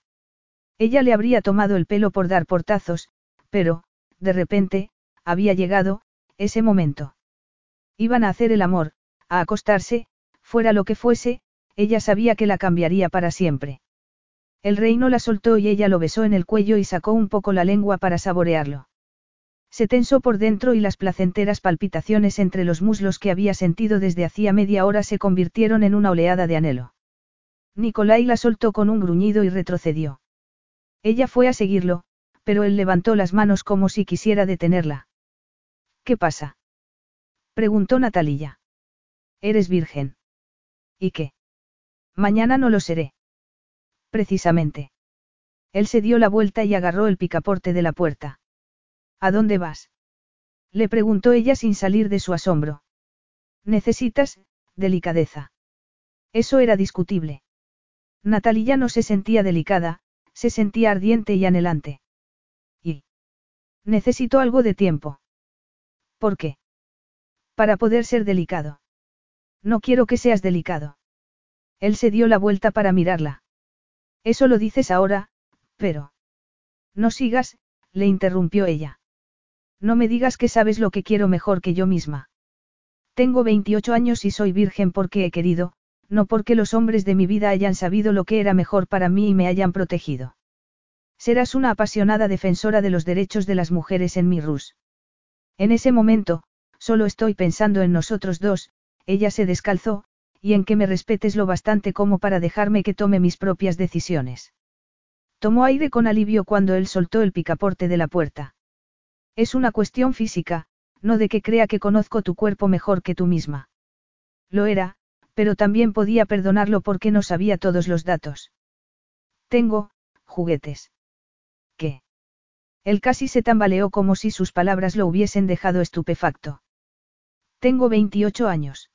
Ella le habría tomado el pelo por dar portazos, pero, de repente, había llegado, ese momento. Iban a hacer el amor, a acostarse, fuera lo que fuese, ella sabía que la cambiaría para siempre. El reino la soltó y ella lo besó en el cuello y sacó un poco la lengua para saborearlo. Se tensó por dentro y las placenteras palpitaciones entre los muslos que había sentido desde hacía media hora se convirtieron en una oleada de anhelo. Nicolai la soltó con un gruñido y retrocedió. Ella fue a seguirlo, pero él levantó las manos como si quisiera detenerla. ¿Qué pasa? Preguntó Natalia. Eres virgen. ¿Y qué? Mañana no lo seré. Precisamente. Él se dio la vuelta y agarró el picaporte de la puerta. ¿A dónde vas? Le preguntó ella sin salir de su asombro. Necesitas, delicadeza. Eso era discutible. Natalia no se sentía delicada, se sentía ardiente y anhelante. Y. Necesito algo de tiempo. ¿Por qué? Para poder ser delicado. No quiero que seas delicado. Él se dio la vuelta para mirarla. Eso lo dices ahora, pero... No sigas, le interrumpió ella. No me digas que sabes lo que quiero mejor que yo misma. Tengo 28 años y soy virgen porque he querido, no porque los hombres de mi vida hayan sabido lo que era mejor para mí y me hayan protegido. Serás una apasionada defensora de los derechos de las mujeres en mi Rus. En ese momento, solo estoy pensando en nosotros dos, ella se descalzó, y en que me respetes lo bastante como para dejarme que tome mis propias decisiones. Tomó aire con alivio cuando él soltó el picaporte de la puerta. Es una cuestión física, no de que crea que conozco tu cuerpo mejor que tú misma. Lo era, pero también podía perdonarlo porque no sabía todos los datos. Tengo, juguetes. ¿Qué? Él casi se tambaleó como si sus palabras lo hubiesen dejado estupefacto. Tengo 28 años.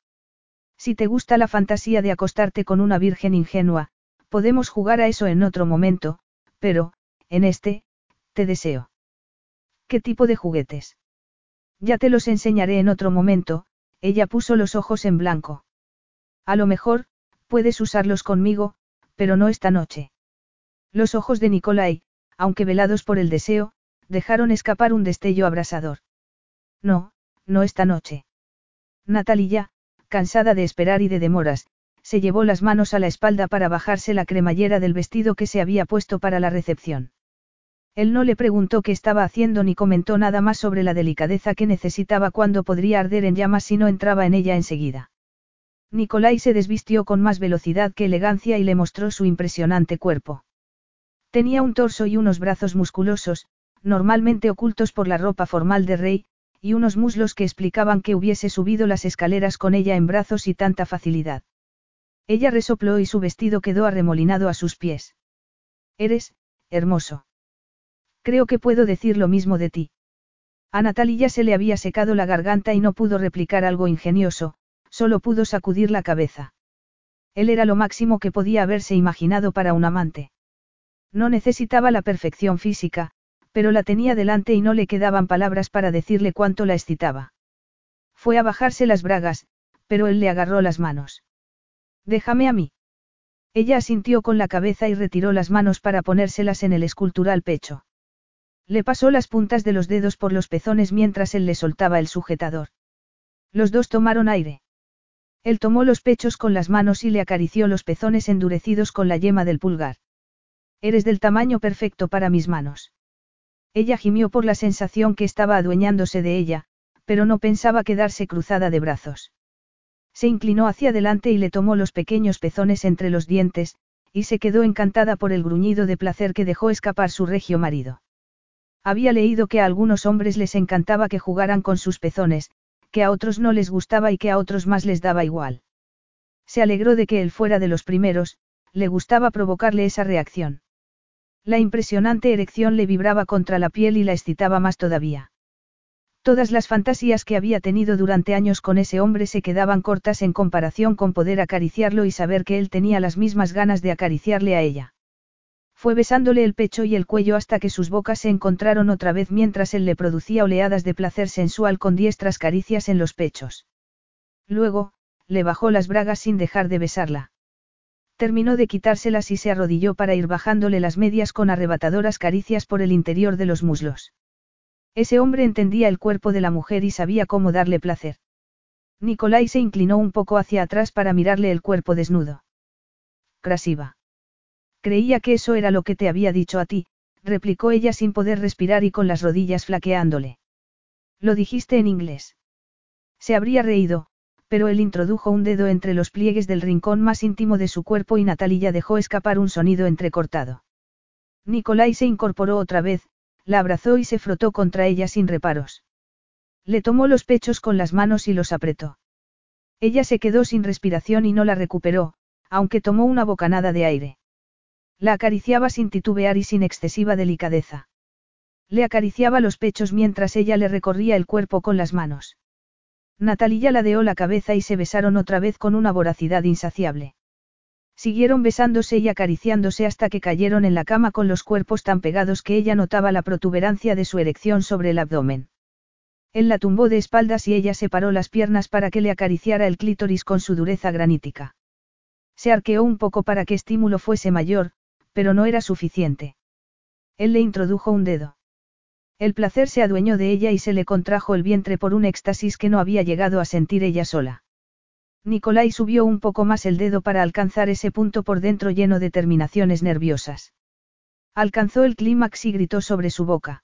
Si te gusta la fantasía de acostarte con una virgen ingenua, podemos jugar a eso en otro momento, pero, en este, te deseo. ¿Qué tipo de juguetes? Ya te los enseñaré en otro momento, ella puso los ojos en blanco. A lo mejor, puedes usarlos conmigo, pero no esta noche. Los ojos de Nicolai, aunque velados por el deseo, dejaron escapar un destello abrasador. No, no esta noche. Natalia, cansada de esperar y de demoras, se llevó las manos a la espalda para bajarse la cremallera del vestido que se había puesto para la recepción. Él no le preguntó qué estaba haciendo ni comentó nada más sobre la delicadeza que necesitaba cuando podría arder en llamas si no entraba en ella enseguida. Nicolai se desvistió con más velocidad que elegancia y le mostró su impresionante cuerpo. Tenía un torso y unos brazos musculosos, normalmente ocultos por la ropa formal de rey, y unos muslos que explicaban que hubiese subido las escaleras con ella en brazos y tanta facilidad. Ella resopló y su vestido quedó arremolinado a sus pies. Eres, hermoso. Creo que puedo decir lo mismo de ti. A Natalia se le había secado la garganta y no pudo replicar algo ingenioso, solo pudo sacudir la cabeza. Él era lo máximo que podía haberse imaginado para un amante. No necesitaba la perfección física, pero la tenía delante y no le quedaban palabras para decirle cuánto la excitaba. Fue a bajarse las bragas, pero él le agarró las manos. Déjame a mí. Ella asintió con la cabeza y retiró las manos para ponérselas en el escultural pecho. Le pasó las puntas de los dedos por los pezones mientras él le soltaba el sujetador. Los dos tomaron aire. Él tomó los pechos con las manos y le acarició los pezones endurecidos con la yema del pulgar. Eres del tamaño perfecto para mis manos. Ella gimió por la sensación que estaba adueñándose de ella, pero no pensaba quedarse cruzada de brazos. Se inclinó hacia adelante y le tomó los pequeños pezones entre los dientes, y se quedó encantada por el gruñido de placer que dejó escapar su regio marido. Había leído que a algunos hombres les encantaba que jugaran con sus pezones, que a otros no les gustaba y que a otros más les daba igual. Se alegró de que él fuera de los primeros, le gustaba provocarle esa reacción. La impresionante erección le vibraba contra la piel y la excitaba más todavía. Todas las fantasías que había tenido durante años con ese hombre se quedaban cortas en comparación con poder acariciarlo y saber que él tenía las mismas ganas de acariciarle a ella. Fue besándole el pecho y el cuello hasta que sus bocas se encontraron otra vez mientras él le producía oleadas de placer sensual con diestras caricias en los pechos. Luego, le bajó las bragas sin dejar de besarla. Terminó de quitárselas y se arrodilló para ir bajándole las medias con arrebatadoras caricias por el interior de los muslos. Ese hombre entendía el cuerpo de la mujer y sabía cómo darle placer. Nicolai se inclinó un poco hacia atrás para mirarle el cuerpo desnudo. Crasiva. Creía que eso era lo que te había dicho a ti, replicó ella sin poder respirar y con las rodillas flaqueándole. Lo dijiste en inglés. Se habría reído, pero él introdujo un dedo entre los pliegues del rincón más íntimo de su cuerpo y Natalia dejó escapar un sonido entrecortado. Nicolai se incorporó otra vez, la abrazó y se frotó contra ella sin reparos. Le tomó los pechos con las manos y los apretó. Ella se quedó sin respiración y no la recuperó, aunque tomó una bocanada de aire. La acariciaba sin titubear y sin excesiva delicadeza. Le acariciaba los pechos mientras ella le recorría el cuerpo con las manos. Natalia ladeó la cabeza y se besaron otra vez con una voracidad insaciable. Siguieron besándose y acariciándose hasta que cayeron en la cama con los cuerpos tan pegados que ella notaba la protuberancia de su erección sobre el abdomen. Él la tumbó de espaldas y ella separó las piernas para que le acariciara el clítoris con su dureza granítica. Se arqueó un poco para que estímulo fuese mayor, pero no era suficiente. Él le introdujo un dedo. El placer se adueñó de ella y se le contrajo el vientre por un éxtasis que no había llegado a sentir ella sola. Nicolai subió un poco más el dedo para alcanzar ese punto por dentro lleno de terminaciones nerviosas. Alcanzó el clímax y gritó sobre su boca.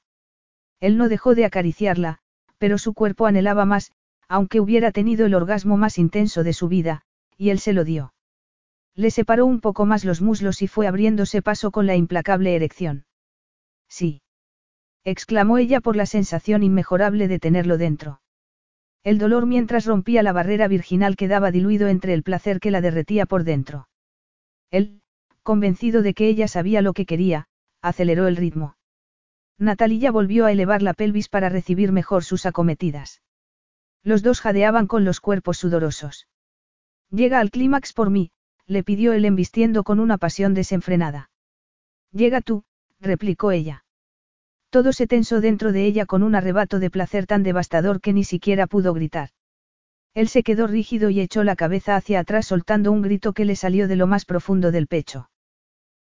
Él no dejó de acariciarla, pero su cuerpo anhelaba más, aunque hubiera tenido el orgasmo más intenso de su vida, y él se lo dio. Le separó un poco más los muslos y fue abriéndose paso con la implacable erección. Sí. Exclamó ella por la sensación inmejorable de tenerlo dentro. El dolor mientras rompía la barrera virginal quedaba diluido entre el placer que la derretía por dentro. Él, convencido de que ella sabía lo que quería, aceleró el ritmo. Natalia volvió a elevar la pelvis para recibir mejor sus acometidas. Los dos jadeaban con los cuerpos sudorosos. Llega al clímax por mí, le pidió él embistiendo con una pasión desenfrenada. Llega tú, replicó ella. Todo se tensó dentro de ella con un arrebato de placer tan devastador que ni siquiera pudo gritar. Él se quedó rígido y echó la cabeza hacia atrás soltando un grito que le salió de lo más profundo del pecho.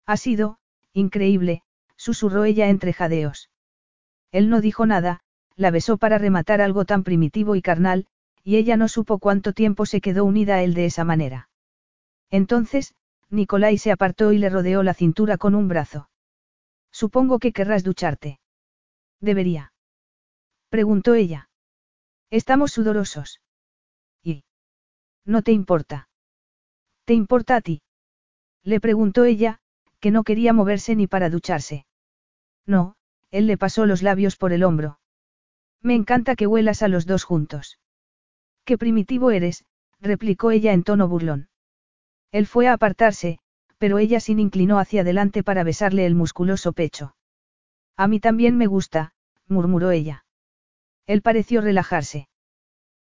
Ha sido, increíble, susurró ella entre jadeos. Él no dijo nada, la besó para rematar algo tan primitivo y carnal, y ella no supo cuánto tiempo se quedó unida a él de esa manera. Entonces, Nicolai se apartó y le rodeó la cintura con un brazo. Supongo que querrás ducharte. Debería. Preguntó ella. Estamos sudorosos. ¿Y? ¿No te importa? ¿Te importa a ti? Le preguntó ella, que no quería moverse ni para ducharse. No, él le pasó los labios por el hombro. Me encanta que huelas a los dos juntos. Qué primitivo eres, replicó ella en tono burlón. Él fue a apartarse, pero ella sin inclinó hacia adelante para besarle el musculoso pecho. A mí también me gusta, murmuró ella. Él pareció relajarse.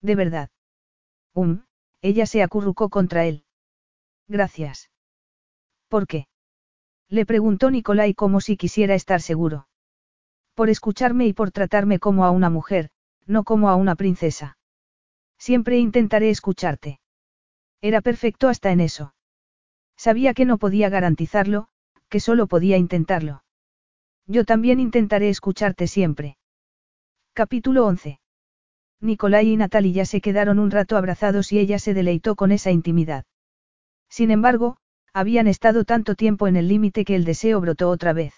De verdad. Um, ella se acurrucó contra él. Gracias. ¿Por qué? Le preguntó Nicolai como si quisiera estar seguro. Por escucharme y por tratarme como a una mujer, no como a una princesa. Siempre intentaré escucharte. Era perfecto hasta en eso. Sabía que no podía garantizarlo, que solo podía intentarlo. Yo también intentaré escucharte siempre. Capítulo 11. Nicolai y Natalia se quedaron un rato abrazados y ella se deleitó con esa intimidad. Sin embargo, habían estado tanto tiempo en el límite que el deseo brotó otra vez.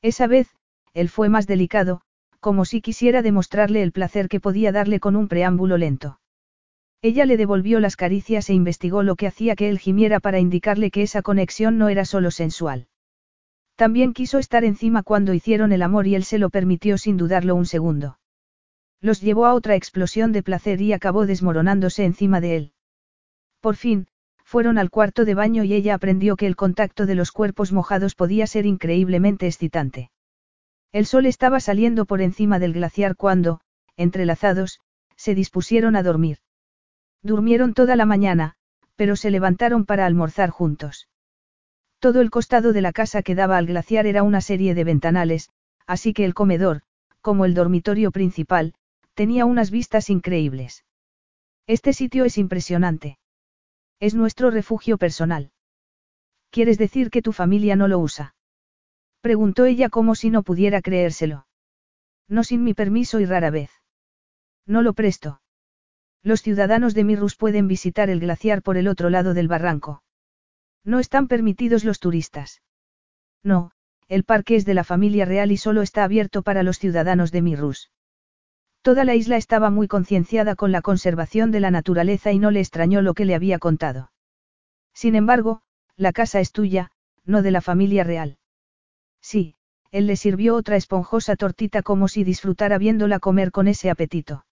Esa vez, él fue más delicado, como si quisiera demostrarle el placer que podía darle con un preámbulo lento. Ella le devolvió las caricias e investigó lo que hacía que él gimiera para indicarle que esa conexión no era solo sensual. También quiso estar encima cuando hicieron el amor y él se lo permitió sin dudarlo un segundo. Los llevó a otra explosión de placer y acabó desmoronándose encima de él. Por fin, fueron al cuarto de baño y ella aprendió que el contacto de los cuerpos mojados podía ser increíblemente excitante. El sol estaba saliendo por encima del glaciar cuando, entrelazados, se dispusieron a dormir. Durmieron toda la mañana, pero se levantaron para almorzar juntos. Todo el costado de la casa que daba al glaciar era una serie de ventanales, así que el comedor, como el dormitorio principal, tenía unas vistas increíbles. Este sitio es impresionante. Es nuestro refugio personal. ¿Quieres decir que tu familia no lo usa? Preguntó ella como si no pudiera creérselo. No sin mi permiso y rara vez. No lo presto. Los ciudadanos de Mirrus pueden visitar el glaciar por el otro lado del barranco. No están permitidos los turistas. No, el parque es de la familia real y solo está abierto para los ciudadanos de Mirrus. Toda la isla estaba muy concienciada con la conservación de la naturaleza y no le extrañó lo que le había contado. Sin embargo, la casa es tuya, no de la familia real. Sí, él le sirvió otra esponjosa tortita como si disfrutara viéndola comer con ese apetito.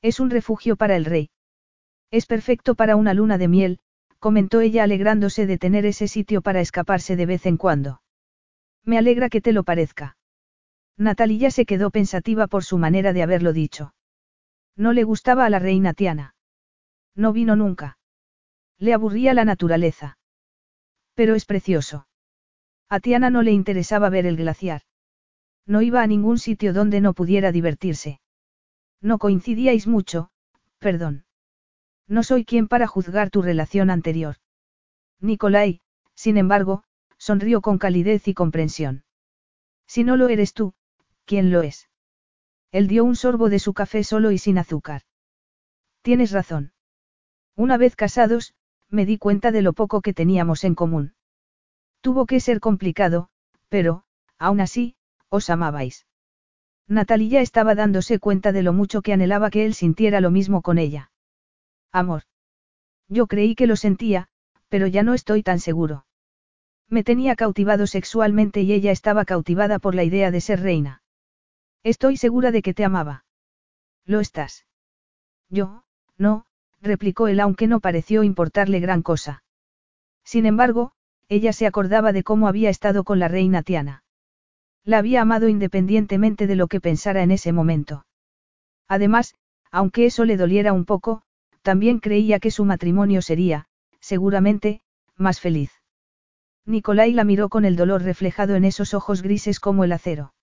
Es un refugio para el rey. Es perfecto para una luna de miel, comentó ella alegrándose de tener ese sitio para escaparse de vez en cuando. Me alegra que te lo parezca. Natalia se quedó pensativa por su manera de haberlo dicho. No le gustaba a la reina Tiana. No vino nunca. Le aburría la naturaleza. Pero es precioso. A Tiana no le interesaba ver el glaciar. No iba a ningún sitio donde no pudiera divertirse. No coincidíais mucho, perdón. No soy quien para juzgar tu relación anterior. Nicolai, sin embargo, sonrió con calidez y comprensión. Si no lo eres tú, ¿quién lo es? Él dio un sorbo de su café solo y sin azúcar. Tienes razón. Una vez casados, me di cuenta de lo poco que teníamos en común. Tuvo que ser complicado, pero, aún así, os amabais. Natalia estaba dándose cuenta de lo mucho que anhelaba que él sintiera lo mismo con ella. Amor. Yo creí que lo sentía, pero ya no estoy tan seguro. Me tenía cautivado sexualmente y ella estaba cautivada por la idea de ser reina. Estoy segura de que te amaba. Lo estás. Yo, no, replicó él aunque no pareció importarle gran cosa. Sin embargo, ella se acordaba de cómo había estado con la reina Tiana. La había amado independientemente de lo que pensara en ese momento. Además, aunque eso le doliera un poco, también creía que su matrimonio sería, seguramente, más feliz. Nicolai la miró con el dolor reflejado en esos ojos grises como el acero.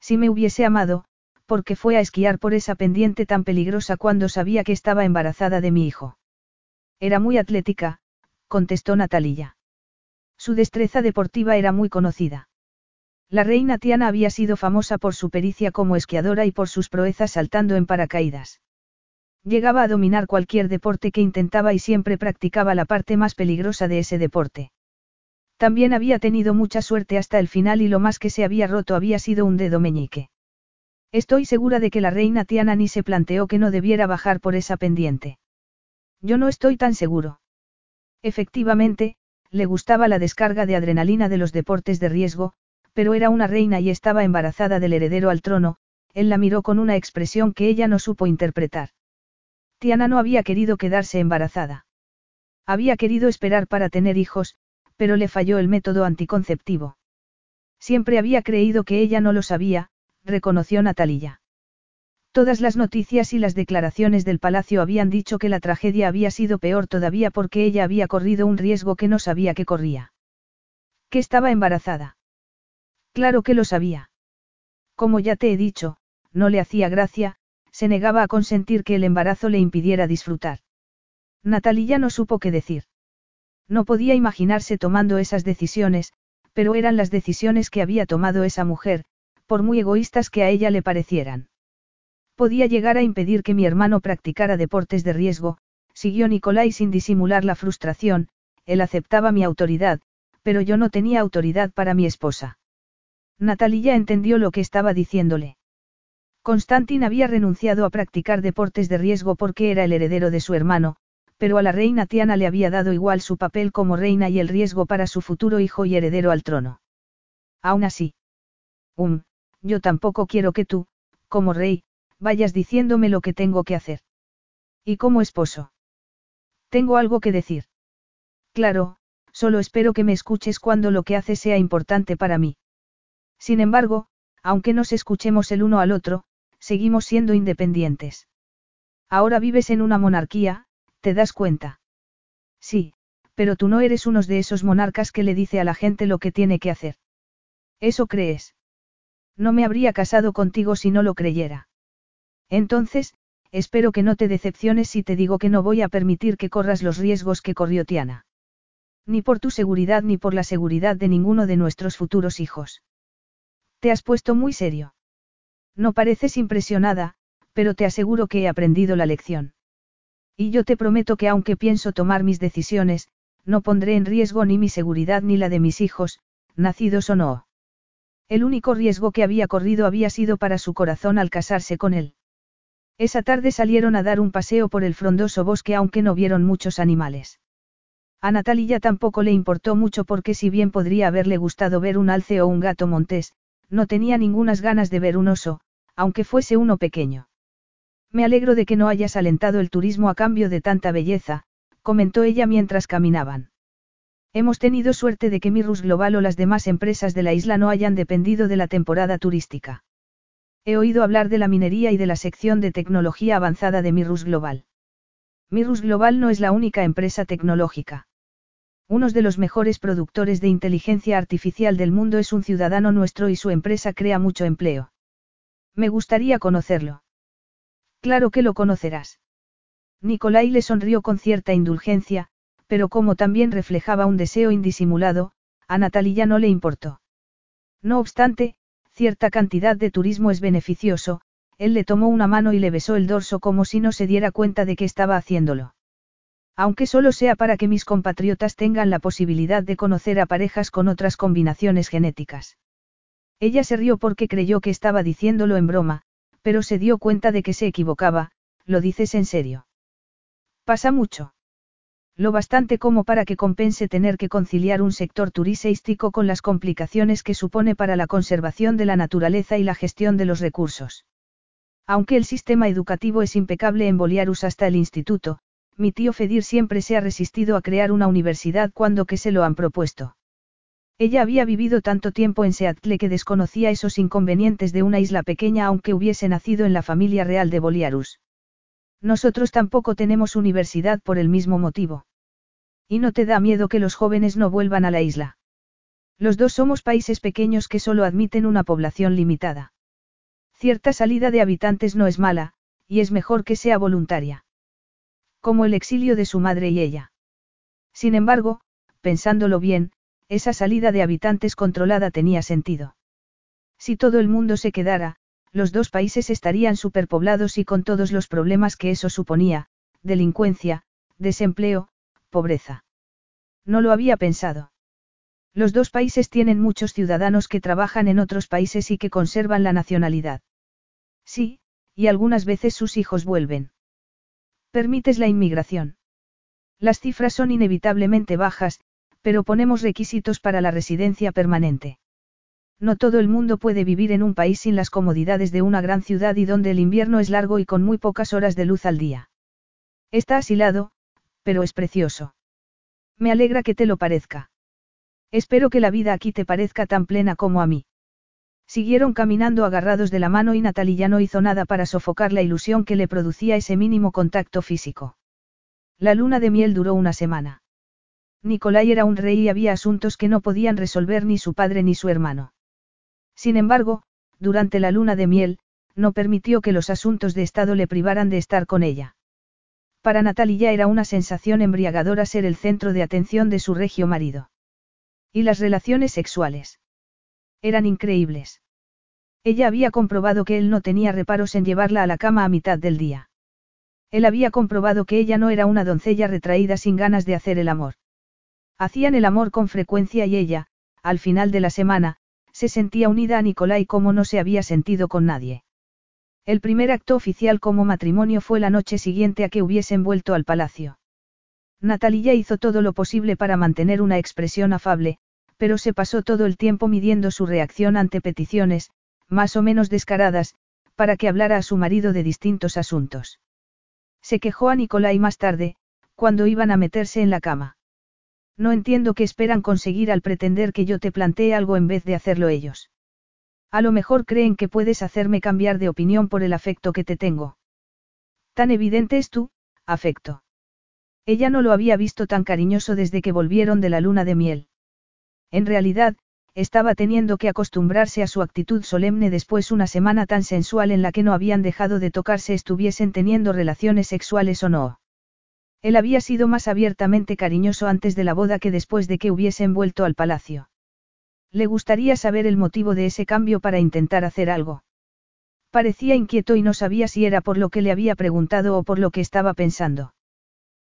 Si me hubiese amado, porque fue a esquiar por esa pendiente tan peligrosa cuando sabía que estaba embarazada de mi hijo. Era muy atlética, contestó Natalia. Su destreza deportiva era muy conocida. La reina Tiana había sido famosa por su pericia como esquiadora y por sus proezas saltando en paracaídas. Llegaba a dominar cualquier deporte que intentaba y siempre practicaba la parte más peligrosa de ese deporte. También había tenido mucha suerte hasta el final y lo más que se había roto había sido un dedo meñique. Estoy segura de que la reina Tiana ni se planteó que no debiera bajar por esa pendiente. Yo no estoy tan seguro. Efectivamente, le gustaba la descarga de adrenalina de los deportes de riesgo, pero era una reina y estaba embarazada del heredero al trono, él la miró con una expresión que ella no supo interpretar. Tiana no había querido quedarse embarazada. Había querido esperar para tener hijos, pero le falló el método anticonceptivo. Siempre había creído que ella no lo sabía, reconoció Natalia. Todas las noticias y las declaraciones del palacio habían dicho que la tragedia había sido peor todavía porque ella había corrido un riesgo que no sabía que corría. Que estaba embarazada. Claro que lo sabía. Como ya te he dicho, no le hacía gracia, se negaba a consentir que el embarazo le impidiera disfrutar. Natalia no supo qué decir. No podía imaginarse tomando esas decisiones, pero eran las decisiones que había tomado esa mujer, por muy egoístas que a ella le parecieran. Podía llegar a impedir que mi hermano practicara deportes de riesgo, siguió Nicolai sin disimular la frustración, él aceptaba mi autoridad, pero yo no tenía autoridad para mi esposa. Natalia entendió lo que estaba diciéndole. Constantin había renunciado a practicar deportes de riesgo porque era el heredero de su hermano, pero a la reina Tiana le había dado igual su papel como reina y el riesgo para su futuro hijo y heredero al trono. Aún así. Um, yo tampoco quiero que tú, como rey, vayas diciéndome lo que tengo que hacer. ¿Y como esposo? Tengo algo que decir. Claro, solo espero que me escuches cuando lo que haces sea importante para mí. Sin embargo, aunque nos escuchemos el uno al otro, seguimos siendo independientes. Ahora vives en una monarquía, ¿te das cuenta? Sí, pero tú no eres uno de esos monarcas que le dice a la gente lo que tiene que hacer. ¿Eso crees? No me habría casado contigo si no lo creyera. Entonces, espero que no te decepciones si te digo que no voy a permitir que corras los riesgos que corrió Tiana. Ni por tu seguridad ni por la seguridad de ninguno de nuestros futuros hijos. Te has puesto muy serio. No pareces impresionada, pero te aseguro que he aprendido la lección. Y yo te prometo que aunque pienso tomar mis decisiones, no pondré en riesgo ni mi seguridad ni la de mis hijos, nacidos o no. El único riesgo que había corrido había sido para su corazón al casarse con él. Esa tarde salieron a dar un paseo por el frondoso bosque aunque no vieron muchos animales. A Natalia tampoco le importó mucho porque si bien podría haberle gustado ver un alce o un gato montés, no tenía ningunas ganas de ver un oso, aunque fuese uno pequeño. Me alegro de que no hayas alentado el turismo a cambio de tanta belleza, comentó ella mientras caminaban. Hemos tenido suerte de que Mirrus Global o las demás empresas de la isla no hayan dependido de la temporada turística. He oído hablar de la minería y de la sección de tecnología avanzada de Mirrus Global. Mirrus Global no es la única empresa tecnológica. Uno de los mejores productores de inteligencia artificial del mundo es un ciudadano nuestro y su empresa crea mucho empleo. Me gustaría conocerlo. Claro que lo conocerás. Nicolai le sonrió con cierta indulgencia, pero como también reflejaba un deseo indisimulado, a Natalia no le importó. No obstante, cierta cantidad de turismo es beneficioso, él le tomó una mano y le besó el dorso como si no se diera cuenta de que estaba haciéndolo. Aunque solo sea para que mis compatriotas tengan la posibilidad de conocer a parejas con otras combinaciones genéticas. Ella se rió porque creyó que estaba diciéndolo en broma, pero se dio cuenta de que se equivocaba, lo dices en serio. Pasa mucho. Lo bastante como para que compense tener que conciliar un sector turístico con las complicaciones que supone para la conservación de la naturaleza y la gestión de los recursos. Aunque el sistema educativo es impecable en Boliarus hasta el instituto, mi tío Fedir siempre se ha resistido a crear una universidad cuando que se lo han propuesto. Ella había vivido tanto tiempo en Seattle que desconocía esos inconvenientes de una isla pequeña aunque hubiese nacido en la familia real de Boliarus. Nosotros tampoco tenemos universidad por el mismo motivo. ¿Y no te da miedo que los jóvenes no vuelvan a la isla? Los dos somos países pequeños que solo admiten una población limitada. Cierta salida de habitantes no es mala, y es mejor que sea voluntaria. Como el exilio de su madre y ella. Sin embargo, pensándolo bien, esa salida de habitantes controlada tenía sentido. Si todo el mundo se quedara, los dos países estarían superpoblados y con todos los problemas que eso suponía, delincuencia, desempleo, pobreza. No lo había pensado. Los dos países tienen muchos ciudadanos que trabajan en otros países y que conservan la nacionalidad. Sí, y algunas veces sus hijos vuelven. Permites la inmigración. Las cifras son inevitablemente bajas, pero ponemos requisitos para la residencia permanente. No todo el mundo puede vivir en un país sin las comodidades de una gran ciudad y donde el invierno es largo y con muy pocas horas de luz al día. Está asilado, pero es precioso. Me alegra que te lo parezca. Espero que la vida aquí te parezca tan plena como a mí. Siguieron caminando agarrados de la mano y Natalie ya no hizo nada para sofocar la ilusión que le producía ese mínimo contacto físico. La luna de miel duró una semana. Nicolai era un rey y había asuntos que no podían resolver ni su padre ni su hermano. Sin embargo, durante la luna de miel, no permitió que los asuntos de Estado le privaran de estar con ella. Para Natalia era una sensación embriagadora ser el centro de atención de su regio marido. Y las relaciones sexuales. Eran increíbles. Ella había comprobado que él no tenía reparos en llevarla a la cama a mitad del día. Él había comprobado que ella no era una doncella retraída sin ganas de hacer el amor. Hacían el amor con frecuencia y ella, al final de la semana, se sentía unida a Nicolai como no se había sentido con nadie. El primer acto oficial como matrimonio fue la noche siguiente a que hubiesen vuelto al palacio. Natalia hizo todo lo posible para mantener una expresión afable, pero se pasó todo el tiempo midiendo su reacción ante peticiones, más o menos descaradas, para que hablara a su marido de distintos asuntos. Se quejó a Nicolai más tarde, cuando iban a meterse en la cama. No entiendo qué esperan conseguir al pretender que yo te plantee algo en vez de hacerlo ellos. A lo mejor creen que puedes hacerme cambiar de opinión por el afecto que te tengo. Tan evidente es tú, afecto. Ella no lo había visto tan cariñoso desde que volvieron de la luna de miel. En realidad, estaba teniendo que acostumbrarse a su actitud solemne después una semana tan sensual en la que no habían dejado de tocarse estuviesen teniendo relaciones sexuales o no. Él había sido más abiertamente cariñoso antes de la boda que después de que hubiesen vuelto al palacio. Le gustaría saber el motivo de ese cambio para intentar hacer algo. Parecía inquieto y no sabía si era por lo que le había preguntado o por lo que estaba pensando.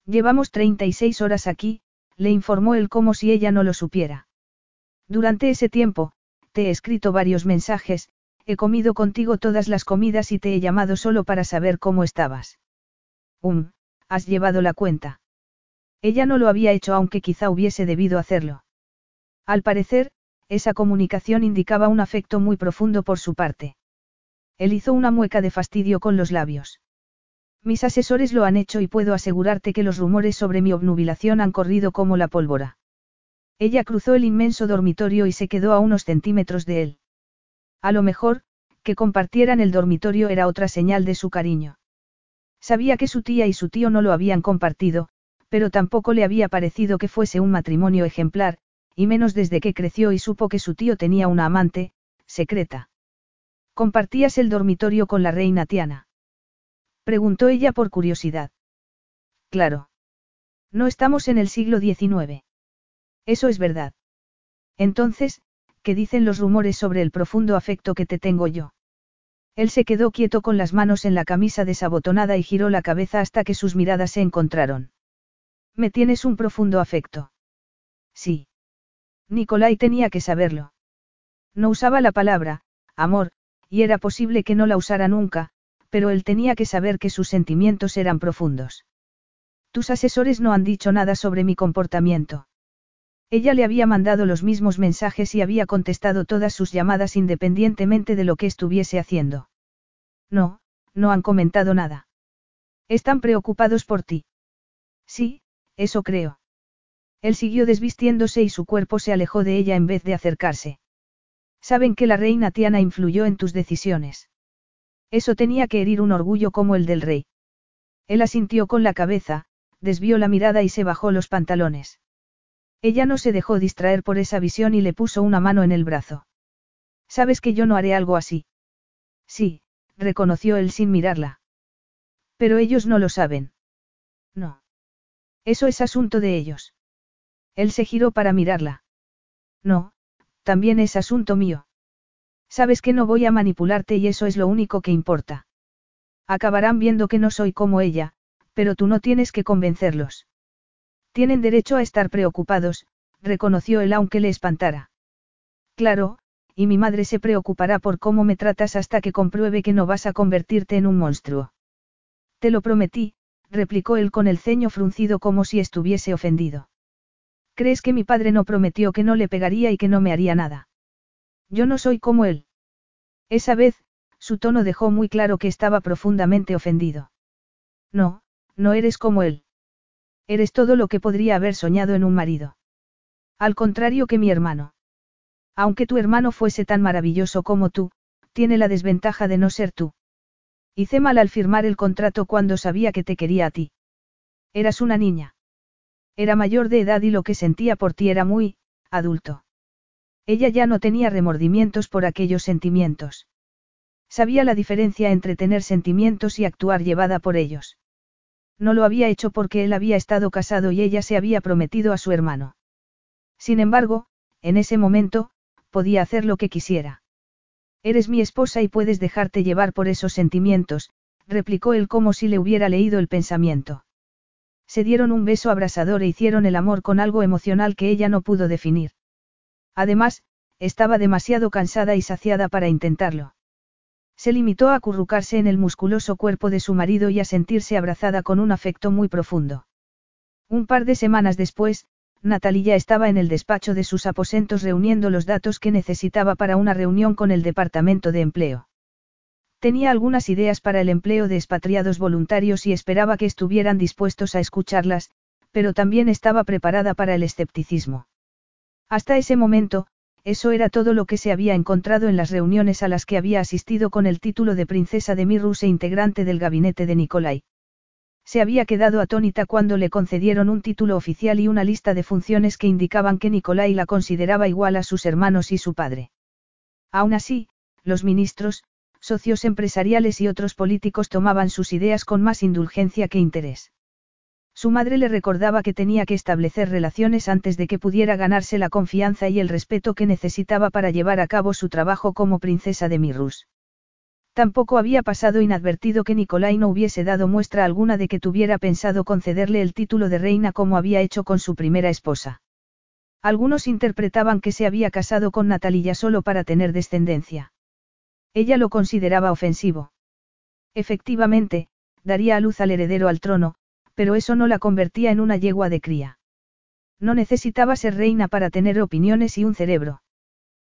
Llevamos 36 horas aquí, le informó él como si ella no lo supiera. Durante ese tiempo, te he escrito varios mensajes, he comido contigo todas las comidas y te he llamado solo para saber cómo estabas. Um, has llevado la cuenta. Ella no lo había hecho aunque quizá hubiese debido hacerlo. Al parecer, esa comunicación indicaba un afecto muy profundo por su parte. Él hizo una mueca de fastidio con los labios. Mis asesores lo han hecho y puedo asegurarte que los rumores sobre mi obnubilación han corrido como la pólvora. Ella cruzó el inmenso dormitorio y se quedó a unos centímetros de él. A lo mejor, que compartieran el dormitorio era otra señal de su cariño. Sabía que su tía y su tío no lo habían compartido, pero tampoco le había parecido que fuese un matrimonio ejemplar, y menos desde que creció y supo que su tío tenía una amante, secreta. ¿Compartías el dormitorio con la reina Tiana? Preguntó ella por curiosidad. Claro. No estamos en el siglo XIX. Eso es verdad. Entonces, ¿qué dicen los rumores sobre el profundo afecto que te tengo yo? Él se quedó quieto con las manos en la camisa desabotonada y giró la cabeza hasta que sus miradas se encontraron. Me tienes un profundo afecto. Sí. Nicolai tenía que saberlo. No usaba la palabra, amor, y era posible que no la usara nunca, pero él tenía que saber que sus sentimientos eran profundos. Tus asesores no han dicho nada sobre mi comportamiento. Ella le había mandado los mismos mensajes y había contestado todas sus llamadas independientemente de lo que estuviese haciendo. No, no han comentado nada. Están preocupados por ti. Sí, eso creo. Él siguió desvistiéndose y su cuerpo se alejó de ella en vez de acercarse. Saben que la reina Tiana influyó en tus decisiones. Eso tenía que herir un orgullo como el del rey. Él asintió con la cabeza, desvió la mirada y se bajó los pantalones. Ella no se dejó distraer por esa visión y le puso una mano en el brazo. ¿Sabes que yo no haré algo así? Sí, reconoció él sin mirarla. Pero ellos no lo saben. No. Eso es asunto de ellos. Él se giró para mirarla. No, también es asunto mío. Sabes que no voy a manipularte y eso es lo único que importa. Acabarán viendo que no soy como ella, pero tú no tienes que convencerlos. Tienen derecho a estar preocupados, reconoció él aunque le espantara. Claro, y mi madre se preocupará por cómo me tratas hasta que compruebe que no vas a convertirte en un monstruo. Te lo prometí, replicó él con el ceño fruncido como si estuviese ofendido. ¿Crees que mi padre no prometió que no le pegaría y que no me haría nada? Yo no soy como él. Esa vez, su tono dejó muy claro que estaba profundamente ofendido. No, no eres como él. Eres todo lo que podría haber soñado en un marido. Al contrario que mi hermano. Aunque tu hermano fuese tan maravilloso como tú, tiene la desventaja de no ser tú. Hice mal al firmar el contrato cuando sabía que te quería a ti. Eras una niña. Era mayor de edad y lo que sentía por ti era muy, adulto. Ella ya no tenía remordimientos por aquellos sentimientos. Sabía la diferencia entre tener sentimientos y actuar llevada por ellos. No lo había hecho porque él había estado casado y ella se había prometido a su hermano. Sin embargo, en ese momento, podía hacer lo que quisiera. Eres mi esposa y puedes dejarte llevar por esos sentimientos, replicó él como si le hubiera leído el pensamiento. Se dieron un beso abrasador e hicieron el amor con algo emocional que ella no pudo definir. Además, estaba demasiado cansada y saciada para intentarlo. Se limitó a acurrucarse en el musculoso cuerpo de su marido y a sentirse abrazada con un afecto muy profundo. Un par de semanas después, Natalia estaba en el despacho de sus aposentos reuniendo los datos que necesitaba para una reunión con el Departamento de Empleo. Tenía algunas ideas para el empleo de expatriados voluntarios y esperaba que estuvieran dispuestos a escucharlas, pero también estaba preparada para el escepticismo. Hasta ese momento, eso era todo lo que se había encontrado en las reuniones a las que había asistido con el título de princesa de Mirrus e integrante del gabinete de Nicolai. Se había quedado atónita cuando le concedieron un título oficial y una lista de funciones que indicaban que Nicolai la consideraba igual a sus hermanos y su padre. Aún así, los ministros, socios empresariales y otros políticos tomaban sus ideas con más indulgencia que interés. Su madre le recordaba que tenía que establecer relaciones antes de que pudiera ganarse la confianza y el respeto que necesitaba para llevar a cabo su trabajo como princesa de Mirrus. Tampoco había pasado inadvertido que Nicolai no hubiese dado muestra alguna de que tuviera pensado concederle el título de reina como había hecho con su primera esposa. Algunos interpretaban que se había casado con Natalia solo para tener descendencia. Ella lo consideraba ofensivo. Efectivamente, daría a luz al heredero al trono, pero eso no la convertía en una yegua de cría. No necesitaba ser reina para tener opiniones y un cerebro.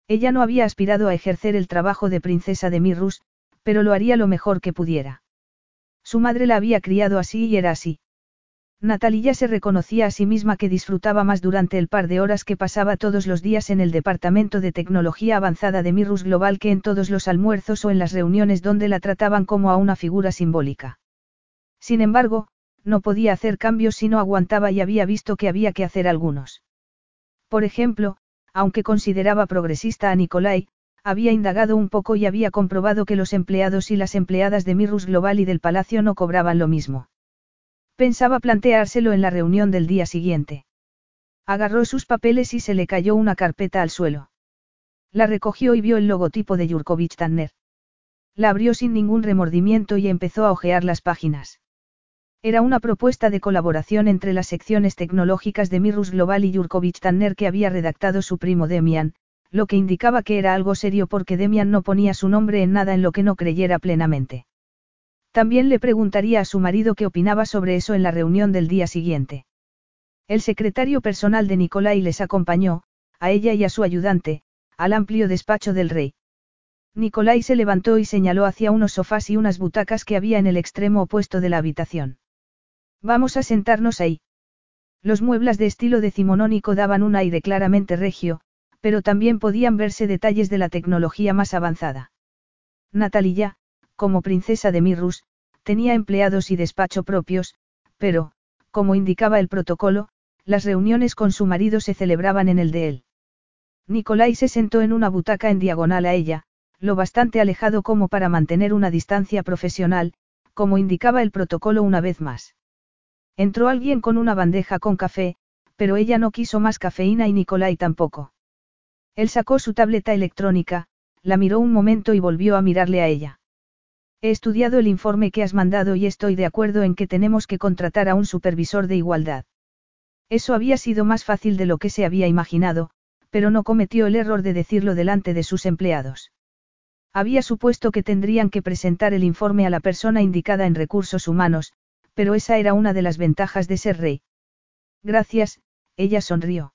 Ella no había aspirado a ejercer el trabajo de princesa de Mirrus, pero lo haría lo mejor que pudiera. Su madre la había criado así y era así. Natalia se reconocía a sí misma que disfrutaba más durante el par de horas que pasaba todos los días en el Departamento de Tecnología Avanzada de Mirrus Global que en todos los almuerzos o en las reuniones donde la trataban como a una figura simbólica. Sin embargo, no podía hacer cambios si no aguantaba y había visto que había que hacer algunos. Por ejemplo, aunque consideraba progresista a Nicolai, había indagado un poco y había comprobado que los empleados y las empleadas de Mirrus Global y del Palacio no cobraban lo mismo. Pensaba planteárselo en la reunión del día siguiente. Agarró sus papeles y se le cayó una carpeta al suelo. La recogió y vio el logotipo de Yurkovich Tanner. La abrió sin ningún remordimiento y empezó a hojear las páginas. Era una propuesta de colaboración entre las secciones tecnológicas de Mirrus Global y Yurkovich Tanner que había redactado su primo Demian, lo que indicaba que era algo serio porque Demian no ponía su nombre en nada en lo que no creyera plenamente. También le preguntaría a su marido qué opinaba sobre eso en la reunión del día siguiente. El secretario personal de Nicolai les acompañó, a ella y a su ayudante, al amplio despacho del rey. Nicolai se levantó y señaló hacia unos sofás y unas butacas que había en el extremo opuesto de la habitación. Vamos a sentarnos ahí. Los muebles de estilo decimonónico daban un aire claramente regio, pero también podían verse detalles de la tecnología más avanzada. Natalia, como princesa de Mirrus, tenía empleados y despacho propios, pero, como indicaba el protocolo, las reuniones con su marido se celebraban en el de él. Nicolai se sentó en una butaca en diagonal a ella, lo bastante alejado como para mantener una distancia profesional, como indicaba el protocolo una vez más. Entró alguien con una bandeja con café, pero ella no quiso más cafeína y Nicolai tampoco. Él sacó su tableta electrónica, la miró un momento y volvió a mirarle a ella. He estudiado el informe que has mandado y estoy de acuerdo en que tenemos que contratar a un supervisor de igualdad. Eso había sido más fácil de lo que se había imaginado, pero no cometió el error de decirlo delante de sus empleados. Había supuesto que tendrían que presentar el informe a la persona indicada en recursos humanos, pero esa era una de las ventajas de ser rey. Gracias, ella sonrió.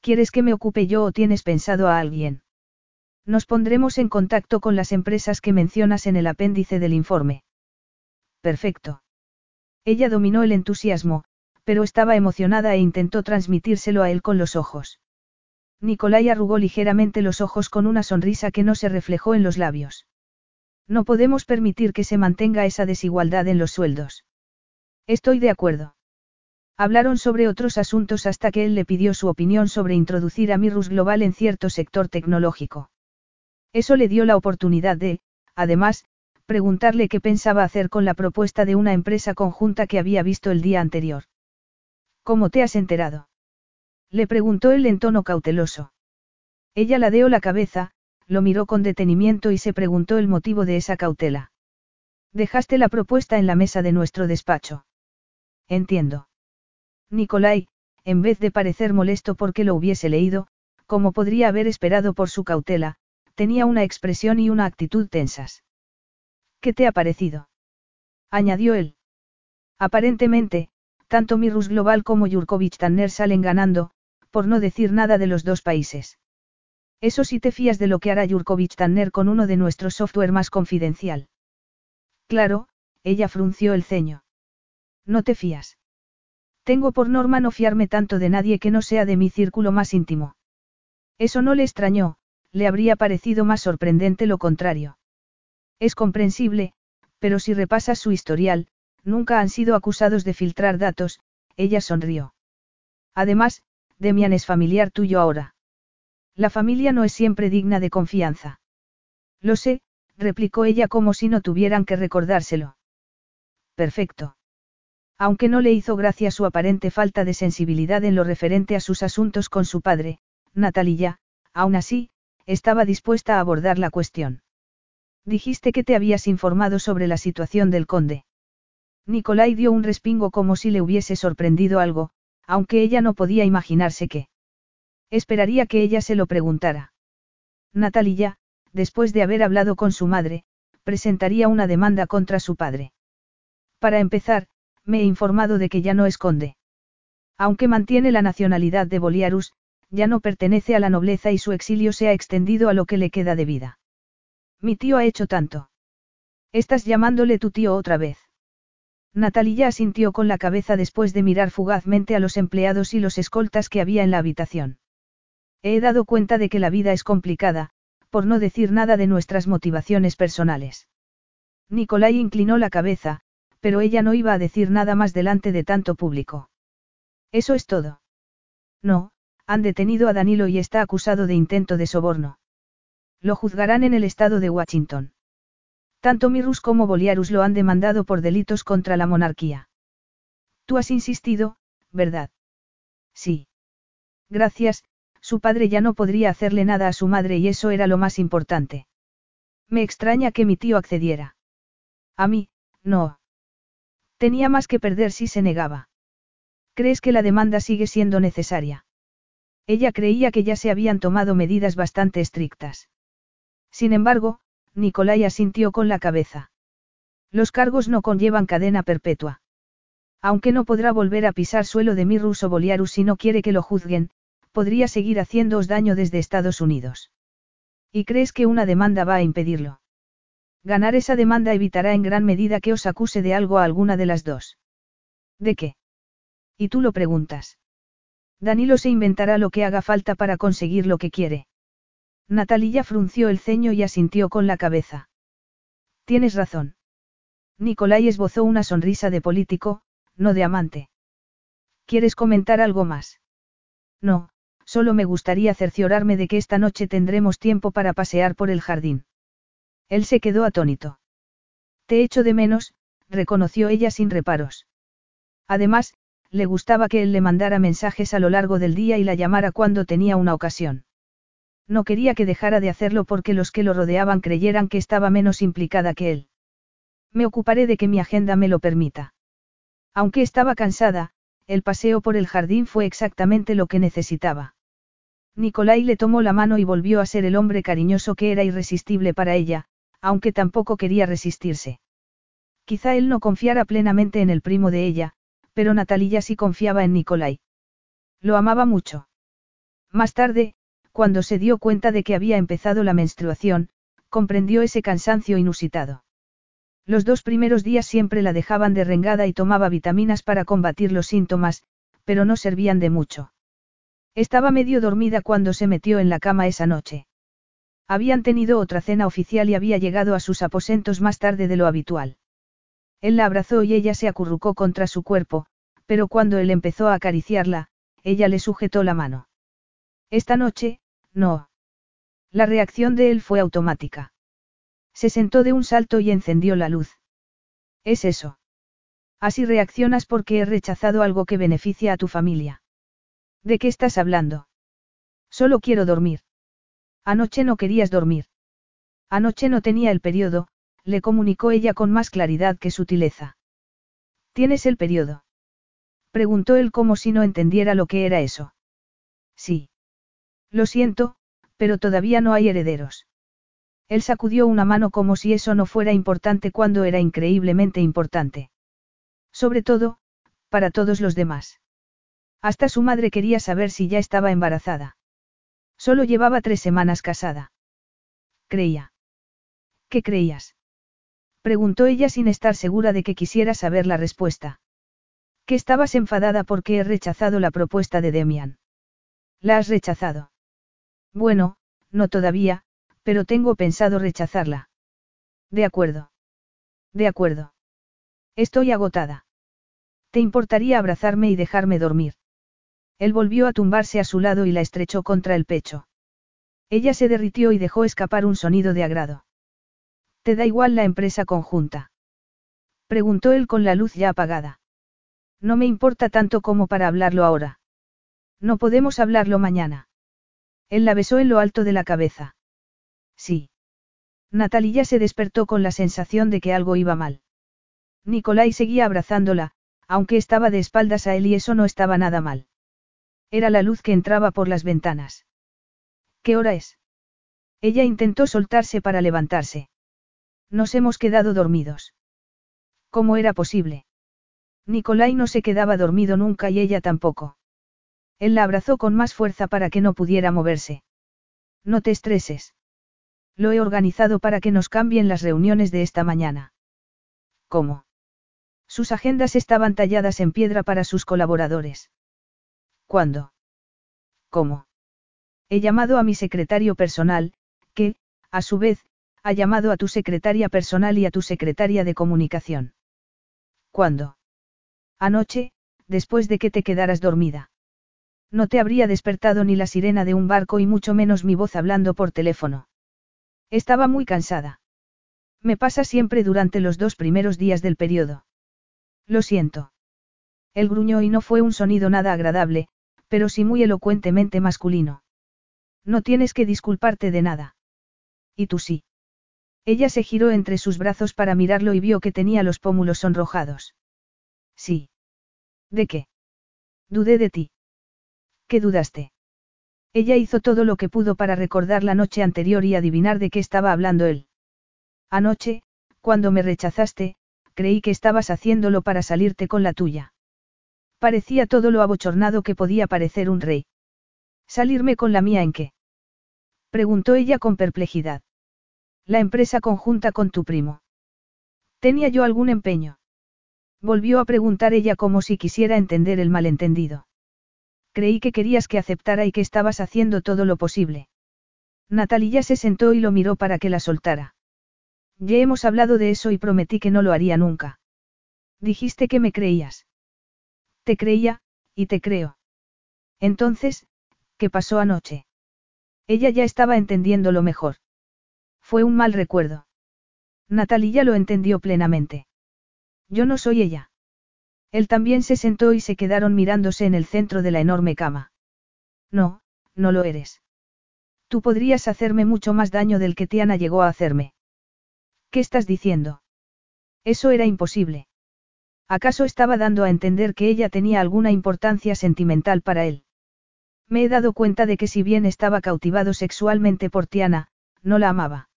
¿Quieres que me ocupe yo o tienes pensado a alguien? Nos pondremos en contacto con las empresas que mencionas en el apéndice del informe. Perfecto. Ella dominó el entusiasmo, pero estaba emocionada e intentó transmitírselo a él con los ojos. Nicolai arrugó ligeramente los ojos con una sonrisa que no se reflejó en los labios. No podemos permitir que se mantenga esa desigualdad en los sueldos. Estoy de acuerdo. Hablaron sobre otros asuntos hasta que él le pidió su opinión sobre introducir a Mirrus Global en cierto sector tecnológico. Eso le dio la oportunidad de, además, preguntarle qué pensaba hacer con la propuesta de una empresa conjunta que había visto el día anterior. ¿Cómo te has enterado? Le preguntó él en tono cauteloso. Ella ladeó la cabeza, lo miró con detenimiento y se preguntó el motivo de esa cautela. Dejaste la propuesta en la mesa de nuestro despacho. Entiendo. Nicolai, en vez de parecer molesto porque lo hubiese leído, como podría haber esperado por su cautela, tenía una expresión y una actitud tensas. ¿Qué te ha parecido? añadió él. Aparentemente, tanto Mirrus Global como Yurkovich Tanner salen ganando, por no decir nada de los dos países. Eso sí te fías de lo que hará Yurkovich Tanner con uno de nuestros software más confidencial. Claro, ella frunció el ceño. No te fías. Tengo por norma no fiarme tanto de nadie que no sea de mi círculo más íntimo. Eso no le extrañó, le habría parecido más sorprendente lo contrario. Es comprensible, pero si repasas su historial, nunca han sido acusados de filtrar datos, ella sonrió. Además, Demian es familiar tuyo ahora. La familia no es siempre digna de confianza. Lo sé, replicó ella como si no tuvieran que recordárselo. Perfecto. Aunque no le hizo gracia su aparente falta de sensibilidad en lo referente a sus asuntos con su padre, Natalia, aún así, estaba dispuesta a abordar la cuestión. Dijiste que te habías informado sobre la situación del conde. Nicolai dio un respingo como si le hubiese sorprendido algo, aunque ella no podía imaginarse qué. Esperaría que ella se lo preguntara. Natalia, después de haber hablado con su madre, presentaría una demanda contra su padre. Para empezar, me he informado de que ya no es conde. Aunque mantiene la nacionalidad de Boliarus, ya no pertenece a la nobleza y su exilio se ha extendido a lo que le queda de vida. Mi tío ha hecho tanto. Estás llamándole tu tío otra vez. Natalia asintió con la cabeza después de mirar fugazmente a los empleados y los escoltas que había en la habitación. He dado cuenta de que la vida es complicada, por no decir nada de nuestras motivaciones personales. Nicolai inclinó la cabeza, pero ella no iba a decir nada más delante de tanto público. Eso es todo. No, han detenido a Danilo y está acusado de intento de soborno. Lo juzgarán en el estado de Washington. Tanto Mirus como Boliarus lo han demandado por delitos contra la monarquía. Tú has insistido, ¿verdad? Sí. Gracias, su padre ya no podría hacerle nada a su madre y eso era lo más importante. Me extraña que mi tío accediera. A mí, no. Tenía más que perder si se negaba. ¿Crees que la demanda sigue siendo necesaria? Ella creía que ya se habían tomado medidas bastante estrictas. Sin embargo, Nicolai asintió con la cabeza. Los cargos no conllevan cadena perpetua. Aunque no podrá volver a pisar suelo de Mirrus o Boliarus si no quiere que lo juzguen, podría seguir haciéndoos daño desde Estados Unidos. ¿Y crees que una demanda va a impedirlo? Ganar esa demanda evitará en gran medida que os acuse de algo a alguna de las dos. ¿De qué? Y tú lo preguntas. Danilo se inventará lo que haga falta para conseguir lo que quiere. Natalia frunció el ceño y asintió con la cabeza. Tienes razón. Nicolai esbozó una sonrisa de político, no de amante. ¿Quieres comentar algo más? No, solo me gustaría cerciorarme de que esta noche tendremos tiempo para pasear por el jardín. Él se quedó atónito. Te echo de menos, reconoció ella sin reparos. Además, le gustaba que él le mandara mensajes a lo largo del día y la llamara cuando tenía una ocasión. No quería que dejara de hacerlo porque los que lo rodeaban creyeran que estaba menos implicada que él. Me ocuparé de que mi agenda me lo permita. Aunque estaba cansada, el paseo por el jardín fue exactamente lo que necesitaba. Nicolai le tomó la mano y volvió a ser el hombre cariñoso que era irresistible para ella, aunque tampoco quería resistirse. Quizá él no confiara plenamente en el primo de ella, pero Natalia sí confiaba en Nicolai. Lo amaba mucho. Más tarde, cuando se dio cuenta de que había empezado la menstruación, comprendió ese cansancio inusitado. Los dos primeros días siempre la dejaban derrengada y tomaba vitaminas para combatir los síntomas, pero no servían de mucho. Estaba medio dormida cuando se metió en la cama esa noche. Habían tenido otra cena oficial y había llegado a sus aposentos más tarde de lo habitual. Él la abrazó y ella se acurrucó contra su cuerpo, pero cuando él empezó a acariciarla, ella le sujetó la mano. Esta noche, no. La reacción de él fue automática. Se sentó de un salto y encendió la luz. ¿Es eso? Así reaccionas porque he rechazado algo que beneficia a tu familia. ¿De qué estás hablando? Solo quiero dormir. Anoche no querías dormir. Anoche no tenía el periodo, le comunicó ella con más claridad que sutileza. ¿Tienes el periodo? Preguntó él como si no entendiera lo que era eso. Sí. Lo siento, pero todavía no hay herederos. Él sacudió una mano como si eso no fuera importante cuando era increíblemente importante. Sobre todo, para todos los demás. Hasta su madre quería saber si ya estaba embarazada. Solo llevaba tres semanas casada. Creía. ¿Qué creías? Preguntó ella sin estar segura de que quisiera saber la respuesta. Que estabas enfadada porque he rechazado la propuesta de Demian. ¿La has rechazado? Bueno, no todavía, pero tengo pensado rechazarla. De acuerdo. De acuerdo. Estoy agotada. ¿Te importaría abrazarme y dejarme dormir? Él volvió a tumbarse a su lado y la estrechó contra el pecho. Ella se derritió y dejó escapar un sonido de agrado. ¿Te da igual la empresa conjunta? Preguntó él con la luz ya apagada. No me importa tanto como para hablarlo ahora. No podemos hablarlo mañana. Él la besó en lo alto de la cabeza. Sí. Natalia se despertó con la sensación de que algo iba mal. Nicolai seguía abrazándola, aunque estaba de espaldas a él y eso no estaba nada mal. Era la luz que entraba por las ventanas. ¿Qué hora es? Ella intentó soltarse para levantarse. Nos hemos quedado dormidos. ¿Cómo era posible? Nicolai no se quedaba dormido nunca y ella tampoco. Él la abrazó con más fuerza para que no pudiera moverse. No te estreses. Lo he organizado para que nos cambien las reuniones de esta mañana. ¿Cómo? Sus agendas estaban talladas en piedra para sus colaboradores. ¿Cuándo? ¿Cómo? He llamado a mi secretario personal, que, a su vez, ha llamado a tu secretaria personal y a tu secretaria de comunicación. ¿Cuándo? Anoche, después de que te quedaras dormida. No te habría despertado ni la sirena de un barco y mucho menos mi voz hablando por teléfono. Estaba muy cansada. Me pasa siempre durante los dos primeros días del periodo. Lo siento. El gruñó y no fue un sonido nada agradable, pero sí muy elocuentemente masculino. No tienes que disculparte de nada. Y tú sí. Ella se giró entre sus brazos para mirarlo y vio que tenía los pómulos sonrojados. Sí. ¿De qué? Dudé de ti. ¿Qué dudaste? Ella hizo todo lo que pudo para recordar la noche anterior y adivinar de qué estaba hablando él. Anoche, cuando me rechazaste, creí que estabas haciéndolo para salirte con la tuya. Parecía todo lo abochornado que podía parecer un rey. ¿Salirme con la mía en qué? Preguntó ella con perplejidad. La empresa conjunta con tu primo. ¿Tenía yo algún empeño? Volvió a preguntar ella como si quisiera entender el malentendido. Creí que querías que aceptara y que estabas haciendo todo lo posible. Natalia se sentó y lo miró para que la soltara. Ya hemos hablado de eso y prometí que no lo haría nunca. Dijiste que me creías. Te creía, y te creo. Entonces, ¿qué pasó anoche? Ella ya estaba entendiendo lo mejor. Fue un mal recuerdo. Natalia lo entendió plenamente. Yo no soy ella. Él también se sentó y se quedaron mirándose en el centro de la enorme cama. No, no lo eres. Tú podrías hacerme mucho más daño del que Tiana llegó a hacerme. ¿Qué estás diciendo? Eso era imposible. ¿Acaso estaba dando a entender que ella tenía alguna importancia sentimental para él? Me he dado cuenta de que si bien estaba cautivado sexualmente por Tiana, no la amaba.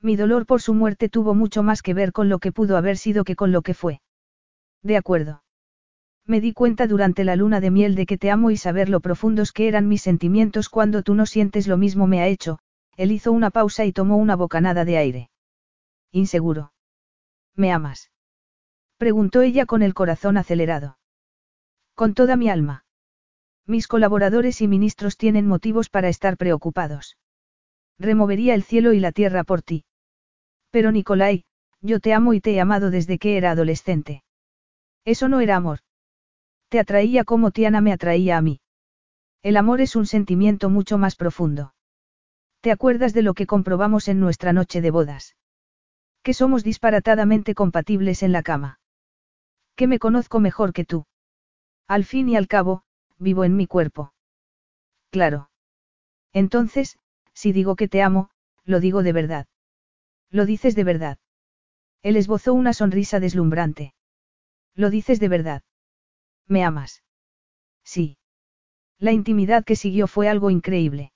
Mi dolor por su muerte tuvo mucho más que ver con lo que pudo haber sido que con lo que fue. De acuerdo. Me di cuenta durante la luna de miel de que te amo y saber lo profundos que eran mis sentimientos cuando tú no sientes lo mismo me ha hecho, él hizo una pausa y tomó una bocanada de aire. Inseguro. ¿Me amas? Preguntó ella con el corazón acelerado. Con toda mi alma. Mis colaboradores y ministros tienen motivos para estar preocupados. Removería el cielo y la tierra por ti. Pero Nicolai, yo te amo y te he amado desde que era adolescente. Eso no era amor. Te atraía como Tiana me atraía a mí. El amor es un sentimiento mucho más profundo. ¿Te acuerdas de lo que comprobamos en nuestra noche de bodas? Que somos disparatadamente compatibles en la cama. Que me conozco mejor que tú. Al fin y al cabo, vivo en mi cuerpo. Claro. Entonces, si digo que te amo, lo digo de verdad. Lo dices de verdad. Él esbozó una sonrisa deslumbrante. Lo dices de verdad. ¿Me amas? Sí. La intimidad que siguió fue algo increíble.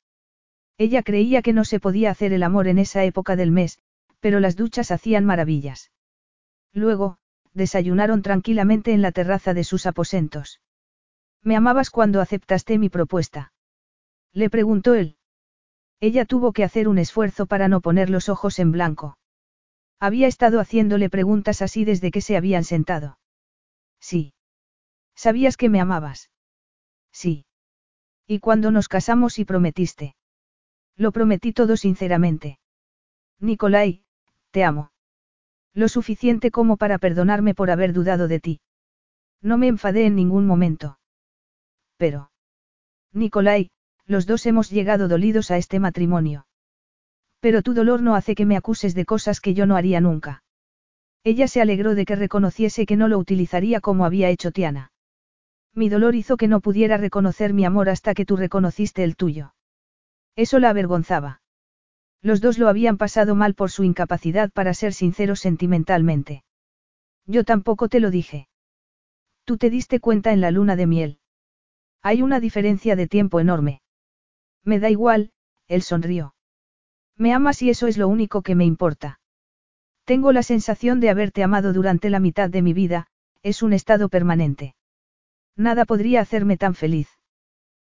Ella creía que no se podía hacer el amor en esa época del mes, pero las duchas hacían maravillas. Luego, desayunaron tranquilamente en la terraza de sus aposentos. ¿Me amabas cuando aceptaste mi propuesta? Le preguntó él. Ella tuvo que hacer un esfuerzo para no poner los ojos en blanco. Había estado haciéndole preguntas así desde que se habían sentado. Sí. ¿Sabías que me amabas? Sí. ¿Y cuando nos casamos y prometiste? Lo prometí todo sinceramente. Nicolai, te amo. Lo suficiente como para perdonarme por haber dudado de ti. No me enfadé en ningún momento. Pero. Nicolai, los dos hemos llegado dolidos a este matrimonio. Pero tu dolor no hace que me acuses de cosas que yo no haría nunca. Ella se alegró de que reconociese que no lo utilizaría como había hecho Tiana. Mi dolor hizo que no pudiera reconocer mi amor hasta que tú reconociste el tuyo. Eso la avergonzaba. Los dos lo habían pasado mal por su incapacidad para ser sinceros sentimentalmente. Yo tampoco te lo dije. Tú te diste cuenta en la luna de miel. Hay una diferencia de tiempo enorme. Me da igual, él sonrió. Me amas y eso es lo único que me importa. Tengo la sensación de haberte amado durante la mitad de mi vida, es un estado permanente. Nada podría hacerme tan feliz.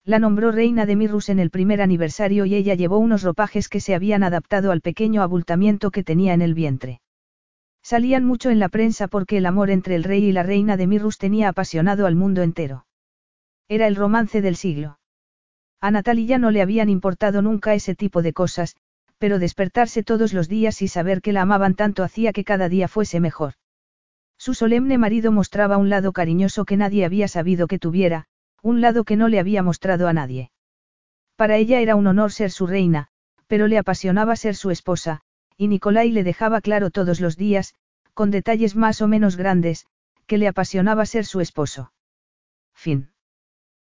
La nombró reina de Mirrus en el primer aniversario y ella llevó unos ropajes que se habían adaptado al pequeño abultamiento que tenía en el vientre. Salían mucho en la prensa porque el amor entre el rey y la reina de Mirrus tenía apasionado al mundo entero. Era el romance del siglo. A Natalia no le habían importado nunca ese tipo de cosas, pero despertarse todos los días y saber que la amaban tanto hacía que cada día fuese mejor. Su solemne marido mostraba un lado cariñoso que nadie había sabido que tuviera, un lado que no le había mostrado a nadie. Para ella era un honor ser su reina, pero le apasionaba ser su esposa, y Nicolai le dejaba claro todos los días, con detalles más o menos grandes, que le apasionaba ser su esposo. Fin.